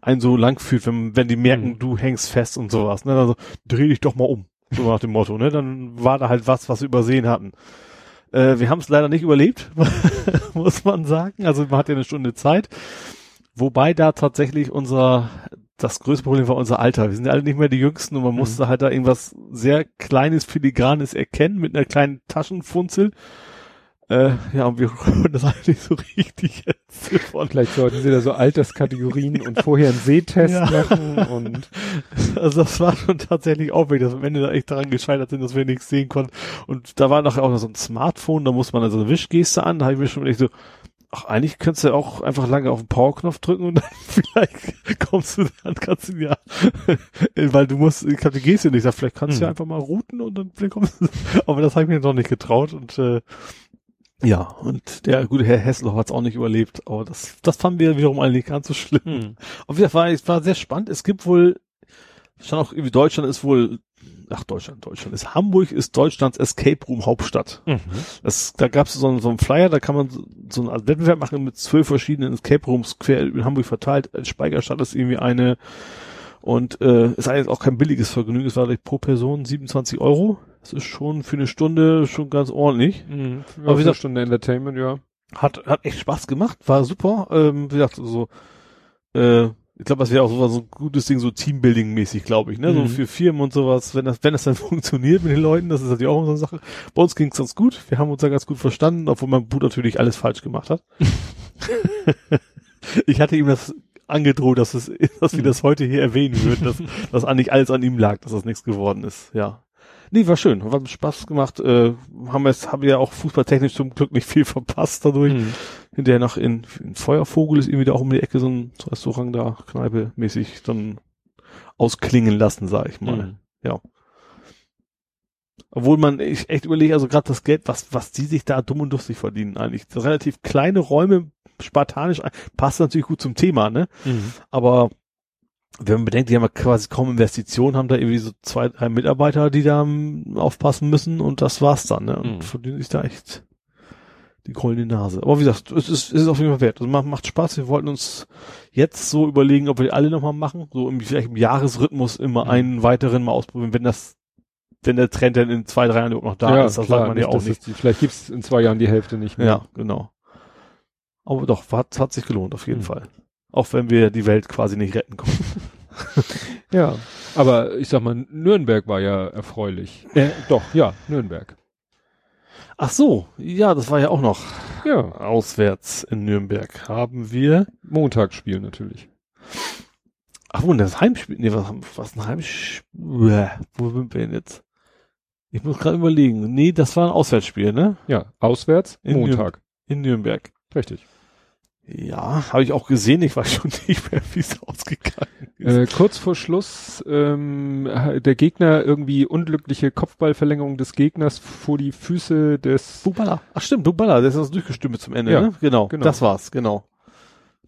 C: einen so lang fühlt, wenn, wenn die merken,
B: Mhm.
C: du hängst fest und sowas. Ne? Also dreh dich doch mal um, so nach dem Motto. Ne? Dann war da halt was, was wir übersehen hatten. Äh, wir haben es leider nicht überlebt, muss man sagen. Also man hat ja eine Stunde Zeit. Wobei da tatsächlich unser, das größte Problem war unser Alter. Wir sind ja alle nicht mehr die Jüngsten und man
B: Mhm.
C: musste halt da irgendwas sehr Kleines, Filigranes erkennen mit einer kleinen Taschenfunzel. Äh, ja, und wir konnten das eigentlich so richtig entziffern.
B: Vielleicht sollten sie da so Alterskategorien und vorher einen Sehtest
C: Ja.
B: machen und
C: Also das war schon tatsächlich aufwendig, dass wir am Ende da echt daran gescheitert sind, dass wir nichts sehen konnten. Und da war nachher auch noch so ein Smartphone, da muss man also eine Wischgeste an, da habe ich mir schon echt so, Ach, eigentlich könntest du auch einfach lange auf den Powerknopf drücken und dann vielleicht kommst du dann, kannst du ja, weil du musst, ich glaube, die gehst ja nicht, vielleicht kannst du ja
B: Hm.
C: einfach mal routen und dann vielleicht kommst du, aber das habe ich mir noch nicht getraut und äh, ja, und der gute Herr Hessler hat es auch nicht überlebt, aber das, das fanden wir wiederum eigentlich ganz so schlimm.
B: Hm.
C: Und das war, es war sehr spannend. Es gibt wohl, stand auch irgendwie Deutschland ist wohl, ach Deutschland, Deutschland ist Hamburg ist Deutschlands Escape Room Hauptstadt.
B: Mhm.
C: Das, da gab es so, einen- so einen Flyer, da kann man so, so einen Wettbewerb machen mit zwölf verschiedenen Escape Rooms quer in Hamburg verteilt. Speicherstadt ist irgendwie eine und äh, ist eigentlich auch kein billiges Vergnügen. Es war pro Person 27 Euro. Das ist schon für eine Stunde schon ganz ordentlich.
B: Mhm.
C: Aber
B: Aber
C: wie gesagt-
B: Stunde Entertainment, ja.
C: Hat, hat echt Spaß gemacht, war super. Ähm, wie gesagt, so, äh, ich glaube, das wäre auch so, so ein gutes Ding, so Teambuilding-mäßig, glaube ich, ne? So
B: Mhm.
C: für Firmen und sowas, wenn das, wenn das dann funktioniert mit den Leuten, das ist natürlich auch so eine Sache. Bei uns ging es ganz gut, wir haben uns da ganz gut verstanden, obwohl mein Bruder natürlich alles falsch gemacht hat. ich hatte ihm das angedroht, dass es, dass wir das heute hier erwähnen würden, dass, dass eigentlich alles an ihm lag, dass das nichts geworden ist, ja. Nee, war schön, hat Spaß gemacht, äh, haben wir es, haben wir ja auch fußballtechnisch zum Glück nicht viel verpasst dadurch
B: Mhm.
C: hinterher noch in, in Feuervogel ist irgendwie da auch um die Ecke so ein Restaurant da, Kneipe mäßig dann ausklingen lassen, sag ich mal.
B: Mhm.
C: Obwohl man ich echt überlege, also gerade das Geld, was, was die sich da dumm und lustig verdienen eigentlich. Relativ kleine Räume, spartanisch, passt natürlich gut zum Thema, ne?
B: Mhm.
C: Aber wenn man bedenkt, die haben ja quasi kaum Investitionen, haben da irgendwie so zwei, drei Mitarbeiter, die da ähm, aufpassen müssen und das war's dann, ne? Und
B: Mhm.
C: verdienen sich da echt die goldene Nase. Aber wie gesagt, es ist, es ist auf jeden Fall wert. Also macht, macht Spaß. Wir wollten uns jetzt so überlegen, ob wir die alle nochmal machen. So im, vielleicht im Jahresrhythmus immer
B: Mhm.
C: einen weiteren mal ausprobieren, wenn das, wenn der Trend dann in zwei, drei Jahren überhaupt noch da ist, das sagt man ja auch nicht.
B: Die, vielleicht gibt's in zwei Jahren die Hälfte nicht mehr.
C: Ja, genau. Aber doch, hat, hat sich gelohnt, auf jeden
B: Mhm.
C: Fall. Auch wenn wir die Welt quasi nicht retten konnten.
B: Ja. Aber ich sag mal, Nürnberg war ja erfreulich. Äh, doch, ja, Nürnberg.
C: Ach so, ja, das war ja auch noch
B: Ja.
C: auswärts in Nürnberg. Haben wir,
B: Montagsspiel natürlich.
C: ach wo, das Heimspiel, nee, was, was ein Heimspiel, wo sind wir denn jetzt? Ich muss gerade überlegen. Nee, das war ein Auswärtsspiel, ne?
B: Ja, auswärts,
C: In
B: Montag.
C: In Nürnberg.
B: Richtig.
C: Ja, habe ich auch gesehen. Ich weiß schon nicht mehr, wie es ausgegangen ist.
B: Äh, kurz vor Schluss ähm, der Gegner irgendwie unglückliche Kopfballverlängerung des Gegners vor die Füße des
C: Bubala. Ach stimmt, Bubala, der ist das durchgestimmt zum Ende,
B: Ja,
C: ne? Genau,
B: genau.
C: das war's, genau.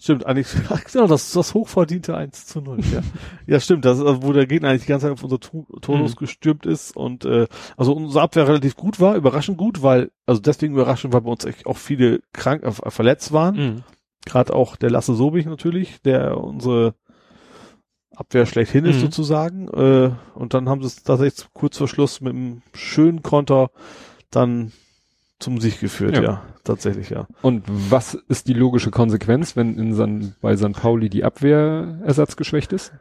C: Stimmt, eigentlich, genau, das, das hochverdiente 1 zu 0, ja. ja, stimmt, das ist, also, wo der Gegner eigentlich die ganze Zeit auf unser Tor
B: Mhm.
C: losgestürmt ist und, äh, also unsere Abwehr relativ gut war, überraschend gut, weil, also deswegen überraschend, weil bei uns echt auch viele krank, äh, verletzt waren.
B: Mhm.
C: Gerade auch der Lasse Sobich natürlich, der unsere Abwehr schlechthin ist
B: Mhm.
C: sozusagen. Äh, und dann haben sie es tatsächlich kurz vor Schluss mit einem schönen Konter dann zum Sieg geführt, ja.
B: Ja.
C: tatsächlich, ja.
B: Und was ist die logische Konsequenz, wenn in San, bei St. Pauli die Abwehr ersatzgeschwächt ist?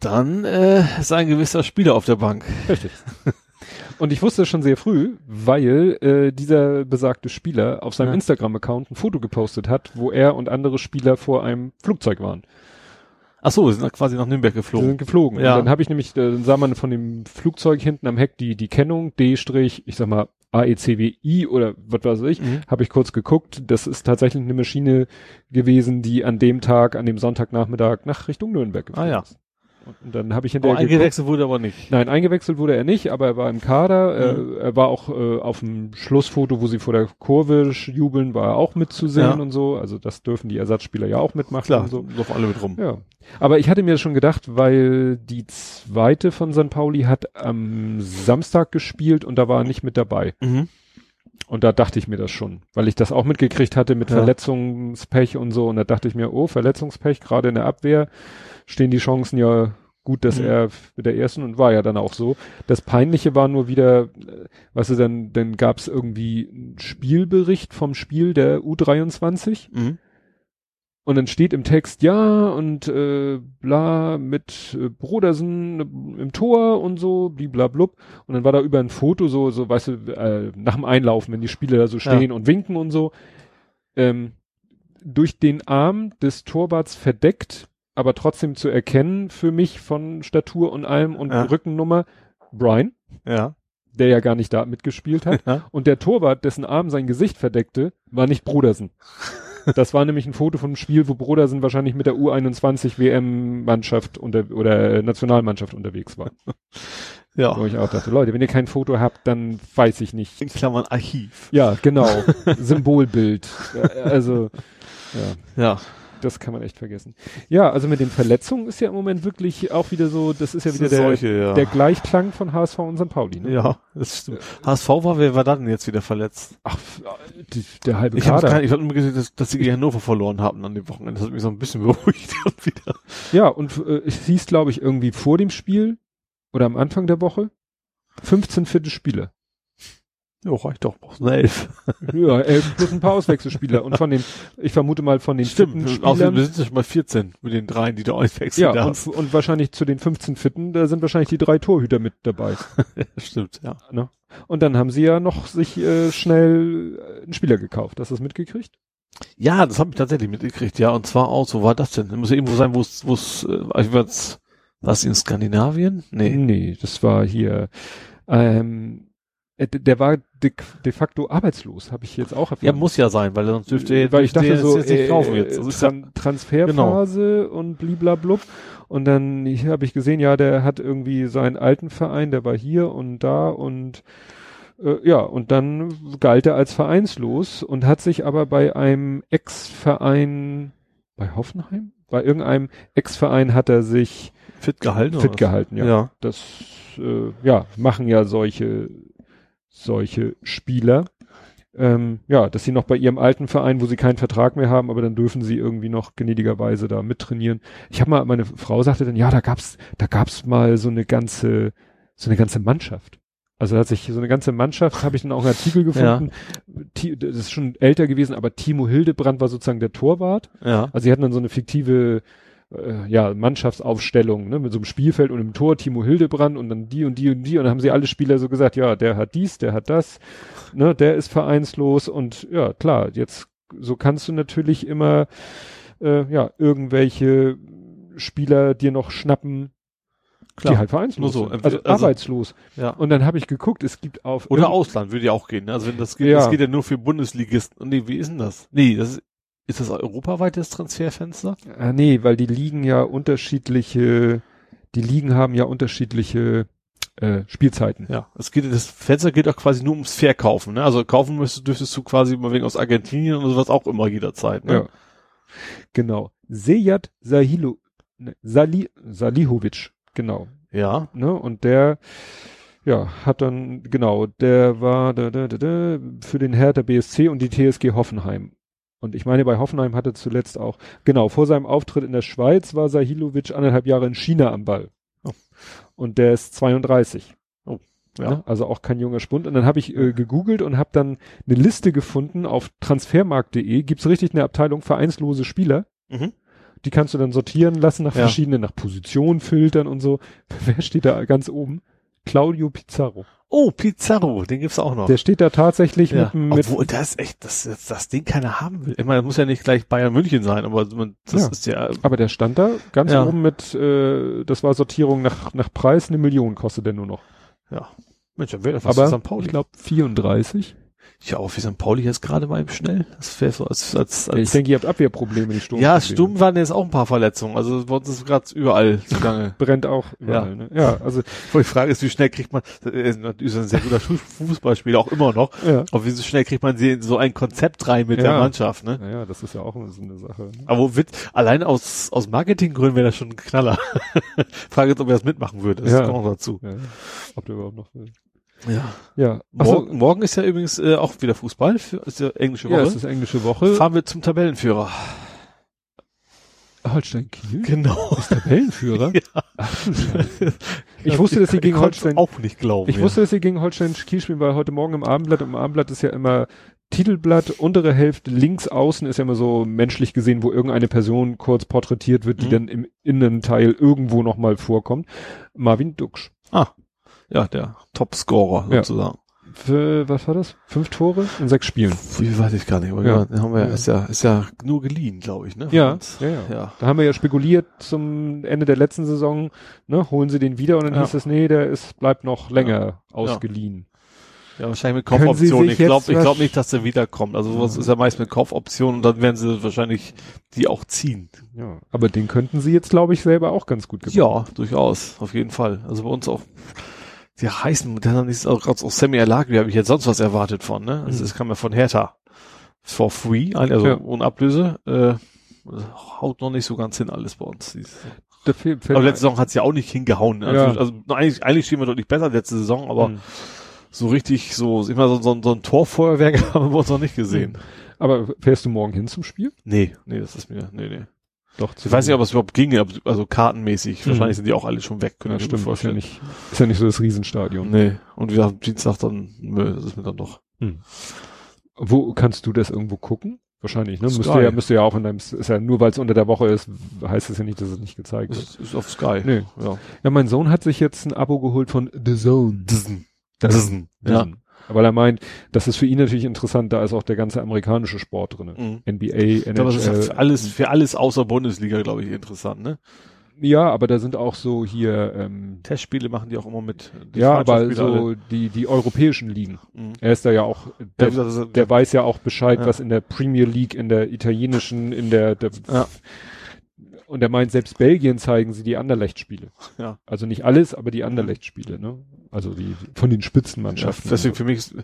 C: Dann äh, ist ein gewisser Spieler auf der Bank.
B: Richtig. Und ich wusste schon sehr früh, weil äh, dieser besagte Spieler auf seinem
C: Ja.
B: Instagram-Account ein Foto gepostet hat, wo er und andere Spieler vor einem Flugzeug waren.
C: Ach so, wir sind quasi nach Nürnberg
B: Die
C: geflogen.
B: sind geflogen.
C: Ja.
B: Und dann habe ich nämlich, äh, dann sah man von dem Flugzeug hinten am Heck die, die Kennung, D-, ich sag mal, AECWI oder was weiß ich,
C: Mhm.
B: habe ich kurz geguckt. Das ist tatsächlich eine Maschine gewesen, die an dem Tag, an dem Sonntagnachmittag nach Richtung Nürnberg geflogen
C: Ah, ja.
B: ist. Und, dann habe ich hinterher geguckt.
C: eingewechselt wurde aber nicht.
B: Nein, eingewechselt wurde er nicht, aber er war im Kader.
C: Mhm.
B: Äh, er war auch äh, auf dem Schlussfoto, wo sie vor der Kurve jubeln, war er auch mitzusehen
C: Ja.
B: und so. Also das dürfen die Ersatzspieler ja auch mitmachen
C: Klar,
B: und so.
C: laufen alle mit rum.
B: Ja. Aber ich hatte mir schon gedacht, weil die zweite von St. Pauli hat am Samstag gespielt und da war er nicht mit dabei.
C: Mhm.
B: Und da dachte ich mir das schon, weil ich das auch mitgekriegt hatte mit
C: Ja.
B: Verletzungspech und so. Und da dachte ich mir, oh, Verletzungspech, gerade in der Abwehr stehen die Chancen ja gut, dass
C: Mhm.
B: er mit der ersten und war ja dann auch so. Das Peinliche war nur wieder, äh, weißt du, dann, dann gab es irgendwie einen Spielbericht vom Spiel der U23
C: Mhm.
B: und dann steht im Text, ja, und äh, bla, mit äh, Brodersen äh, im Tor und so, bliblablub. Und dann war da über ein Foto so, so, weißt du, äh, nach dem Einlaufen, wenn die Spieler da so stehen und winken und so. Ähm, durch den Arm des Torwarts verdeckt, aber trotzdem zu erkennen für mich von Statur und allem und
C: Ja.
B: Rückennummer, Brian.
C: Ja.
B: der ja gar nicht da mitgespielt hat.
C: Ja.
B: Und der Torwart, dessen Arm sein Gesicht verdeckte, war nicht Brodersen. Das war nämlich ein Foto von einem Spiel, wo Brodersen wahrscheinlich mit der U21 WM-Mannschaft unter oder äh, Nationalmannschaft unterwegs war.
C: Ja.
B: Wo ich auch dachte, Leute, wenn ihr kein Foto habt, dann weiß ich nicht.
C: In Klammern Archiv.
B: Ja, genau. Symbolbild. Also, ja,
C: Ja.
B: Das kann man echt vergessen. Ja, also mit den Verletzungen ist ja im Moment wirklich auch wieder so, das ist ja wieder der,
C: Solche, ja.
B: der Gleichklang von HSV und St. Pauli. Ne?
C: ja, das stimmt. HSV war, wer war da denn jetzt wieder verletzt?
B: Ach, die, der halbe
C: Ich habe
B: Kader.
C: ich hab nur gesehen, dass, dass sie gegen Hannover verloren haben an dem Wochenende. Das hat mich so ein bisschen beruhigt wieder.
B: Ja, und äh, es hieß, glaube ich, irgendwie vor dem Spiel oder am Anfang der Woche 15 vierte Spieler.
C: Ja, reicht doch. Brauchst eine elf.
B: Ja, elf plus ein paar Auswechselspieler. Und von den, ich vermute mal von den
C: Stimmt. Außerdem
B: Spielern.
C: sind ja schon mal 14 mit den dreien, die da auswechseln
B: Ja, und,
C: darfst.
B: und wahrscheinlich zu den 15 Fitten, da sind wahrscheinlich die drei Torhüter mit dabei.
C: Stimmt, ja.
B: Ne? Und dann haben sie ja noch sich äh, schnell äh, einen Spieler gekauft. Hast du das mitgekriegt?
C: Ja, das habe ich tatsächlich mitgekriegt, ja. Und zwar auch, so war das denn? Das muss ja irgendwo sein, wo es, wo es, äh, was, was in Skandinavien? Nee.
B: Nee, das war hier, ähm, äh, der war de, de facto arbeitslos, habe ich jetzt auch erfahren.
C: Ja, muss ja sein, weil sonst dürfte er
B: weil ich dachte so,
C: jetzt nicht
B: äh,
C: kaufen jetzt. Das ja,
B: Tran Transferphase und bliblablub. Und dann habe ich gesehen, ja, der hat irgendwie seinen alten Verein, der war hier und da und äh, ja, und dann galt er als vereinslos und hat sich aber bei einem Ex-Verein, bei Hoffenheim? Bei irgendeinem Ex-Verein hat er sich
C: fit gehalten.
B: fit gehalten, ja.
C: ja.
B: Das, äh, ja, machen ja solche, solche Spieler. Ähm, ja, dass sie noch bei ihrem alten Verein, wo sie keinen Vertrag mehr haben, aber dann dürfen sie irgendwie noch gnädigerweise da mittrainieren. Ich habe mal, meine Frau sagte dann, ja, da gab's, da gab's mal so eine ganze, so eine ganze Mannschaft. Also da hat sich so eine ganze Mannschaft, habe ich dann auch einen Artikel gefunden. Ti- Das ist schon älter gewesen, aber Timo Hildebrand war sozusagen der Torwart.
C: Ja.
B: Also sie hatten dann so eine fiktive äh, ja, Mannschaftsaufstellung, ne, mit so einem Spielfeld und im Tor Timo Hildebrand und dann die und die und die und dann haben sie alle Spieler so gesagt, ja, der hat dies, der hat das, ne, der ist vereinslos und ja, klar, jetzt so kannst du natürlich immer äh, ja, irgendwelche Spieler dir noch schnappen, die
C: Klar.
B: halt vereinslos
C: so,
B: sind. Also,
C: also-
B: arbeitslos.
C: ja.
B: Und dann habe ich geguckt, es gibt auf
C: Oder Ausland würde ja auch gehen. Ne? Also wenn das geht,
B: Ja.
C: das geht ja nur für Bundesligisten. Nee, wie ist denn das? Nee, das ist, ist das europaweit das Transferfenster?
B: Ah, nee, weil die Ligen ja unterschiedliche, die Ligen haben ja unterschiedliche äh, Spielzeiten.
C: Ja, es geht, das Fenster geht auch quasi nur ums Verkaufen. Ne? Also kaufen müsstest, dürftest du quasi mal wegen aus Argentinien und sowas auch immer jederzeit. Ne?
B: Ja. Genau. Sejad Sahilo, ne, Sali, Salihovic, genau.
C: Ja.
B: Ne? Und der, ja, hat dann, genau, der war da, da, da, da, für den Hertha BSC und die TSG Hoffenheim. Und ich meine, bei Hoffenheim hatte zuletzt auch, genau, vor seinem Auftritt in der Schweiz war Sahilovic anderthalb Jahre in China am Ball.
C: Oh.
B: Und der ist 32.
C: Ja.
B: Ne? Also auch kein junger Spund. Und dann habe ich äh, gegoogelt und habe dann eine Liste gefunden auf transfermarkt.de. Gibt's richtig eine Abteilung vereinslose Spieler.
C: Mhm.
B: Die kannst du dann sortieren lassen nach
C: Ja.
B: verschiedenen, nach Position filtern und so. Wer steht da ganz oben? Claudio Pizarro.
C: Oh, Pizarro, den gibt's auch noch.
B: Der steht da tatsächlich
C: ja.
B: mit, mit
C: Obwohl, das ist echt, das, das, das Ding keiner haben will. Ich meine, das muss ja nicht gleich Bayern München sein, aber man, das
B: Ja.
C: ist ja,
B: aber der stand da ganz
C: Ja.
B: oben mit, äh, das war Sortierung nach, nach Preis, eine Million kostet der nur noch.
C: ja. Mensch, dann wäre das
B: aber
C: St. Pauli.
B: ich glaube 34.
C: Ja, aber für St. Pauli jetzt gerade mal im Schnell. Das wäre so als, als, als
B: Ich denke, ihr habt Abwehrprobleme, die Sturm.
C: ja, Sturm waren jetzt auch ein paar Verletzungen. Also bei uns ist gerade überall zugange.
B: Brennt auch überall,
C: Ja.
B: ne? Ja, also,
C: Die Frage ist, wie schnell kriegt man, äh, ist ein sehr guter Fu- Fußballspieler, auch immer noch,
B: ja.
C: aber wie so schnell kriegt man sie- so ein Konzept rein mit der
B: Ja.
C: Mannschaft, ne?
B: Naja, das ist ja auch so eine Sache. Ne?
C: Aber wird, allein aus, aus Marketinggründen wäre das schon ein Knaller. Frage ist, ob er das mitmachen würde. Das
B: Ja.
C: kommt noch dazu.
B: Ja, ob der überhaupt noch will.
C: Ja.
B: Ja, Ach so,
C: Morgen, morgen ist ja übrigens äh, auch wieder Fußball, für, ist ja englische
B: ja,
C: Woche.
B: es ist englische Woche.
C: Fahren wir zum Tabellenführer.
B: Holstein Kiel?
C: Genau.
B: Ist Tabellenführer?
C: Ja.
B: Ach. Ich wusste, dass sie gegen Holstein,
C: auch nicht glauben.
B: ich
C: ja.
B: wusste, dass sie gegen Holstein Kiel spielen, weil heute Morgen im Abendblatt, im Abendblatt ist ja immer Titelblatt, untere Hälfte, links außen ist ja immer so menschlich gesehen, wo irgendeine Person kurz porträtiert wird, die
C: Mhm.
B: dann im Innenteil irgendwo nochmal vorkommt. Marvin Duksch.
C: Ja, der Topscorer
B: Ja.
C: sozusagen.
B: für, was war das? Fünf Tore in sechs Spielen.
C: Wie weiß ich gar nicht, aber
B: Ja.
C: ja. haben wir, ja.
B: Ja.
C: ist ja, ist ja nur geliehen, glaube ich, ne?
B: Ja, ja, ja.
C: ja.
B: Da haben wir ja spekuliert zum Ende der letzten Saison, ne, holen sie den wieder und dann
C: Ja.
B: hieß es, nee, der ist, bleibt noch länger ausgeliehen.
C: Ja, wahrscheinlich mit Kaufoption. Ich glaube ich glaub nicht, dass der wiederkommt. Also sowas ist ja meist mit Kaufoption und dann werden sie wahrscheinlich die auch ziehen.
B: Ja. Aber den könnten sie jetzt, glaube ich, selber auch ganz gut gebrauchen.
C: Ja, durchaus, auf jeden Fall. Also bei uns auch, die heißen, dann ist auch, auch Sammy Alagri, habe ich jetzt sonst was erwartet von, ne? Also
B: Mhm.
C: das kam ja von Hertha. For free, also
B: Ja.
C: ohne Ablöse. Äh, haut noch nicht so ganz hin alles bei uns.
B: Fehlt, fällt
C: Aber letzte Saison hat's ja auch nicht hingehauen. ne? Also,
B: Ja.
C: also eigentlich, eigentlich stehen wir deutlich besser letzte Saison, aber
B: Mhm.
C: so richtig so, immer so, so, so ein Torfeuerwerk haben wir uns noch nicht gesehen.
B: Aber fährst du morgen hin zum Spiel?
C: Nee, nee, das ist mir, nee, nee.
B: Doch.
C: Ich weiß nicht, ob es überhaupt ginge, also kartenmäßig.
B: Mhm.
C: Wahrscheinlich sind die auch alle schon weg,
B: ja,
C: ich mir
B: stimmt, ist ja,
C: vorstellen.
B: nicht, ist ja nicht so das Riesenstadion.
C: Nee. Und wie gesagt, Dienstag dann, nö, das ist mir dann doch.
B: Wo kannst du das irgendwo gucken? Wahrscheinlich, ne?
C: Sky.
B: Müsste ja, müsste ja auch in deinem, ist ja nur weil es unter der Woche ist, heißt es ja nicht, dass es nicht gezeigt wird.
C: Ist, ist auf Sky.
B: Nee.
C: Ja.
B: Ja, mein Sohn hat sich jetzt ein Abo geholt von The Zone.
C: Dissen.
B: Das-
C: Dissen. Ja.
B: Weil er meint, das ist für ihn natürlich interessant, da ist auch der ganze amerikanische Sport drin.
C: Mhm.
B: NBA,
C: Ich glaube, das ist ja
B: NHL.
C: für alles, für alles außer Bundesliga, glaube ich, interessant, ne?
B: Ja, aber da sind auch so hier, ähm,
C: Testspiele machen die auch immer mit.
B: Ja, aber so die, die europäischen Ligen.
C: alle. Mhm.
B: Er ist da ja auch,
C: Ja,
B: der,
C: ist-
B: der weiß ja auch Bescheid,
C: Ja.
B: was in der Premier League, in der italienischen, in der, der
C: Ja.
B: Und er meint, selbst Belgien zeigen sie die Anderlecht-Spiele.
C: Ja.
B: Also nicht alles, aber die Anderlecht-Spiele, ne? Also die von den
C: Ja,
B: Spitzenmannschaften.
C: deswegen für mich, ist-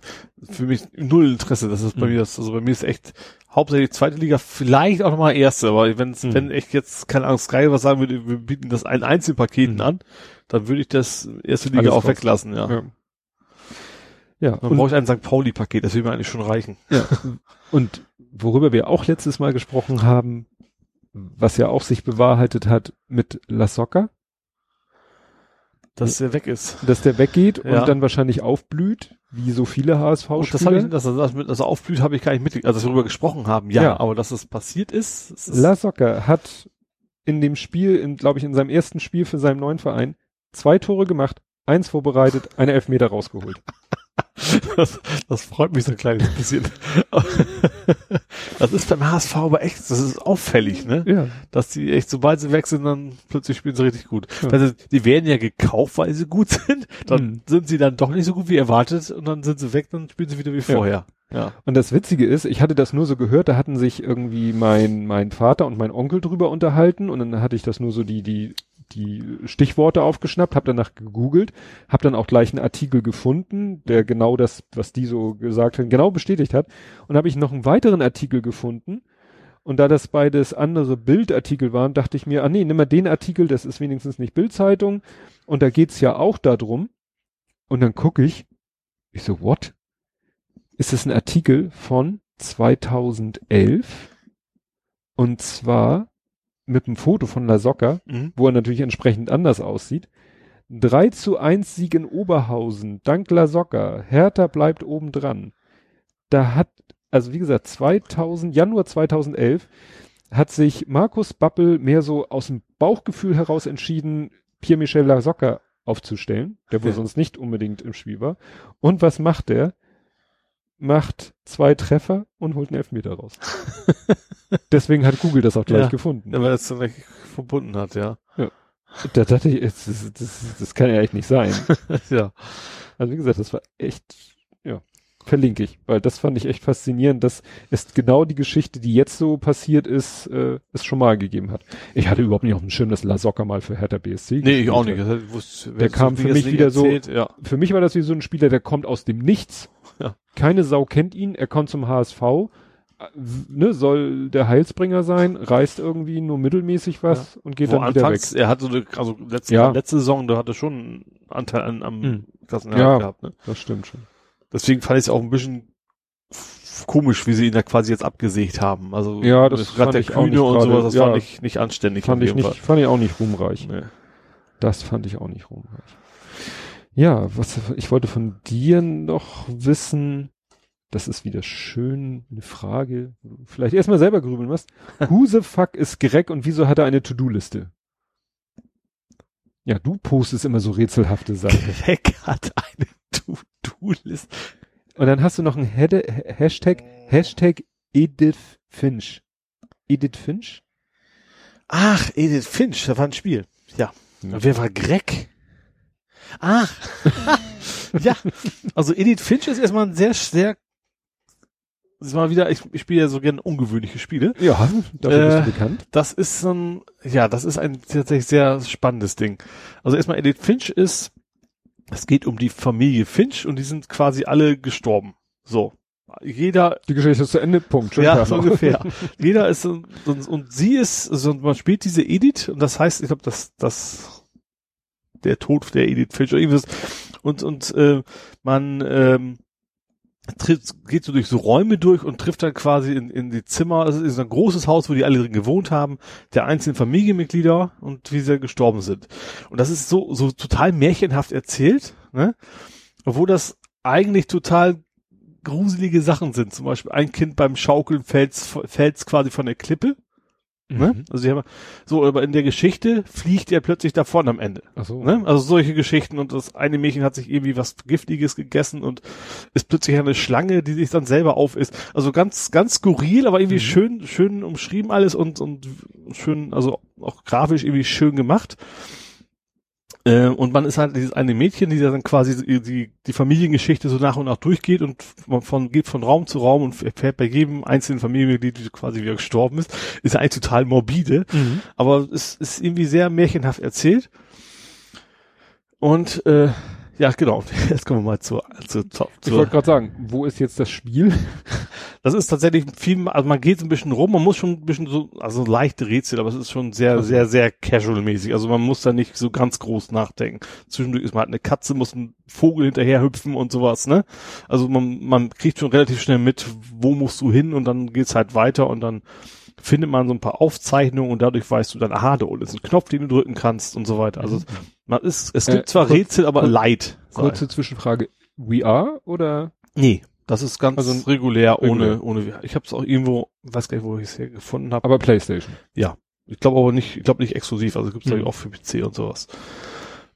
C: für mich null Interesse. Das ist bei
B: Mhm.
C: mir das, also bei mir ist echt hauptsächlich zweite Liga, vielleicht auch nochmal erste, aber wenn's,
B: Mhm.
C: wenn echt jetzt, keine Ahnung, Sky was sagen würde, wir bieten das in Einzelpaketen
B: Mhm.
C: an, dann würde ich das erste Liga
B: Alles
C: auch
B: raus.
C: weglassen, ja.
B: ja. Ja,
C: Dann brauche ich einen St. Pauli-Paket, das würde mir eigentlich schon reichen.
B: ja. und worüber wir auch letztes Mal gesprochen haben, was ja auch sich bewahrheitet hat mit La Socca,
C: Dass der weg ist.
B: dass der weggeht
C: Ja.
B: und dann wahrscheinlich aufblüht, wie so viele
C: Und das habe
B: HSV-Spieler.
C: ich, dass er das dass er aufblüht, habe ich gar nicht mitgekriegt. Also, dass wir darüber gesprochen haben, ja,
B: Ja.
C: aber dass es passiert ist, ist
B: La Socca hat in dem Spiel, in, glaube ich, in seinem ersten Spiel für seinen neuen Verein zwei Tore gemacht, eins vorbereitet, eine Elfmeter rausgeholt.
C: Das, das freut mich so ein kleines bisschen. Das ist beim HSV aber echt, das ist auffällig, ne?
B: Ja.
C: Dass die echt, sobald sie weg sind, dann plötzlich spielen sie richtig gut.
B: Ja.
C: Also, die werden ja gekauft, weil sie gut sind. Dann
B: Mhm.
C: sind sie dann doch nicht so gut wie erwartet und dann sind sie weg, dann spielen sie wieder wie vorher. Ja.
B: Und das Witzige ist, ich hatte das nur so gehört, da hatten sich irgendwie mein, mein Vater und mein Onkel drüber unterhalten und dann hatte ich das nur so die, die, die Stichworte aufgeschnappt, habe danach gegoogelt, habe dann auch gleich einen Artikel gefunden, der genau das, was die so gesagt haben, genau bestätigt hat. Und habe ich noch einen weiteren Artikel gefunden. Und da das beides andere Bildartikel waren, dachte ich mir, ah nee, nimm mal den Artikel, das ist wenigstens nicht Bildzeitung. Und da geht's ja auch darum. Und dann gucke ich, ich so, what? Ist es ein Artikel von 2011? Und zwar mit einem Foto von La Socca,
C: Mhm.
B: wo er natürlich entsprechend anders aussieht. 3 zu 1 Sieg in Oberhausen, dank La Socca. Hertha bleibt oben dran. Da hat, also wie gesagt, 2000, Januar 2011 hat sich Markus Bappel mehr so aus dem Bauchgefühl heraus entschieden, Pierre-Michel La Socca aufzustellen, der wohl
C: Ja.
B: sonst nicht unbedingt im Spiel war. Und was macht der? Macht zwei Treffer und holt einen Elfmeter raus. Deswegen hat Google das auch gleich
C: Ja.
B: gefunden.
C: Ja, weil es dann verbunden hat, ja.
B: Da dachte ich, das, das, das, das kann ja echt nicht sein.
C: ja.
B: Also wie gesagt, das war echt, ja, verlinke ich, weil das fand ich echt faszinierend, dass es genau die Geschichte, die jetzt so passiert ist, äh, es schon mal gegeben hat. Ich hatte überhaupt nicht auf dem Schirm, dass La Soccer mal für Hertha BSC
C: Nee, ich auch nicht.
B: hat.
C: Hat- wusste-
B: Der kam
C: wie
B: für mich wieder so-
C: erzählt, Ja.
B: Für mich war das wie so ein Spieler, der kommt aus dem Nichts.
C: Ja.
B: Keine Sau kennt ihn, er kommt zum HSV, äh, ne, soll der Heilsbringer sein, reißt irgendwie nur mittelmäßig was und geht
C: Wo
B: dann wieder weg.
C: anfangs, er hatte so eine, also letzte,
B: Ja.
C: letzte Saison, da hatte schon einen Anteil an, am
B: Mhm.
C: Klassenerhalt
B: Ja.
C: gehabt, ne?
B: Das stimmt schon.
C: Deswegen fand ich es auch ein bisschen komisch, wie sie ihn da quasi jetzt abgesägt haben. Also
B: Ja, das
C: grad der
B: ich auch
C: Kühne
B: nicht
C: und
B: gerade-
C: sowas, das
B: ja.
C: fand ich nicht anständig.
B: Fand ich nicht, fand ich auch nicht ruhmreich.
C: Fall. Nee.
B: Das fand ich auch nicht ruhmreich. Ja, was ich wollte von dir noch wissen, das ist wieder schön eine Frage, vielleicht erstmal selber grübeln musst. Who the fuck ist Greg und wieso hat er eine To-Do-Liste? Ja, du postest immer so rätselhafte Sachen.
C: Greg hat eine To-Do-List.
B: Und dann hast du noch ein Head Hashtag, Hashtag Edith Finch. Edith Finch?
C: Ach, Edith Finch, da war ein Spiel. Ja.
B: Ja.
C: Wer war Greg? Ach. ja. Also Edith Finch ist erstmal ein sehr, sehr, das mal wieder, ich, ich spiele ja so gerne ungewöhnliche Spiele.
B: Ja, dafür bist
C: Äh,
B: du bekannt.
C: Das ist so ein, ja, das ist ein tatsächlich sehr spannendes Ding. Also erstmal Edith Finch ist, es geht um die Familie Finch und die sind quasi alle gestorben. So. Jeder,
B: Die Geschichte ist zu Ende, Punkt. Schönen
C: ja, so ungefähr. Jeder ist, so- und, und sie ist, so, man spielt diese Edith und das heißt, ich glaube, dass, dass der Tod der Edith Finch oder irgendwas und, und, äh, man, ähm, tritt, geht so durch so Räume durch und trifft dann quasi in, in die Zimmer, also es ist ein großes Haus, wo die alle drin gewohnt haben, der einzelnen Familienmitglieder und wie sie gestorben sind. Und das ist so, so total märchenhaft erzählt, ne? Obwohl das eigentlich total gruselige Sachen sind. Zum Beispiel ein Kind beim Schaukeln fällt, fällt quasi von der Klippe. Ne?
B: Mhm.
C: Also die haben, so, aber in der Geschichte fliegt er plötzlich davon am Ende.
B: Ach so.
C: Ne? Also solche Geschichten und das eine Mädchen hat sich irgendwie was Giftiges gegessen und ist plötzlich eine Schlange, die sich dann selber auf ist. Also ganz, ganz skurril, aber irgendwie
B: Mhm.
C: schön, schön umschrieben alles und, und schön, also auch grafisch irgendwie schön gemacht. Äh, und man ist halt dieses eine Mädchen, die dann quasi die, die, Familiengeschichte so nach und nach durchgeht und man von, geht von Raum zu Raum und erfährt bei jedem einzelnen Familienmitglied, die quasi wieder gestorben ist, ist eigentlich total morbide
B: Mhm.
C: aber es ist irgendwie sehr märchenhaft erzählt. Und äh, ja, genau. Jetzt kommen wir mal zur, zur, zur,
B: Ich wollte gerade sagen, wo ist jetzt das Spiel?
C: Das ist tatsächlich viel, also man geht ein bisschen rum, man muss schon ein bisschen so, also leichte Rätsel, aber es ist schon sehr, sehr, sehr casual-mäßig. Also man muss da nicht so ganz groß nachdenken. Zwischendurch ist man halt eine Katze, muss ein Vogel hinterher hüpfen und sowas, ne? Also man, man kriegt schon relativ schnell mit, wo musst du hin und dann geht's halt weiter und dann findet man so ein paar Aufzeichnungen und dadurch weißt du dann, aha, da unten ist ein Knopf, den du drücken kannst und so weiter. Also man ist, es gibt
B: Äh,
C: zwar
B: kurz-
C: Rätsel, aber
B: kurz-
C: light.
B: Kurze Zwischenfrage. We are oder?
C: Nee, das ist ganz
B: Also
C: regulär,
B: regulär.
C: ohne, ohne, ich habe es auch irgendwo, weiß gar nicht, wo ich es hier gefunden habe.
B: Aber Playstation.
C: Ich glaube aber nicht, ich glaube nicht exklusiv, also gibt's
B: Mhm.
C: mhm. auch für PC und sowas.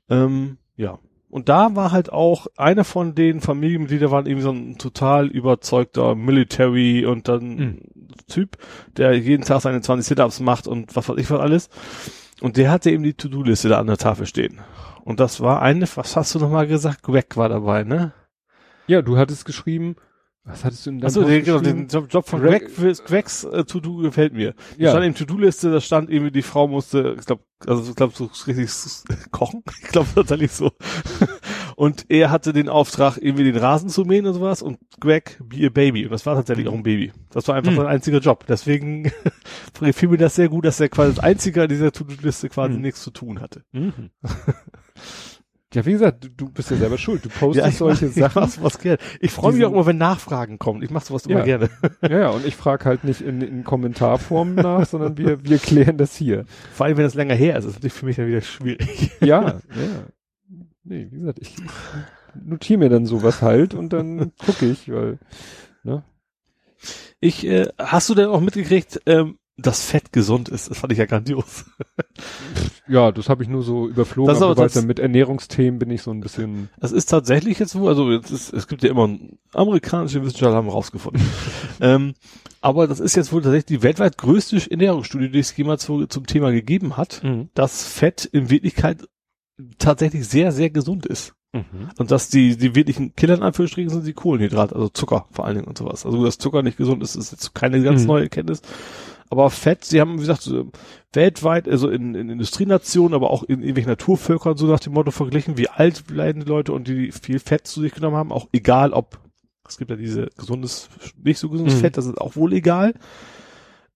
C: Ähm, ja. Und da war halt auch einer von den Familienmitgliedern waren irgendwie so ein total überzeugter Military und dann
B: Mhm.
C: Typ, der jeden Tag seine 20 Sit-Ups macht und was weiß ich was alles. Und der hatte eben die To-Do-Liste da an der Tafel stehen. Und das war eine, was hast du nochmal gesagt? Greg war dabei, ne?
B: Ja, du hattest geschrieben, was hattest du in deinem
C: Achso, genau, den Job, Job von
B: Greg-
C: Greg, Gregs äh, To-Do gefällt mir. Da
B: Ja.
C: stand eben To-Do-Liste, da stand irgendwie, die Frau musste, ich glaube, also ich glaube, so richtig kochen. Ich glaube tatsächlich so. Und er hatte den Auftrag, irgendwie den Rasen zu mähen und sowas und Greg, be a baby. Und das war tatsächlich auch ein Baby. Das war einfach
B: Mhm.
C: sein einziger Job. Deswegen gefiel mir das sehr gut, dass er quasi als einziger in dieser To-Do-Liste quasi
B: Mhm.
C: nichts zu tun hatte.
B: Mhm. ja, wie gesagt, du, du bist ja selber schuld. Du postest
C: ich
B: solche
C: mach, Ich,
B: Sachen.
C: mach's was gerne. ich freue mich auch immer, wenn Nachfragen kommen. Ich mache sowas immer
B: Ja.
C: gerne.
B: Ja, ja, und ich frage halt nicht in, in Kommentarform nach, sondern wir, wir klären das hier.
C: Vor allem, wenn das länger her ist. Das ist natürlich für mich dann wieder schwierig.
B: Ja, ja. Nee, wie gesagt, ich notiere mir dann sowas halt und dann gucke ich, weil,
C: Ich, äh, hast du denn auch mitgekriegt, ähm, dass Fett gesund ist? Das fand ich ja grandios.
B: ja, das habe ich nur so überflogen,
C: Das
B: aber ja, mit Ernährungsthemen bin ich so ein bisschen,
C: Das ist tatsächlich jetzt wo, also jetzt ist, es gibt ja immer amerikanische Wissenschaftler haben rausgefunden. ähm, aber das ist jetzt wohl tatsächlich die weltweit größte Ernährungsstudie, die es jemals so zum Thema gegeben hat, dass Fett in Wirklichkeit tatsächlich sehr, sehr gesund ist.
B: Mhm.
C: Und dass die, die wirklichen Killer in Anführungsstrichen sind die Kohlenhydrate, also Zucker vor allen Dingen und sowas. Also dass Zucker nicht gesund ist, ist jetzt keine ganz
B: Mhm.
C: neue Erkenntnis. Aber Fett, sie haben, wie gesagt, weltweit, also in, in Industrienationen, aber auch in irgendwelchen Naturvölkern so nach dem Motto verglichen, wie alt bleiben die Leute und die viel Fett zu sich genommen haben, auch egal ob, es gibt ja diese gesundes, nicht so gesundes
B: Mhm.
C: Fett, das ist auch wohl egal.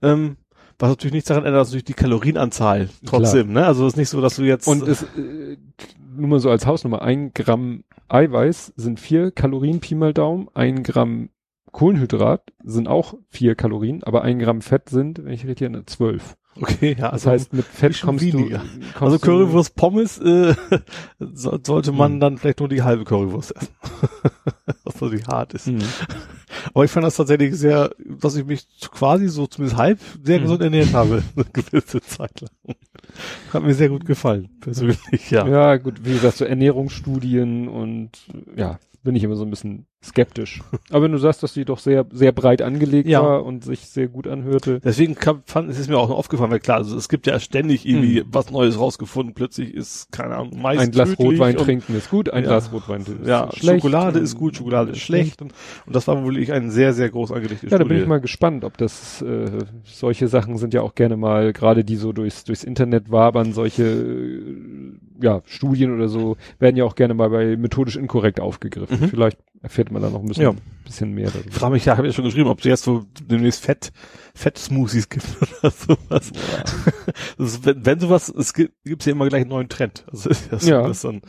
C: Ähm, was natürlich nichts daran ändert, dass natürlich die Kalorienanzahl trotzdem, ne? Also es ist nicht so, dass du jetzt
B: Und es, äh, nur mal so als Hausnummer, ein Gramm Eiweiß sind vier Kalorien, Pi mal Daumen, ein Gramm Kohlenhydrat sind auch vier Kalorien, aber ein Gramm Fett sind, wenn ich richtig erinnere, zwölf.
C: Okay, ja,
B: Das
C: also
B: heißt, mit Fett kommst
C: weniger.
B: du, kommst
C: Also Currywurst Pommes äh, so, sollte man
B: Mhm.
C: dann vielleicht nur die halbe Currywurst essen. Was natürlich hart ist.
B: Mhm.
C: Aber ich fand das tatsächlich sehr, dass ich mich quasi so zumindest halb sehr
B: Mhm.
C: gesund ernährt habe, eine gewisse Zeit lang. Hat mir sehr gut gefallen, persönlich, ja.
B: Ja. gut, wie gesagt, so Ernährungsstudien und ja, bin ich immer so ein bisschen skeptisch. Aber wenn du sagst, dass die doch sehr, sehr breit angelegt
C: Ja.
B: war und sich sehr gut anhörte.
C: Deswegen kam, fand, es ist mir auch noch aufgefallen, weil klar, also es gibt ja ständig irgendwie
B: Mhm.
C: was Neues rausgefunden. Plötzlich ist, keine Ahnung, Mais
B: Ein Glas Rotwein trinken ist gut, ein
C: Ja.
B: Glas Rotwein ist
C: Ja,
B: schlecht.
C: Schokolade ist gut, Schokolade ist schlecht. Und, und das war wohl wirklich eine sehr, sehr groß angelegte
B: Ja, da
C: Studie.
B: bin ich mal gespannt, ob das äh, solche Sachen sind ja auch gerne mal, gerade die so durchs, durchs Internet wabern, solche äh, ja, Studien oder so, werden ja auch gerne mal bei methodisch inkorrekt aufgegriffen.
C: Mhm.
B: Vielleicht erfährt man da noch ein bisschen,
C: Ja.
B: bisschen mehr
C: Ich frage mich, ja, habe ich ja schon geschrieben, ob es jetzt so demnächst Fett, Fett-Smoothies gibt oder sowas. Das ist, wenn, wenn sowas, es gibt gibt's ja immer gleich einen neuen Trend. Also ist ja so,
B: Ja.
C: dass dann,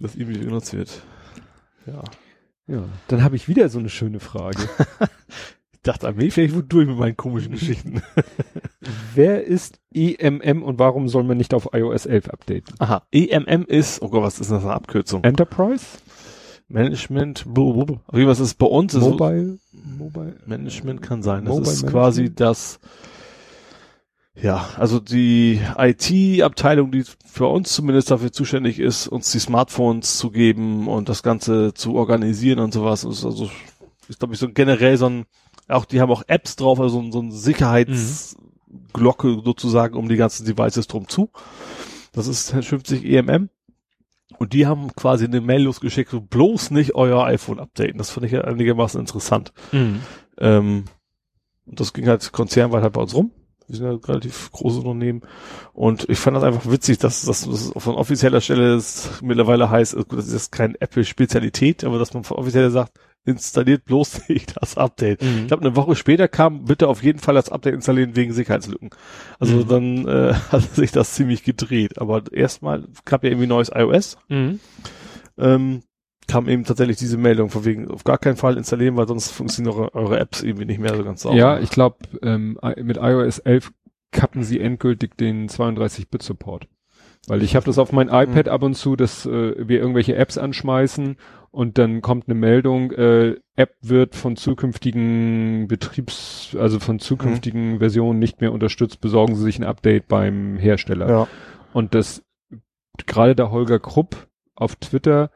C: das irgendwie genutzt wird. Ja.
B: Ja, dann habe ich wieder so eine schöne Frage.
C: Ich dachte, Armee vielleicht wohl durch mit meinen komischen Geschichten.
B: Wer ist EMM und warum soll man nicht auf iOS 11 updaten?
C: Aha. EMM ist, oh Gott, was ist das eine Abkürzung?
B: Enterprise?
C: Management, wie was ist bei uns? Ist
B: Mobile? Mobile?
C: Management kann sein. Das
B: Mobile
C: ist
B: Management?
C: quasi das, ja, also die IT-Abteilung, die für uns zumindest dafür zuständig ist, uns die Smartphones zu geben und das Ganze zu organisieren und sowas. Ist also, ist glaube ich so generell so ein, auch die haben auch Apps drauf, also so ein, so ein Sicherheitsglocke sozusagen um die ganzen Devices drum zu. Das ist 50 EMM. Und die haben quasi eine Mail losgeschickt, so bloß nicht euer iPhone updaten. Das fand ich ja einigermaßen interessant. Ähm, und das ging halt konzernweit halt bei uns rum. Wir sind ja ein relativ großes Unternehmen. Und ich fand das einfach witzig, dass das von offizieller Stelle es mittlerweile heißt, äh, gut, das ist keine Apple-Spezialität, aber dass man von offizieller sagt, installiert bloß nicht das Update. Ich glaube, eine Woche später kam, bitte auf jeden Fall das Update installieren wegen Sicherheitslücken. Also
B: Mhm.
C: dann äh, hat sich das ziemlich gedreht. Aber erstmal gab ja irgendwie neues iOS.
B: Mhm.
C: Ähm, kam eben tatsächlich diese Meldung von wegen auf gar keinen Fall installieren, weil sonst funktionieren eure, eure Apps irgendwie nicht mehr so ganz sauber.
B: Ja, ich glaube, ähm, mit iOS 11 kappen sie endgültig den 32-Bit-Support. Weil ich habe das auf mein iPad ab und zu, dass äh, wir irgendwelche Apps anschmeißen und dann kommt eine Meldung, äh, App wird von zukünftigen Betriebs, also von zukünftigen Versionen nicht mehr unterstützt, besorgen Sie sich ein Update beim Hersteller.
C: ja.
B: Und das gerade der Holger Krupp auf Twitter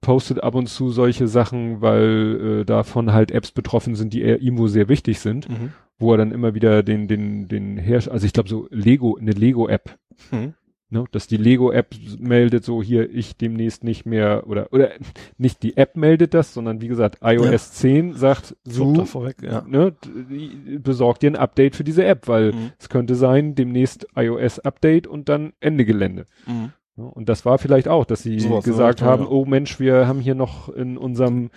B: postet ab und zu solche Sachen, weil äh, davon halt Apps betroffen sind, die ihm wohl sehr wichtig sind,
C: Mhm.
B: wo er dann immer wieder den den den Hersteller, also ich glaube so Lego eine Lego App,
C: Mhm.
B: Ne, dass die Lego App meldet so hier ich demnächst nicht mehr oder oder nicht die App meldet das, sondern wie gesagt iOS
C: Ja.
B: 10 sagt
C: So,
B: so
C: davor weg, ja.
B: ne, d- besorg dir ein Update für diese App, weil
C: Mhm.
B: es könnte sein demnächst iOS Update und dann Ende Gelände.
C: Mhm.
B: Und das war vielleicht auch, dass sie
C: Sowas,
B: gesagt
C: ja,
B: haben,
C: ja.
B: oh Mensch, wir haben hier noch in unserem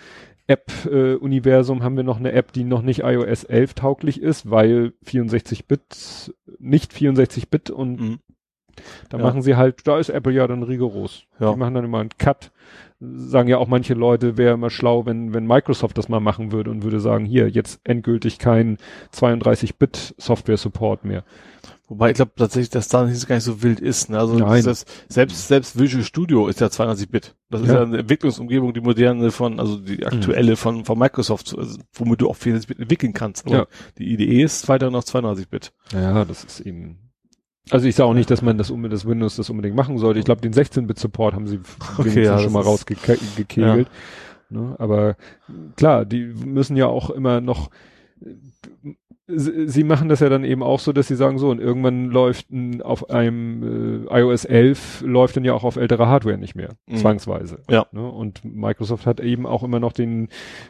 B: App-Universum haben wir noch eine App, die noch nicht iOS 11 tauglich ist, weil 64-Bit, nicht 64-Bit und
C: Mhm.
B: Da
C: Ja.
B: machen sie halt, da ist Apple ja dann rigoros.
C: Ja.
B: Die machen dann immer einen Cut. Sagen ja auch manche Leute, wäre immer schlau, wenn, wenn Microsoft das mal machen würde und würde sagen, hier, jetzt endgültig kein 32-Bit-Software-Support mehr.
C: Wobei ich glaube tatsächlich, dass da nicht gar nicht so wild ist. Ne? Also. Das, selbst selbst Visual Studio ist ja 32-Bit. Das ist
B: Ja.
C: ja eine Entwicklungsumgebung, die moderne von, also die aktuelle von von Microsoft, also, womit du auch 64-Bit entwickeln kannst. Aber
B: Ja.
C: die IDE ist weiter noch 32-Bit.
B: Ja, das ist eben. Also ich sage auch nicht, dass man das unbedingt, das Windows das unbedingt machen sollte. Ich glaube, den 16-Bit-Support haben sie
C: Okay, ja,
B: schon mal rausgekegelt. Ne? Aber klar, die müssen ja auch immer noch sie machen das ja dann eben auch so, dass sie sagen so, und irgendwann läuft ein, auf einem äh, iOS 11 läuft dann ja auch auf ältere Hardware nicht mehr,
C: Mhm.
B: zwangsweise.
C: Ja.
B: Ne? Und Microsoft hat eben auch immer noch den,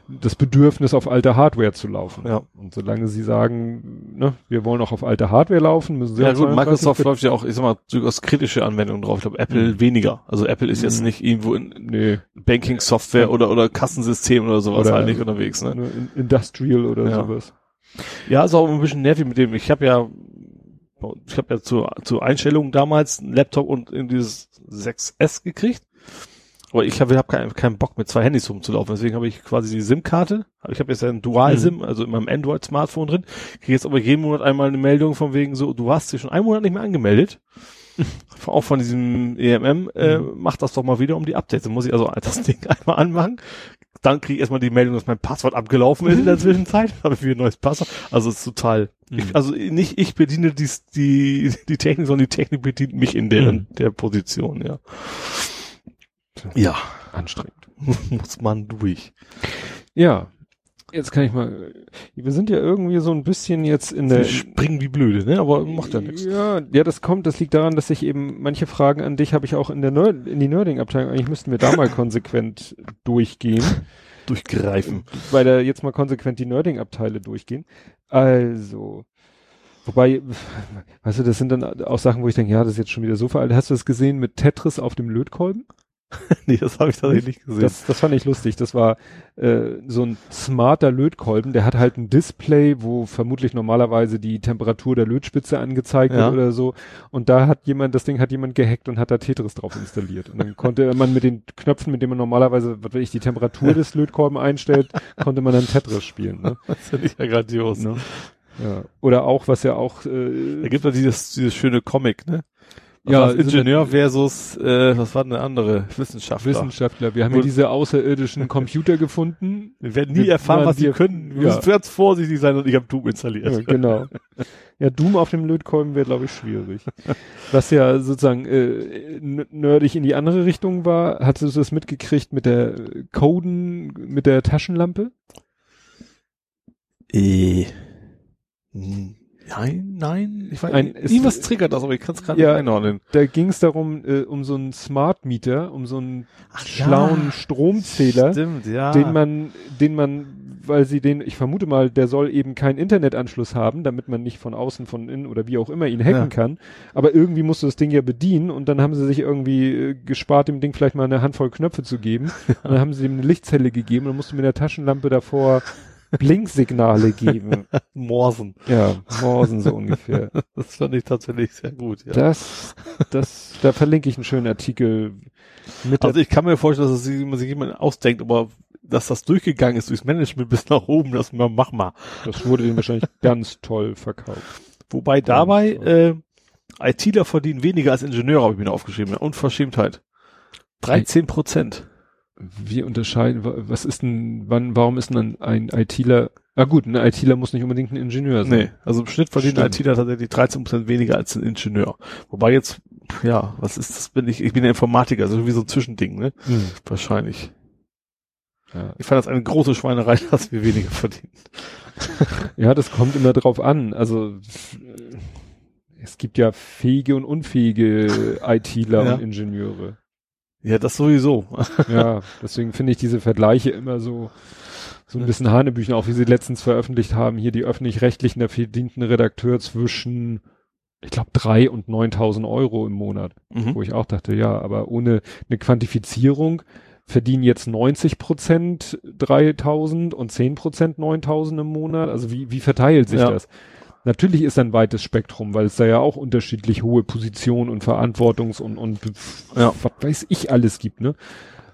B: das Bedürfnis, auf alte Hardware zu laufen.
C: Ja.
B: Und solange sie sagen, ne, wir wollen auch auf alte Hardware laufen, müssen sie
C: Ja gut,
B: 32
C: Microsoft läuft ja auch, ich sag mal, durchaus kritische Anwendungen drauf. Ich glaube, Apple
B: Mhm.
C: weniger. Also Apple ist jetzt
B: Mhm.
C: nicht irgendwo in
B: nee,
C: Banking-Software oder oder Kassensystem oder sowas
B: Oder-
C: halt nicht unterwegs. Ne?
B: in- Industrial oder
C: Ja.
B: sowas.
C: Ja, ist auch ein bisschen nervig mit dem. Ich habe ja, ich habe ja zur, zur Einstellung damals einen Laptop und in dieses 6S gekriegt. Aber ich habe hab keinen keinen Bock mit zwei Handys rumzulaufen. Deswegen habe ich quasi die SIM-Karte. Ich habe jetzt ja ein Dual-SIM, also in meinem Android-Smartphone drin. Kriege jetzt aber jeden Monat einmal eine Meldung von wegen so, du hast dich schon einen Monat nicht mehr angemeldet. auch von diesem EMM, äh, mach das doch mal wieder um die Updates. Dann muss ich also das Ding einmal anmachen. Dann kriege ich erstmal die Meldung, dass mein Passwort abgelaufen ist in der Zwischenzeit. Habe ich wieder ein neues Passwort. Also es ist total.
B: Mhm.
C: Ich, also nicht ich bediene die, die, die Technik, sondern die Technik bedient mich in der,
B: Mhm.
C: der Position, ja. Ja.
B: Anstrengend.
C: Muss man durch.
B: Ja. Jetzt kann ich mal, wir sind ja irgendwie so ein bisschen jetzt in der,
C: springen wie blöde, ne? Aber macht ja nichts.
B: Ja, ja, das kommt, das liegt daran, dass ich eben manche Fragen an dich habe ich auch in der Nerd, in die Nerding-Abteilung. Eigentlich müssten wir da mal konsequent durchgehen,
C: Durchgreifen.
B: weil da jetzt mal konsequent die Nerding-Abteile durchgehen. Also, wobei, weißt du, das sind dann auch Sachen, wo ich denke, ja, das ist jetzt schon wieder so veraltet. Hast du das gesehen mit Tetris auf dem Lötkolben?
C: nee, das habe ich tatsächlich nicht gesehen.
B: Das, das fand ich lustig. Das war äh, so ein smarter Lötkolben, der hat halt ein Display, wo vermutlich normalerweise die Temperatur der Lötspitze angezeigt
C: Ja.
B: wird oder so. Und da hat jemand, das Ding hat jemand gehackt und hat da Tetris drauf installiert. Und dann konnte man mit den Knöpfen, mit denen man normalerweise, was weiß ich, die Temperatur des Lötkolben einstellt, konnte man dann Tetris spielen. Ne?
C: das finde ich ja grandios.
B: Ne? Ja. Oder auch, was ja auch äh,
C: Da gibt es dieses, dieses schöne Comic, ne? Was
B: Ja,
C: Ingenieur versus, äh, was war denn eine andere? Wissenschaftler.
B: Wissenschaftler. Wir haben ja diese außerirdischen Computer gefunden.
C: Wir werden nie
B: Wir-
C: erfahren, was sie
B: wir-
C: können. Wir
B: ja.
C: müssen ganz vorsichtig sein und ich habe Doom installiert.
B: Ja, genau. Ja, Doom auf dem Lötkolben wäre, glaube ich, schwierig. Was ja sozusagen äh, nerdig in die andere Richtung war, hattest du das mitgekriegt mit der Coden, mit der Taschenlampe?
C: Äh. Hm. Nein, nein. Ich weiß
B: Ein-
C: Irgendwas triggert das, aber ich kann es gerade
B: Ja.
C: nicht einordnen.
B: Da ging es darum, äh, um so einen Smart Meter, um so einen
C: Ach,
B: schlauen
C: ja.
B: Stromzähler,
C: Stimmt, ja.
B: den man, den man, weil sie den, ich vermute mal, der soll eben keinen Internetanschluss haben, damit man nicht von außen, von innen oder wie auch immer ihn hacken
C: Ja.
B: kann. Aber irgendwie musst du das Ding ja bedienen und dann haben sie sich irgendwie äh, gespart, dem Ding vielleicht mal eine Handvoll Knöpfe zu geben. Und dann haben sie ihm eine Lichtzelle gegeben und dann musst du mit der Taschenlampe davor Blinksignale geben.
C: Morsen.
B: ja, Morsen so ungefähr.
C: Das fand ich tatsächlich sehr gut, ja.
B: Das, das, da verlinke ich einen schönen Artikel mit
C: also ich kann mir vorstellen, dass es sich jemand ausdenkt, aber dass das durchgegangen ist durchs Management bis nach oben, das mal mach mal.
B: Das wurde denen wahrscheinlich ganz toll verkauft.
C: Wobei dabei äh, ITler verdienen weniger als Ingenieure, habe ich mir aufgeschrieben. Unverschämtheit. 13 Prozent.
B: Wie unterscheiden, wa- was ist denn, wann, warum ist denn ein, ein ITler, ah gut, ein ITler muss nicht unbedingt ein Ingenieur sein.
C: Nee, also im Schnitt verdienen
B: Stimmt.
C: ITler tatsächlich 13 Prozent weniger als ein Ingenieur. Wobei jetzt, ja, was ist das, bin ich, ich bin ja Informatiker, also wie so ein Zwischending, ne?
B: Hm.
C: Wahrscheinlich.
B: Ja.
C: Ich fand das eine große Schweinerei, dass wir weniger verdienen.
B: ja, das kommt immer drauf an. Also es gibt ja fähige und unfähige ITler
C: Ja.
B: und Ingenieure.
C: Ja, das sowieso.
B: Ja, deswegen finde ich diese Vergleiche immer so, so ein bisschen Hanebüchen, auch wie sie letztens veröffentlicht haben, hier die öffentlich-rechtlichen, da verdient ein Redakteur zwischen, ich glaube, drei und 9.000 Euro im Monat.
C: Mhm.
B: wo ich auch dachte, ja, aber ohne eine Quantifizierung verdienen jetzt 90 Prozent 3000 und 10 Prozent 9000 im Monat. Also wie, wie verteilt sich
C: Ja.
B: das? Natürlich ist ein weites Spektrum, weil es da ja auch unterschiedlich hohe Positionen und Verantwortungs- und, und
C: Ja.
B: was weiß ich alles gibt, ne?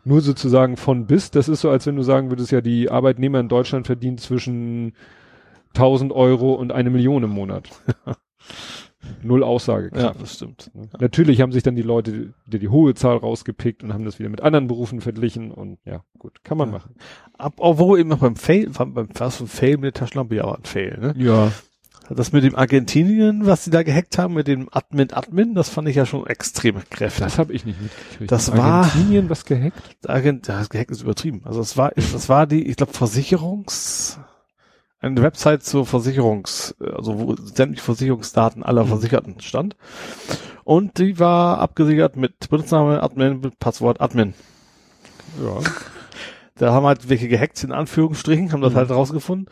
B: Nur sozusagen von bis, das ist so, als wenn du sagen würdest, ja, die Arbeitnehmer in Deutschland verdienen zwischen 1000 Euro und eine Million im Monat. Null Aussagekraft.
C: Ja, das stimmt.
B: Ne? Natürlich haben sich dann die Leute die, die hohe Zahl rausgepickt und haben das wieder mit anderen Berufen verglichen und ja, gut, kann man
C: Ja.
B: machen.
C: Ab, obwohl eben noch beim Fail, beim fast ein Fail mit der Taschenlampe, ja, war ein Fail, ne?
B: Ja.
C: Das mit dem Argentinien, was sie da gehackt haben, mit dem Admin Admin, das fand ich ja schon extrem kräftig.
B: Das habe ich nicht mitgekriegt.
C: Das
B: In
C: war-
B: Argentinien was gehackt?
C: Das gehackt ist übertrieben. Also das war, das war die, ich glaube, Versicherungs, eine Website zur Versicherungs, also wo sämtliche Versicherungsdaten aller
B: Mhm.
C: Versicherten stand. Und die war abgesichert mit Benutzername Admin, mit Passwort Admin.
B: Ja.
C: Da haben halt welche gehackt, in Anführungsstrichen, haben das
B: Mhm.
C: halt rausgefunden.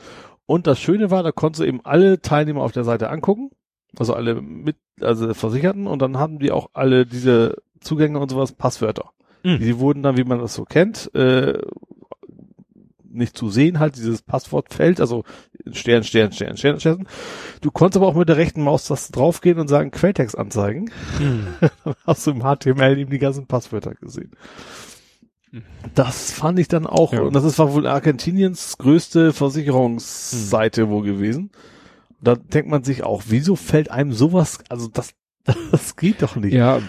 C: Und das Schöne war, da konntest du eben alle Teilnehmer auf der Seite angucken. Also alle mit, also Versicherten. Und dann haben die auch alle diese Zugänge und sowas, Passwörter.
B: Mhm.
C: Die wurden dann, wie man das so kennt, äh, nicht zu sehen, halt dieses Passwortfeld, also Stern, Stern, Stern, Stern, Stern. Du konntest aber auch mit der rechten Maustaste draufgehen und sagen Quelltext anzeigen. Dann hast du im HTML eben die ganzen Passwörter gesehen. Das fand ich dann auch,
B: Ja.
C: und das ist war wohl Argentiniens größte Versicherungsseite wohl gewesen. Da denkt man sich auch, wieso fällt einem sowas, also das, das geht doch nicht.
B: Ja,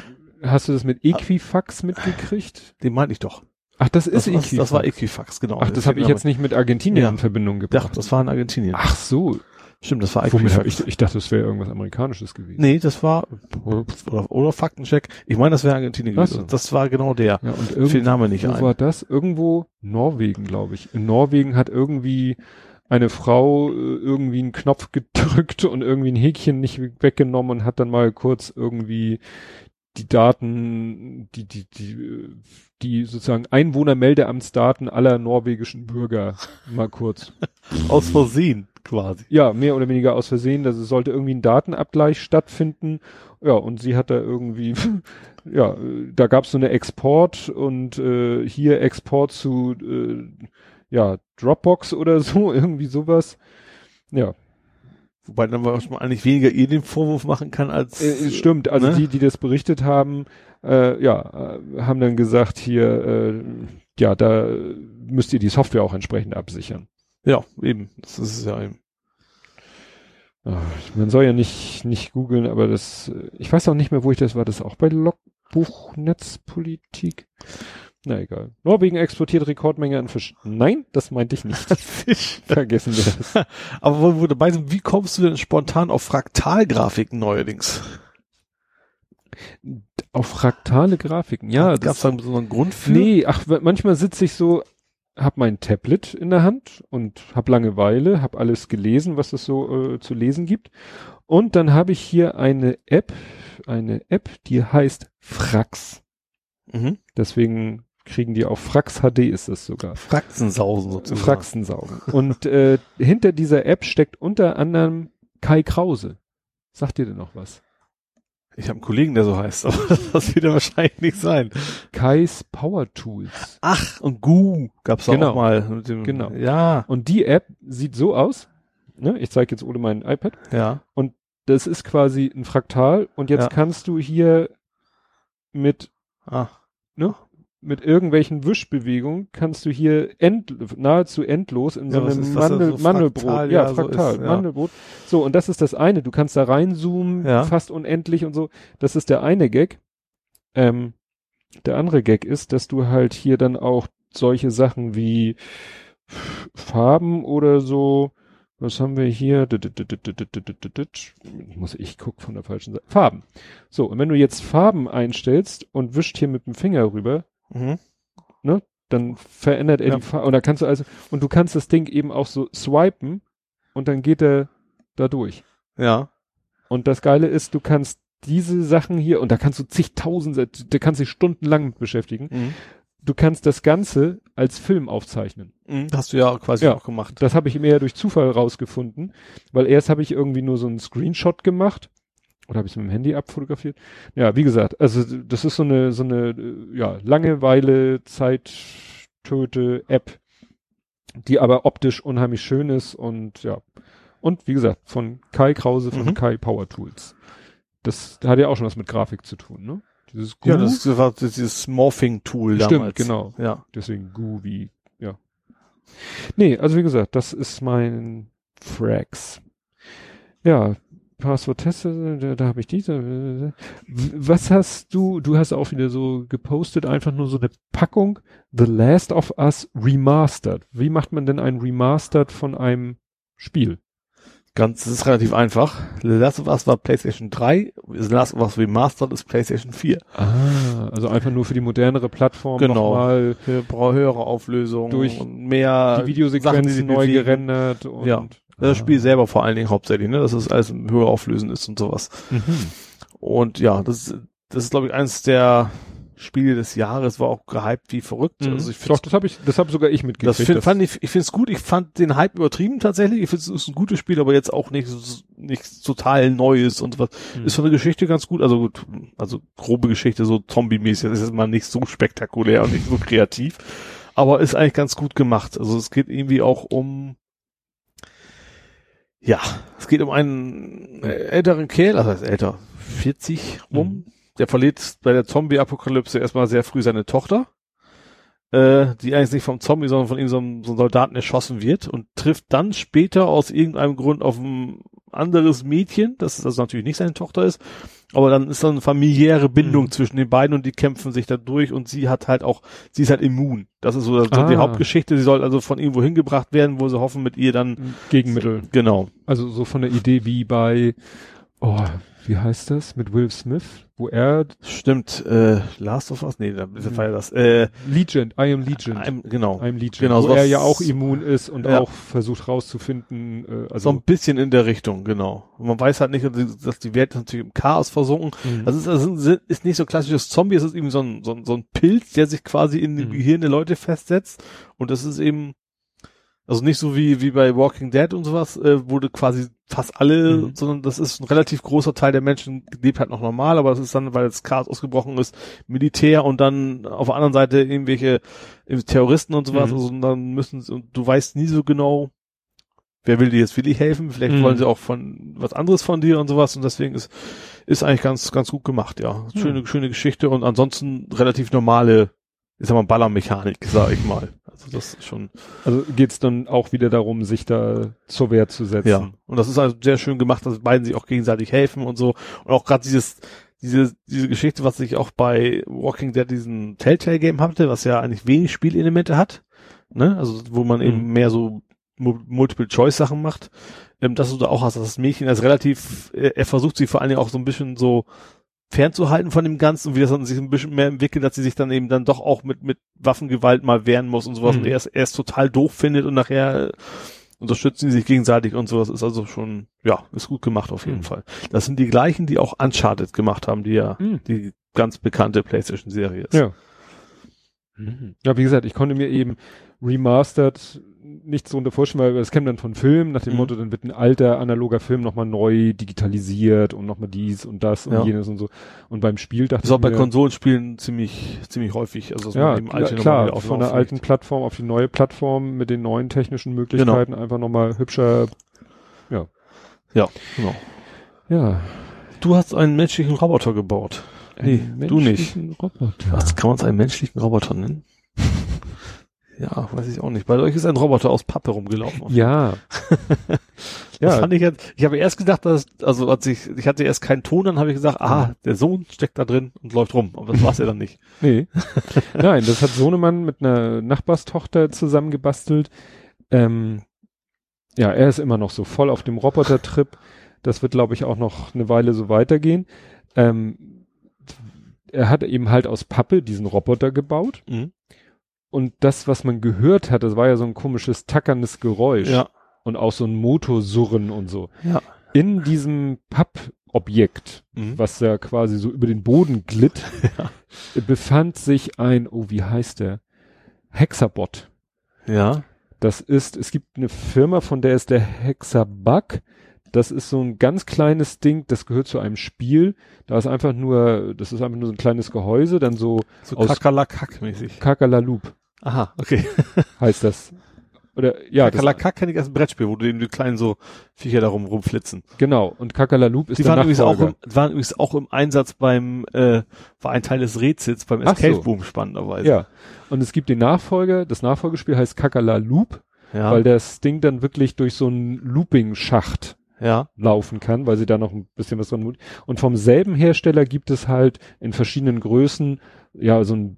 B: hast du das mit Equifax mitgekriegt?
C: Den meinte ich doch.
B: Ach, das ist
C: Das,
B: Equifax.
C: das war Equifax, genau.
B: Ach, das habe ich jetzt nicht mit Argentinien
C: Ja.
B: in Verbindung
C: Ja,
B: gebracht.
C: das war in Argentinien.
B: Ach so.
C: Stimmt, das war
B: Womit
C: eigentlich.
B: hab ich, ich dachte, das wäre irgendwas Amerikanisches gewesen.
C: nee, das war oder, oder Faktencheck. Ich meine, das wäre Argentinien gewesen.
B: so.
C: Das war genau der.
B: Ja, und
C: Fiel
B: irgendwo
C: Name nicht
B: wo
C: ein.
B: war das? Irgendwo Norwegen, glaube ich. In Norwegen hat irgendwie eine Frau äh, irgendwie einen Knopf gedrückt und irgendwie ein Häkchen nicht weggenommen und hat dann mal kurz irgendwie die Daten, die, die, die, die sozusagen Einwohnermeldeamtsdaten aller norwegischen Bürger mal kurz.
C: Aus Versehen quasi.
B: Ja, mehr oder weniger aus Versehen, dass es sollte irgendwie ein Datenabgleich stattfinden. Ja, und sie hat da irgendwie, ja, äh, da gab es so eine Export und äh, hier Export zu, äh, ja, Dropbox oder so, irgendwie sowas. Ja,
C: Wobei dann man eigentlich weniger ihr den Vorwurf machen kann als.
B: äh, stimmt. Also
C: ne?
B: die, die das berichtet haben, äh, ja, äh, haben dann gesagt hier, äh, ja, da müsst ihr die Software auch entsprechend absichern.
C: Ja, eben. Das ist es ja eben.
B: Ah, Man soll ja nicht, nicht googeln, aber das, ich weiß auch nicht mehr, wo ich das war. Das auch bei Logbuch Netzpolitik? Na egal. Norwegen exportiert Rekordmenge an Fisch. Nein, das meinte ich nicht.
C: Fisch.
B: Vergessen wir das.
C: Aber wo wir dabei sind, wie kommst du denn spontan auf Fraktalgrafiken neuerdings?
B: Auf fraktale Grafiken, ja.
C: Gab es da so einen Grund für?
B: Nee, ach, manchmal sitze ich so, hab mein Tablet in der Hand und hab Langeweile, hab alles gelesen, was es so äh, zu lesen gibt. Und dann habe ich hier eine App, eine App, die heißt Frax.
C: Mhm.
B: Deswegen kriegen die auch Frax HD ist es sogar.
C: Fraxensausen sozusagen.
B: Fraxensaugen. Und äh, hinter dieser App steckt unter anderem Kai Krause. Sagt ihr denn noch was?
C: Ich habe einen Kollegen, der so heißt, aber das wird ja wahrscheinlich nicht sein.
B: Kais Power Tools.
C: Ach, und Gu gab's da
B: Genau.
C: auch mal.
B: Genau.
C: Ja,
B: Und die App sieht so aus. Ne? Ich zeige jetzt ohne mein iPad.
C: ja.
B: Das ist quasi ein Fraktal und jetzt
C: Ja.
B: kannst du hier mit,
C: Ah,
B: ne, mit irgendwelchen Wischbewegungen kannst du hier end, nahezu endlos in so
C: Ja, was
B: einem
C: ist
B: Mandel,
C: so
B: Mandelbrot,
C: Fraktal,
B: ja,
C: ja, so
B: Fraktal,
C: ist, ja.
B: Mandelbrot. So, und das ist das eine. Du kannst da reinzoomen, fast unendlich und so. Das ist der eine Gag. Ähm, der andere Gag ist, dass du halt hier dann auch solche Sachen wie Farben oder so, was haben wir hier? Muss ich guck von der falschen Seite. Farben. So, und wenn du jetzt Farben einstellst und wischt hier mit dem Finger rüber,
C: mhm.
B: dann verändert er
C: Ja.
B: die Farbe. Und da kannst du also, und du kannst das Ding eben auch so swipen und dann geht er da durch.
C: ja.
B: Und das Geile ist, du kannst diese Sachen hier, und da kannst du zigtausend, da kannst du dich stundenlang mit beschäftigen.
C: Mhm.
B: Du kannst das Ganze als Film aufzeichnen.
C: Mhm. Hast du ja quasi
B: Ja.
C: auch gemacht.
B: Das habe ich mir ja durch Zufall rausgefunden, weil erst habe ich irgendwie nur so einen Screenshot gemacht oder habe ich es mit dem Handy abfotografiert. Ja, wie gesagt, also das ist so eine so eine ja Langeweile Zeittöte App, die aber optisch unheimlich schön ist und ja und wie gesagt von Kai Krause von
C: Mhm.
B: Kai Power Tools. Das hat ja auch schon was mit Grafik zu tun, ne? Dieses
C: Ja, das war dieses Morphing-Tool
B: Stimmt,
C: damals.
B: genau.
C: Ja.
B: Deswegen Gu wie, ja. Nee, also wie gesagt, das ist mein Frax. Ja, Passwort-Teste, da, da habe ich diese. Was hast du, du hast auch wieder so gepostet, einfach nur so eine Packung The Last of Us Remastered. Wie macht man denn ein Remastered von einem Spiel?
C: Ganz, das ist relativ einfach. The Last of Us war PlayStation 3, The Last of Us Remastered ist PlayStation 4.
B: Ah, also einfach nur für die modernere Plattform
C: Genau.
B: nochmal
C: höhere Auflösung
B: Durch
C: mehr
B: die
C: Sachen, die
B: Videosequenzen neu
C: bewegen.
B: gerendert und
C: Ja. Das Spiel selber vor allen Dingen hauptsächlich, ne, dass es alles höher auflösend ist und sowas.
B: Mhm.
C: Und ja, das, ist- das ist glaube ich eines der Spiele des Jahres, war auch gehypt wie verrückt.
B: Mhm.
C: Also ich
B: Doch, das habe ich, das habe sogar ich mitgekriegt.
C: das find, fand ich, ich finde es gut. Ich fand den Hype übertrieben tatsächlich. Ich finde es ist ein gutes Spiel, aber jetzt auch nicht nichts total Neues und was.
B: Mhm.
C: Ist von der Geschichte ganz gut. Also gut, also grobe Geschichte, so Zombie-mäßig. Das ist jetzt mal nicht so spektakulär und nicht so kreativ. Aber ist eigentlich ganz gut gemacht. Also es geht irgendwie auch um, ja, es geht um einen äh, älteren Kerl, also ist älter, 40 rum.
B: Mhm.
C: Der verliert bei der Zombie-Apokalypse erstmal sehr früh seine Tochter, äh, die eigentlich nicht vom Zombie, sondern von ihm so einem, so einem Soldaten erschossen wird und trifft dann später aus irgendeinem Grund auf ein anderes Mädchen, das also natürlich nicht seine Tochter ist. Aber dann ist dann eine familiäre Bindung
B: Mhm.
C: zwischen den beiden und die kämpfen sich da durch und sie hat halt auch, sie ist halt immun. Das ist so so die
B: Ah.
C: Hauptgeschichte. Sie soll also von irgendwo hingebracht werden, wo sie hoffen, mit ihr dann,
B: Gegenmittel.
C: genau.
B: Also so von der Idee wie bei, oh, wie heißt das? Mit Will Smith, wo er
C: Stimmt, äh, Last of Us? Nee, da
B: Mhm.
C: war ja das, äh,
B: Legend, I am Legend.
C: I'm, genau.
B: I'm Legend,
C: Genau,
B: wo er ja auch immun ist und
C: Ja.
B: auch versucht rauszufinden, äh,
C: so
B: also
C: ein bisschen in der Richtung, genau. Und man weiß halt nicht, dass die Welt ist natürlich im Chaos versunken.
B: Mhm.
C: Also es ist, also ist nicht so klassisches Zombie, es ist eben so ein, so ein, so ein Pilz, der sich quasi in den
B: Mhm.
C: Gehirn der Leute festsetzt. Und das ist eben, also nicht so wie, wie bei Walking Dead und sowas, äh, wurde quasi fast alle,
B: Mhm.
C: sondern das ist ein relativ großer Teil der Menschen, lebt halt noch normal, aber es ist dann, weil das Chaos ausgebrochen ist, Militär und dann auf der anderen Seite irgendwelche Terroristen und sowas,
B: Mhm.
C: also und dann müssen sie, und du weißt nie so genau, wer will dir jetzt wirklich helfen? Vielleicht
B: Mhm.
C: wollen sie auch von was anderes von dir und sowas und deswegen ist ist eigentlich ganz ganz gut gemacht, ja. Schöne
B: Mhm.
C: schöne Geschichte und ansonsten relativ normale, ich sag mal Ballermechanik, sag ich mal. Also das ist schon
B: Also geht's dann auch wieder darum, sich da zur Wehr zu setzen.
C: ja. Und das ist also sehr schön gemacht, dass beiden sich auch gegenseitig helfen und so und auch gerade dieses diese diese Geschichte, was ich auch bei Walking Dead diesen Telltale Game hatte, was ja eigentlich wenig Spielelemente hat, ne? Also wo man eben
B: Mhm.
C: mehr so Mu- Multiple-Choice-Sachen macht, ähm, dass du da auch hast, dass das Mädchen ist relativ, äh, er versucht sie vor allen Dingen auch so ein bisschen so fernzuhalten von dem Ganzen und wie das dann sich ein bisschen mehr entwickelt, dass sie sich dann eben dann doch auch mit, mit Waffengewalt mal wehren muss und sowas
B: Mhm.
C: und er es, er es total doof findet und nachher äh, unterstützen sie sich gegenseitig und sowas ist also schon, ja, ist gut gemacht auf jeden
B: Mhm.
C: Fall. Das sind die gleichen, die auch Uncharted gemacht haben, die ja
B: Mhm.
C: die ganz bekannte Playstation-Serie ist.
B: Ja. Ja, wie gesagt, ich konnte mir eben remastered nicht so unter vorstellen, weil das kennt man von Filmen, nach dem
C: Mhm.
B: Motto, dann wird ein alter analoger Film nochmal neu digitalisiert und nochmal dies und das und
C: Ja.
B: jenes und so. Und beim Spiel dachte
C: Das ist auch
B: ich
C: bei Konsolenspielen ziemlich, ziemlich häufig. Also, dass
B: ja,
C: man eben alte
B: klar, klar von der alten Plattform auf die neue Plattform mit den neuen technischen Möglichkeiten einfach nochmal hübscher,
C: Ja, genau.
B: ja.
C: Du hast einen menschlichen Roboter gebaut. Nee, du nicht.
B: Roboter.
C: Was kann man es einen menschlichen Roboter nennen? ja, weiß ich auch nicht. Bei euch ist ein Roboter aus Pappe rumgelaufen.
B: Ja.
C: Das
B: ja,
C: fand ich jetzt, ich habe erst gedacht, dass, also als ich, ich hatte erst keinen Ton, dann habe ich gesagt, ah, der Sohn steckt da drin und läuft rum. Aber das war's ja dann nicht.
B: Nee. Nein, das hat Sohnemann mit einer Nachbarstochter zusammengebastelt. Ähm, ja, er ist immer noch so voll auf dem Roboter-Trip. Das wird, glaube ich, auch noch eine Weile so weitergehen. Ähm, er hat eben halt aus Pappe diesen Roboter gebaut.
C: Mhm.
B: Und das, was man gehört hat, das war ja so ein komisches tackerndes Geräusch.
C: Ja.
B: Und auch so ein Motorsurren und so.
C: Ja.
B: In diesem Pappobjekt
C: Mhm.
B: was ja quasi so über den Boden glitt, befand sich ein, oh, wie heißt der? Hexabot.
C: Ja.
B: Das ist, es gibt eine Firma, von der ist der Hexabug. Das ist so ein ganz kleines Ding, das gehört zu einem Spiel. Da ist einfach nur, das ist einfach nur so ein kleines Gehäuse, dann so
C: So Kakerlakak-mäßig.
B: Kakalaloop
C: Aha, okay.
B: heißt das. Oder, ja,
C: Kakerlakak kenne ich als ein Brettspiel, wo du eben die kleinen so Viecher darum rumflitzen.
B: genau. Und Kakalaloop ist
C: Die
B: der
C: waren übrigens, auch im, waren übrigens auch im Einsatz beim, äh, war ein Teil des Rätsels beim Escape
B: so.
C: Boom spannenderweise.
B: Ja. Und es gibt den Nachfolger, das Nachfolgespiel heißt Kakalaloop,
C: ja.
B: weil das Ding dann wirklich durch so einen Looping-Schacht
C: ja.
B: laufen kann, weil sie da noch ein bisschen was dran. Und vom selben Hersteller gibt es halt in verschiedenen Größen, ja, so ein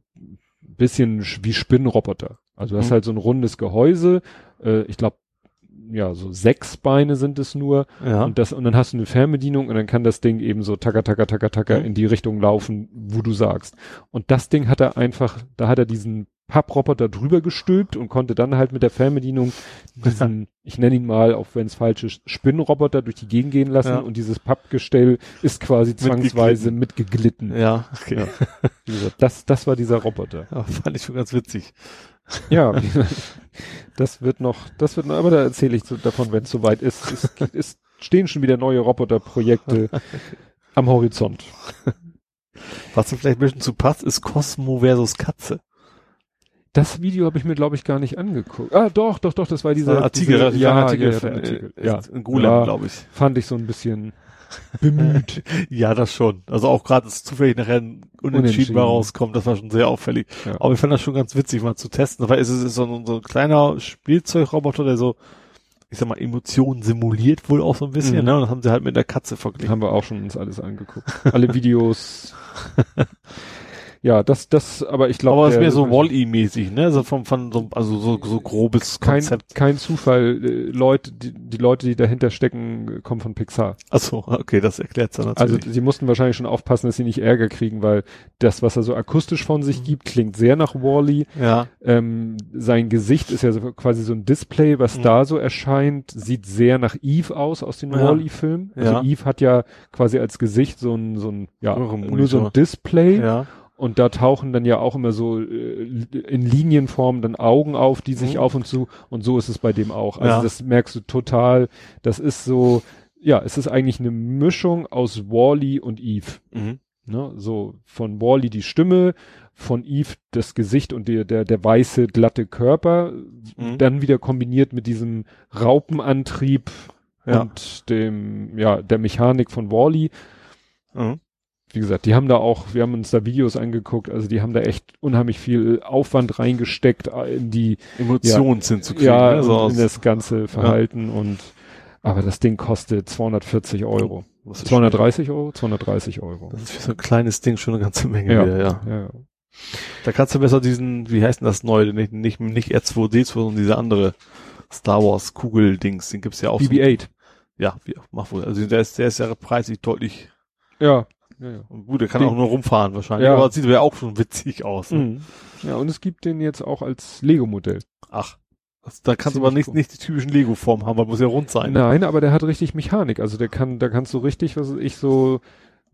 B: bisschen sch- wie Spinnenroboter. Also du hast
C: Mhm.
B: halt so ein rundes Gehäuse, äh, ich glaube, ja, so sechs Beine sind es nur.
C: Ja.
B: Und das, und dann hast du eine Fernbedienung und dann kann das Ding eben so tacker, tacker, tacker, tacker
C: Mhm.
B: in die Richtung laufen, wo du sagst. Und das Ding hat er einfach, da hat er diesen Papproboter drüber gestülpt und konnte dann halt mit der Fernbedienung diesen, ich nenne ihn mal, auch wenn es falsch ist, Spinnenroboter durch die Gegend gehen lassen
C: Ja.
B: und dieses Pappgestell ist quasi zwangsweise mitgeglitten.
C: ja, okay.
B: Ja. Das, das war dieser Roboter.
C: Ja, fand ich schon ganz witzig.
B: Ja, das wird noch, das wird noch, aber da erzähle ich davon, wenn es soweit ist. Es, es stehen schon wieder neue Roboterprojekte am Horizont.
C: Was du vielleicht ein bisschen zu passt, ist Cosmo versus Katze.
B: Das Video habe ich mir, glaube ich, gar nicht angeguckt. Ah, doch, doch, doch, das war dieser
C: Artikel,
B: diese, ja,
C: Artikel,
B: ja, der Artikel.
C: äh,
B: ja,
C: in
B: Ja.
C: glaube ich.
B: fand ich so ein bisschen bemüht.
C: Ja, das schon. Also auch gerade, dass zufällig nachher ein Unentschieden
B: Unentschieden.
C: mal rauskommt, das war schon sehr auffällig.
B: Ja.
C: Aber ich fand das schon ganz witzig, mal zu testen, weil es ist so ein, so ein kleiner Spielzeugroboter, der so, ich sag mal, Emotionen simuliert wohl auch so ein bisschen,
B: Mhm.
C: ne? Und das haben sie halt mit der Katze verglichen.
B: Haben wir auch schon uns alles angeguckt. Alle Videos. ja, das, das, aber ich glaube.
C: Aber es ist mehr so Wall-E-mäßig, ne? So von, von so, also so, so grobes
B: kein,
C: Konzept.
B: kein Zufall. Äh, Leute, die, die Leute, die dahinter stecken, kommen von Pixar.
C: Achso, okay, das erklärt's dann
B: Also
C: natürlich.
B: sie mussten wahrscheinlich schon aufpassen, dass sie nicht Ärger kriegen, weil das, was er so akustisch von sich gibt, klingt sehr nach Wally.
C: ja,
B: Ähm, sein Gesicht ist ja so quasi so ein Display, was
C: Mhm.
B: da so erscheint, sieht sehr nach Eve aus, aus den
C: Ja.
B: Wally-Filmen. Also
C: Ja.
B: Eve hat ja quasi als Gesicht so ein, so ein, ja, nur so ein. Display.
C: ja.
B: Und da tauchen dann ja auch immer so äh, in Linienform dann Augen auf, die sich
C: Mhm.
B: auf und zu. Und so ist es bei dem auch. Also
C: Ja.
B: das merkst du total. Das ist so, ja, es ist eigentlich eine Mischung aus Wally und Eve.
C: Mhm.
B: Ne? So von Wally die Stimme, von Eve das Gesicht und der, der, der weiße, glatte Körper.
C: Mhm.
B: Dann wieder kombiniert mit diesem Raupenantrieb
C: Ja.
B: und dem, ja, der Mechanik von Wally
C: Mhm.
B: Wie gesagt, die haben da auch, wir haben uns da Videos angeguckt, also die haben da echt unheimlich viel Aufwand reingesteckt äh, in die,
C: Emotionen sind zu kriegen,
B: ja,
C: ne? So
B: und
C: aus,
B: in das ganze Verhalten und, aber das Ding kostet 240 Euro.
C: ist
B: 230 Euro? 230 Euro.
C: Das ist für so ein kleines Ding schon eine ganze Menge
B: Ja.
C: wieder, ja.
B: Ja,
C: Da kannst du besser diesen, wie heißt denn das neue, nicht, nicht, nicht R2D2, sondern diese andere Star Wars Kugel-Dings, den gibt's ja auch. so.
B: BB-8.
C: Ja, wie, mach wohl. Also der ist, der ist ja preislich deutlich,
B: Ja. Ja, ja.
C: gut, der kann
B: Den-
C: auch nur rumfahren wahrscheinlich,
B: Ja.
C: aber das sieht ja auch schon witzig aus. Ne?
B: Mhm. Ja, und es gibt den jetzt auch als Lego-Modell.
C: Ach. Das, da kannst du aber nicht,
B: cool.
C: nicht die typischen Lego-Formen haben, weil muss ja rund sein.
B: Nein, aber der hat richtig Mechanik. Also der kann, da kannst du richtig, was ich so,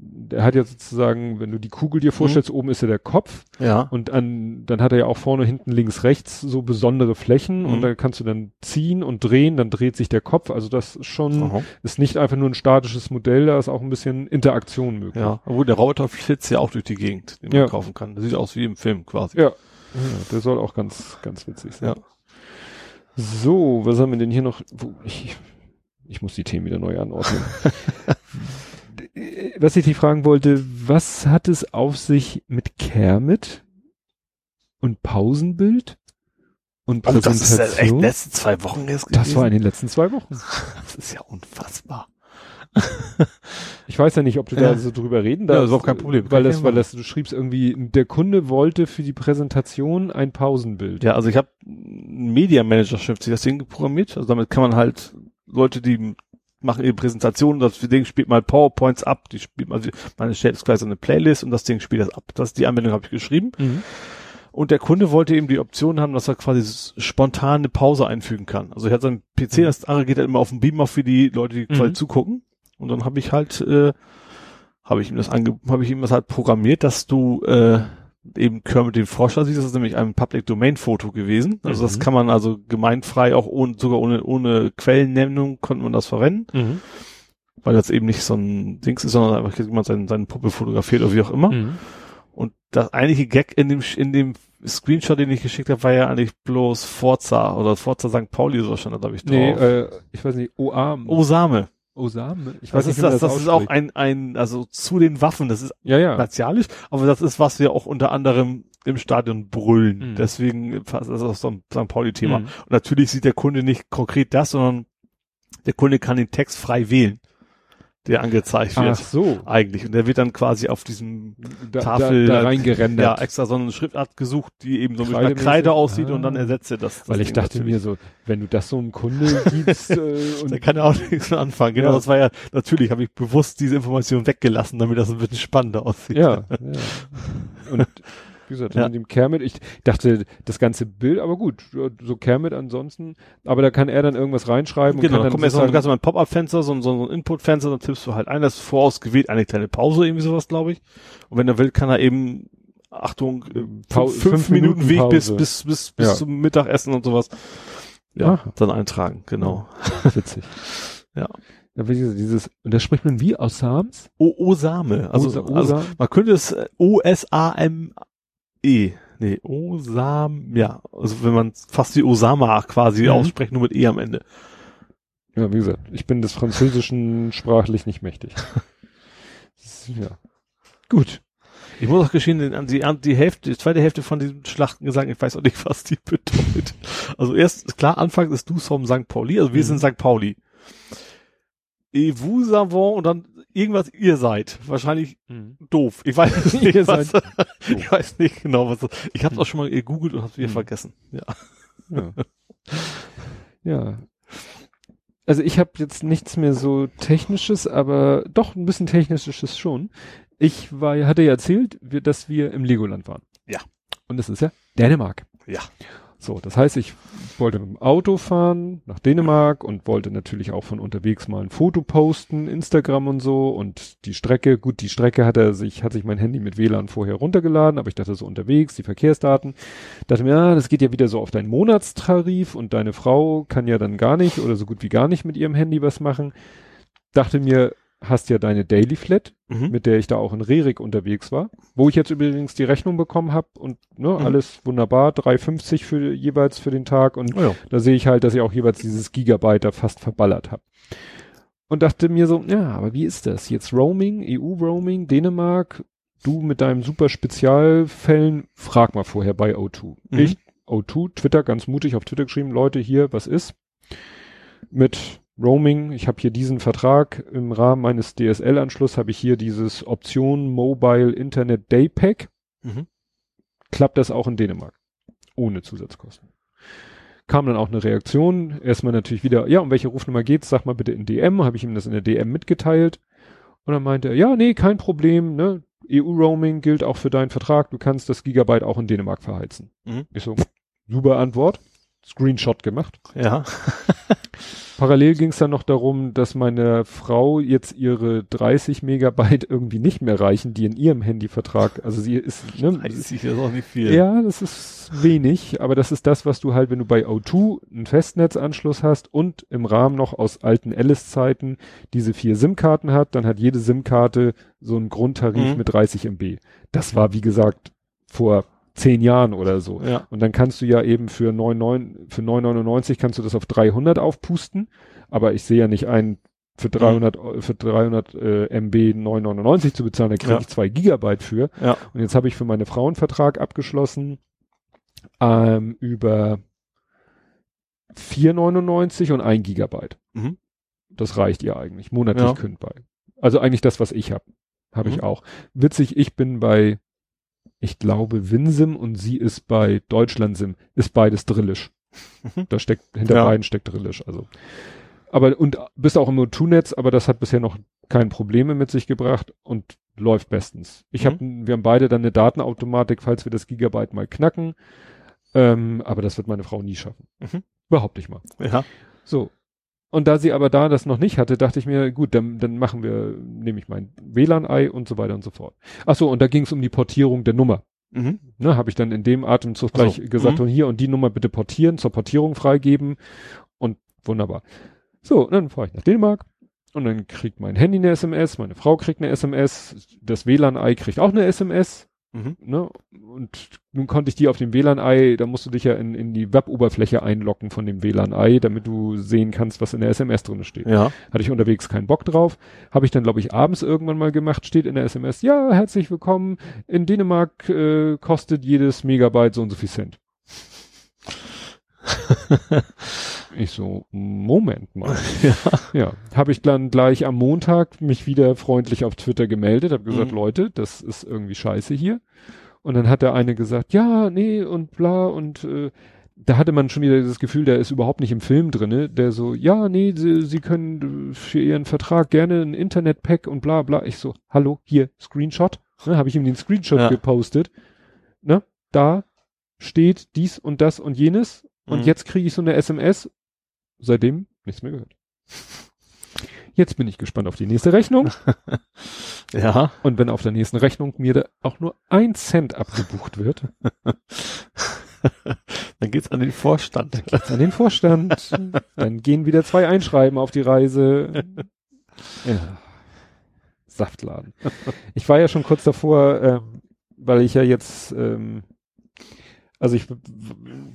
B: der hat ja sozusagen, wenn du die Kugel dir vorstellst, oben ist ja der Kopf
C: Ja.
B: und an, dann hat er ja auch vorne, hinten, links, rechts so besondere Flächen und
C: Mhm.
B: da kannst du dann ziehen und drehen, dann dreht sich der Kopf. Also das ist schon,
C: Aha.
B: ist nicht einfach nur ein statisches Modell, da ist auch ein bisschen Interaktion möglich.
C: Ja. Obwohl der Roboter flitzt ja auch durch die Gegend, den man
B: Ja.
C: kaufen kann. Das sieht aus wie im Film quasi.
B: Ja. Ja, der soll auch ganz, ganz witzig sein.
C: Ja.
B: So, was haben wir denn hier noch? Ich, ich muss die Themen wieder neu anordnen. was ich dich fragen wollte, was hat es auf sich mit Kermit und Pausenbild und
C: Oh, das ist ja echt
B: Präsentation?
C: letzte zwei Wochen jetzt
B: das war in
C: gewesen.
B: den letzten zwei Wochen.
C: Das ist ja unfassbar.
B: Ich weiß ja nicht, ob du
C: Ja.
B: da so drüber reden
C: Ja,
B: darfst.
C: ist überhaupt kein Problem.
B: Weil das, weil das, du schriebst irgendwie, der Kunde wollte für die Präsentation ein Pausenbild.
C: Ja, also ich habe ein Media Manager sich das Ding programmiert. Also damit kann man halt Leute, die machen ihre Präsentationen, das Ding spielt mal PowerPoints ab, die spielt man, man stellt es gleich so eine Playlist und das Ding spielt das ab. Das die Anwendung habe ich geschrieben.
B: Mhm.
C: Und der Kunde wollte eben die Option haben, dass er quasi spontan eine Pause einfügen kann. Also er hat seinen PC,
B: Mhm.
C: das andere geht halt immer auf den Beamer für die Leute, die quasi
B: Mhm.
C: zugucken. Und dann habe ich halt, äh, habe ich ihm das ange, habe ich ihm das halt programmiert, dass du äh, eben Kermit den Forscher siehst. Das ist nämlich ein Public Domain Foto gewesen. Also das
B: Mhm.
C: kann man also gemeinfrei auch ohne, sogar ohne, ohne Quellennennung konnte man das verwenden,
B: Mhm.
C: weil das eben nicht so ein Dings ist, sondern einfach jemand seinen, seinen Puppe fotografiert oder wie auch immer.
B: Mhm.
C: Und das eigentliche Gag in dem, in dem Screenshot, den ich geschickt habe, war ja eigentlich bloß Forza oder Forza St. Pauli so stand da, glaube ich, drauf.
B: Nee, äh, ich weiß nicht, Oam.
C: Osame.
B: Osame? Ich
C: Das
B: weiß
C: ist,
B: nicht, wie man
C: das, das ist auch ein, ein, also zu den Waffen, das ist
B: Ja, ja.
C: martialisch, aber das ist, was wir auch unter anderem im Stadion brüllen.
B: Mhm.
C: Deswegen das ist auch so ein St. Pauli-Thema.
B: Mhm.
C: Und natürlich sieht der Kunde nicht konkret das, sondern der Kunde kann den Text frei wählen, der angezeigt wird.
B: Ach so.
C: Eigentlich. Und der wird dann quasi auf diesem
B: Da,
C: Tafel
B: da, da
C: ja,
B: reingerendert.
C: extra so eine Schriftart gesucht, die eben so mit einer? Kreide aussieht und
B: Ah.
C: dann ersetzt er das. das
B: Weil ich
C: Ding
B: dachte
C: natürlich.
B: mir so, wenn du das so einem Kunde gibst äh, und
C: Da kann er auch nichts mehr anfangen. Genau,
B: Ja.
C: das war ja, natürlich habe ich bewusst diese Information weggelassen, damit das ein bisschen spannender aussieht.
B: ja, ja. Und wie gesagt,
C: Ja.
B: in dem Kermit, ich dachte, das ganze Bild, aber gut, so Kermit ansonsten, aber da kann er dann irgendwas reinschreiben
C: Genau,
B: und
C: dann
B: kann
C: kommt
B: dann
C: jetzt noch ein ganz normal Pop-Up-Fenster, so, ein- so ein Input-Fenster, dann tippst du halt ein, das ist vorausgewählt, eine kleine Pause, irgendwie sowas, glaube ich. Und wenn er will, kann er eben, Achtung, äh,
B: Pau-
C: fünf,
B: fünf
C: Minuten,
B: Minuten
C: Weg bis,
B: Pause.
C: bis, bis, bis
B: Ja.
C: zum Mittagessen und sowas. Ja,
B: Aha.
C: dann eintragen, genau.
B: witzig.
C: Ja.
B: Ja, wie gesagt, dieses, und das spricht man wie aus Sams?
C: O Osame, also,
B: Osa-
C: also
B: Osa-
C: man könnte es äh, O-S-A-M-E, nee, Osam, ja, also wenn man fast wie Osama quasi
B: Mhm.
C: ausspricht, nur mit E am Ende.
B: Ja, wie gesagt, ich bin des Französischen sprachlich nicht mächtig. Ja. Gut.
C: Ich muss auch gestehen, an die, die Hälfte, die zweite Hälfte von diesem Schlachtengesang, ich weiß auch nicht, was die bedeutet. Also erst, klar, Anfang ist du vom St. Pauli, also wir
B: Mhm.
C: sind St. Pauli. Et vous savons und dann irgendwas ihr seid. Wahrscheinlich doof. Ich weiß nicht,
B: Ihr
C: was,
B: seid
C: ich weiß nicht genau, was das, ich habe auch schon mal gegoogelt und hab's wieder
B: Mhm.
C: vergessen. Ja.
B: Ja. ja. Also ich habe jetzt nichts mehr so technisches, aber doch ein bisschen technisches schon. Ich war, hatte ja erzählt, dass wir im Legoland waren.
C: Ja.
B: Und das ist ja Dänemark.
C: Ja.
B: So, das heißt, ich wollte mit dem Auto fahren nach Dänemark und wollte natürlich auch von unterwegs mal ein Foto posten, Instagram und so und die Strecke, gut, die Strecke hat er sich, hat sich mein Handy mit WLAN vorher runtergeladen, aber ich dachte so unterwegs, die Verkehrsdaten, dachte mir, ja, das geht ja wieder so auf deinen Monatstarif und deine Frau kann ja dann gar nicht oder so gut wie gar nicht mit ihrem Handy was machen. Dachte mir, hast ja deine Daily Flat,
C: Mhm.
B: mit der ich da auch in Rerik unterwegs war, wo ich jetzt übrigens die Rechnung bekommen habe und ne,
C: Mhm.
B: alles wunderbar, 3,50 für jeweils für den Tag und
C: Oh ja.
B: da sehe ich halt, dass ich auch jeweils dieses Gigabyte da fast verballert habe. Und dachte mir so, ja, aber wie ist das? Jetzt Roaming, EU-Roaming, Dänemark, du mit deinem super Spezialfällen, frag mal vorher bei O2.
C: Mhm.
B: Ich, O2, Twitter, ganz mutig auf Twitter geschrieben, Leute, hier, was ist? Mit Roaming, ich habe hier diesen Vertrag im Rahmen meines DSL-Anschluss, habe ich hier dieses Option Mobile Internet Day Pack
C: Mhm.
B: klappt das auch in Dänemark. Ohne Zusatzkosten. Kam dann auch eine Reaktion. Erstmal natürlich wieder, ja, um welche Rufnummer geht's? Sag mal bitte in DM. Habe ich ihm das in der DM mitgeteilt. Und dann meinte er, ja, nee, kein Problem, ne? EU-Roaming gilt auch für deinen Vertrag. Du kannst das Gigabyte auch in Dänemark verheizen.
C: Mhm.
B: Ich so, super Antwort. Screenshot gemacht.
C: Ja.
B: Parallel ging es dann noch darum, dass meine Frau jetzt ihre 30 Megabyte irgendwie nicht mehr reichen, die in ihrem Handyvertrag, also sie ist, ne,
C: Weiß ich jetzt auch nicht viel.
B: ja, das ist wenig, aber das ist das, was du halt, wenn du bei O2 einen Festnetzanschluss hast und im Rahmen noch aus alten Alice-Zeiten diese vier SIM-Karten hat, dann hat jede SIM-Karte so einen Grundtarif
C: Mhm.
B: mit 30 MB. Das war, wie gesagt, vor zehn Jahren oder so.
C: Ja.
B: Und dann kannst du ja eben für 9,9, für 9,99 kannst du das auf 300 aufpusten, aber ich sehe ja nicht ein, für 300, Eu- für 300 äh, MB 9,99 zu bezahlen, da kriege
C: Ja.
B: ich zwei Gigabyte für.
C: Ja.
B: Und jetzt habe ich für meine Frau einen Vertrag abgeschlossen ähm, über 4,99 und ein Gigabyte.
C: Mhm.
B: Das reicht ihr eigentlich, monatlich
C: Ja.
B: kündbar. Also eigentlich das, was ich habe, habe ich
C: Mhm.
B: auch. Witzig, ich bin bei, ich glaube, Winsim und sie ist bei Deutschlandsim, ist beides Drillisch.
C: Mhm.
B: Da steckt, hinter
C: Ja.
B: beiden steckt Drillisch, also. Aber, und bist auch im O2-Netz, aber das hat bisher noch kein Probleme mit sich gebracht und läuft bestens. Ich
C: Mhm.
B: hab, wir haben beide dann eine Datenautomatik, falls wir das Gigabyte mal knacken. Ähm, aber das wird meine Frau nie schaffen.
C: Mhm.
B: Überhaupt nicht mal.
C: Ja.
B: So. Und da sie aber da das noch nicht hatte, dachte ich mir, gut, dann, dann machen wir, nehme ich mein WLAN-Ei und so weiter und so fort. Ach so, und da ging es um die Portierung der Nummer.
C: Mhm.
B: Ne, habe ich dann in dem Atemzug
C: Ach so,
B: gleich gesagt,
C: mhm.
B: und hier und die Nummer bitte portieren, zur Portierung freigeben und wunderbar. So, und dann fahre ich nach Dänemark und dann kriegt mein Handy eine SMS, meine Frau kriegt eine SMS, das WLAN-Ei kriegt auch eine SMS,
C: Mhm.
B: ne? Und nun konnte ich die auf dem WLAN-Ei, da musst du dich ja in, in die Web-Oberfläche einloggen von dem WLAN-Ei, damit du sehen kannst, was in der SMS drin steht.
C: Ja.
B: Hatte ich unterwegs keinen Bock drauf. Habe ich dann, glaube ich, abends irgendwann mal gemacht, steht in der SMS, ja, herzlich willkommen. In Dänemark äh, kostet jedes Megabyte so und so viel Cent. ich so, Moment mal.
C: Ja.
B: Ja, habe ich dann gleich am Montag mich wieder freundlich auf Twitter gemeldet, habe gesagt,
C: Mhm.
B: Leute, das ist irgendwie scheiße hier. Und dann hat der eine gesagt, ja, nee und bla und äh, da hatte man schon wieder das Gefühl, der ist überhaupt nicht im Film drinne, der so, ja, nee, sie, sie können äh, für ihren Vertrag gerne ein Internet-Pack und bla bla. Ich so, hallo, hier, Screenshot. Ne, habe ich ihm den Screenshot
C: Ja.
B: gepostet. Ne, da steht dies und das und jenes. Und
C: Mhm.
B: jetzt kriege ich so eine SMS. Seitdem nichts mehr gehört. Jetzt bin ich gespannt auf die nächste Rechnung.
C: Ja.
B: Und wenn auf der nächsten Rechnung mir da auch nur ein Cent abgebucht wird,
C: Dann geht's an den Vorstand.
B: geht's an den Vorstand. Dann gehen wieder zwei Einschreiben auf die Reise. Ja. Saftladen. Ich war ja schon kurz davor, ähm, weil ich ja jetzt, ähm, also ich,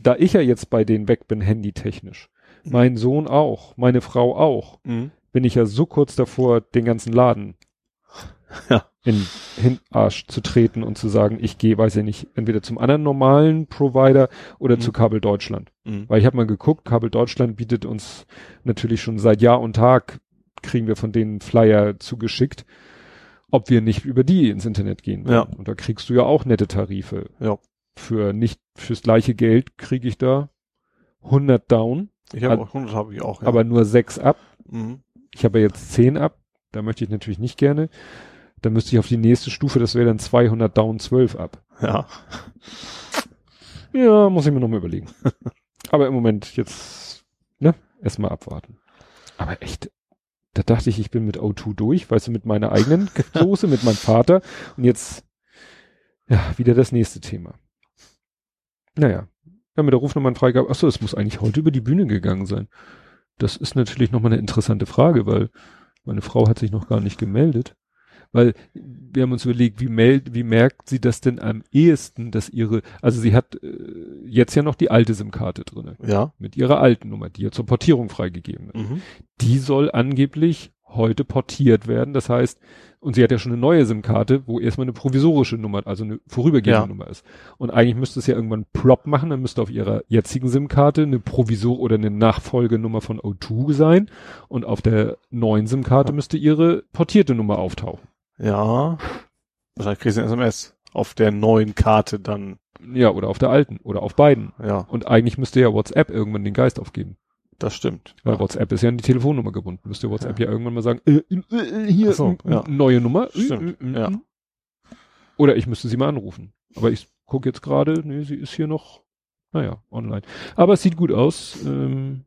B: da ich ja jetzt bei denen weg bin, handytechnisch, mein Sohn auch, meine Frau auch,
C: Mhm.
B: bin ich ja so kurz davor, den ganzen Laden
C: Ja.
B: in Hinarsch zu treten und zu sagen, ich gehe, weiß ich nicht, entweder zum anderen normalen Provider oder
C: Mhm.
B: zu Kabel Deutschland.
C: Mhm.
B: Weil ich habe mal geguckt, Kabel Deutschland bietet uns natürlich schon seit Jahr und Tag, kriegen wir von denen Flyer zugeschickt, ob wir nicht über die ins Internet gehen wollen.
C: Ja.
B: Und da kriegst du ja auch nette Tarife.
C: Ja.
B: Für nicht, fürs gleiche Geld kriege ich da 100 down,
C: Ich habe auch 100 habe ich auch. Ja.
B: aber nur 6 ab.
C: mhm.
B: Ich habe ja jetzt 10 ab, da möchte ich natürlich nicht gerne. Dann müsste ich auf die nächste Stufe, das wäre dann 200 down 12 ab.
C: ja.
B: Ja, muss ich mir nochmal überlegen. Aber im Moment jetzt, ne, erstmal abwarten. Aber echt, da dachte ich, ich bin mit O2 durch, weißt du, mit meiner eigenen Soße, mit meinem Vater. Und jetzt, ja, wieder das nächste Thema. Naja, ja, mit der Rufnummernfreigabe, achso, es muss eigentlich heute über die Bühne gegangen sein. Das ist natürlich nochmal eine interessante Frage, weil meine Frau hat sich noch gar nicht gemeldet. Weil wir haben uns überlegt, wie, meld, wie merkt sie das denn am ehesten, dass ihre, also sie hat äh, jetzt ja noch die alte SIM-Karte drinne
C: Ja.
B: mit ihrer alten Nummer, die ja zur Portierung freigegeben ist.
C: Mhm.
B: Die soll angeblich heute portiert werden. Das heißt, und sie hat ja schon eine neue SIM-Karte, wo erstmal eine provisorische Nummer, also eine vorübergehende
C: Ja.
B: Nummer ist. Und eigentlich müsste es ja irgendwann Prop machen, dann müsste auf ihrer jetzigen SIM-Karte eine Provisor oder eine Nachfolgenummer von O2 sein und auf der neuen SIM-Karte
C: Ja.
B: müsste ihre portierte Nummer auftauchen.
C: Ja. Wahrscheinlich kriegst du eine SMS auf der neuen Karte dann.
B: Ja, oder auf der alten oder auf beiden.
C: Ja,
B: Und eigentlich müsste ja WhatsApp irgendwann den Geist aufgeben.
C: Das stimmt.
B: Weil
C: Ja.
B: WhatsApp ist ja an die Telefonnummer gebunden. Müsste WhatsApp ja, irgendwann mal sagen, äh, äh, äh, hier,
C: so, ja.
B: neue Nummer. Äh,
C: Stimmt, ja.
B: Oder ich müsste sie mal anrufen. Aber ich gucke jetzt gerade, nee, sie ist hier noch, naja, online. Aber es sieht gut aus. Ähm,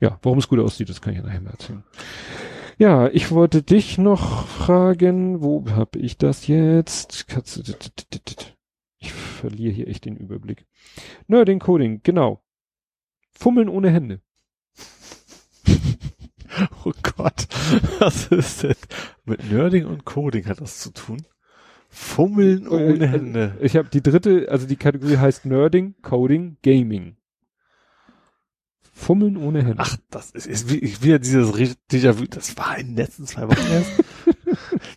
B: ja, warum es gut aussieht, das kann ich ja nachher mal erzählen. Ja, ich wollte dich noch fragen, wo habe ich das jetzt? Ich verliere hier echt den Überblick. Nerding Coding, genau. Fummeln ohne Hände.
C: Oh Gott. Was ist denn? Mit Nerding und Coding hat das zu tun? Fummeln ohne
B: Äh,
C: Hände.
B: Ich habe die dritte, also die Kategorie heißt Nerding, Coding, Gaming. Fummeln ohne Hände.
C: Ach, das ist, ist wie, ich- wieder dieses Déjà-vu. Das war in den letzten zwei Wochen erst.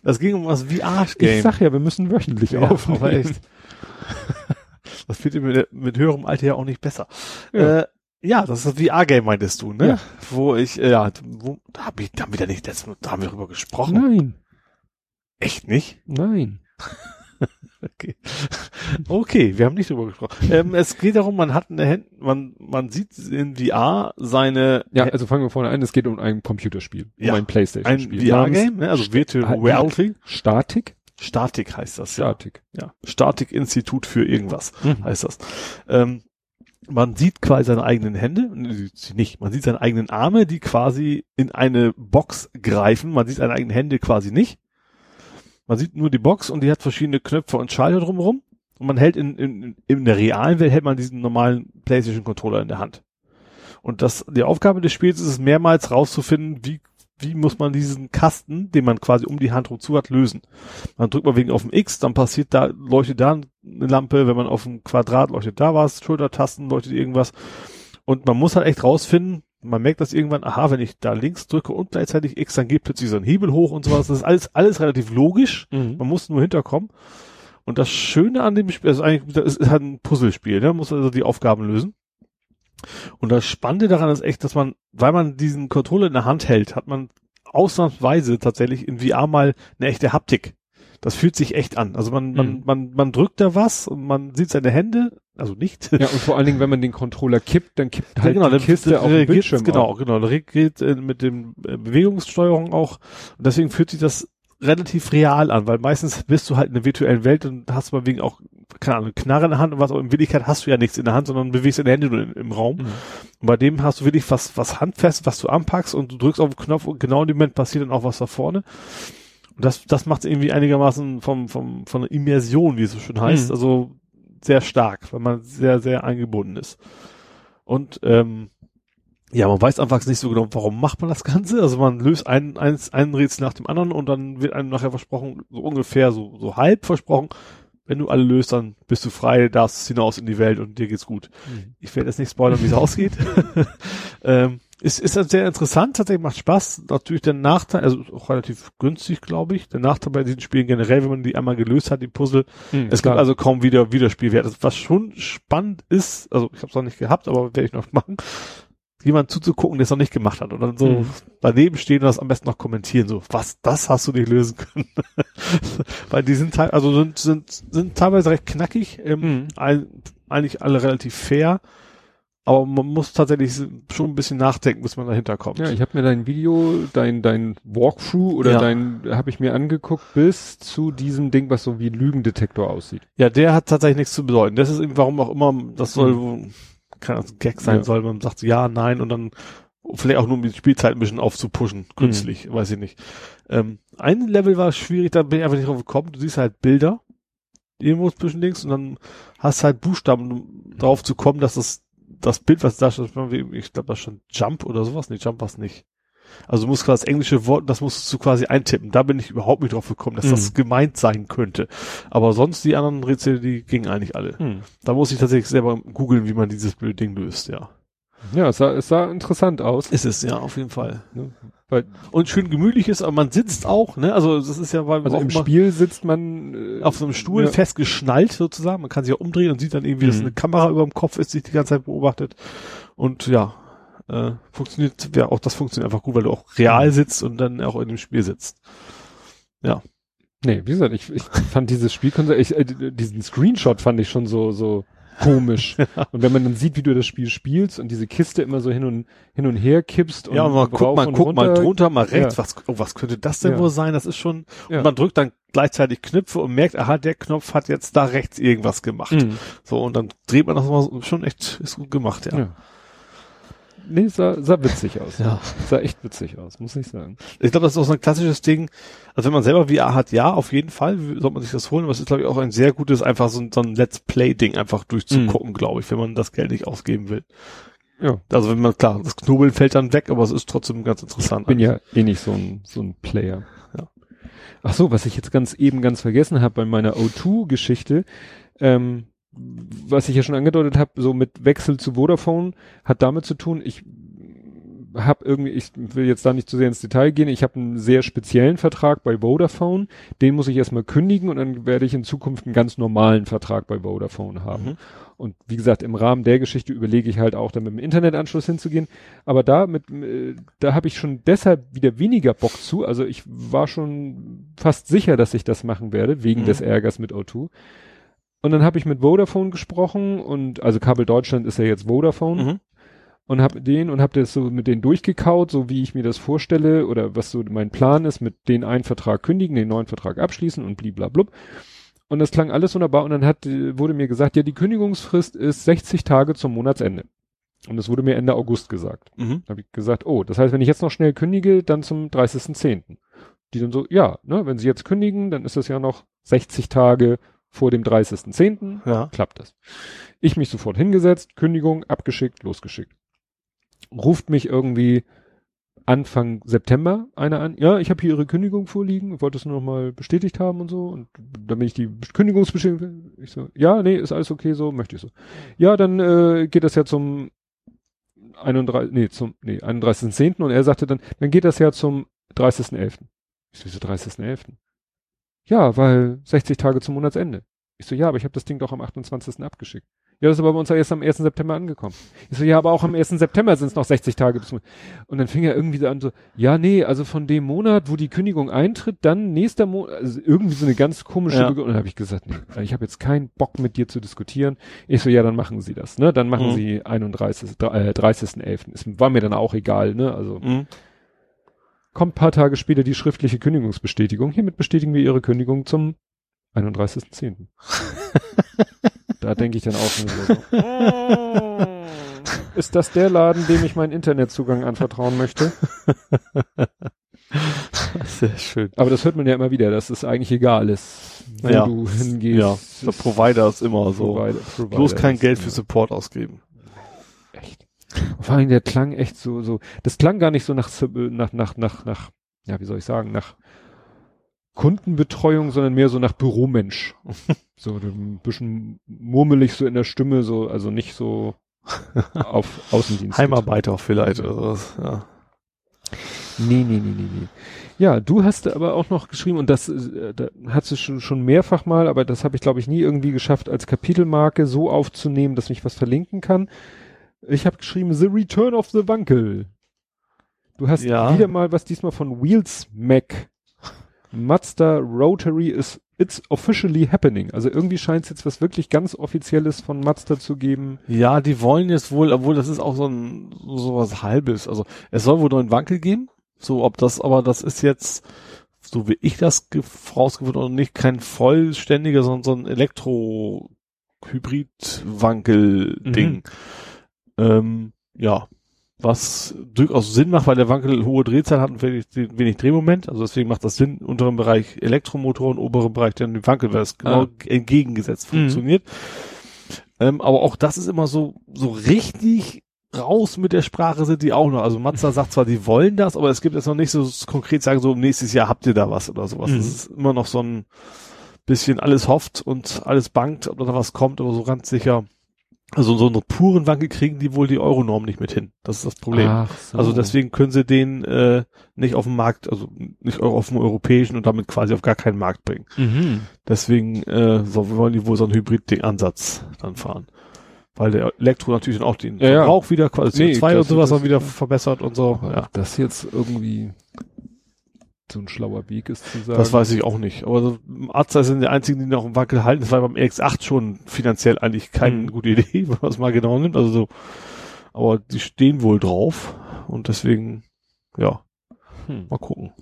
C: Das ging um das VR-Game.
B: ich sag ja, wir müssen wöchentlich
C: Ja,
B: aufnehmen.
C: aber echt. Das wird mit, mit höherem Alter ja auch nicht besser.
B: Ja.
C: Äh, ja, das ist das VR-Game, meintest du, ne?
B: Ja.
C: Wo ich, äh, ja, wo, da hab ich, da haben wir da nicht letztes Mal, da haben wir drüber gesprochen.
B: Nein,
C: Echt nicht?
B: nein.
C: Okay. Okay, wir haben nicht drüber gesprochen. Ähm, es geht darum, man hat eine Hand, man, man sieht in VR seine,
B: Ja, also fangen wir vorne an, es geht um ein Computerspiel,
C: Ja,
B: um ein
C: ein
B: Playstation-Spiel.
C: VR-Game, ne? also Virtual Reality.
B: Statik?
C: Statik heißt das, ja.
B: Statik.
C: ja. Statik-Institut für irgendwas.
B: Mhm.
C: heißt das. Ähm, man sieht quasi seine eigenen Hände, nicht, man sieht seine eigenen Arme, die quasi in eine Box greifen. Man sieht seine eigenen Hände quasi nicht. Man sieht nur die Box und die hat verschiedene Knöpfe und Schalter drumherum. Und man hält in, in, in der realen Welt hält man diesen normalen PlayStation Controller in der Hand. Und das, die Aufgabe des Spiels ist es mehrmals rauszufinden, wie, wie muss man diesen Kasten, den man quasi um die Hand rum zu hat, lösen. Man drückt mal wegen auf dem X, dann passiert da, leuchtet da eine Lampe, wenn man auf dem Quadrat leuchtet da was, Schultertasten leuchtet irgendwas. Und man muss halt echt rausfinden, man merkt das irgendwann, aha, wenn ich da links drücke und gleichzeitig X, dann geht plötzlich so ein Hebel hoch und sowas. Das ist alles, alles relativ logisch.
B: Mhm.
C: Man muss nur hinterkommen. Und das Schöne an dem Spiel, also eigentlich, das ist halt ein Puzzlespiel, ne? Man muss also die Aufgaben lösen. Und das Spannende daran ist echt, dass man, weil man diesen Controller in der Hand hält, hat man ausnahmsweise tatsächlich in VR mal eine echte Haptik. Das fühlt sich echt an. Also man, man,
B: Mhm.
C: man, man drückt da was und man sieht seine Hände, also nicht.
B: Ja, und vor allen Dingen, wenn man den Controller kippt, dann kippt halt
C: genau,
B: die Kiste auf
C: reagiert-
B: Bildschirm
C: Genau,
B: auf.
C: genau. Der reagiert äh, mit dem äh, Bewegungssteuerung auch. Und deswegen fühlt sich das relativ real an, weil meistens bist du halt in der virtuellen Welt und hast mal wegen auch, keine Ahnung, Knarre in der Hand und was, aber in Wirklichkeit hast du ja nichts in der Hand, sondern bewegst deine Hände nur im, im Raum.
B: Mhm.
C: Und bei dem hast du wirklich was, was handfest, was du anpackst und du drückst auf den Knopf und genau in dem Moment passiert dann auch was da vorne. Und das, das macht es irgendwie einigermaßen vom, vom, von der Immersion, wie es so schön heißt,
B: Mhm.
C: also sehr stark, weil man sehr, sehr eingebunden ist. Und, ähm, ja, man weiß anfangs nicht so genau, warum macht man das Ganze. Also man löst ein, eins, einen Rätsel nach dem anderen und dann wird einem nachher versprochen, so ungefähr so, so halb versprochen, wenn du alle löst, dann bist du frei, darfst hinaus in die Welt und dir geht's gut.
B: Mhm.
C: Ich werde jetzt nicht spoilern, wie es ausgeht. ähm, ist, ist sehr interessant, tatsächlich macht Spaß. Natürlich der Nachteil, also auch relativ günstig, glaube ich. Der Nachteil bei diesen Spielen generell, wenn man die einmal gelöst hat, die Puzzle,
B: Hm,
C: es gibt also kaum wieder Wiederspielwert. Was schon spannend ist, also ich habe es noch nicht gehabt, aber werde ich noch machen, jemand zuzugucken, der es noch nicht gemacht hat und dann so
B: Mhm.
C: daneben stehen und das am besten noch kommentieren, so, was, das hast du nicht lösen können. Weil die sind teil- also sind, sind, sind teilweise recht knackig, ähm,
B: Mhm.
C: ein, eigentlich alle relativ fair, aber man muss tatsächlich schon ein bisschen nachdenken, bis man dahinter kommt.
B: Ja, ich habe mir dein Video, dein dein Walkthrough oder
C: Ja.
B: dein habe ich mir angeguckt bis zu diesem Ding, was so wie ein Lügendetektor aussieht.
C: Ja, der hat tatsächlich nichts zu bedeuten. Das ist eben, warum auch immer, das soll,
B: Mhm.
C: Kann das Gag sein
B: Ja.
C: soll, man sagt so, ja, nein und dann vielleicht auch nur um die Spielzeit ein bisschen aufzupushen, künstlich, weiß ich nicht. Ähm, ein Level war schwierig, da bin ich einfach nicht drauf gekommen. Du siehst halt Bilder, irgendwo zwischen links und dann hast halt Buchstaben, um drauf zu kommen, dass das, das Bild, was da steht, ich glaube, das schon Jump oder sowas, nee, Jump war's nicht. Also du musst quasi das englische Wort, das musst du quasi eintippen. Da bin ich überhaupt nicht drauf gekommen, dass
B: Mhm.
C: das gemeint sein könnte. Aber sonst die anderen Rätsel, die gingen eigentlich alle.
B: Hm.
C: Da muss ich tatsächlich selber googeln, wie man dieses blöde Ding löst, ja.
B: Ja, es sah, es sah interessant aus.
C: Ist es, ja, auf jeden Fall.
B: Ne? Weil,
C: Und schön gemütlich ist, aber man sitzt auch, ne? Also das ist ja bei
B: also im Spiel sitzt man äh,
C: auf so einem Stuhl
B: Ja.
C: festgeschnallt sozusagen. Man kann sich ja umdrehen und sieht dann irgendwie, dass
B: Mhm.
C: eine Kamera über dem Kopf ist, sich die ganze Zeit beobachtet. Und ja, äh, funktioniert, ja, auch das funktioniert einfach gut, weil du auch real sitzt und dann auch in dem Spiel sitzt.
B: Nee, wie gesagt, ich, ich fand dieses Spielkonzept, ich, äh, diesen Screenshot fand ich schon so, so komisch. Und wenn man dann sieht, wie du das Spiel spielst und diese Kiste immer so hin und, hin und her kippst und
C: ja, mal guck mal, guck mal
B: runter,
C: drunter, mal rechts,
B: Ja.
C: was, oh, was könnte das denn
B: Ja.
C: wohl sein? Das ist schon,
B: Ja.
C: und man drückt dann gleichzeitig Knöpfe und merkt, aha, der Knopf hat jetzt da rechts irgendwas gemacht.
B: Mhm.
C: So, und dann dreht man das mal so, schon echt, ist gut gemacht, ja.
B: Nee, sah, sah witzig aus.
C: Ja.
B: Sah echt witzig aus, muss ich sagen.
C: Ich glaube, das ist auch so ein klassisches Ding. Also wenn man selber VR hat, ja, auf jeden Fall sollte man sich das holen. Aber es ist, glaube ich, auch ein sehr gutes, einfach so ein, so ein Let's Play-Ding einfach durchzugucken, glaube ich, wenn man das Geld nicht ausgeben will.
B: Ja.
C: Also wenn man, klar, das Knobeln fällt dann weg, aber es ist trotzdem ganz interessant.
B: bin ja eh nicht so ein, so ein Player.
C: Ja.
B: Ach so, was ich jetzt ganz eben ganz vergessen habe bei meiner O2-Geschichte, ähm, was ich ja schon angedeutet habe, so mit Wechsel zu Vodafone, hat damit zu tun, ich habe irgendwie, ich will jetzt da nicht zu sehr ins Detail gehen, ich habe einen sehr speziellen Vertrag bei Vodafone, den muss ich erstmal kündigen und dann werde ich in Zukunft einen ganz normalen Vertrag bei Vodafone haben.
C: Mhm.
B: Und wie gesagt, im Rahmen der Geschichte überlege ich halt auch, da mit dem Internetanschluss hinzugehen. Aber da mit, äh, da habe ich schon deshalb wieder weniger Bock zu. Also ich war schon fast sicher, dass ich das machen werde, wegen
C: Mhm.
B: des Ärgers mit O2. Und dann habe ich mit Vodafone gesprochen und also Kabel Deutschland ist ja jetzt Vodafone
C: Mhm.
B: und habe den und habe das so mit denen durchgekaut, so wie ich mir das vorstelle oder was so mein Plan ist, mit den einen Vertrag kündigen, den neuen Vertrag abschließen und bliblablub. Und das klang alles wunderbar und dann hat, wurde mir gesagt, ja, die Kündigungsfrist ist 60 Tage zum Monatsende. Und das wurde mir Ende August gesagt.
C: Mhm.
B: Da habe ich gesagt, oh, das heißt, wenn ich jetzt noch schnell kündige, dann zum 30.10. Die dann so, ja, ne, wenn sie jetzt kündigen, dann ist das ja noch 60 Tage vor dem 30.10
C: Ja.
B: klappt das. Ich mich sofort hingesetzt, Kündigung, abgeschickt, losgeschickt. Ruft mich irgendwie Anfang September einer an, ja, ich habe hier Ihre Kündigung vorliegen, wollte es nur noch mal bestätigt haben und so. Und damit ich die Kündigungsbestätigung, ich so, ja, nee, ist alles okay so, möchte ich so. Ja, dann äh, geht das ja zum 31, nee, zum, nee, 31.10. und er sagte dann, dann geht das ja zum 30.11. Ich so, wieso 30.11.? Ja, weil 60 Tage zum Monatsende. Ich so, ja, aber ich habe das Ding doch am 28. abgeschickt. Ja, das ist aber bei uns ja erst am 1. September angekommen. Ich so, ja, aber auch am 1. September sind es noch 60 Tage bis. Und dann fing er irgendwie so an so, ja, nee, also von dem Monat, wo die Kündigung eintritt, dann nächster Monat, also irgendwie so eine ganz komische
C: Ja.
B: Und dann habe ich gesagt, nee, ich habe jetzt keinen Bock mit dir zu diskutieren. Ich so, ja, dann machen Sie das, ne? Dann machen
C: Mhm.
B: Sie 31. Äh, 30.11. Es war mir dann auch egal, ne? Also
C: Mhm.
B: Kommt paar Tage später die schriftliche Kündigungsbestätigung. Hiermit bestätigen wir Ihre Kündigung zum 31.10. da denke ich dann auch nur so. Ist das der Laden, dem ich meinen Internetzugang anvertrauen möchte?
C: Sehr schön.
B: Aber das hört man ja immer wieder, dass es eigentlich egal ist, wo
C: Ja.
B: du hingehst.
C: Ja, der Provider ist immer so.
B: Provider, Provider
C: Bloß kein Geld für Support ausgeben.
B: Vor allem der klang echt so, so, das klang gar nicht so nach, nach, nach, nach, nach, ja, wie soll ich sagen, nach Kundenbetreuung, sondern mehr so nach Büromensch. so ein bisschen murmelig so in der Stimme, so, also nicht so auf Außendienst.
C: Heimarbeiter vielleicht oder sowas, ja.
B: Nee, nee, nee, nee, nee. Ja, du hast aber auch noch geschrieben, und das äh, da hast du schon, schon mehrfach mal, aber das habe ich, glaube ich, nie irgendwie geschafft, als Kapitelmarke so aufzunehmen, dass mich was verlinken kann. Ich habe geschrieben, The Return of the Wankel. Du hast
C: Ja.
B: wieder mal was diesmal von Wheels Mac. Mazda Rotary is it's officially happening. Also irgendwie scheint es jetzt was wirklich ganz Offizielles von Mazda zu geben.
C: Ja, die wollen jetzt wohl, obwohl das ist auch so ein so sowas halbes. Also es soll wohl neuen Wankel geben. So, ob das, aber das ist jetzt, so wie ich das ge- rausgefunden habe, nicht kein vollständiger, sondern so ein Elektro-Hybrid-Wankel-Ding.
B: Mhm.
C: Ähm, ja, was durchaus Sinn macht, weil der Wankel hohe Drehzahl hat und wenig, wenig Drehmoment. Also deswegen macht das Sinn, unteren Bereich Elektromotoren, oberen Bereich dann die Wankel, weil es genau
B: Ah.
C: entgegengesetzt
B: Mhm.
C: funktioniert. Ähm, aber auch das ist immer so, so richtig raus mit der Sprache sind die auch noch. Also Mazda sagt zwar, die wollen das, aber es gibt jetzt noch nicht so konkret sagen, so nächstes Jahr habt ihr da was oder sowas.
B: Mhm.
C: Das ist immer noch so ein bisschen alles hofft und alles bangt, ob da was kommt, aber so ganz sicher. Also so einen puren Wankel kriegen die wohl die Euronorm nicht mit hin. Das ist das Problem.
B: So.
C: Also deswegen können sie den äh, nicht auf dem Markt, also nicht auf dem europäischen und damit quasi auf gar keinen Markt bringen.
B: Mhm.
C: Deswegen äh, so, wollen die wohl so einen Hybrid-Ansatz dann fahren. Weil der Elektro natürlich dann auch den
B: Ja, ja.
C: Verbrauch wieder, quasi
B: Nee,
C: CO2 und sowas dann wieder verbessert und so. Ja,
B: das jetzt irgendwie so ein schlauer Weg ist zu sagen.
C: das weiß ich auch nicht. Aber so, Arzt sind die einzigen, die noch im Wackel halten. Das war beim RX8 schon finanziell eigentlich keine
B: Mhm.
C: gute Idee, wenn man es mal genau nimmt. Also so, aber die stehen wohl drauf und deswegen, ja,
B: Hm.
C: Mal gucken.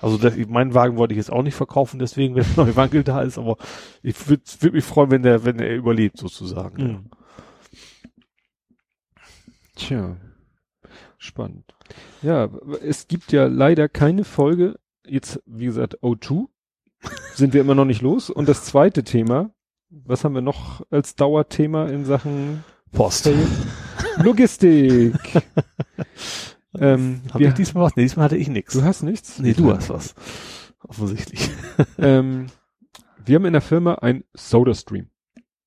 C: Also das, meinen Wagen wollte ich jetzt auch nicht verkaufen, deswegen, wenn der neue Wankel da ist, aber ich würde würd mich freuen, wenn der, wenn er überlebt, sozusagen.
B: Mhm. Tja, spannend. Ja, es gibt ja leider keine Folge. Jetzt, wie gesagt, O2 sind wir immer noch nicht los. Und das zweite Thema, was haben wir noch als Dauerthema in Sachen
C: Post.
B: Logistik? ähm,
C: Hab
B: wir,
C: ich diesmal was? Nee, diesmal hatte ich nichts.
B: du hast nichts?
C: Nee, du hast was. Offensichtlich.
B: Ähm, wir haben in der Firma ein SodaStream.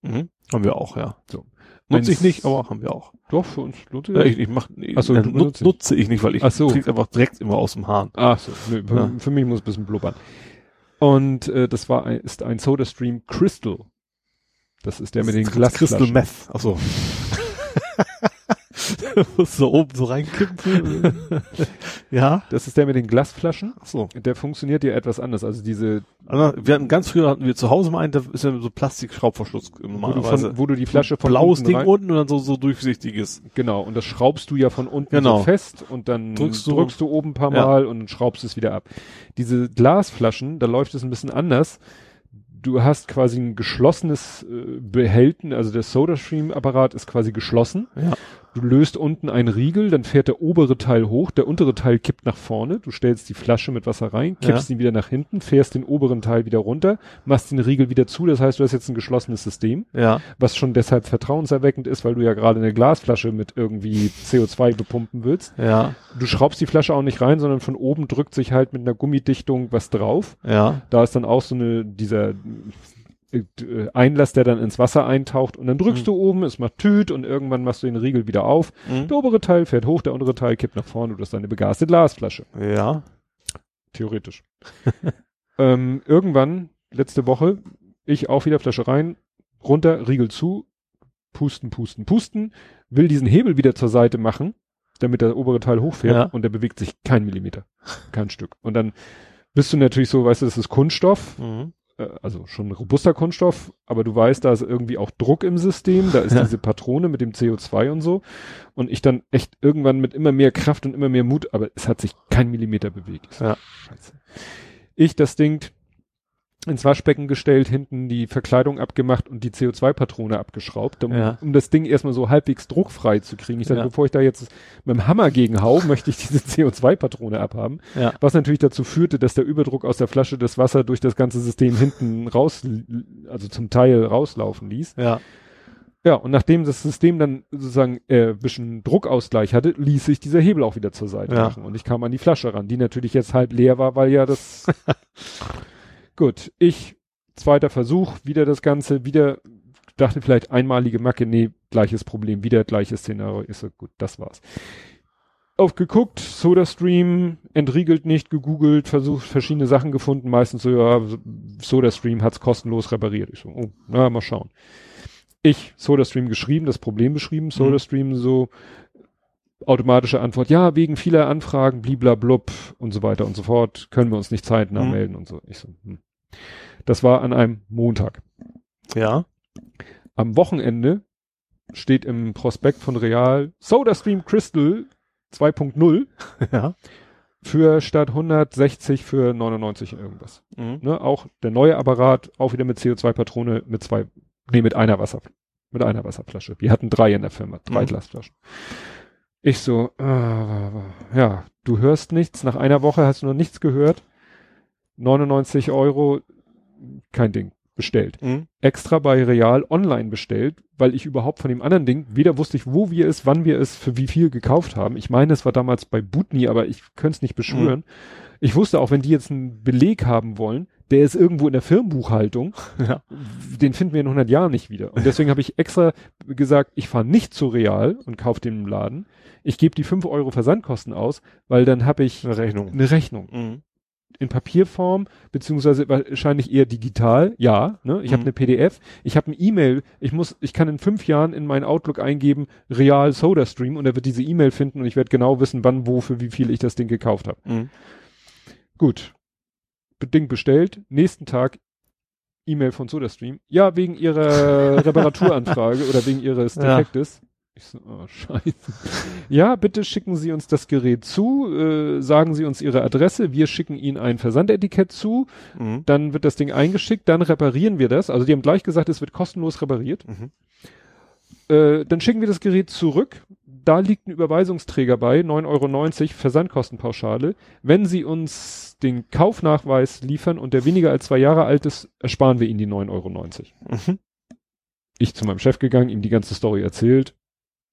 C: Mhm. Haben wir auch, ja.
B: So.
C: Nutze ich nicht, aber haben wir auch.
B: Doch, für uns lohnt sich
C: Ja, ich, ich mach, nee,
B: Ach so,
C: äh, nut, nutze ich nicht, weil ich
B: Ach so.
C: krieg's einfach direkt immer aus dem Hahn.
B: Ach so, nö, für,
C: Ja.
B: für mich muss ein bisschen blubbern. Und äh, das war ein, ist ein SodaStream Crystal. Das ist der mit den
C: Das Crystal
B: Glasflaschen.
C: Meth. Achso. Muss so oben so reinkippen. ja.
B: Das ist der mit den Glasflaschen.
C: Achso.
B: Der funktioniert ja etwas anders. Also diese,
C: Also wir hatten ganz früher hatten wir zu Hause mal einen, da ist ja so Plastikschraubverschluss
B: wo du,
C: normalerweise.
B: von, wo du die Flasche von
C: blaues
B: unten
C: Ding
B: rein,
C: unten und dann so, so durchsichtiges.
B: Genau, und das schraubst du ja von unten
C: Genau.
B: so fest und dann
C: Drückst
B: drückst
C: du-
B: du, oben ein paar
C: Ja.
B: Mal und dann schraubst es wieder ab. Diese Glasflaschen, da läuft es ein bisschen anders. Du hast quasi ein geschlossenes äh, Behälten, also der SodaStream-Apparat ist quasi geschlossen.
C: Ja.
B: Du löst unten einen Riegel, dann fährt der obere Teil hoch, der untere Teil kippt nach vorne, du stellst die Flasche mit Wasser rein, kippst ihn wieder nach hinten, fährst den oberen Teil wieder runter, machst den Riegel wieder zu, das heißt, du hast jetzt ein geschlossenes System
C: Ja.
B: was schon deshalb vertrauenserweckend ist, weil du ja gerade eine Glasflasche mit irgendwie CO2 bepumpen willst.
C: Ja.
B: Du schraubst die Flasche auch nicht rein, sondern von oben drückt sich halt mit einer Gummidichtung was drauf.
C: Ja.
B: Da ist dann auch so eine, dieser Einlass, der dann ins Wasser eintaucht und dann drückst
C: Mhm.
B: du oben, es macht Tüt und irgendwann machst du den Riegel wieder auf.
C: Mhm.
B: Der obere Teil fährt hoch, der untere Teil kippt nach vorne, du hast eine begaste Glasflasche.
C: Ja.
B: Theoretisch. ähm, irgendwann, letzte Woche, ich auch wieder Flasche rein, runter, Riegel zu, pusten, pusten, pusten, will diesen Hebel wieder zur Seite machen, damit der obere Teil hochfährt
C: Ja.
B: und der bewegt sich kein Millimeter, kein Stück. Und dann bist du natürlich so, weißt du, das ist Kunststoff,
C: Mhm.
B: Äh, also schon ein robuster Kunststoff, aber du weißt, da ist irgendwie auch Druck im System, da ist
C: Ja.
B: diese Patrone mit dem CO2 und so. Und ich dann echt irgendwann mit immer mehr Kraft und immer mehr Mut, aber es hat sich kein Millimeter bewegt.
C: Ja.
B: Scheiße. Ich das Ding ins Waschbecken gestellt, hinten die Verkleidung abgemacht und die CO2-Patrone abgeschraubt, um,
C: Ja.
B: um das Ding erstmal so halbwegs druckfrei zu kriegen. Ich dachte,
C: Ja.
B: bevor ich da jetzt mit dem Hammer gegen hau, möchte ich diese CO2-Patrone abhaben.
C: Ja.
B: Was natürlich dazu führte, dass der Überdruck aus der Flasche das Wasser durch das ganze System hinten raus, also zum Teil rauslaufen ließ.
C: Ja.
B: Ja, und nachdem das System dann sozusagen äh, bisschen Druckausgleich hatte, ließ sich dieser Hebel auch wieder zur Seite
C: Ja.
B: machen. Und ich kam an die Flasche ran, die natürlich jetzt halb leer war, weil ja das. Gut, ich, zweiter Versuch, wieder das Ganze, wieder dachte vielleicht einmalige Macke, nee, gleiches Problem, wieder gleiches Szenario. Ich so, gut, das war's. Aufgeguckt, SodaStream, entriegelt nicht, gegoogelt, versucht verschiedene Sachen gefunden, meistens so, ja, SodaStream hat's kostenlos repariert. Ich so, oh, na, mal schauen. Ich, SodaStream geschrieben, das Problem beschrieben,
C: Mhm.
B: SodaStream so, automatische Antwort, ja, wegen vieler Anfragen, bliblablub und so weiter und so fort, können wir uns nicht zeitnah
C: Mhm.
B: melden und so. Ich so, hm. Das war an einem Montag.
C: Ja.
B: Am Wochenende steht im Prospekt von Real SodaStream Crystal 2.0
C: Ja.
B: für statt 160 für 99 irgendwas.
C: Mhm.
B: Ne, auch der neue Apparat, auch wieder mit CO2-Patrone mit zwei, nee, mit einer Wasser, mit einer Wasserflasche. Wir hatten drei in der Firma, drei
C: Mhm.
B: Glasflaschen. Ich so, äh, ja, du hörst nichts, nach einer Woche hast du noch nichts gehört. 99 Euro, kein Ding, bestellt.
C: Mhm.
B: Extra bei Real online bestellt, weil ich überhaupt von dem anderen Ding, weder wusste ich, wo wir es, wann wir es, für wie viel gekauft haben. Ich meine, es war damals bei Butni, aber ich könnte es nicht beschwören. Ich wusste auch, wenn die jetzt einen Beleg haben wollen, der ist irgendwo in der Firmenbuchhaltung,
C: Ja.
B: den finden wir in 100 Jahren nicht wieder. Und deswegen habe ich extra gesagt, ich fahre nicht zu Real und kaufe den im Laden. Ich gebe die 5 Euro Versandkosten aus, weil dann habe ich
C: Eine Rechnung.
B: eine Rechnung
C: Mhm.
B: In Papierform, beziehungsweise wahrscheinlich eher digital, ja. Ne? Ich habe
C: Mhm.
B: eine PDF, ich habe ein E-Mail, ich muss, ich kann in fünf Jahren in meinen Outlook eingeben, Real Soda Stream und er wird diese E-Mail finden und ich werde genau wissen, wann, wo, für wie viel ich das Ding gekauft habe.
C: Mhm.
B: Gut. Ding bestellt, nächsten Tag E-Mail von SodaStream. Ja, wegen ihrer Reparaturanfrage oder wegen ihres. Defektes. Ich so, oh, scheiße. Ja, bitte schicken Sie uns das Gerät zu, äh, sagen Sie uns Ihre Adresse, wir schicken Ihnen ein Versandetikett zu,
C: Mhm.
B: dann wird das Ding eingeschickt, dann reparieren wir das. Also die haben gleich gesagt, es wird kostenlos repariert.
C: Mhm.
B: Äh, dann schicken wir das Gerät zurück. Da liegt ein Überweisungsträger bei, 9,90 Euro Versandkostenpauschale. Wenn Sie uns den Kaufnachweis liefern und der weniger als zwei Jahre alt ist, ersparen wir Ihnen die 9,90 Euro.
C: Mhm.
B: Ich zu meinem Chef gegangen, ihm die ganze Story erzählt.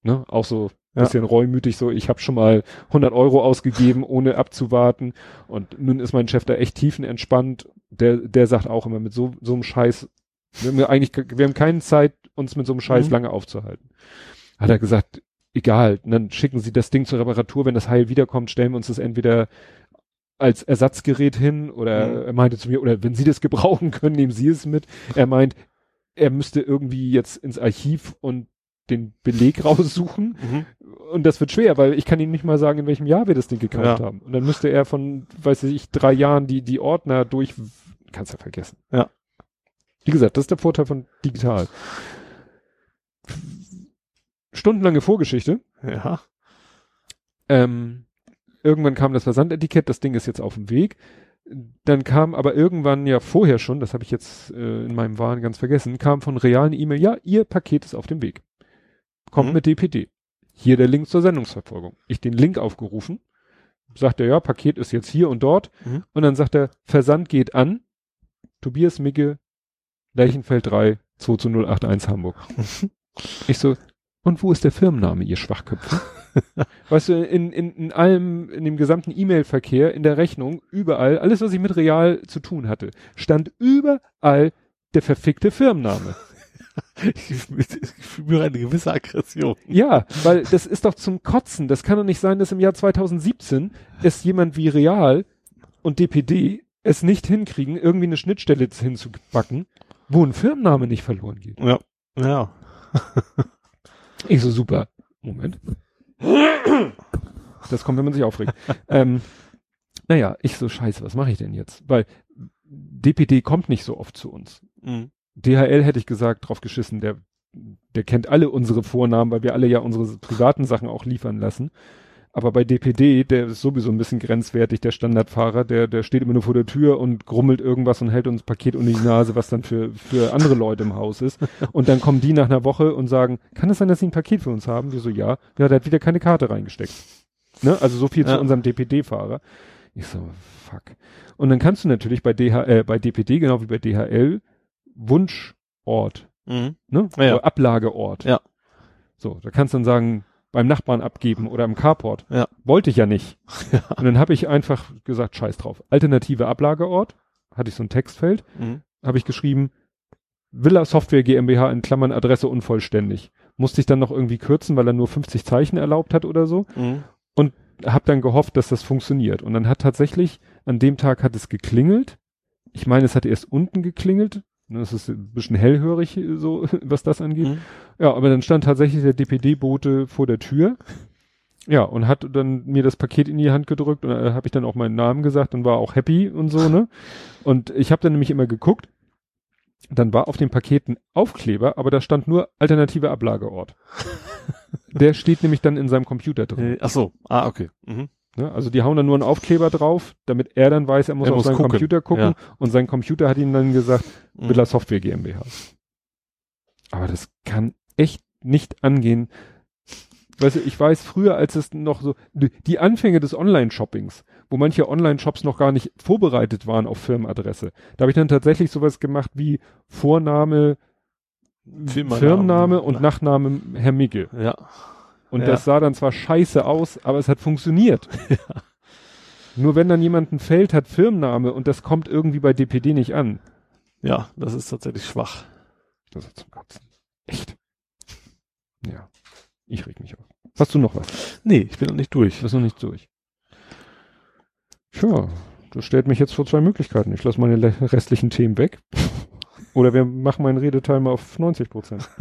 B: Ne? Auch so
C: Ja.
B: bisschen reumütig so, ich habe schon mal 100 Euro ausgegeben, ohne abzuwarten. Und nun ist mein Chef da echt tiefenentspannt. Der, der sagt auch immer mit so, so einem Scheiß, wir haben ja eigentlich, wir haben keine Zeit, uns mit so einem Scheiß
C: Mhm.
B: lange aufzuhalten. Hat er gesagt, egal, dann schicken Sie das Ding zur Reparatur, wenn das Heil wiederkommt, stellen wir uns das entweder als Ersatzgerät hin oder
C: Mhm.
B: er meinte zu mir, oder wenn Sie das gebrauchen können, nehmen Sie es mit. Er meint, er müsste irgendwie jetzt ins Archiv und den Beleg raussuchen
C: Mhm.
B: und das wird schwer, weil ich kann Ihnen nicht mal sagen, in welchem Jahr wir das Ding gekauft
C: Ja.
B: haben. Und dann müsste er von, weiß ich, drei Jahren die, die Ordner durch, kannst ja vergessen.
C: Ja.
B: Wie gesagt, das ist der Vorteil von digital. Stundenlange Vorgeschichte.
C: Ja.
B: Ähm, irgendwann kam das Versandetikett, das Ding ist jetzt auf dem Weg. Dann kam aber irgendwann ja vorher schon, das habe ich jetzt äh, in meinem Wahn ganz vergessen, kam von realen E-Mail, ja, Ihr Paket ist auf dem Weg. Kommt
C: Mhm.
B: mit DPD. Hier der Link zur Sendungsverfolgung. Ich den Link aufgerufen, sagt er, ja, Paket ist jetzt hier und dort.
C: Mhm.
B: Und dann sagt er, Versand geht an. Tobias Micke, Lerchenfeld 3, 22081 Hamburg. ich so, und wo ist der Firmenname, ihr Schwachköpfe? weißt du, in, in, in allem, in dem gesamten E-Mail-Verkehr, in der Rechnung, überall, alles, was ich mit Real zu tun hatte, stand überall der verfickte Firmenname.
C: Ich, spüre eine gewisse Aggression.
B: Ja, weil das ist doch zum Kotzen. Das kann doch nicht sein, dass im Jahr 2017 es jemand wie Real und DPD es nicht hinkriegen, irgendwie eine Schnittstelle hinzubacken, wo ein Firmenname nicht verloren geht.
C: Ja. Ja.
B: Ich so super. Moment. Das kommt, wenn man sich aufregt. ähm, naja, ich so scheiße, was mache ich denn jetzt? Weil DPD kommt nicht so oft zu uns.
C: Mhm.
B: DHL hätte ich gesagt, drauf geschissen, der, der kennt alle unsere Vornamen, weil wir alle ja unsere privaten Sachen auch liefern lassen. Aber bei DPD, der ist sowieso ein bisschen grenzwertig, der Standardfahrer, der, der steht immer nur vor der Tür und grummelt irgendwas und hält uns Paket unter die Nase, was dann für, für andere Leute im Haus ist. Und dann kommen die nach einer Woche und sagen, kann es sein, dass sie ein Paket für uns haben? Wir so, ja. Ja, der hat wieder keine Karte reingesteckt. Ne? Also so viel
C: Ja.
B: zu unserem DPD-Fahrer. Ich so, fuck. Und dann kannst du natürlich bei DH, äh, bei DPD, genau wie bei DHL, Wunschort,
C: Mhm.
B: ne?
C: Ja, ja.
B: Ablageort.
C: Ja.
B: So, da kannst du dann sagen, beim Nachbarn abgeben oder im Carport.
C: Ja.
B: Wollte ich ja nicht. Und dann habe ich einfach gesagt, scheiß drauf. Alternative Ablageort, hatte ich so ein Textfeld,
C: Mhm.
B: habe ich geschrieben, Villa Software GmbH in Klammern Adresse unvollständig. musste ich dann noch irgendwie kürzen, weil er nur 50 Zeichen erlaubt hat oder so.
C: Mhm.
B: Hab dann gehofft, dass das funktioniert. Und dann hat tatsächlich, an dem Tag hat es geklingelt. Ich meine, es hat erst unten geklingelt. Das ist ein bisschen hellhörig, äh, so, was das angeht.
C: Mhm.
B: Ja, aber dann stand tatsächlich der DPD-Bote vor der Tür. Ja, und hat dann mir das Paket in die Hand gedrückt und da habe ich dann auch meinen Namen gesagt und war auch happy und so, ne? Und ich habe dann nämlich immer geguckt, dann war auf dem Paket ein Aufkleber, aber da stand nur alternative Ablageort. der steht nämlich dann in seinem Computer drin.
C: Äh, ach so, ah, okay. Mhm.
B: Ne? Also die hauen dann nur einen Aufkleber drauf, damit er dann weiß, er muss
C: Er
B: auf
C: muss
B: seinen
C: gucken,
B: Computer gucken
C: ja.
B: und sein Computer hat ihm dann gesagt,
C: Mhm.
B: Billa Software GmbH. Aber das kann echt nicht angehen. Weißt du, ich weiß früher, als es noch so, die Anfänge des Online-Shoppings, wo manche Online-Shops noch gar nicht vorbereitet waren auf Firmenadresse, da habe ich dann tatsächlich sowas gemacht wie Vorname,
C: Firmenname.
B: Firmenname und Nachname Herr Mickel.
C: Ja.
B: Und
C: Ja.
B: das sah dann zwar scheiße aus, aber es hat funktioniert. Nur wenn dann jemand ein Feld hat, Firmenname, und das kommt irgendwie bei DPD nicht an.
C: Ja, das ist tatsächlich schwach.
B: Das ist zum Kotzen. Echt. Ja. Ich reg mich auf. Hast du noch was?
C: Nee, ich bin noch nicht durch.
B: Das ist noch nicht durch. Tja, das stellt mich jetzt vor zwei Möglichkeiten. Ich lasse meine restlichen Themen weg. Oder wir machen meinen Redeteil mal auf 90 Prozent.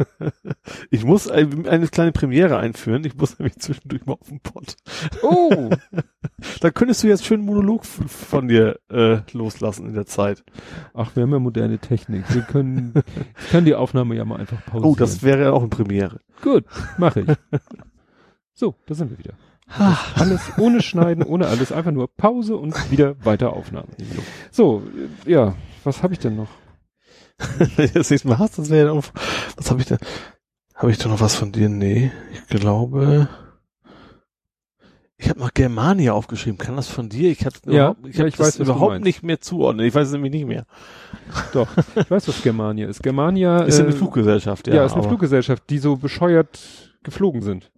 C: Ich muss ein, eine kleine Premiere einführen. Ich muss nämlich zwischendurch mal auf den Pott.
B: Oh!
C: Da könntest du jetzt schön einen Monolog von dir äh, loslassen in der Zeit.
B: Ach, wir haben ja moderne Technik. Wir können, ich kann die Aufnahme ja mal einfach pausieren.
C: Oh, das wäre auch eine Premiere.
B: Gut, mache ich. So, da sind wir wieder. Alles ohne Schneiden, ohne alles, einfach nur Pause und wieder weiter Aufnahme. So, ja, was habe ich denn noch?
C: Wenn du das nächste Mal hast, das wäre auch, was habe ich denn? Habe ich da noch was von dir? Nee, ich glaube, ich habe noch Germania aufgeschrieben. Kann das von dir? Ich habe
B: Ja,
C: überhaupt, ich
B: ja,
C: hab
B: ich weiß,
C: überhaupt nicht mehr zuordnen. Ich weiß es nämlich nicht mehr.
B: Doch, ich weiß, was Germania ist. Germania
C: Ist ja eine
B: äh,
C: Fluggesellschaft, ja.
B: Ja, ist eine Fluggesellschaft, die so bescheuert geflogen sind.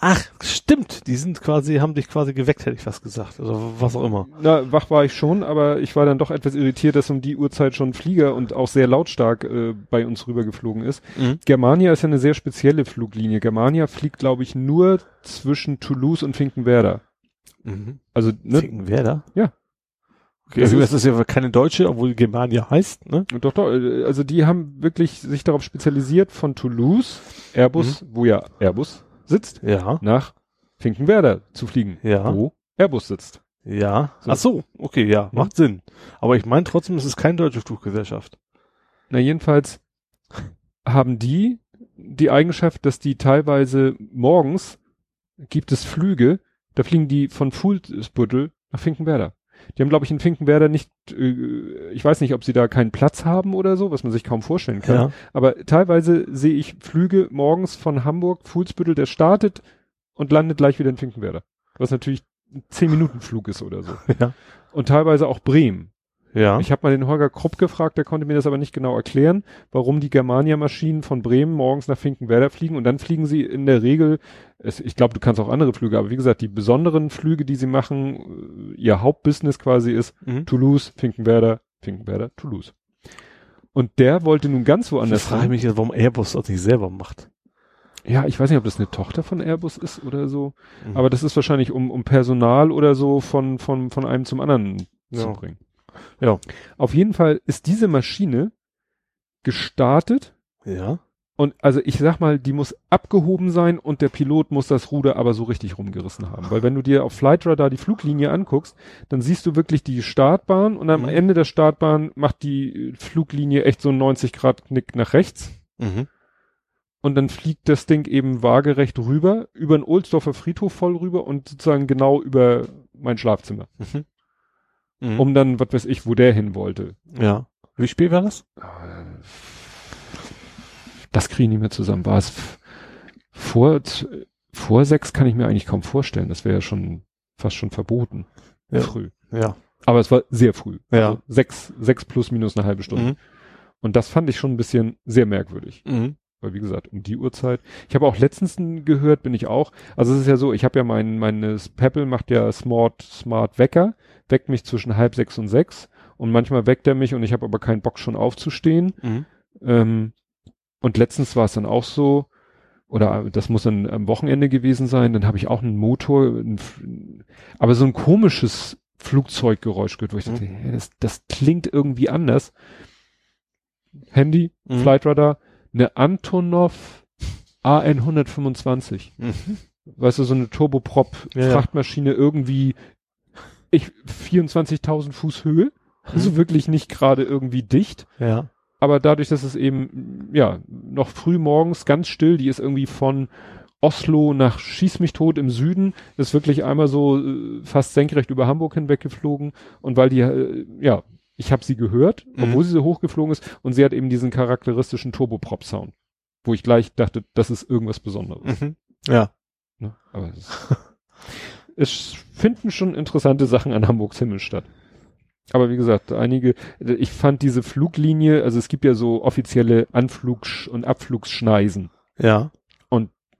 C: Ach, stimmt. Die sind quasi, haben dich quasi geweckt, hätte ich fast gesagt. Oder was auch immer.
B: Na, wach war ich schon, aber ich war dann doch etwas irritiert, dass um die Uhrzeit schon ein Flieger und auch sehr lautstark äh, bei uns rübergeflogen ist.
C: Mhm.
B: Germania ist ja eine sehr spezielle Fluglinie. Germania fliegt, glaube ich, nur zwischen Toulouse und Finkenwerder.
C: Mhm.
B: Also, ne,
C: Finkenwerder?
B: Ja.
C: Okay, also das ist ja keine Deutsche, obwohl Germania heißt, ne?
B: Doch, doch, äh, also die haben wirklich sich darauf spezialisiert, von Toulouse, Airbus, wo ja Airbus sitzt,
C: Ja.
B: nach Finkenwerder zu fliegen,
C: Ja.
B: wo Airbus sitzt.
C: Ja.
B: So.
C: Ach so, okay, ja,
B: Mhm.
C: macht Sinn. Aber ich meine trotzdem, es ist keine deutsche Fluggesellschaft.
B: Na, jedenfalls haben die die Eigenschaft, dass die teilweise morgens gibt es Flüge, da fliegen die von Fuhlsbüttel nach Finkenwerder. Die haben, glaube ich, in Finkenwerder nicht, äh, ich weiß nicht, ob sie da keinen Platz haben oder so, was man sich kaum vorstellen kann.
C: Ja.
B: Aber teilweise sehe ich Flüge morgens von Hamburg, Fuhlsbüttel, der startet und landet gleich wieder in Finkenwerder. Was natürlich ein 10-Minuten-Flug ist oder so.
C: Ja.
B: Und teilweise auch Bremen.
C: Ja.
B: Ich habe mal den Holger Krupp gefragt, der konnte mir das aber nicht genau erklären, warum die Germania-Maschinen von Bremen morgens nach Finkenwerder fliegen und dann fliegen sie in der Regel, es, ich glaube, du kannst auch andere Flüge, aber wie gesagt, die besonderen Flüge, die sie machen, äh, ihr Hauptbusiness quasi ist
C: mhm.
B: Toulouse, Finkenwerder, Finkenwerder, Toulouse. Und der wollte nun ganz
C: Ich
B: woanders
C: frage mich jetzt, warum Airbus das nicht selber macht.
B: Ja, ich weiß nicht, ob das eine Tochter von Airbus ist oder so,
C: Mhm.
B: aber das ist wahrscheinlich um, um Personal oder so von, von, von einem zum anderen zu
C: Ja.
B: bringen.
C: Ja.
B: Auf jeden Fall ist diese Maschine gestartet
C: Ja.
B: und also ich sag mal, die muss abgehoben sein und der Pilot muss das Ruder aber so richtig rumgerissen haben. Weil wenn du dir auf Flightradar die Fluglinie anguckst, dann siehst du wirklich die Startbahn und am
C: Mhm.
B: Ende der Startbahn macht die Fluglinie echt so einen 90 Grad Knick nach rechts.
C: Mhm.
B: und dann fliegt das Ding eben waagerecht rüber, über den Ohlsdorfer Friedhof voll rüber und sozusagen genau über mein Schlafzimmer.
C: Mhm. Mhm.
B: Um dann, was weiß ich, wo der hin wollte.
C: ja. Wie spät war das?
B: Das kriege ich nicht mehr zusammen. War es vor, vor sechs kann ich mir eigentlich kaum vorstellen. Das wäre ja schon fast schon verboten.
C: Ja.
B: Früh.
C: Ja.
B: Aber es war sehr früh.
C: Ja.
B: Also sechs, sechs plus minus eine halbe Stunde.
C: Mhm.
B: Und das fand ich schon ein bisschen sehr merkwürdig.
C: Mhm.
B: Weil wie gesagt, um die Uhrzeit. Ich habe auch letztens gehört, bin ich auch. Also es ist ja so, ich habe ja mein, meines Peppel macht ja Smart, Smart Wecker, weckt mich zwischen halb sechs und sechs. Und manchmal weckt er mich und ich habe aber keinen Bock schon aufzustehen.
C: Mhm.
B: Ähm, und letztens war es dann auch so, oder das muss dann am Wochenende gewesen sein, dann habe ich auch einen Motor, ein, aber so ein komisches Flugzeuggeräusch gehört, wo ich dachte,
C: Mhm.
B: hä, das, das klingt irgendwie anders. Handy,
C: Mhm.
B: Flightradar, eine Antonov AN 125.
C: Mhm.
B: Weißt du, so eine Turboprop-Frachtmaschine irgendwie, ich, 24.000 Fuß Höhe. Also wirklich nicht gerade irgendwie dicht.
C: Ja.
B: Aber dadurch, dass es eben, ja, noch früh morgens ganz still, die ist irgendwie von Oslo nach Schieß mich tot im Süden, ist wirklich einmal so äh, fast senkrecht über Hamburg hinweg geflogen. Und weil die, äh, ja, ich habe sie gehört,
C: Mhm.
B: obwohl sie so hochgeflogen ist, und sie hat eben diesen charakteristischen Turboprop-Sound, wo ich gleich dachte, das ist irgendwas Besonderes.
C: Mhm. Ja.
B: Ne? Aber es, es finden schon interessante Sachen an Hamburgs Himmel statt. Aber wie gesagt, einige, ich fand diese Fluglinie, also es gibt ja so offizielle Anflugs- und Abflugsschneisen.
C: Ja.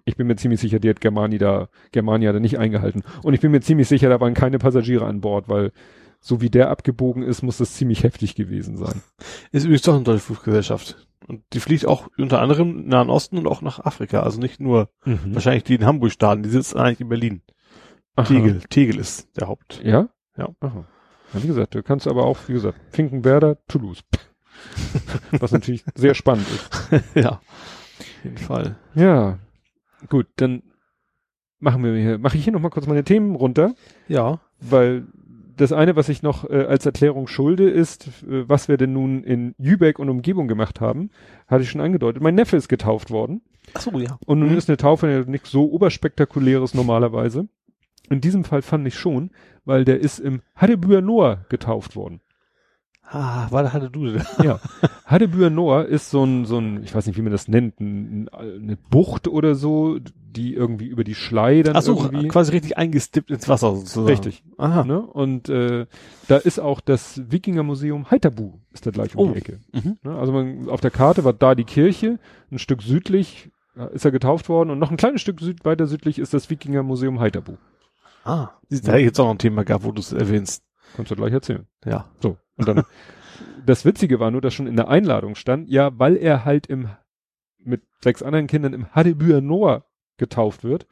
B: Ich bin mir ziemlich sicher, die hat Germani da, Germania da nicht eingehalten. Und ich bin mir ziemlich sicher, da waren keine Passagiere an Bord, weil so wie der abgebogen ist, muss das ziemlich heftig gewesen sein.
C: Ist übrigens doch eine deutsche Fluggesellschaft. Und die fliegt auch unter anderem im Nahen Osten und auch nach Afrika. Also nicht nur wahrscheinlich die in Hamburg starten, die sitzen eigentlich in Berlin.
B: Aha.
C: Tegel. Tegel ist der Haupt.
B: Ja?
C: Ja.
B: Aha. Ja, wie gesagt, du kannst aber auch, wie gesagt, Finkenwerder, Toulouse. Was natürlich sehr spannend ist.
C: ja. Auf jeden Fall.
B: Ja, gut, dann machen wir hier, mache ich hier nochmal kurz meine Themen runter,
C: Ja.
B: weil das eine, was ich noch äh, als Erklärung schulde, ist, äh, was wir denn nun in Jübeck und Umgebung gemacht haben, hatte ich schon angedeutet. Mein Neffe ist getauft worden
C: Ach so, ja.
B: und nun
C: Mhm.
B: ist eine Taufe ja nichts so oberspektakuläres normalerweise. In diesem Fall fand ich schon, weil der ist im Hadebüer Noah getauft worden.
C: Ah, warte, hatte du da.
B: Ja. Hadebüer Noah ist so ein, so ein, ich weiß nicht, wie man das nennt, ein, eine Bucht oder so, die irgendwie über die Schlei dann
C: Ach so,
B: irgendwie.
C: quasi richtig eingestippt ins Wasser sozusagen.
B: Richtig.
C: Aha.
B: Ne? Und äh, da ist auch das Wikingermuseum Heiterbu, ist da gleich um
C: Oh.
B: die Ecke.
C: Mhm.
B: Ne? Also man, auf der Karte war da die Kirche, ein Stück südlich äh, ist er getauft worden und noch ein kleines Stück süd, weiter südlich ist das Wikingermuseum Heiterbu.
C: Ah. Da hätte ich jetzt auch noch ein Thema gehabt, wo du es erwähnst.
B: Kannst du gleich erzählen.
C: Ja.
B: So. Und dann, das Witzige war nur, dass schon in der Einladung stand, ja, weil er halt im, mit sechs anderen Kindern im Hadebüer Noah getauft wird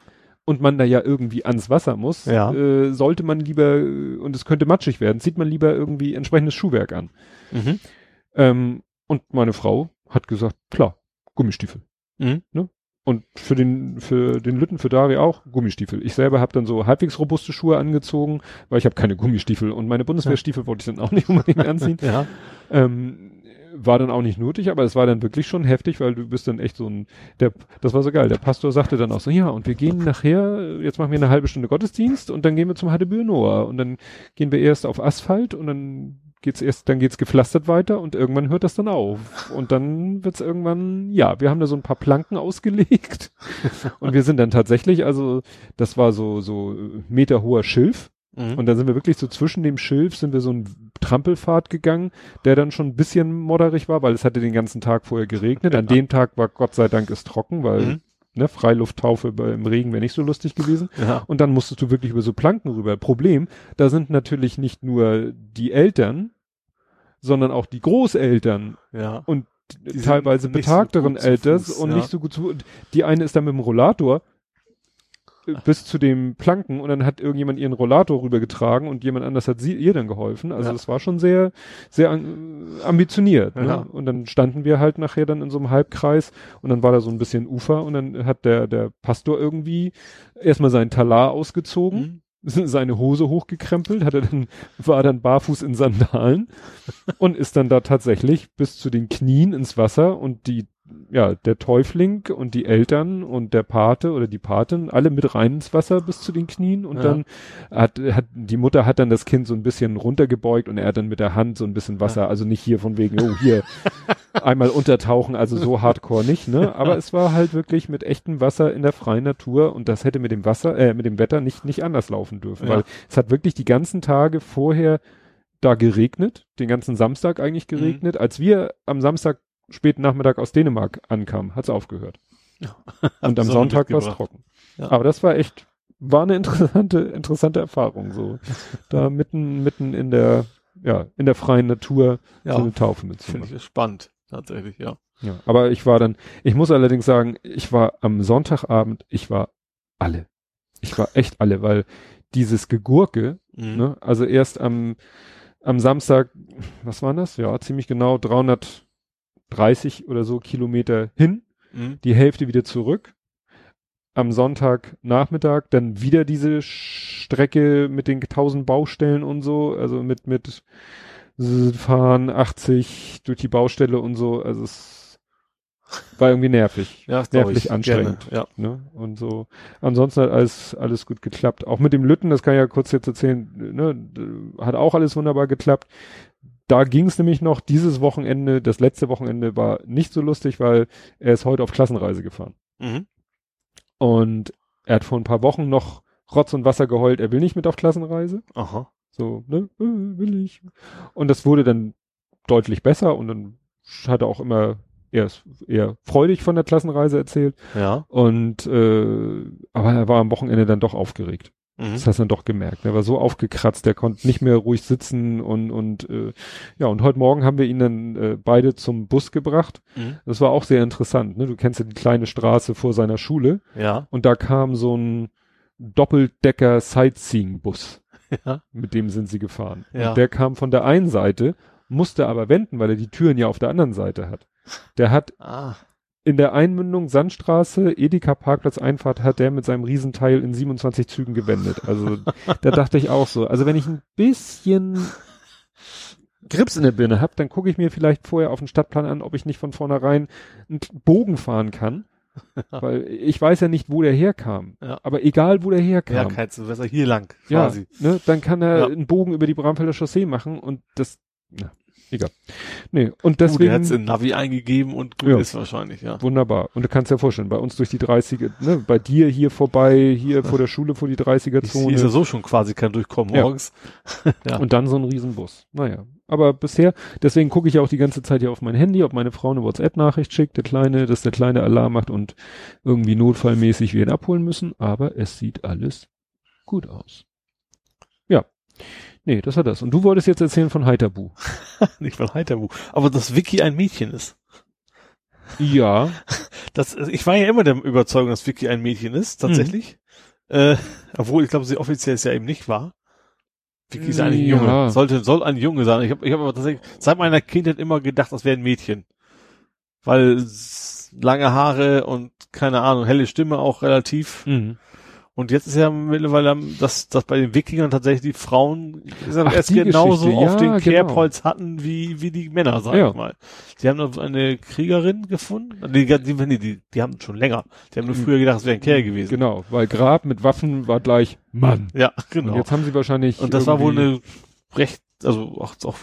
B: und man da ja irgendwie ans Wasser muss,
C: Ja.
B: äh, sollte man lieber, äh, und es könnte matschig werden, zieht man lieber irgendwie entsprechendes Schuhwerk an.
C: Mhm.
B: Ähm, und meine Frau hat gesagt, klar, Gummistiefel.
C: Mhm.
B: Ne? Und für den, für den Lütten, für Dari auch Gummistiefel. Ich selber habe dann so halbwegs robuste Schuhe angezogen, weil ich habe keine Gummistiefel und meine Bundeswehrstiefel wollte ich dann auch nicht unbedingt anziehen.
C: Ja.
B: Ähm, war dann auch nicht nötig, aber es war dann wirklich schon heftig, weil du bist dann echt so ein, der, das war so geil. Der Pastor sagte dann auch so, ja, und wir gehen nachher, jetzt machen wir eine halbe Stunde Gottesdienst und dann gehen wir zum Hadebühr Noah und dann gehen wir erst auf Asphalt und dann geht's erst, dann geht's gepflastert weiter und irgendwann hört das dann auf. Und dann wird's irgendwann, ja, wir haben da so ein paar Planken ausgelegt und wir sind dann tatsächlich, also das war so, so meterhoher Schilf
C: Mhm.
B: und dann sind wir wirklich so zwischen dem Schilf sind wir so einen Trampelpfad gegangen, der dann schon ein bisschen modderig war, weil es hatte den ganzen Tag vorher geregnet. An dem Tag war Gott sei Dank es trocken, weil
C: Mhm.
B: Ne, Freilufttaufe bei, im Regen wäre nicht so lustig gewesen.
C: Ja.
B: Und dann musstest du wirklich über so Planken rüber. Problem, da sind natürlich nicht nur die Eltern, sondern auch die Großeltern
C: Ja.
B: und
C: Die
B: teilweise
C: so
B: betagteren Alters
C: Fuß,
B: und
C: ja.
B: nicht so gut zu. Die eine ist dann mit dem Rollator bis zu dem Planken und dann hat irgendjemand ihren Rollator rübergetragen und jemand anders hat sie ihr dann geholfen. Also
C: Ja.
B: das war schon sehr, sehr an, ambitioniert. Ne?
C: Ja.
B: Und dann standen wir halt nachher dann in so einem Halbkreis und dann war da so ein bisschen Ufer und dann hat der, der Pastor irgendwie erstmal seinen Talar ausgezogen
C: Mhm.
B: seine Hose hochgekrempelt, hat er dann, war dann barfuß in Sandalen und ist dann da tatsächlich bis zu den Knien ins Wasser und die, ja, der Täufling und die Eltern und der Pate oder die Patin, alle mit rein ins Wasser bis zu den Knien und
C: Ja.
B: dann hat, hat, die Mutter hat dann das Kind so ein bisschen runtergebeugt und er hat dann mit der Hand so ein bisschen Wasser, also nicht hier von wegen, oh, hier einmal untertauchen, also so hardcore nicht, ne, aber es war halt wirklich mit echtem Wasser in der freien Natur und das hätte mit dem Wasser, äh, mit dem Wetter nicht, nicht anders laufen dürfen,
C: Ja.
B: weil es hat wirklich die ganzen Tage vorher da geregnet, den ganzen Samstag eigentlich
C: Mhm.
B: geregnet. Als wir am Samstag späten Nachmittag aus Dänemark ankamen, hat es aufgehört. Und am Sonntag war es trocken.
C: Ja.
B: Aber das war echt, war eine interessante, interessante Erfahrung, so da mitten, mitten in der, ja, in der freien Natur so
C: Ja.
B: eine Taufe
C: Finde
B: mitzumachen.
C: ich spannend. tatsächlich, ja.
B: Ja, aber ich war dann, ich muss allerdings sagen, ich war am Sonntagabend, ich war alle. Ich war echt alle, weil dieses Gegurke,
C: Mhm.
B: ne, also erst am, am Samstag, was war das? Ja, ziemlich genau 330 oder so Kilometer hin,
C: Mhm.
B: die Hälfte wieder zurück. Am Sonntagnachmittag dann wieder diese Strecke mit den tausend Baustellen und so, also mit, mit fahren 80 durch die Baustelle und so, also es war irgendwie nervig.
C: Ja,
B: nervlich
C: ich.
B: anstrengend.
C: Gerne, ja.
B: Ne? Und so. Ansonsten hat alles, alles gut geklappt. Auch mit dem Lütten, das kann ich ja kurz jetzt erzählen, ne, hat auch alles wunderbar geklappt. Da ging es nämlich noch dieses Wochenende, das letzte Wochenende war nicht so lustig, weil er ist heute auf Klassenreise gefahren.
C: Mhm.
B: Und er hat vor ein paar Wochen noch Rotz und Wasser geheult, er will nicht mit auf Klassenreise.
C: Aha.
B: So, ne, äh, will ich. Und das wurde dann deutlich besser und dann hat er auch immer eher, eher freudig von der Klassenreise erzählt.
C: Ja.
B: Und äh, aber er war am Wochenende dann doch aufgeregt.
C: Mhm.
B: Das hast du dann doch gemerkt. Er war so aufgekratzt, der konnte nicht mehr ruhig sitzen und und äh, ja und heute Morgen haben wir ihn dann äh, beide zum Bus gebracht.
C: Mhm.
B: Das war auch sehr interessant. Ne? Du kennst ja die kleine Straße vor seiner Schule
C: Ja.
B: und da kam so ein Doppeldecker Sightseeing-Bus.
C: Ja.
B: Mit dem sind sie gefahren.
C: Ja.
B: Und der kam von der einen Seite, musste aber wenden, weil er die Türen ja auf der anderen Seite hat. Der hat
C: Ah.
B: In der Einmündung Sandstraße, Edeka Parkplatz Einfahrt, hat der mit seinem Riesenteil in 27 Zügen gewendet. Also da dachte ich auch so. Also wenn ich ein bisschen Grips in der Birne hab, dann gucke ich mir vielleicht vorher auf den Stadtplan an, ob ich nicht von vornherein einen Bogen fahren kann. Weil ich weiß ja nicht, wo der herkam.
C: Ja.
B: Aber egal, wo der
C: Ja,
B: herkam.
C: kein besser hier lang,
B: Ja,
C: quasi.
B: ne, dann kann er
C: Ja.
B: einen Bogen über die Bramfelder Chaussee machen und das, na, egal. Nee, und
C: Gut,
B: deswegen,
C: der hat's in Navi eingegeben und gut
B: Ja.
C: ist wahrscheinlich, ja.
B: wunderbar. Und du kannst dir vorstellen, bei uns durch die 30er, ne, bei dir hier vorbei, hier vor der Schule vor die
C: Ich, hier
B: 30er-Zone
C: ist ja so schon quasi kein Durchkommen
B: Ja.
C: morgens. ja.
B: und dann so ein Riesenbus. Naja, aber bisher, deswegen gucke ich ja auch die ganze Zeit hier auf mein Handy, ob meine Frau eine WhatsApp-Nachricht schickt, der Kleine, dass der Kleine Alarm macht und irgendwie notfallmäßig wir ihn abholen müssen, aber es sieht alles gut aus. Ja. Nee, das war das. Und du wolltest jetzt erzählen von Heiterbu.
C: Nicht von Heiterbu. Aber dass Vicky ein Mädchen ist.
B: Ja.
C: Das, ich war ja immer der Überzeugung, dass Vicky ein Mädchen ist, tatsächlich. Äh, obwohl, ich glaube, sie offiziell es ja eben nicht war. Vicky ist eigentlich ein
B: Ja.
C: Junge. Sollte, soll ein Junge sein. Ich habe ich hab aber tatsächlich seit meiner Kindheit immer gedacht, das wäre ein Mädchen. Weil lange Haare und keine Ahnung, helle Stimme auch relativ.
B: Mhm.
C: Und jetzt ist ja mittlerweile, dass, dass bei den Wikingern tatsächlich die Frauen ja
B: Ach,
C: erst
B: die
C: genauso
B: Geschichte.
C: auf
B: Ja,
C: dem
B: genau.
C: Kerbholz hatten wie, wie die Männer, sag
B: Ja.
C: ich mal. Die haben noch eine Kriegerin gefunden. Die, die, die, die, die haben schon länger. Die haben nur früher gedacht, es wäre ein Kerl gewesen.
B: Genau, weil Grab mit Waffen war gleich Mann.
C: Ja,
B: Und
C: genau.
B: jetzt haben sie wahrscheinlich.
C: Und das war wohl eine recht, also auch, auch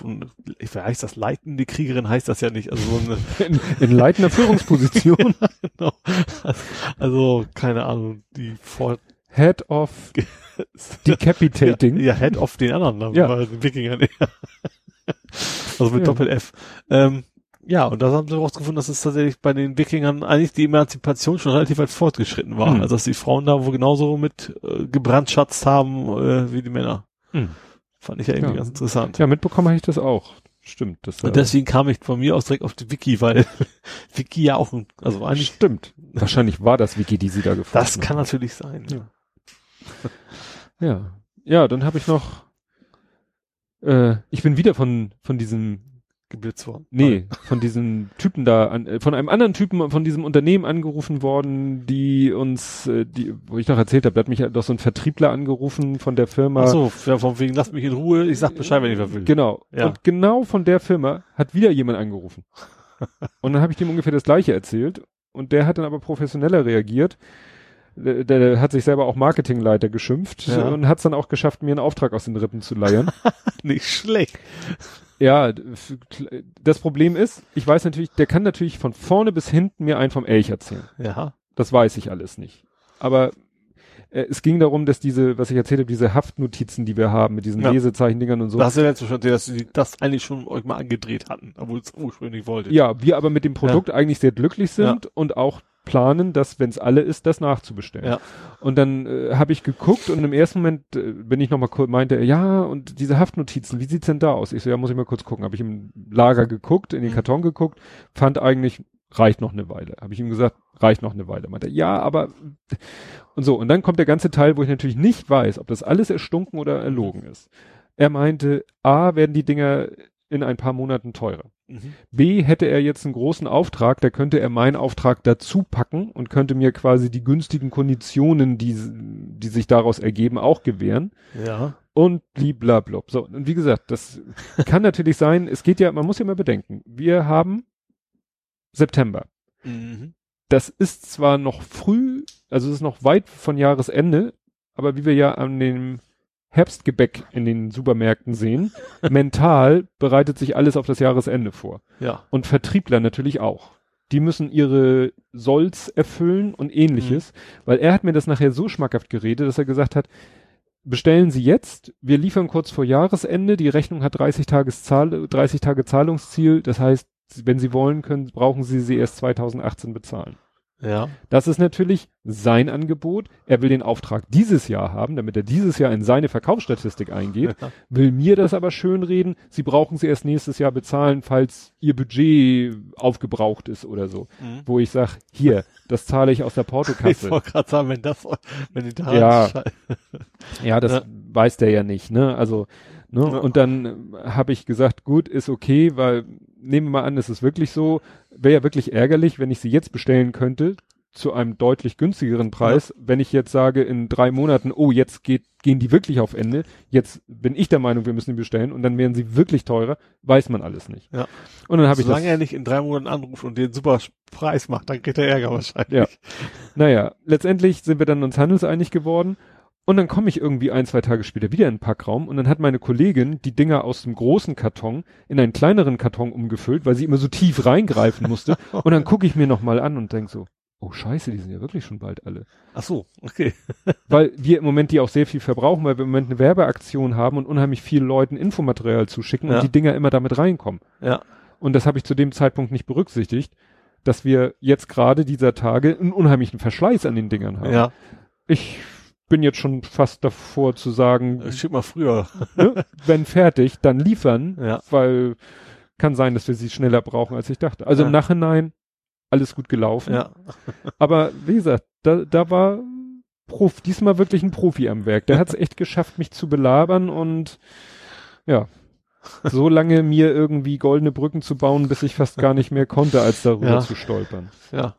C: ich weiß, heißt das leitende Kriegerin heißt das ja nicht. Also so eine,
B: in, in leitender Führungsposition.
C: genau. Also, keine Ahnung, die vor,
B: Head of Decapitating.
C: Ja, ja, Head of den anderen,
B: Ja.
C: bei den Wikingern. Ja. also mit
B: Ja.
C: Doppel F. Ähm, ja, und da haben sie herausgefunden, dass es tatsächlich bei den Wikingern eigentlich die Emanzipation schon relativ weit fortgeschritten war.
B: Hm.
C: Also dass die Frauen da wohl genauso mit äh, gebrandschatzt haben äh, wie die Männer.
B: Hm.
C: Fand ich ja irgendwie ganz interessant.
B: Ja, mitbekommen habe ich das auch. Stimmt. Das,
C: Und deswegen kam ich von mir aus direkt auf die Wiki, weil Wiki ja auch ein, also eigentlich,
B: stimmt. Wahrscheinlich war das Wiki, die sie da gefunden
C: das kann natürlich sein.
B: Ja. Ja. Ja, dann habe ich noch. Äh, ich bin wieder von von diesem
C: Geblitzt worden.
B: Nee, von diesem Typen da, an, äh, von einem anderen Typen von diesem Unternehmen angerufen worden, die uns, äh, die, wo ich noch erzählt habe, da hat mich ja doch so ein Vertriebler angerufen von der Firma.
C: Ach so, ja, von wegen, lasst mich in Ruhe, ich sag Bescheid, wenn ich was will.
B: Genau.
C: Ja.
B: Und genau von der Firma hat wieder jemand angerufen. und dann habe ich dem ungefähr das gleiche erzählt und der hat dann aber professioneller reagiert. Der, der, hat sich selber auch Marketingleiter geschimpft
C: Ja.
B: und hat es dann auch geschafft, mir einen Auftrag aus den Rippen zu leiern.
C: Nicht schlecht.
B: Ja, das Problem ist, ich weiß natürlich, der kann natürlich von vorne bis hinten mir einen vom Elch erzählen.
C: Ja.
B: Das weiß ich alles nicht. Aber äh, es ging darum, dass diese, was ich erzählt habe, diese Haftnotizen, die wir haben mit diesen
C: Ja.
B: Lesezeichendingern und so.
C: Da hast du ja letztes erzählt, dass sie das eigentlich schon euch mal angedreht hatten, obwohl es ursprünglich wolltet.
B: ja, wir aber mit dem Produkt eigentlich sehr glücklich sind und auch planen, dass, wenn es alle ist, das nachzubestellen.
C: Ja.
B: Und dann äh, habe ich geguckt und im ersten Moment äh, bin ich noch mal kurz, meinte er, ja, und diese Haftnotizen, wie sieht's denn da aus? Ich so, ja, muss ich mal kurz gucken. Habe ich im Lager geguckt, in den
C: Mhm.
B: Karton geguckt, fand eigentlich, reicht noch eine Weile. Habe ich ihm gesagt, reicht noch eine Weile. Meinte er, ja, aber und so. Und dann kommt der ganze Teil, wo ich natürlich nicht weiß, ob das alles erstunken oder erlogen ist. Er meinte, A, werden die Dinger in ein paar Monaten teurer.
C: Mhm.
B: B, hätte er jetzt einen großen Auftrag, da könnte er meinen Auftrag dazu packen und könnte mir quasi die günstigen Konditionen, die, die sich daraus ergeben, auch gewähren.
C: Ja.
B: Und bliblablub. So, und wie gesagt, das kann natürlich sein, es geht ja, man muss ja mal bedenken, wir haben September.
C: Mhm.
B: Das ist zwar noch früh, also es ist noch weit von Jahresende, aber wie wir ja an dem Herbstgebäck in den Supermärkten sehen, mental bereitet sich alles auf das Jahresende vor.
C: Ja.
B: Und Vertriebler natürlich auch. Die müssen ihre Solls erfüllen und ähnliches, weil er hat mir das nachher so schmackhaft geredet, dass er gesagt hat, bestellen Sie jetzt, wir liefern kurz vor Jahresende, die Rechnung hat 30 Tages Zahl, 30 Tage Zahlungsziel, das heißt, wenn Sie wollen können, brauchen Sie sie erst 2018 bezahlen.
C: Ja.
B: Das ist natürlich sein Angebot. Er will den Auftrag dieses Jahr haben, damit er dieses Jahr in seine Verkaufsstatistik eingeht.
C: Ja.
B: Will mir das aber schön reden. Sie brauchen sie erst nächstes Jahr bezahlen, falls ihr Budget aufgebraucht ist oder so.
C: Mhm.
B: Wo ich sag, hier, das zahle ich aus der
C: Ich
B: Portokasse.
C: wollte gerade sagen, wenn das, wenn die da
B: Ja. ja, das
C: Ja.
B: weiß der ja nicht, ne? Also, ne?
C: Ja.
B: Und dann habe ich gesagt, gut, ist okay, weil nehmen wir mal an, es ist wirklich so, wäre ja wirklich ärgerlich, wenn ich sie jetzt bestellen könnte zu einem deutlich günstigeren Preis, wenn ich jetzt sage in drei Monaten, oh, jetzt geht, gehen die wirklich auf Ende, jetzt bin ich der Meinung, wir müssen die bestellen und dann werden sie wirklich teurer, weiß man alles nicht.
C: Ja.
B: Und dann habe ich das,
C: Solange er nicht in drei Monaten anruft und den super Preis macht, dann kriegt er Ärger wahrscheinlich.
B: Ja. naja, letztendlich sind wir dann uns handelseinig geworden und dann komme ich irgendwie ein, zwei Tage später wieder in den Packraum und dann hat meine Kollegin die Dinger aus dem großen Karton in einen kleineren Karton umgefüllt, weil sie immer so tief reingreifen musste und dann gucke ich mir nochmal an und denk so, oh scheiße, die sind ja wirklich schon bald alle.
C: Ach so, okay.
B: Weil wir im Moment die auch sehr viel verbrauchen, weil wir im Moment eine Werbeaktion haben und unheimlich vielen Leuten Infomaterial zuschicken
C: Ja.
B: und die Dinger immer damit reinkommen.
C: Ja.
B: Und das habe ich zu dem Zeitpunkt nicht berücksichtigt, dass wir jetzt gerade dieser Tage einen unheimlichen Verschleiß an den Dingern haben.
C: Ja.
B: Ich bin jetzt schon fast davor zu sagen,
C: Schick mal früher.
B: ne, wenn fertig, dann liefern,
C: Ja.
B: weil kann sein, dass wir sie schneller brauchen, als ich dachte. Also
C: Ja.
B: im Nachhinein alles gut gelaufen.
C: Ja.
B: Aber wie gesagt, da, da war Prof, diesmal wirklich ein Profi am Werk. Der hat es echt geschafft, mich zu belabern und ja, so lange mir irgendwie goldene Brücken zu bauen, bis ich fast gar nicht mehr konnte, als darüber
C: Ja.
B: zu stolpern.
C: Ja.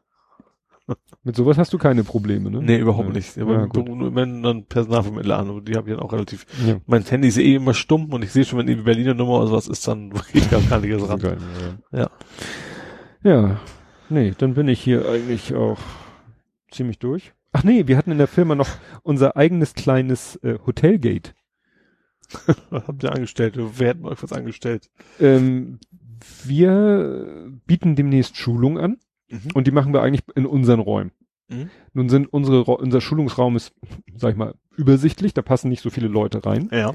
B: Mit sowas hast du keine Probleme, ne?
C: Nee, überhaupt
B: Ja.
C: nicht.
B: Ja,
C: Aber
B: gut.
C: nur, wenn dann Personalvermittler an, und die habe ich dann auch relativ.
B: Ja.
C: Mein Handy ist eh immer stumm und ich sehe schon, wenn die Berliner Nummer oder sowas ist, dann geht gar gar nicht erst ran.
B: Geil, ja.
C: Ja.
B: Ja, nee, dann bin ich hier eigentlich auch ziemlich durch. Ach nee, wir hatten in der Firma noch unser eigenes kleines äh, Hotelgate.
C: Was habt ihr angestellt? Wer hat euch was angestellt?
B: Ähm, wir bieten demnächst Schulung an
C: Mhm.
B: und die machen wir eigentlich in unseren Räumen.
C: Mhm.
B: Nun sind unsere, unser Schulungsraum ist, sag ich mal, übersichtlich, da passen nicht so viele Leute rein.
C: Ja.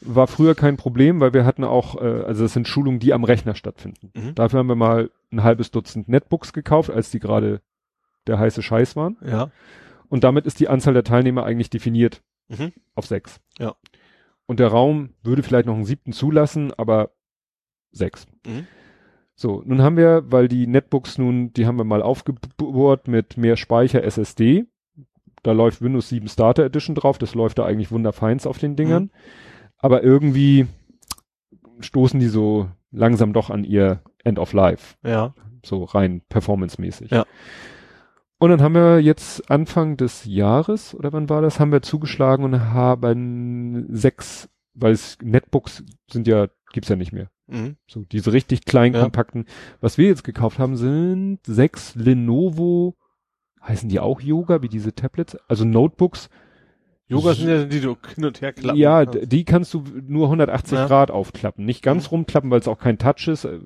B: War früher kein Problem, weil wir hatten auch, äh, also das sind Schulungen, die am Rechner stattfinden.
C: Mhm.
B: Dafür haben wir mal ein halbes Dutzend Netbooks gekauft, als die gerade der heiße Scheiß waren.
C: Ja.
B: Und damit ist die Anzahl der Teilnehmer eigentlich definiert
C: Mhm.
B: auf sechs.
C: Ja.
B: Und der Raum würde vielleicht noch einen siebten zulassen, aber sechs.
C: Mhm.
B: So, nun haben wir, weil die Netbooks nun, die haben wir mal aufgebohrt mit mehr Speicher SSD. Da läuft Windows 7 Starter Edition drauf, das läuft da eigentlich wunderfeins auf den Dingern.
C: Mhm.
B: Aber irgendwie stoßen die so langsam doch an ihr End of Life,
C: Ja.
B: so rein performancemäßig.
C: Ja.
B: Und dann haben wir jetzt Anfang des Jahres, oder wann war das, haben wir zugeschlagen und haben sechs, weil es Netbooks sind ja, gibt's ja nicht mehr.
C: Mhm.
B: So, diese richtig kleinen,
C: Ja.
B: kompakten. Was wir jetzt gekauft haben, sind sechs Lenovo, heißen die auch Yoga, wie diese Tablets? Also Notebooks.
C: Yoga sind ja die, die du hin und her klappen.
B: ja,
C: kannst.
B: die kannst du nur 180
C: Ja.
B: Grad aufklappen. Nicht ganz rumklappen, weil es auch kein Touch ist. äh,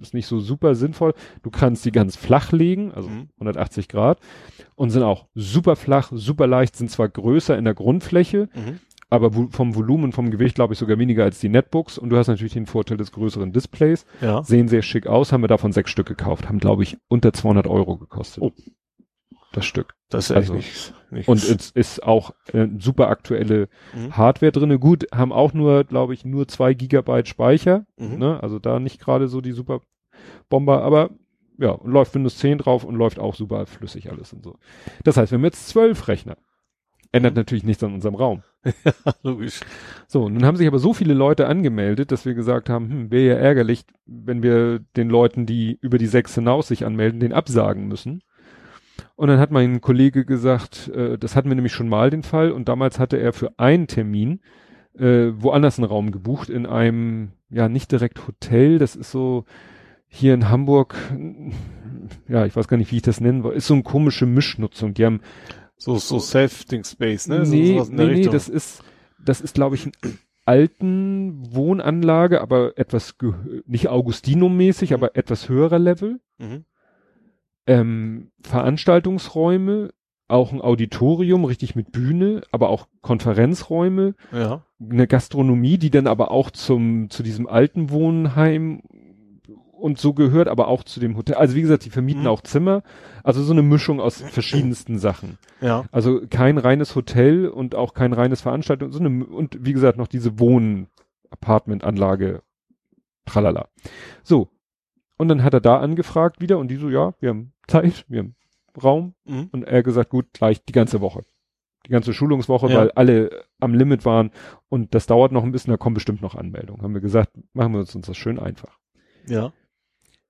B: Ist nicht so super sinnvoll. Du kannst die ganz flach legen, also
C: Mhm.
B: 180 Grad. Und sind auch super flach, super leicht, sind zwar größer in der Grundfläche,
C: Mhm.
B: Aber vom Volumen und vom Gewicht glaube ich sogar weniger als die Netbooks. Und du hast natürlich den Vorteil des größeren Displays.
C: Ja.
B: Sehen sehr schick aus, haben wir davon sechs Stück gekauft, haben glaube ich unter 200 Euro gekostet.
C: Oh.
B: das Stück.
C: Das ist
B: Also,
C: nicht, nicht
B: Und es ist auch äh, super aktuelle
C: Mhm.
B: Hardware drinne. Gut, haben auch nur, glaube ich, nur zwei Gigabyte Speicher.
C: Mhm.
B: Ne? Also da nicht gerade so die super Bomber, aber ja, läuft Windows 10 drauf und läuft auch super flüssig alles und so. Das heißt, wir haben jetzt zwölf Rechner. Ändert
C: Mhm.
B: natürlich nichts an unserem Raum.
C: logisch.
B: So, nun haben sich aber so viele Leute angemeldet, dass wir gesagt haben, hm, wäre ja ärgerlich, wenn wir den Leuten, die über die sechs hinaus sich anmelden, den absagen müssen. Und dann hat mein Kollege gesagt, äh, das hatten wir nämlich schon mal den Fall und damals hatte er für einen Termin äh, woanders einen Raum gebucht in einem, ja nicht direkt Hotel, das ist so hier in Hamburg, ja ich weiß gar nicht, wie ich das nennen soll, ist so eine komische Mischnutzung. Die haben
C: So, so Self-Think Space, ne? So,
B: nee,
C: der
B: nee, nee, das ist, das ist, glaube ich, eine alten Wohnanlage, aber etwas, nicht Augustinum-mäßig,
C: Mhm.
B: aber etwas höherer Level.
C: Mhm.
B: Ähm, Veranstaltungsräume, auch ein Auditorium, richtig mit Bühne, aber auch Konferenzräume,
C: Ja.
B: eine Gastronomie, die dann aber auch zum, zu diesem alten Wohnheim und so gehört, aber auch zu dem Hotel. Also wie gesagt, die vermieten
C: Mhm.
B: auch Zimmer. Also so eine Mischung aus verschiedensten Sachen.
C: Ja.
B: Also kein reines Hotel und auch kein reines Veranstaltung, so eine, und wie gesagt noch diese Wohn-Apartment-Anlage, tralala. So. Und dann hat er da angefragt wieder und die so, ja, wir haben Zeit, wir haben Raum.
C: Mhm.
B: Und er gesagt, gut, gleich die ganze Woche. Die ganze Schulungswoche,
C: Ja.
B: weil alle am Limit waren und das dauert noch ein bisschen, da kommen bestimmt noch Anmeldungen. Haben wir gesagt, machen wir uns, uns das schön einfach.
C: Ja.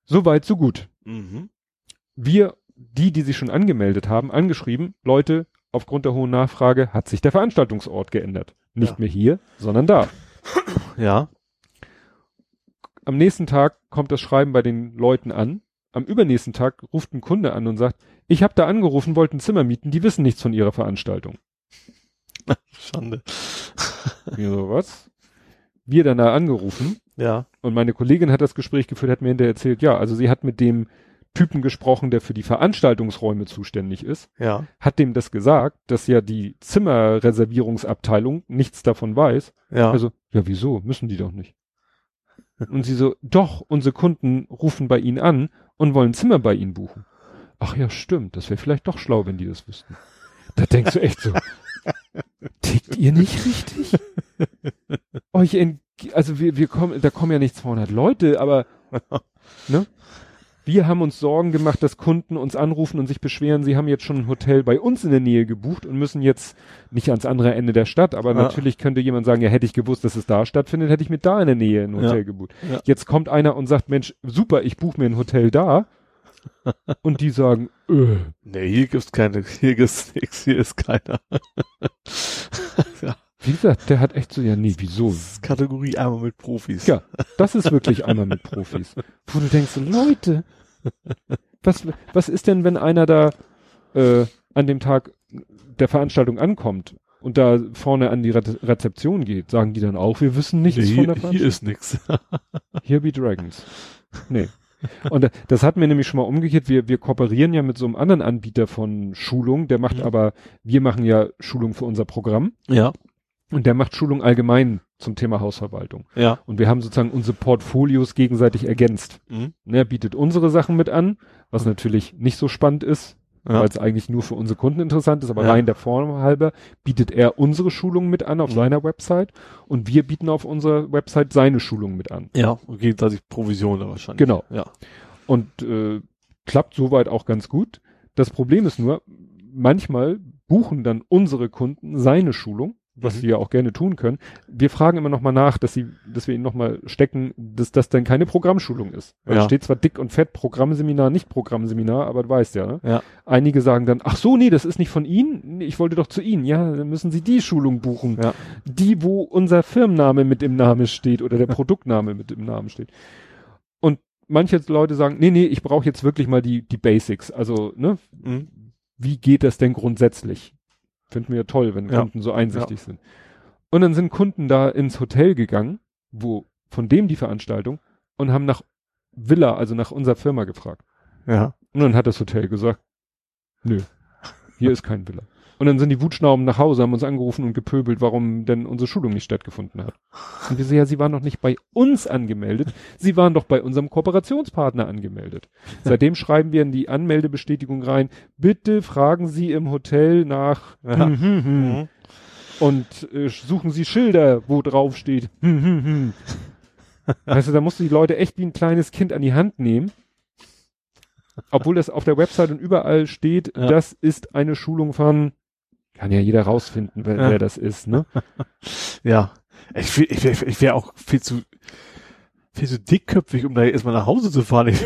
B: So weit, so gut.
C: Mhm.
B: wir, die, die sich schon angemeldet haben, angeschrieben, Leute, aufgrund der hohen Nachfrage hat sich der Veranstaltungsort geändert. Nicht
C: Ja.
B: mehr hier, sondern da.
C: Ja.
B: Am nächsten Tag kommt das Schreiben bei den Leuten an. Am übernächsten Tag ruft ein Kunde an und sagt, ich habe da angerufen, wollte ein Zimmer mieten, die wissen nichts von ihrer Veranstaltung.
C: Schande.
B: Wir so, was? Wir dann da angerufen
C: Ja.
B: und meine Kollegin hat das Gespräch geführt, hat mir hinterher erzählt, ja, also sie hat mit dem Typen gesprochen, der für die Veranstaltungsräume zuständig ist.
C: Ja.
B: hat dem das gesagt, dass ja die Zimmerreservierungsabteilung nichts davon weiß.
C: Ja.
B: Also, ja, wieso? Müssen die doch nicht. Und sie so, doch, unsere Kunden rufen bei Ihnen an und wollen Zimmer bei Ihnen buchen. Ach ja, stimmt, das wäre vielleicht doch schlau, wenn die das wüssten. Da denkst du echt so, tickt ihr nicht richtig? Euch ent also wir, wir kommen, da kommen ja nicht 200 Leute, aber, ne? Wir haben uns Sorgen gemacht, dass Kunden uns anrufen und sich beschweren, sie haben jetzt schon ein Hotel bei uns in der Nähe gebucht und müssen jetzt nicht ans andere Ende der Stadt, aber
C: Ja.
B: natürlich könnte jemand sagen, ja, hätte ich gewusst, dass es da stattfindet, hätte ich mir da in der Nähe ein Hotel
C: Ja.
B: gebucht.
C: Ja.
B: Jetzt kommt einer und sagt, Mensch, super, ich buche mir ein Hotel da. und die sagen, äh,
C: Nee, hier gibt's keine, hier gibt's nix, hier ist keiner. ja,
B: wie gesagt, der hat echt so, ja, nee, wieso?
C: das ist Kategorie einmal mit Profis.
B: Ja, das ist wirklich einmal mit Profis. Wo du denkst, Leute, was, was ist denn, wenn einer da äh, an dem Tag der Veranstaltung ankommt und da vorne an die Re Rezeption geht? Sagen die dann auch, wir wissen nichts
C: Nee,
B: von der
C: hier,
B: Veranstaltung?
C: hier ist nix.
B: Here be Dragons. Nee. Und äh, das hatten wir nämlich schon mal umgekehrt. Wir, wir kooperieren ja mit so einem anderen Anbieter von Schulung. Der macht
C: Mhm.
B: aber, wir machen ja Schulung für unser Programm
C: Ja.
B: Und der macht Schulung allgemein zum Thema Hausverwaltung.
C: Ja.
B: Und wir haben sozusagen unsere Portfolios gegenseitig ergänzt.
C: Mhm.
B: Ne, er bietet unsere Sachen mit an, was natürlich nicht so spannend ist,
C: Ja.
B: weil es eigentlich nur für unsere Kunden interessant ist, aber
C: Ja.
B: rein der Form halber bietet er unsere Schulungen mit an auf
C: Mhm.
B: seiner Website und wir bieten auf unserer Website seine Schulungen mit an.
C: Ja, und gegenseitig Provision wahrscheinlich.
B: Genau.
C: Ja.
B: Und äh, klappt soweit auch ganz gut. Das Problem ist nur, manchmal buchen dann unsere Kunden seine Schulung, was
C: Mhm.
B: sie ja auch gerne tun können. Wir fragen immer nochmal nach, dass sie, dass wir ihnen nochmal stecken, dass das dann keine Programmschulung ist. Weil
C: Ja.
B: steht zwar dick und fett Programmseminar, nicht Programmseminar, aber du weißt ja, ne?
C: Ja.
B: Einige sagen dann, ach so, nee, das ist nicht von Ihnen, ich wollte doch zu Ihnen. Ja, dann müssen Sie die Schulung buchen.
C: Ja.
B: Die, wo unser Firmenname mit im Namen steht oder der Produktname mit im Namen steht. Und manche Leute sagen, nee, nee, ich brauche jetzt wirklich mal die, die Basics. Also, ne,
C: Mhm.
B: wie geht das denn grundsätzlich? Finden wir ja toll, wenn
C: Ja.
B: Kunden so einsichtig sind. Und dann sind Kunden da ins Hotel gegangen, wo von dem die Veranstaltung und haben nach Villa, also nach unserer Firma gefragt.
C: Ja.
B: Und dann hat das Hotel gesagt, nö, hier ist kein Villa. Und dann sind die Wutschnauben nach Hause, haben uns angerufen und gepöbelt, warum denn unsere Schulung nicht stattgefunden hat. Und wir so, ja, sie waren doch nicht bei uns angemeldet, sie waren doch bei unserem Kooperationspartner angemeldet. Seitdem schreiben wir in die Anmeldebestätigung rein, bitte fragen Sie im Hotel nach
C: Ja.
B: hm, hm, hm.
C: Mhm.
B: und äh, suchen Sie Schilder, wo drauf steht. Weißt du, da musst du die Leute echt wie ein kleines Kind an die Hand nehmen. Obwohl das auf der Website und überall steht,
C: Ja.
B: das ist eine Schulung von, kann ja jeder rausfinden, wer,
C: Ja.
B: wer das ist, ne?
C: Ja. Ich, ich wäre ich wär auch viel zu, viel zu dickköpfig, um da erstmal nach Hause zu fahren. Ich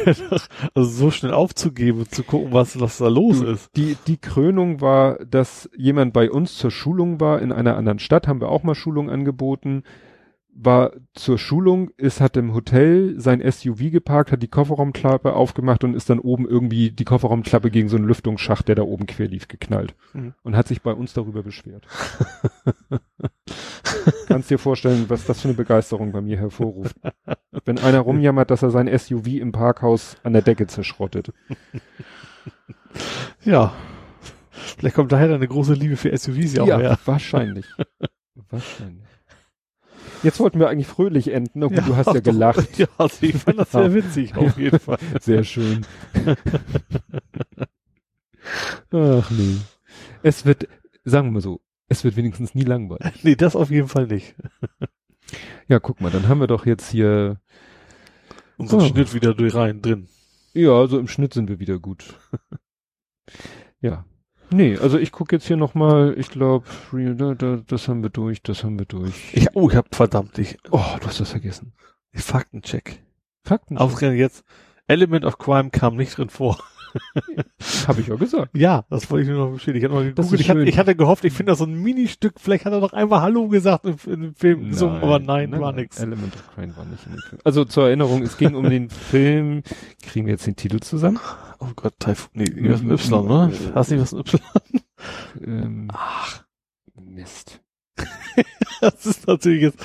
C: also so schnell aufzugeben und zu gucken, was, was da los
B: Du,
C: ist.
B: Die, die Krönung war, dass jemand bei uns zur Schulung war, in einer anderen Stadt haben wir auch mal Schulung angeboten, war zur Schulung, ist, hat im Hotel sein SUV geparkt, hat die Kofferraumklappe aufgemacht und ist dann oben irgendwie die Kofferraumklappe gegen so einen Lüftungsschacht, der da oben quer lief, geknallt.
C: Mhm.
B: Und hat sich bei uns darüber beschwert. Kannst dir vorstellen, was das für eine Begeisterung bei mir hervorruft. Wenn einer rumjammert, dass er sein SUV im Parkhaus an der Decke zerschrottet.
C: Ja. Vielleicht kommt daher eine große Liebe für SUVs ja auch her.
B: wahrscheinlich. wahrscheinlich. Jetzt wollten wir eigentlich fröhlich enden. Oh, gut, du hast ja gelacht.
C: Ja, also ich fand das sehr witzig, auf jeden Fall.
B: Sehr schön. Ach nee. Es wird, sagen wir mal so, es wird wenigstens nie langweilig.
C: Nee, das auf jeden Fall nicht.
B: Ja, guck mal, dann haben wir doch jetzt hier,
C: Unseren
B: Oh.
C: Schnitt wieder durch rein drin.
B: ja, so im Schnitt sind wir wieder gut. ja. Nee, also ich gucke jetzt hier nochmal, ich glaube, das haben wir durch, das haben wir durch.
C: Ich, oh, ich hab verdammt, ich,
B: oh, du hast das vergessen.
C: Faktencheck.
B: Fakten.
C: Ausgerechnet jetzt. Element of Crime kam nicht drin vor.
B: Habe ich ja gesagt.
C: Ja, das wollte ich nur noch bestätigen. Ich, noch
B: Das
C: gegoogelt. ich, hatte, ich hatte gehofft, ich finde das so ein Ministück, vielleicht hat er noch einmal Hallo gesagt in dem Film gesungen, aber nein, war nix.
B: Element of Crime war nicht in dem Film. Also zur Erinnerung, es ging um den Film. Kriegen wir jetzt den Titel zusammen?
C: Oh Gott, Taifun, nee, was ein Y, ne? Hast du nicht was ein Y?
B: Ähm,
C: Ach,
B: Mist.
C: das ist natürlich jetzt,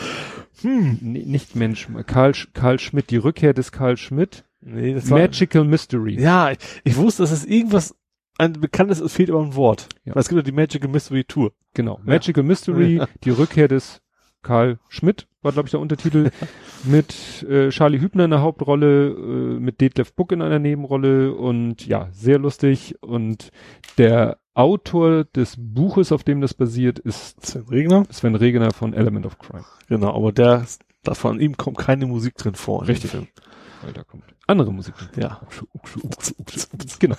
C: hm.
B: Nicht Mensch, Karl, Karl Schmidt, die Rückkehr des Karl Schmidt.
C: Nee, das war,
B: Magical Mystery.
C: ja, ich, ich wusste, dass es irgendwas, ein bekanntes, es fehlt aber ein Wort.
B: Ja.
C: Es gibt ja die Magical Mystery Tour.
B: Genau. Magical Mystery,
C: Ja.
B: die Rückkehr des Karl Schmidt, war glaube ich der Untertitel, mit äh, Charlie Hübner in der Hauptrolle, äh, mit Detlef Buck in einer Nebenrolle und ja, sehr lustig. Und der Autor des Buches, auf dem das basiert, ist
C: Sven Regner.
B: Sven Regener von Element of Crime.
C: Genau, aber der, da von ihm kommt keine Musik drin vor.
B: Richtig. Weil da kommt andere Musik.
C: Ja.
B: Genau.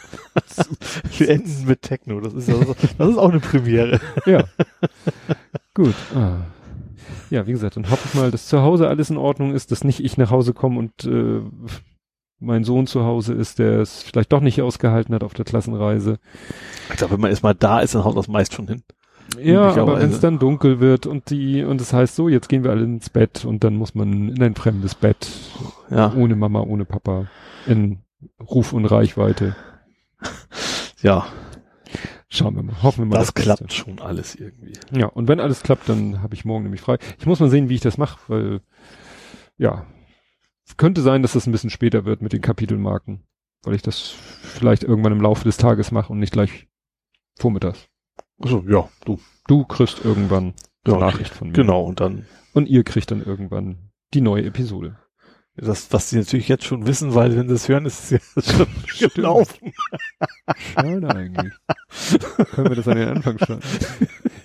C: Wir enden mit Techno. Das ist, also, das ist auch eine Premiere.
B: Ja. Gut. Ah. Ja, wie gesagt, dann hoffe ich mal, dass zu Hause alles in Ordnung ist, dass nicht ich nach Hause komme und äh, mein Sohn zu Hause ist, der es vielleicht doch nicht ausgehalten hat auf der Klassenreise.
C: Ich glaube, wenn man erstmal da ist, dann haut das meist schon hin.
B: Ja, aber wenn es dann dunkel wird und die und es heißt so, jetzt gehen wir alle ins Bett und dann muss man in ein fremdes Bett
C: Ja.
B: ohne Mama, ohne Papa in Ruf und Reichweite.
C: Ja.
B: Schauen wir mal, hoffen wir mal.
C: Das
B: Beste.
C: klappt schon alles irgendwie.
B: Ja, und wenn alles klappt, dann habe ich morgen nämlich frei. Ich muss mal sehen, wie ich das mache, weil ja, es könnte sein, dass das ein bisschen später wird mit den Kapitelmarken, weil ich das vielleicht irgendwann im Laufe des Tages mache und nicht gleich vormittags.
C: Also, ja, du.
B: Du kriegst irgendwann
C: Ja,
B: eine Nachricht von mir.
C: Genau, und dann,
B: Und ihr kriegt dann irgendwann die neue Episode.
C: das, was sie natürlich jetzt schon wissen, weil wenn sie es hören, ist es ja schon gelaufen.
B: Schade eigentlich. Können wir das an den Anfang schreiben?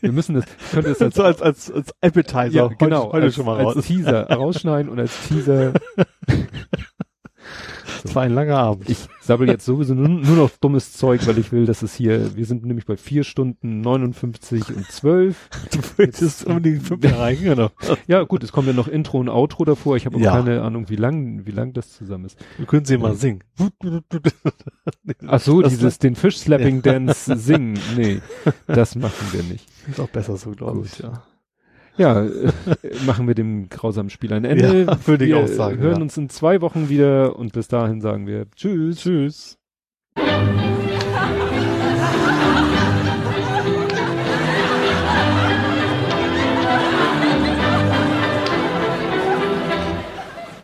B: Wir müssen das, könnte es als,
C: so als, als, als Appetizer.
B: ja,
C: Heute-
B: genau,
C: Heute
B: als,
C: schon mal
B: als
C: raus.
B: Teaser rausschneiden und als Teaser
C: Das war ein langer Abend.
B: Ich sabbel jetzt sowieso nur, nur noch dummes Zeug, weil ich will, dass es hier, wir sind nämlich bei vier Stunden 59 und 12.
C: Du willst unbedingt fünf erreichen, genau.
B: Ja, gut, es kommt ja noch Intro und Outro davor. Ich habe
C: Ja.
B: keine Ahnung, wie lang, wie lang das zusammen ist.
C: Wir können sie mal singen.
B: Ach so,
C: Das-
B: dieses, den Fish-Slapping-Dance singen. Nee, das machen wir nicht.
C: Ist auch besser so, glaube ich, ja.
B: Ja, äh, machen wir dem grausamen Spiel ein Ende.
C: Ja, würde ich
B: wir
C: auch sagen,
B: hören
C: ja.
B: uns in zwei Wochen wieder und bis dahin sagen wir Tschüss.
C: Tschüss.